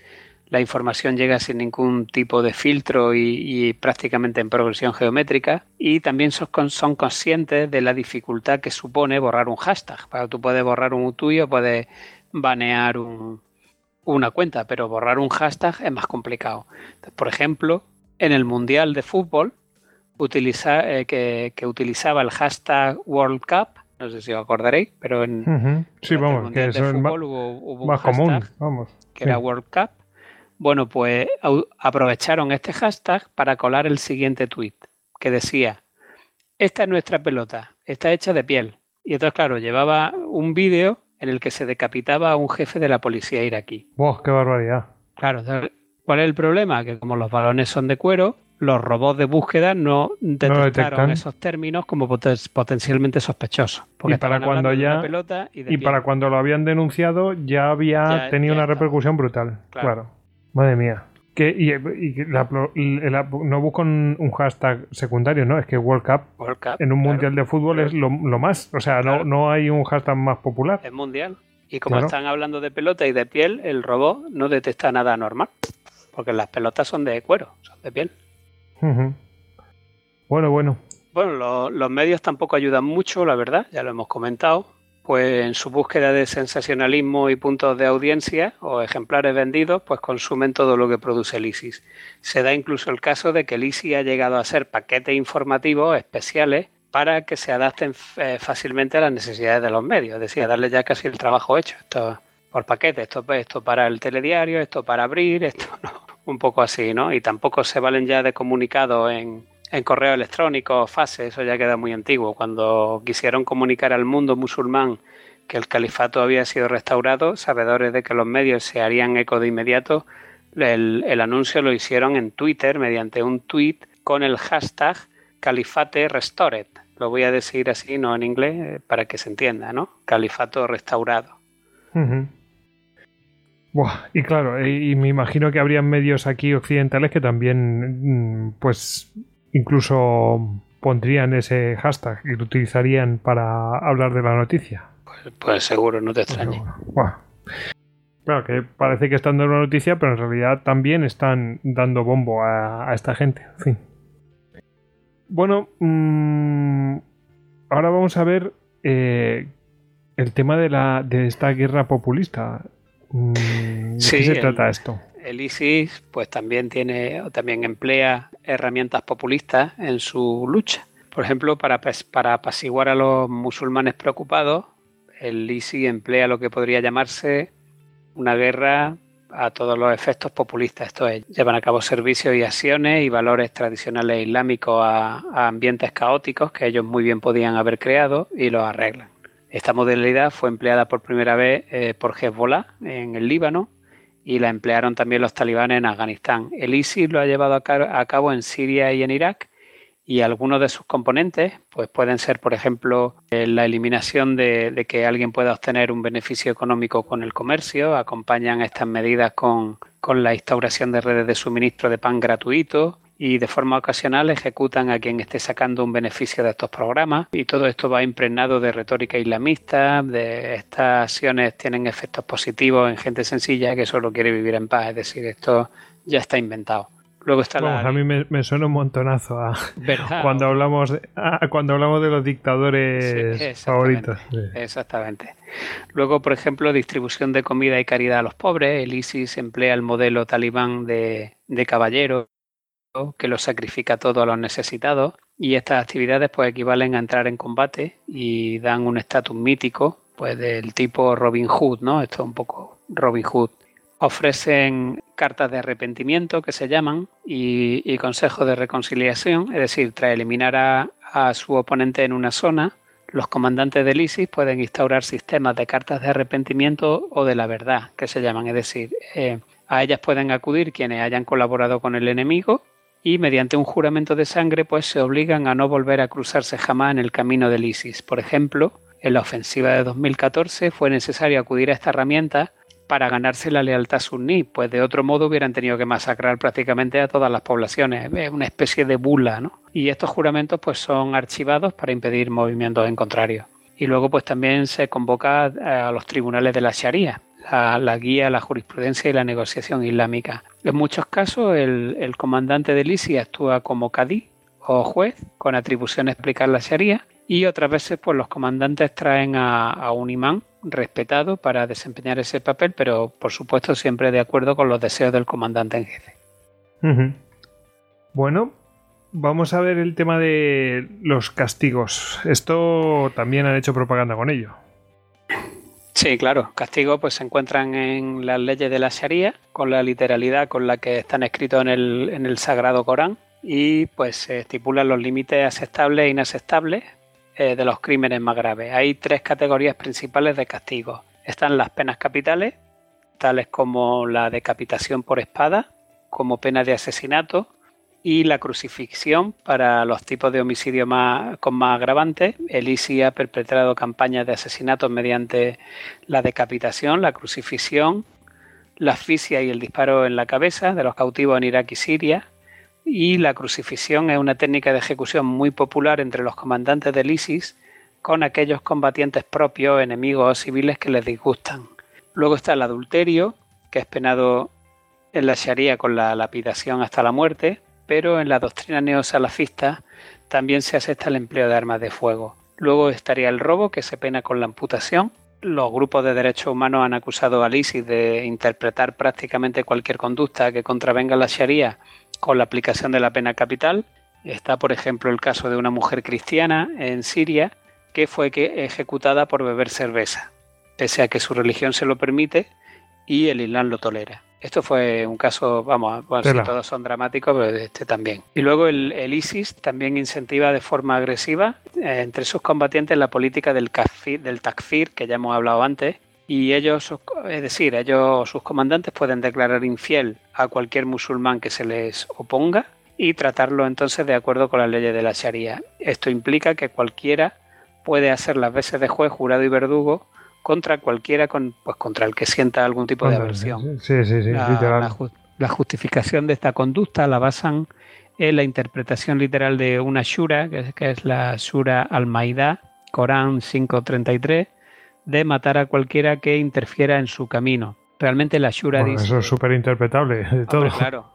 la información llega sin ningún tipo de filtro y, prácticamente en progresión geométrica. Y también son, son, conscientes de la dificultad que supone borrar un hashtag. Para tú puedes borrar un tuyo, puedes banear una cuenta, pero borrar un hashtag es más complicado. por ejemplo, en el Mundial de Fútbol, utiliza, eh, que, utilizaba el hashtag World Cup, no sé si os acordaréis, pero en, sí, vamos, que fútbol hubo, más común, vamos, que era World Cup. Bueno, pues aprovecharon este hashtag para colar el siguiente tweet que decía: Esta es nuestra pelota, está hecha de piel. Y entonces, claro, llevaba un vídeo en el que se decapitaba a un jefe de la policía iraquí. ¡Wow, qué barbaridad! Claro, ¿cuál es el problema? Que como los balones son de cuero, los robots de búsqueda no detectaron esos términos como potencialmente sospechosos. y para cuando ya y, para cuando lo habían denunciado ya había tenido una repercusión brutal. Claro. Madre mía. Que, y, no busco un, hashtag secundario, ¿no? Es que World Cup, en un mundial de fútbol es lo, más. O sea, no, no hay un hashtag más popular. Es mundial. Y como están hablando de pelota y de piel, el robot no detecta nada normal. Porque las pelotas son de cuero, son de piel. Bueno, bueno. Bueno, los medios tampoco ayudan mucho, la verdad, ya lo hemos comentado. Pues en su búsqueda de sensacionalismo y puntos de audiencia o ejemplares vendidos, pues consumen todo lo que produce el ISIS. Se da incluso el caso de que el ISIS ha llegado a ser paquetes informativos especiales para que se adapten eh, fácilmente a las necesidades de los medios, es decir, darle ya casi el trabajo hecho. Esto por paquete, esto, esto para el telediario, esto para abrir, esto no un poco así, ¿no? Y tampoco se valen ya de comunicado en, en correo electrónico, fase, eso ya queda muy antiguo. Cuando quisieron comunicar al mundo musulmán que el califato había sido restaurado, sabedores de que los medios se harían eco de inmediato, el, anuncio lo hicieron en Twitter mediante un tweet con el hashtag Califate Restored. Lo voy a decir así, no en inglés, eh, para que se entienda, ¿no? Califato restaurado y claro, y, me imagino que habrían medios aquí occidentales que también, mm, pues, incluso pondrían ese hashtag y lo utilizarían para hablar de la noticia. Pues, pues seguro, no te extrañe. Claro, que parece que están dando una noticia, pero en realidad también están dando bombo a, esta gente. En fin. Bueno, mm, ahora vamos a ver eh, el tema de, la, de esta guerra populista. Mm, ¿De qué se trata esto? El ISIS pues también tiene o también emplea herramientas populistas en su lucha. Por ejemplo, para, para apaciguar a los musulmanes preocupados, el ISIS emplea lo que podría llamarse una guerra a todos los efectos populistas. Esto es, llevan a cabo servicios y acciones y valores tradicionales islámicos a, a ambientes caóticos que ellos muy bien podían haber creado y los arreglan. Esta modalidad fue empleada por primera vez eh, por Hezbollah en el Líbano y la emplearon también los talibanes en Afganistán. El ISIS lo ha llevado a cabo en Siria y en Irak y algunos de sus componentes pues pueden ser, por ejemplo, eh, la eliminación de, de, que alguien pueda obtener un beneficio económico con el comercio, acompañan estas medidas con, con la instauración de redes de suministro de pan gratuito, y de forma ocasional ejecutan a quien esté sacando un beneficio de estos programas y todo esto va impregnado de retórica islamista, de estas acciones tienen efectos positivos en gente sencilla que solo quiere vivir en paz, es decir, esto ya está inventado. Luego está la... A mí me, suena un montonazo a cuando hablamos de, cuando hablamos de los dictadores favoritos. Exactamente. Luego, por ejemplo, distribución de comida y caridad a los pobres. El ISIS emplea el modelo talibán de, de caballero que lo sacrifica todo a los necesitados y estas actividades pues equivalen a entrar en combate y dan un estatus mítico pues del tipo Robin Hood, ¿no? Esto es un poco Robin Hood. Ofrecen cartas de arrepentimiento que se llaman y, consejos de reconciliación, es decir, tras eliminar a, su oponente en una zona, los comandantes del ISIS pueden instaurar sistemas de cartas de arrepentimiento o de la verdad, que se llaman, es decir, eh, a ellas pueden acudir quienes hayan colaborado con el enemigo y mediante un juramento de sangre pues se obligan a no volver a cruzarse jamás en el camino del ISIS. Por ejemplo, en la ofensiva de 2014 fue necesario acudir a esta herramienta para ganarse la lealtad suní, pues de otro modo hubieran tenido que masacrar prácticamente a todas las poblaciones, es una especie de bula, ¿no? Y estos juramentos pues son archivados para impedir movimientos en contrario. Y luego pues también se convoca a los tribunales de la Sharia, la, guía, la jurisprudencia y la negociación islámica. En muchos casos, el, comandante del ISIS actúa como cadí o juez con atribución a explicar la Sharia y otras veces pues, los comandantes traen a, un imán respetado para desempeñar ese papel, pero por supuesto siempre de acuerdo con los deseos del comandante en jefe. Bueno, vamos a ver el tema de los castigos. Esto también han hecho propaganda con ello. Sí, claro. Castigos pues se encuentran en las leyes de la Sharia, con la literalidad con la que están escritos en el, en el Sagrado Corán y pues se estipulan los límites aceptables e inaceptables eh, de los crímenes más graves. Hay tres categorías principales de castigos. Están las penas capitales, tales como la decapitación por espada, como pena de asesinato, y la crucifixión para los tipos de homicidio más, con más agravantes. El ISI ha perpetrado campañas de asesinatos mediante la decapitación, la crucifixión, la asfixia y el disparo en la cabeza de los cautivos en Irak y Siria. Y la crucifixión es una técnica de ejecución muy popular entre los comandantes del ISIS con aquellos combatientes propios, enemigos o civiles que les disgustan. Luego está el adulterio, que es penado en la Sharia con la lapidación hasta la muerte, pero en la doctrina neosalafista también se acepta el empleo de armas de fuego. Luego estaría el robo, que se pena con la amputación. Los grupos de derechos humanos han acusado al ISIS de interpretar prácticamente cualquier conducta que contravenga la Sharia con la aplicación de la pena capital. Está, por ejemplo, el caso de una mujer cristiana en Siria que fue ejecutada por beber cerveza, pese a que su religión se lo permite y el Islam lo tolera. Esto fue un caso, vamos, bueno, todos son dramáticos, pero este también. Y luego el, ISIS también incentiva de forma agresiva eh, entre sus combatientes la política del, kafir, del takfir, que ya hemos hablado antes, y ellos, es decir, ellos, sus comandantes pueden declarar infiel a cualquier musulmán que se les oponga y tratarlo entonces de acuerdo con las leyes de la Sharia. Esto implica que cualquiera puede hacer las veces de juez, jurado y verdugo contra cualquiera con, pues contra el que sienta algún tipo de aversión. Sí, sí, sí, la, la, justificación de esta conducta la basan en la interpretación literal de una shura, que es, que es la shura al-Maida, Corán 5.33, de matar a cualquiera que interfiera en su camino. Realmente la shura dice... Eso es súper interpretable de todo. claro.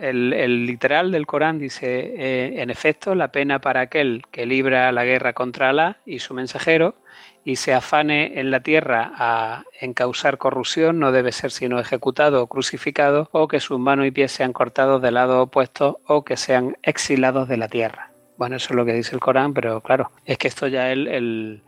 El, literal del Corán dice, eh, en efecto, la pena para aquel que libra la guerra contra Alá y su mensajero y se afane en la tierra a encausar corrupción no debe ser sino ejecutado o crucificado o que sus manos y pies sean cortados de lado opuesto o que sean exilados de la tierra. Bueno, eso es lo que dice el Corán, pero claro, es que esto ya el, el,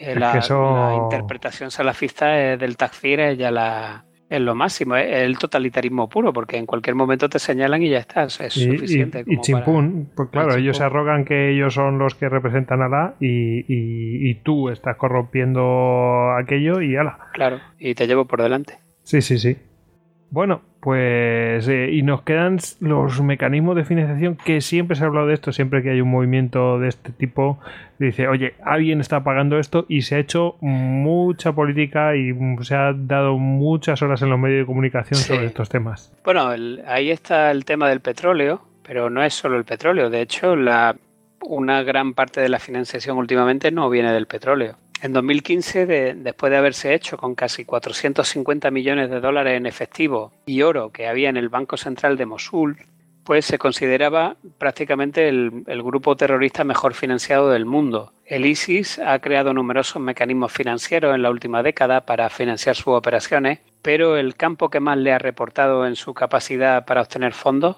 la, interpretación salafista del takfir es ya la, es lo máximo, es el totalitarismo puro, porque en cualquier momento te señalan y ya está, es suficiente. Y, chimpún, pues claro, ellos se arrogan que ellos son los que representan a la y, y, tú estás corrompiendo aquello y ala. Claro, y te llevo por delante. Sí, sí, sí. Bueno, pues eh, y nos quedan los mecanismos de financiación que siempre se ha hablado de esto, siempre que hay un movimiento de este tipo, dice, oye, alguien está pagando esto y se ha hecho mucha política y se ha dado muchas horas en los medios de comunicación sobre estos temas. Bueno, ahí está el tema del petróleo, pero no es solo el petróleo, de hecho la, una gran parte de la financiación últimamente no viene del petróleo. En 2015, después de haberse hecho con casi 450 millones de dólares en efectivo y oro que había en el Banco Central de Mosul, pues se consideraba prácticamente el, el, grupo terrorista mejor financiado del mundo. El ISIS ha creado numerosos mecanismos financieros en la última década para financiar sus operaciones, pero el campo que más le ha reportado en su capacidad para obtener fondos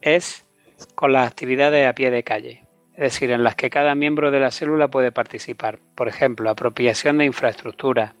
es con las actividades a pie de calle es decir, en las que cada miembro de la célula puede participar. Por ejemplo, apropiación de infraestructura.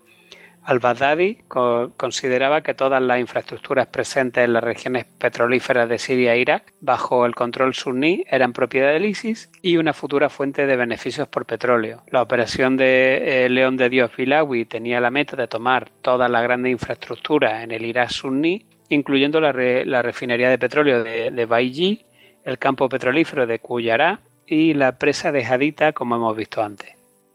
Al-Baghdadi consideraba que todas las infraestructuras presentes en las regiones petrolíferas de Siria e Irak, bajo el control suní, eran propiedad del ISIS y una futura fuente de beneficios por petróleo. La operación de eh, León de Dios Bilawi tenía la meta de tomar toda la grande infraestructura en el Irak suní, incluyendo la, refinería de petróleo de, de el campo petrolífero de Cuyará y la presa de Hadita, como hemos visto antes.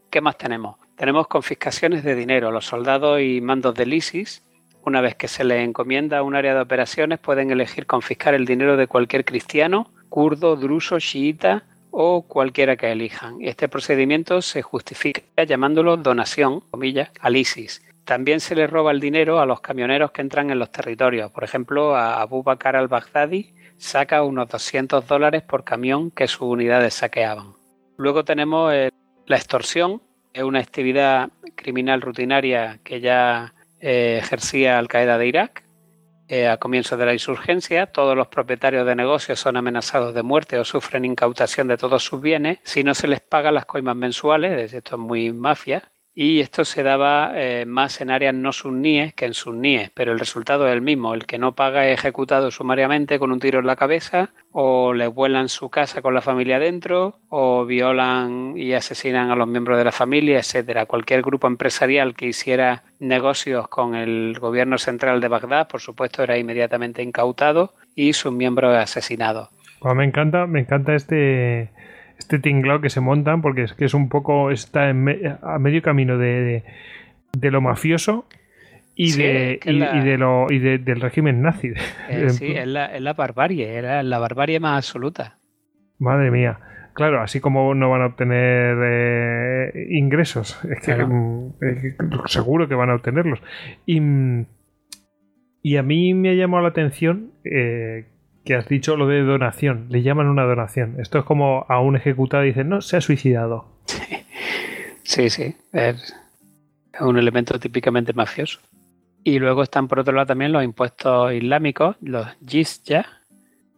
¿Qué más tenemos? Tenemos confiscaciones de dinero. Los soldados y mandos del ISIS, una vez que se les encomienda un área de operaciones, pueden elegir confiscar el dinero de cualquier cristiano, kurdo, druso, chiita o cualquiera que elijan. Este procedimiento se justifica llamándolo donación, comillas, al ISIS también se le roba el dinero a los camioneros que entran en los territorios. Por ejemplo, a Abu Bakr al-Baghdadi saca unos 200 dólares por camión que sus unidades saqueaban. Luego tenemos eh, la extorsión, es una actividad criminal rutinaria que ya eh, ejercía Al Qaeda de Irak. Eh, a comienzos de la insurgencia, todos los propietarios de negocios son amenazados de muerte o sufren incautación de todos sus bienes si no se les pagan las coimas mensuales, esto es muy mafia, y esto se daba eh, más en áreas no sunníes que en sunníes, pero el resultado es el mismo, el que no paga es ejecutado sumariamente con un tiro en la cabeza, o le vuelan su casa con la familia dentro, o violan y asesinan a los miembros de la familia, etcétera. Cualquier grupo empresarial que hiciera negocios con el gobierno central de Bagdad, por supuesto, era inmediatamente incautado y sus miembros asesinados. Pues me encanta, me encanta este este tinglado que se montan, porque es que es un poco, está a medio camino de, de, lo mafioso y, de, y, de lo, y del régimen nazi. Eh, sí, es la, es la barbarie, era la barbarie más absoluta. Madre mía. Claro, así como no van a obtener eh, ingresos, es que, mm, seguro que van a obtenerlos. Y, y, a mí me ha llamado la atención eh, que has dicho lo de donación. Le llaman una donación. Esto es como a un ejecutado y dicen, no, se ha suicidado. Sí, sí. Es un elemento típicamente mafioso. Y luego están por otro lado también los impuestos islámicos, los jizya,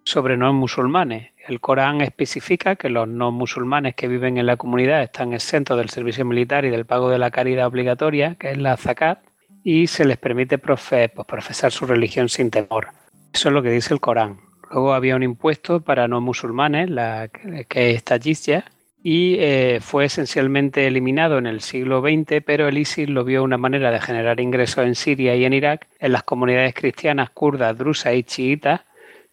sobre no musulmanes. El Corán especifica que los no musulmanes que viven en la comunidad están exentos del servicio militar y del pago de la caridad obligatoria, que es la zakat, y se les permite pues, profesar su religión sin temor. Eso es lo que dice el Corán. Luego había un impuesto para no musulmanes, la, que es jizya, y eh, fue esencialmente eliminado en el siglo XX, pero el ISIS lo vio una manera de generar ingresos en Siria y en Irak, en las comunidades cristianas kurdas, drusas y chiitas,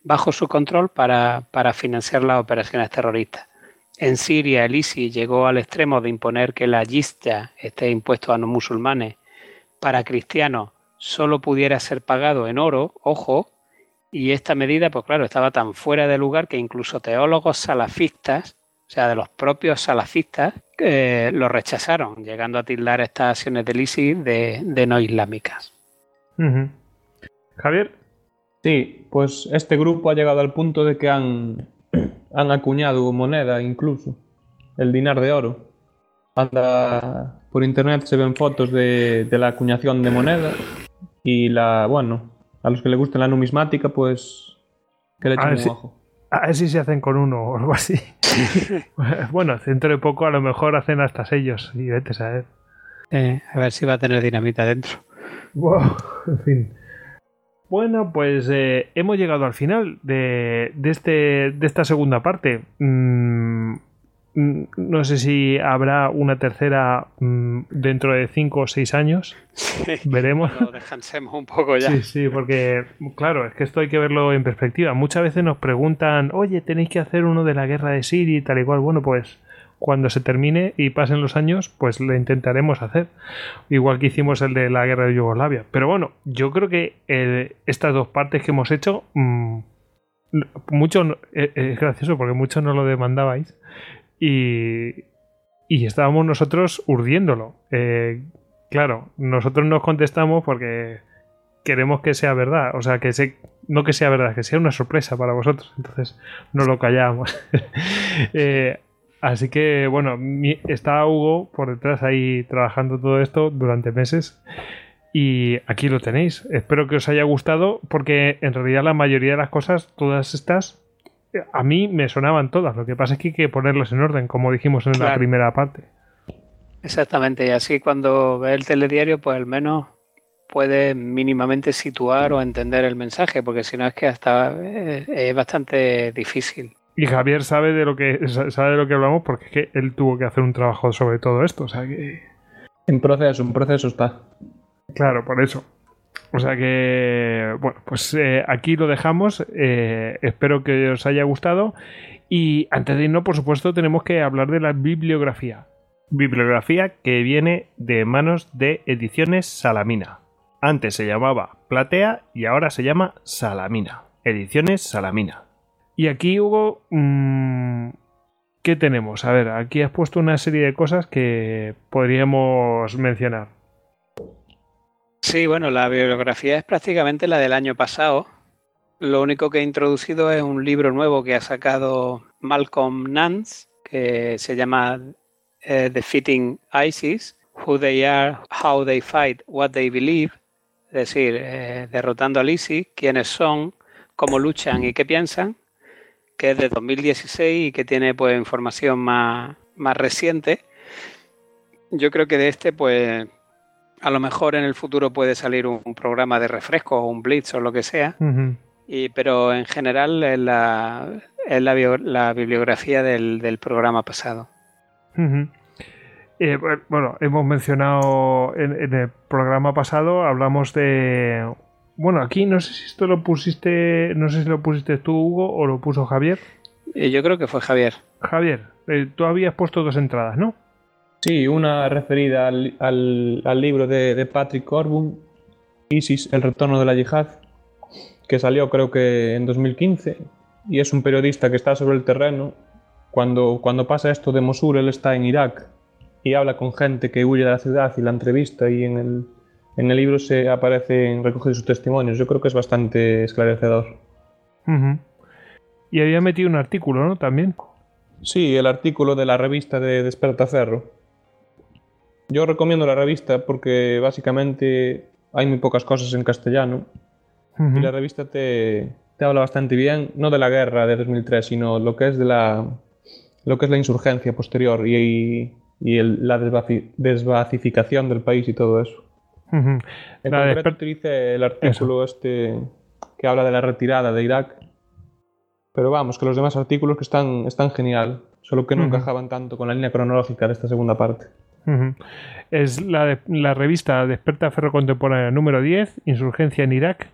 bajo su control para, para financiar las operaciones terroristas. En Siria el ISIS llegó al extremo de imponer que la jizya, este impuesto a no musulmanes, para cristianos solo pudiera ser pagado en oro, ojo, y esta medida, pues claro, estaba tan fuera de lugar que incluso teólogos salafistas, o sea, de los propios salafistas, eh, lo rechazaron, llegando a tildar estas acciones del ISIS de, no islámicas. Javier. Sí, pues este grupo ha llegado al punto de que han, han acuñado moneda incluso, el dinar de oro. Anda, por internet se ven fotos de, de la acuñación de moneda y la, bueno, a los que le guste la numismática, pues que le echen un ojo. A ver si se hacen con uno o algo así. bueno, dentro de poco a lo mejor hacen hasta sellos y vete a saber. Eh, a ver si va a tener dinamita dentro. Wow, en fin. Bueno, pues eh, hemos llegado al final de, de, este, de esta segunda parte. Mm, no sé si habrá una tercera mm, dentro de cinco o seis años. Veremos. Lo descansemos un poco ya. Sí, sí, porque claro, es que esto hay que verlo en perspectiva. Muchas veces nos preguntan, oye, tenéis que hacer uno de la guerra de Siria y tal y cual. Bueno, pues cuando se termine y pasen los años, pues lo intentaremos hacer. Igual que hicimos el de la guerra de Yugoslavia. Pero bueno, yo creo que eh, estas dos partes que hemos hecho, mm, mucho, eh, es gracioso porque muchos no lo demandabais y, estábamos nosotros urdiéndolo. Eh, claro, nosotros nos contestamos porque queremos que sea verdad, o sea, que no que sea verdad, que sea una sorpresa para vosotros, entonces no lo callamos. Eh, así que, bueno, está Hugo por detrás ahí trabajando todo esto durante meses y aquí lo tenéis. Espero que os haya gustado porque en realidad la mayoría de las cosas, todas estas, a mí me sonaban todas. Lo que pasa es que hay que ponerlas en orden, como dijimos en la primera parte. Exactamente, y así cuando ve el telediario, pues al menos puede mínimamente situar o entender el mensaje, porque si no es que hasta eh, es, bastante difícil. Y Javier sabe de lo que sabe de lo que hablamos porque es que él tuvo que hacer un trabajo sobre todo esto, o sea que en proceso, en proceso está. Claro, por eso. O sea que, bueno, pues eh, aquí lo dejamos. Eh, espero que os haya gustado. Y antes de irnos, por supuesto, tenemos que hablar de la bibliografía. Bibliografía que viene de manos de Ediciones Salamina. Antes se llamaba Platea y ahora se llama Salamina. Ediciones Salamina. Y aquí, Hugo, mm, ¿qué tenemos? A ver, aquí has puesto una serie de cosas que podríamos mencionar. Sí, bueno, la bibliografía es prácticamente la del año pasado. Lo único que he introducido es un libro nuevo que ha sacado Malcolm Nance, que se llama eh, Defeating ISIS, Who They Are, How They Fight, What They Believe, es decir, eh, derrotando al ISIS, quiénes son, cómo luchan y qué piensan, que es de 2016 y que tiene pues información más, más reciente. Yo creo que de este, pues, a lo mejor en el futuro puede salir un, programa de refresco o un blitz o lo que sea. y, pero en general es la, es la, bibliografía del, programa pasado. Eh, bueno, hemos mencionado en, el programa pasado, hablamos de... Bueno, aquí no sé si esto lo pusiste, no sé si lo pusiste tú, Hugo, o lo puso Javier. Eh, yo creo que fue Javier. Javier, eh, tú habías puesto dos entradas, ¿no? Sí, una referida al, libro de, Patrick Corbin, ISIS, El retorno de la yihad, que salió creo que en 2015, y es un periodista que está sobre el terreno. Cuando, cuando pasa esto de Mosul, él está en Irak y habla con gente que huye de la ciudad y la entrevista y en el, en el libro se aparecen recogidos sus testimonios. Yo creo que es bastante esclarecedor. Y había metido un artículo, ¿no? También. Sí, el artículo de la revista de Despertaferro. Yo recomiendo la revista porque básicamente hay muy pocas cosas en castellano. Y la revista te, te, habla bastante bien, no de la guerra de 2003, sino lo que es de la, lo que es la insurgencia posterior y, y la desbacificación del país y todo eso. En concreto utilice el artículo este que habla de la retirada de Irak. Pero vamos, que los demás artículos que están, están genial, solo que no encajaban tanto con la línea cronológica de esta segunda parte. Es la, revista Desperta Ferro Contemporánea número 10, Insurgencia en Irak,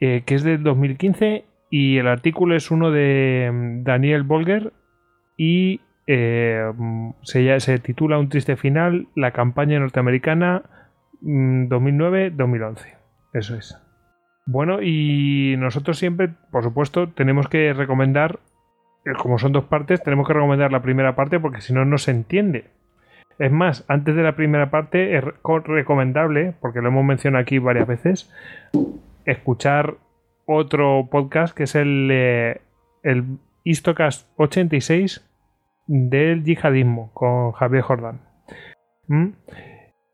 eh, que es del 2015, y el artículo es uno de mm, Daniel Bolger y eh, se, se, titula Un triste final, la campaña norteamericana 2009-2011. Mm, Eso es. Bueno, y nosotros siempre, por supuesto, tenemos que recomendar, eh, como son dos partes, tenemos que recomendar la primera parte porque si no, no se entiende. Es más, antes de la primera parte es recomendable, porque lo hemos mencionado aquí varias veces, escuchar otro podcast que es el, eh, el Istocast 86 del yihadismo con Javier Jordán. ¿Mm?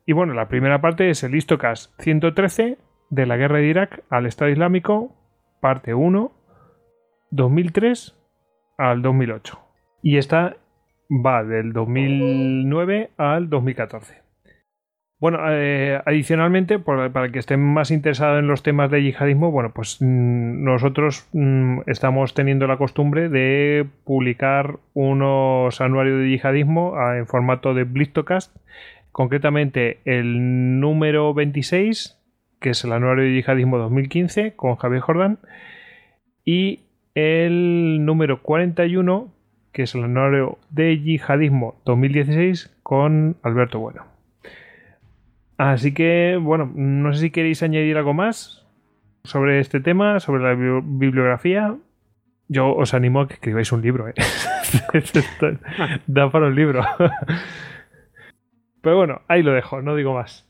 Y bueno, la primera parte es el Istocas 113 de la guerra de Irak al Estado Islámico, parte 1, 2003 al 2008. Y esta va del 2009 al 2014. Bueno, eh, adicionalmente, para que estén más interesados en los temas de yihadismo, bueno, pues mm, nosotros mm, estamos teniendo la costumbre de publicar unos anuarios de yihadismo ah, en formato de Blistocast, concretamente el número 26, que es el anuario de yihadismo 2015 con Javier Jordán, y el número 41, que es el anuario de yihadismo 2016 con Alberto Bueno. Así que, bueno, no sé si queréis añadir algo más sobre este tema, sobre la bibliografía. Yo os animo a que escribáis un libro, ¿eh? da para un libro. Pero bueno, ahí lo dejo, no digo más.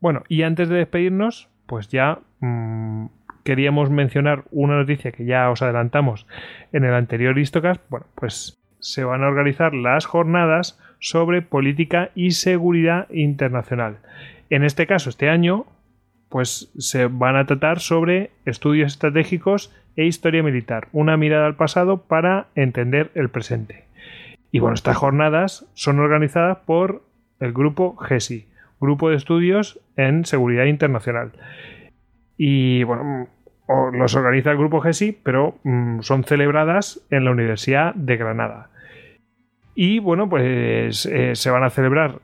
Bueno, y antes de despedirnos, pues ya mm, queríamos mencionar una noticia que ya os adelantamos en el anterior Histocast. Bueno, pues se van a organizar las jornadas sobre política y seguridad internacional. En este caso, este año, pues se van a tratar sobre estudios estratégicos e historia militar, una mirada al pasado para entender el presente. Y bueno, estas jornadas son organizadas por el grupo GESI, Grupo de Estudios en Seguridad Internacional. Y bueno, los organiza el grupo GESI, pero mm, son celebradas en la Universidad de Granada. Y bueno, pues eh, se van a celebrar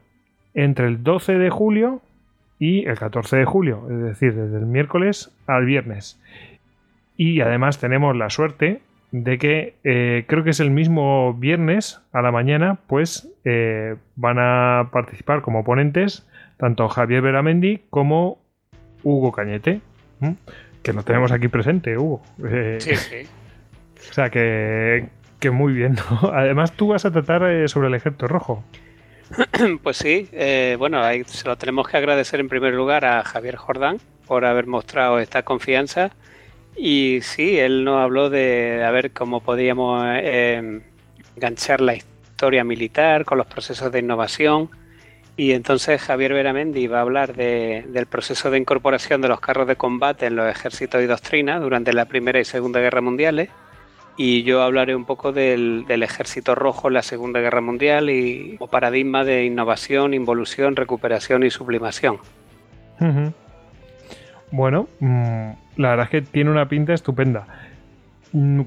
entre el 12 de julio y el 14 de julio, es decir, desde el miércoles al viernes. Y además tenemos la suerte de que eh, creo que es el mismo viernes a la mañana, pues eh, van a participar como ponentes tanto Javier Beramendi como Hugo Cañete, que lo tenemos aquí presente, Hugo. sí, sí. O sea que, que muy bien, ¿no? Además, tú vas a tratar eh, sobre el ejército rojo. Pues sí, eh, bueno, ahí se lo tenemos que agradecer en primer lugar a Javier Jordán por haber mostrado esta confianza. Y sí, él nos habló de a ver cómo podíamos eh, enganchar la historia militar con los procesos de innovación. Y entonces Javier Veramendi va a hablar de- del proceso de incorporación de los carros de combate en los ejércitos y doctrinas durante la Primera y Segunda Guerra Mundiales. Y yo hablaré un poco del, ejército rojo en la Segunda Guerra Mundial y paradigma de innovación, involución, recuperación y sublimación. Bueno, mm, la verdad es que tiene una pinta estupenda.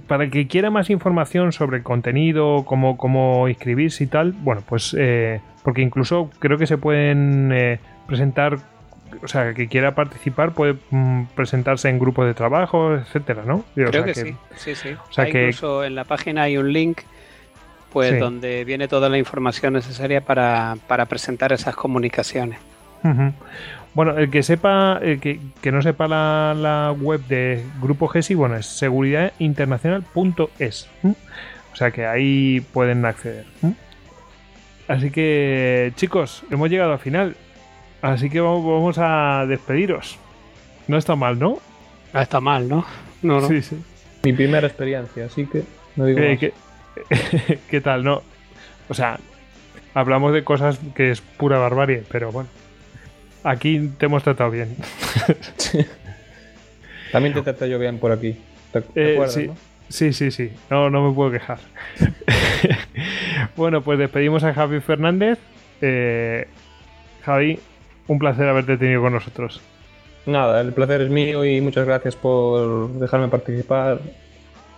Para el que quiera más información sobre el contenido, cómo, cómo inscribirse y tal, bueno, pues eh, porque incluso creo que se pueden eh, presentar, o sea, que quiera participar puede mm, presentarse en grupos de trabajo, etcétera, ¿no? O Creo sea que, sí, sí, sí. o sea que- Incluso en la página hay un link pues Sí. donde viene toda la información necesaria para, para presentar esas comunicaciones. Ujú. Bueno, el que sepa, el que, que no sepa la, la web de Grupo GESI, bueno, es seguridadinternacional.es. O sea que ahí pueden acceder. Así que, chicos, hemos llegado al final. Así que vamos, vamos a despediros. No está mal, ¿no? Ah, está mal, ¿no? No, no. Sí, sí. Mi primera experiencia, así que no digo Eh, más. ¿qué, qué tal? No. O sea, hablamos de cosas que es pura barbarie, pero bueno. Aquí te hemos tratado bien. También te trato yo bien por aquí. ¿Te, te Eh, acuerdas, sí, no? sí, sí, sí. No, no me puedo quejar. bueno, pues despedimos a Javi Fernández. Eh, Javi, un placer haberte tenido con nosotros. Nada, el placer es mío y muchas gracias por dejarme participar.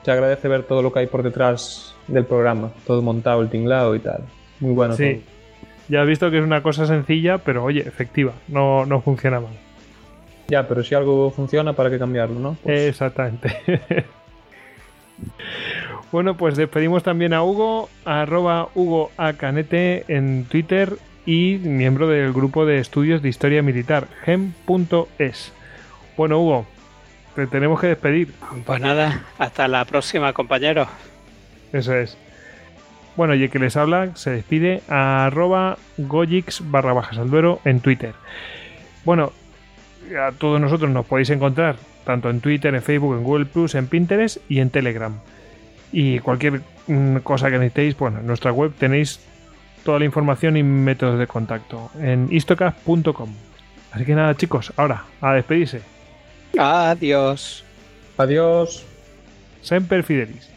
Se agradece ver todo lo que hay por detrás del programa, todo montado, el tinglado y tal. Muy bueno sí. todo. Ya has visto que es una cosa sencilla, pero oye, efectiva. No, no funciona mal. Ya, pero si algo funciona, ¿para qué cambiarlo, no? Pues, Exactamente. bueno, pues despedimos también a Hugo, arroba Hugo A. Canete en Twitter y miembro del grupo de estudios de historia militar, gem.es. Bueno, Hugo, te tenemos que despedir. Pues nada, hasta la próxima, compañeros. Eso es. Bueno, y el que les habla se despide a arroba gojix barra bajas al duero en Twitter. Bueno, a todos nosotros nos podéis encontrar tanto en Twitter, en Facebook, en Google Plus, en Pinterest y en Telegram. Y cualquier mm, cosa que necesitéis, bueno, en nuestra web tenéis toda la información y métodos de contacto en istocast.com. Así que nada, chicos, ahora a despedirse. Adiós. Adiós. Semper Fidelis.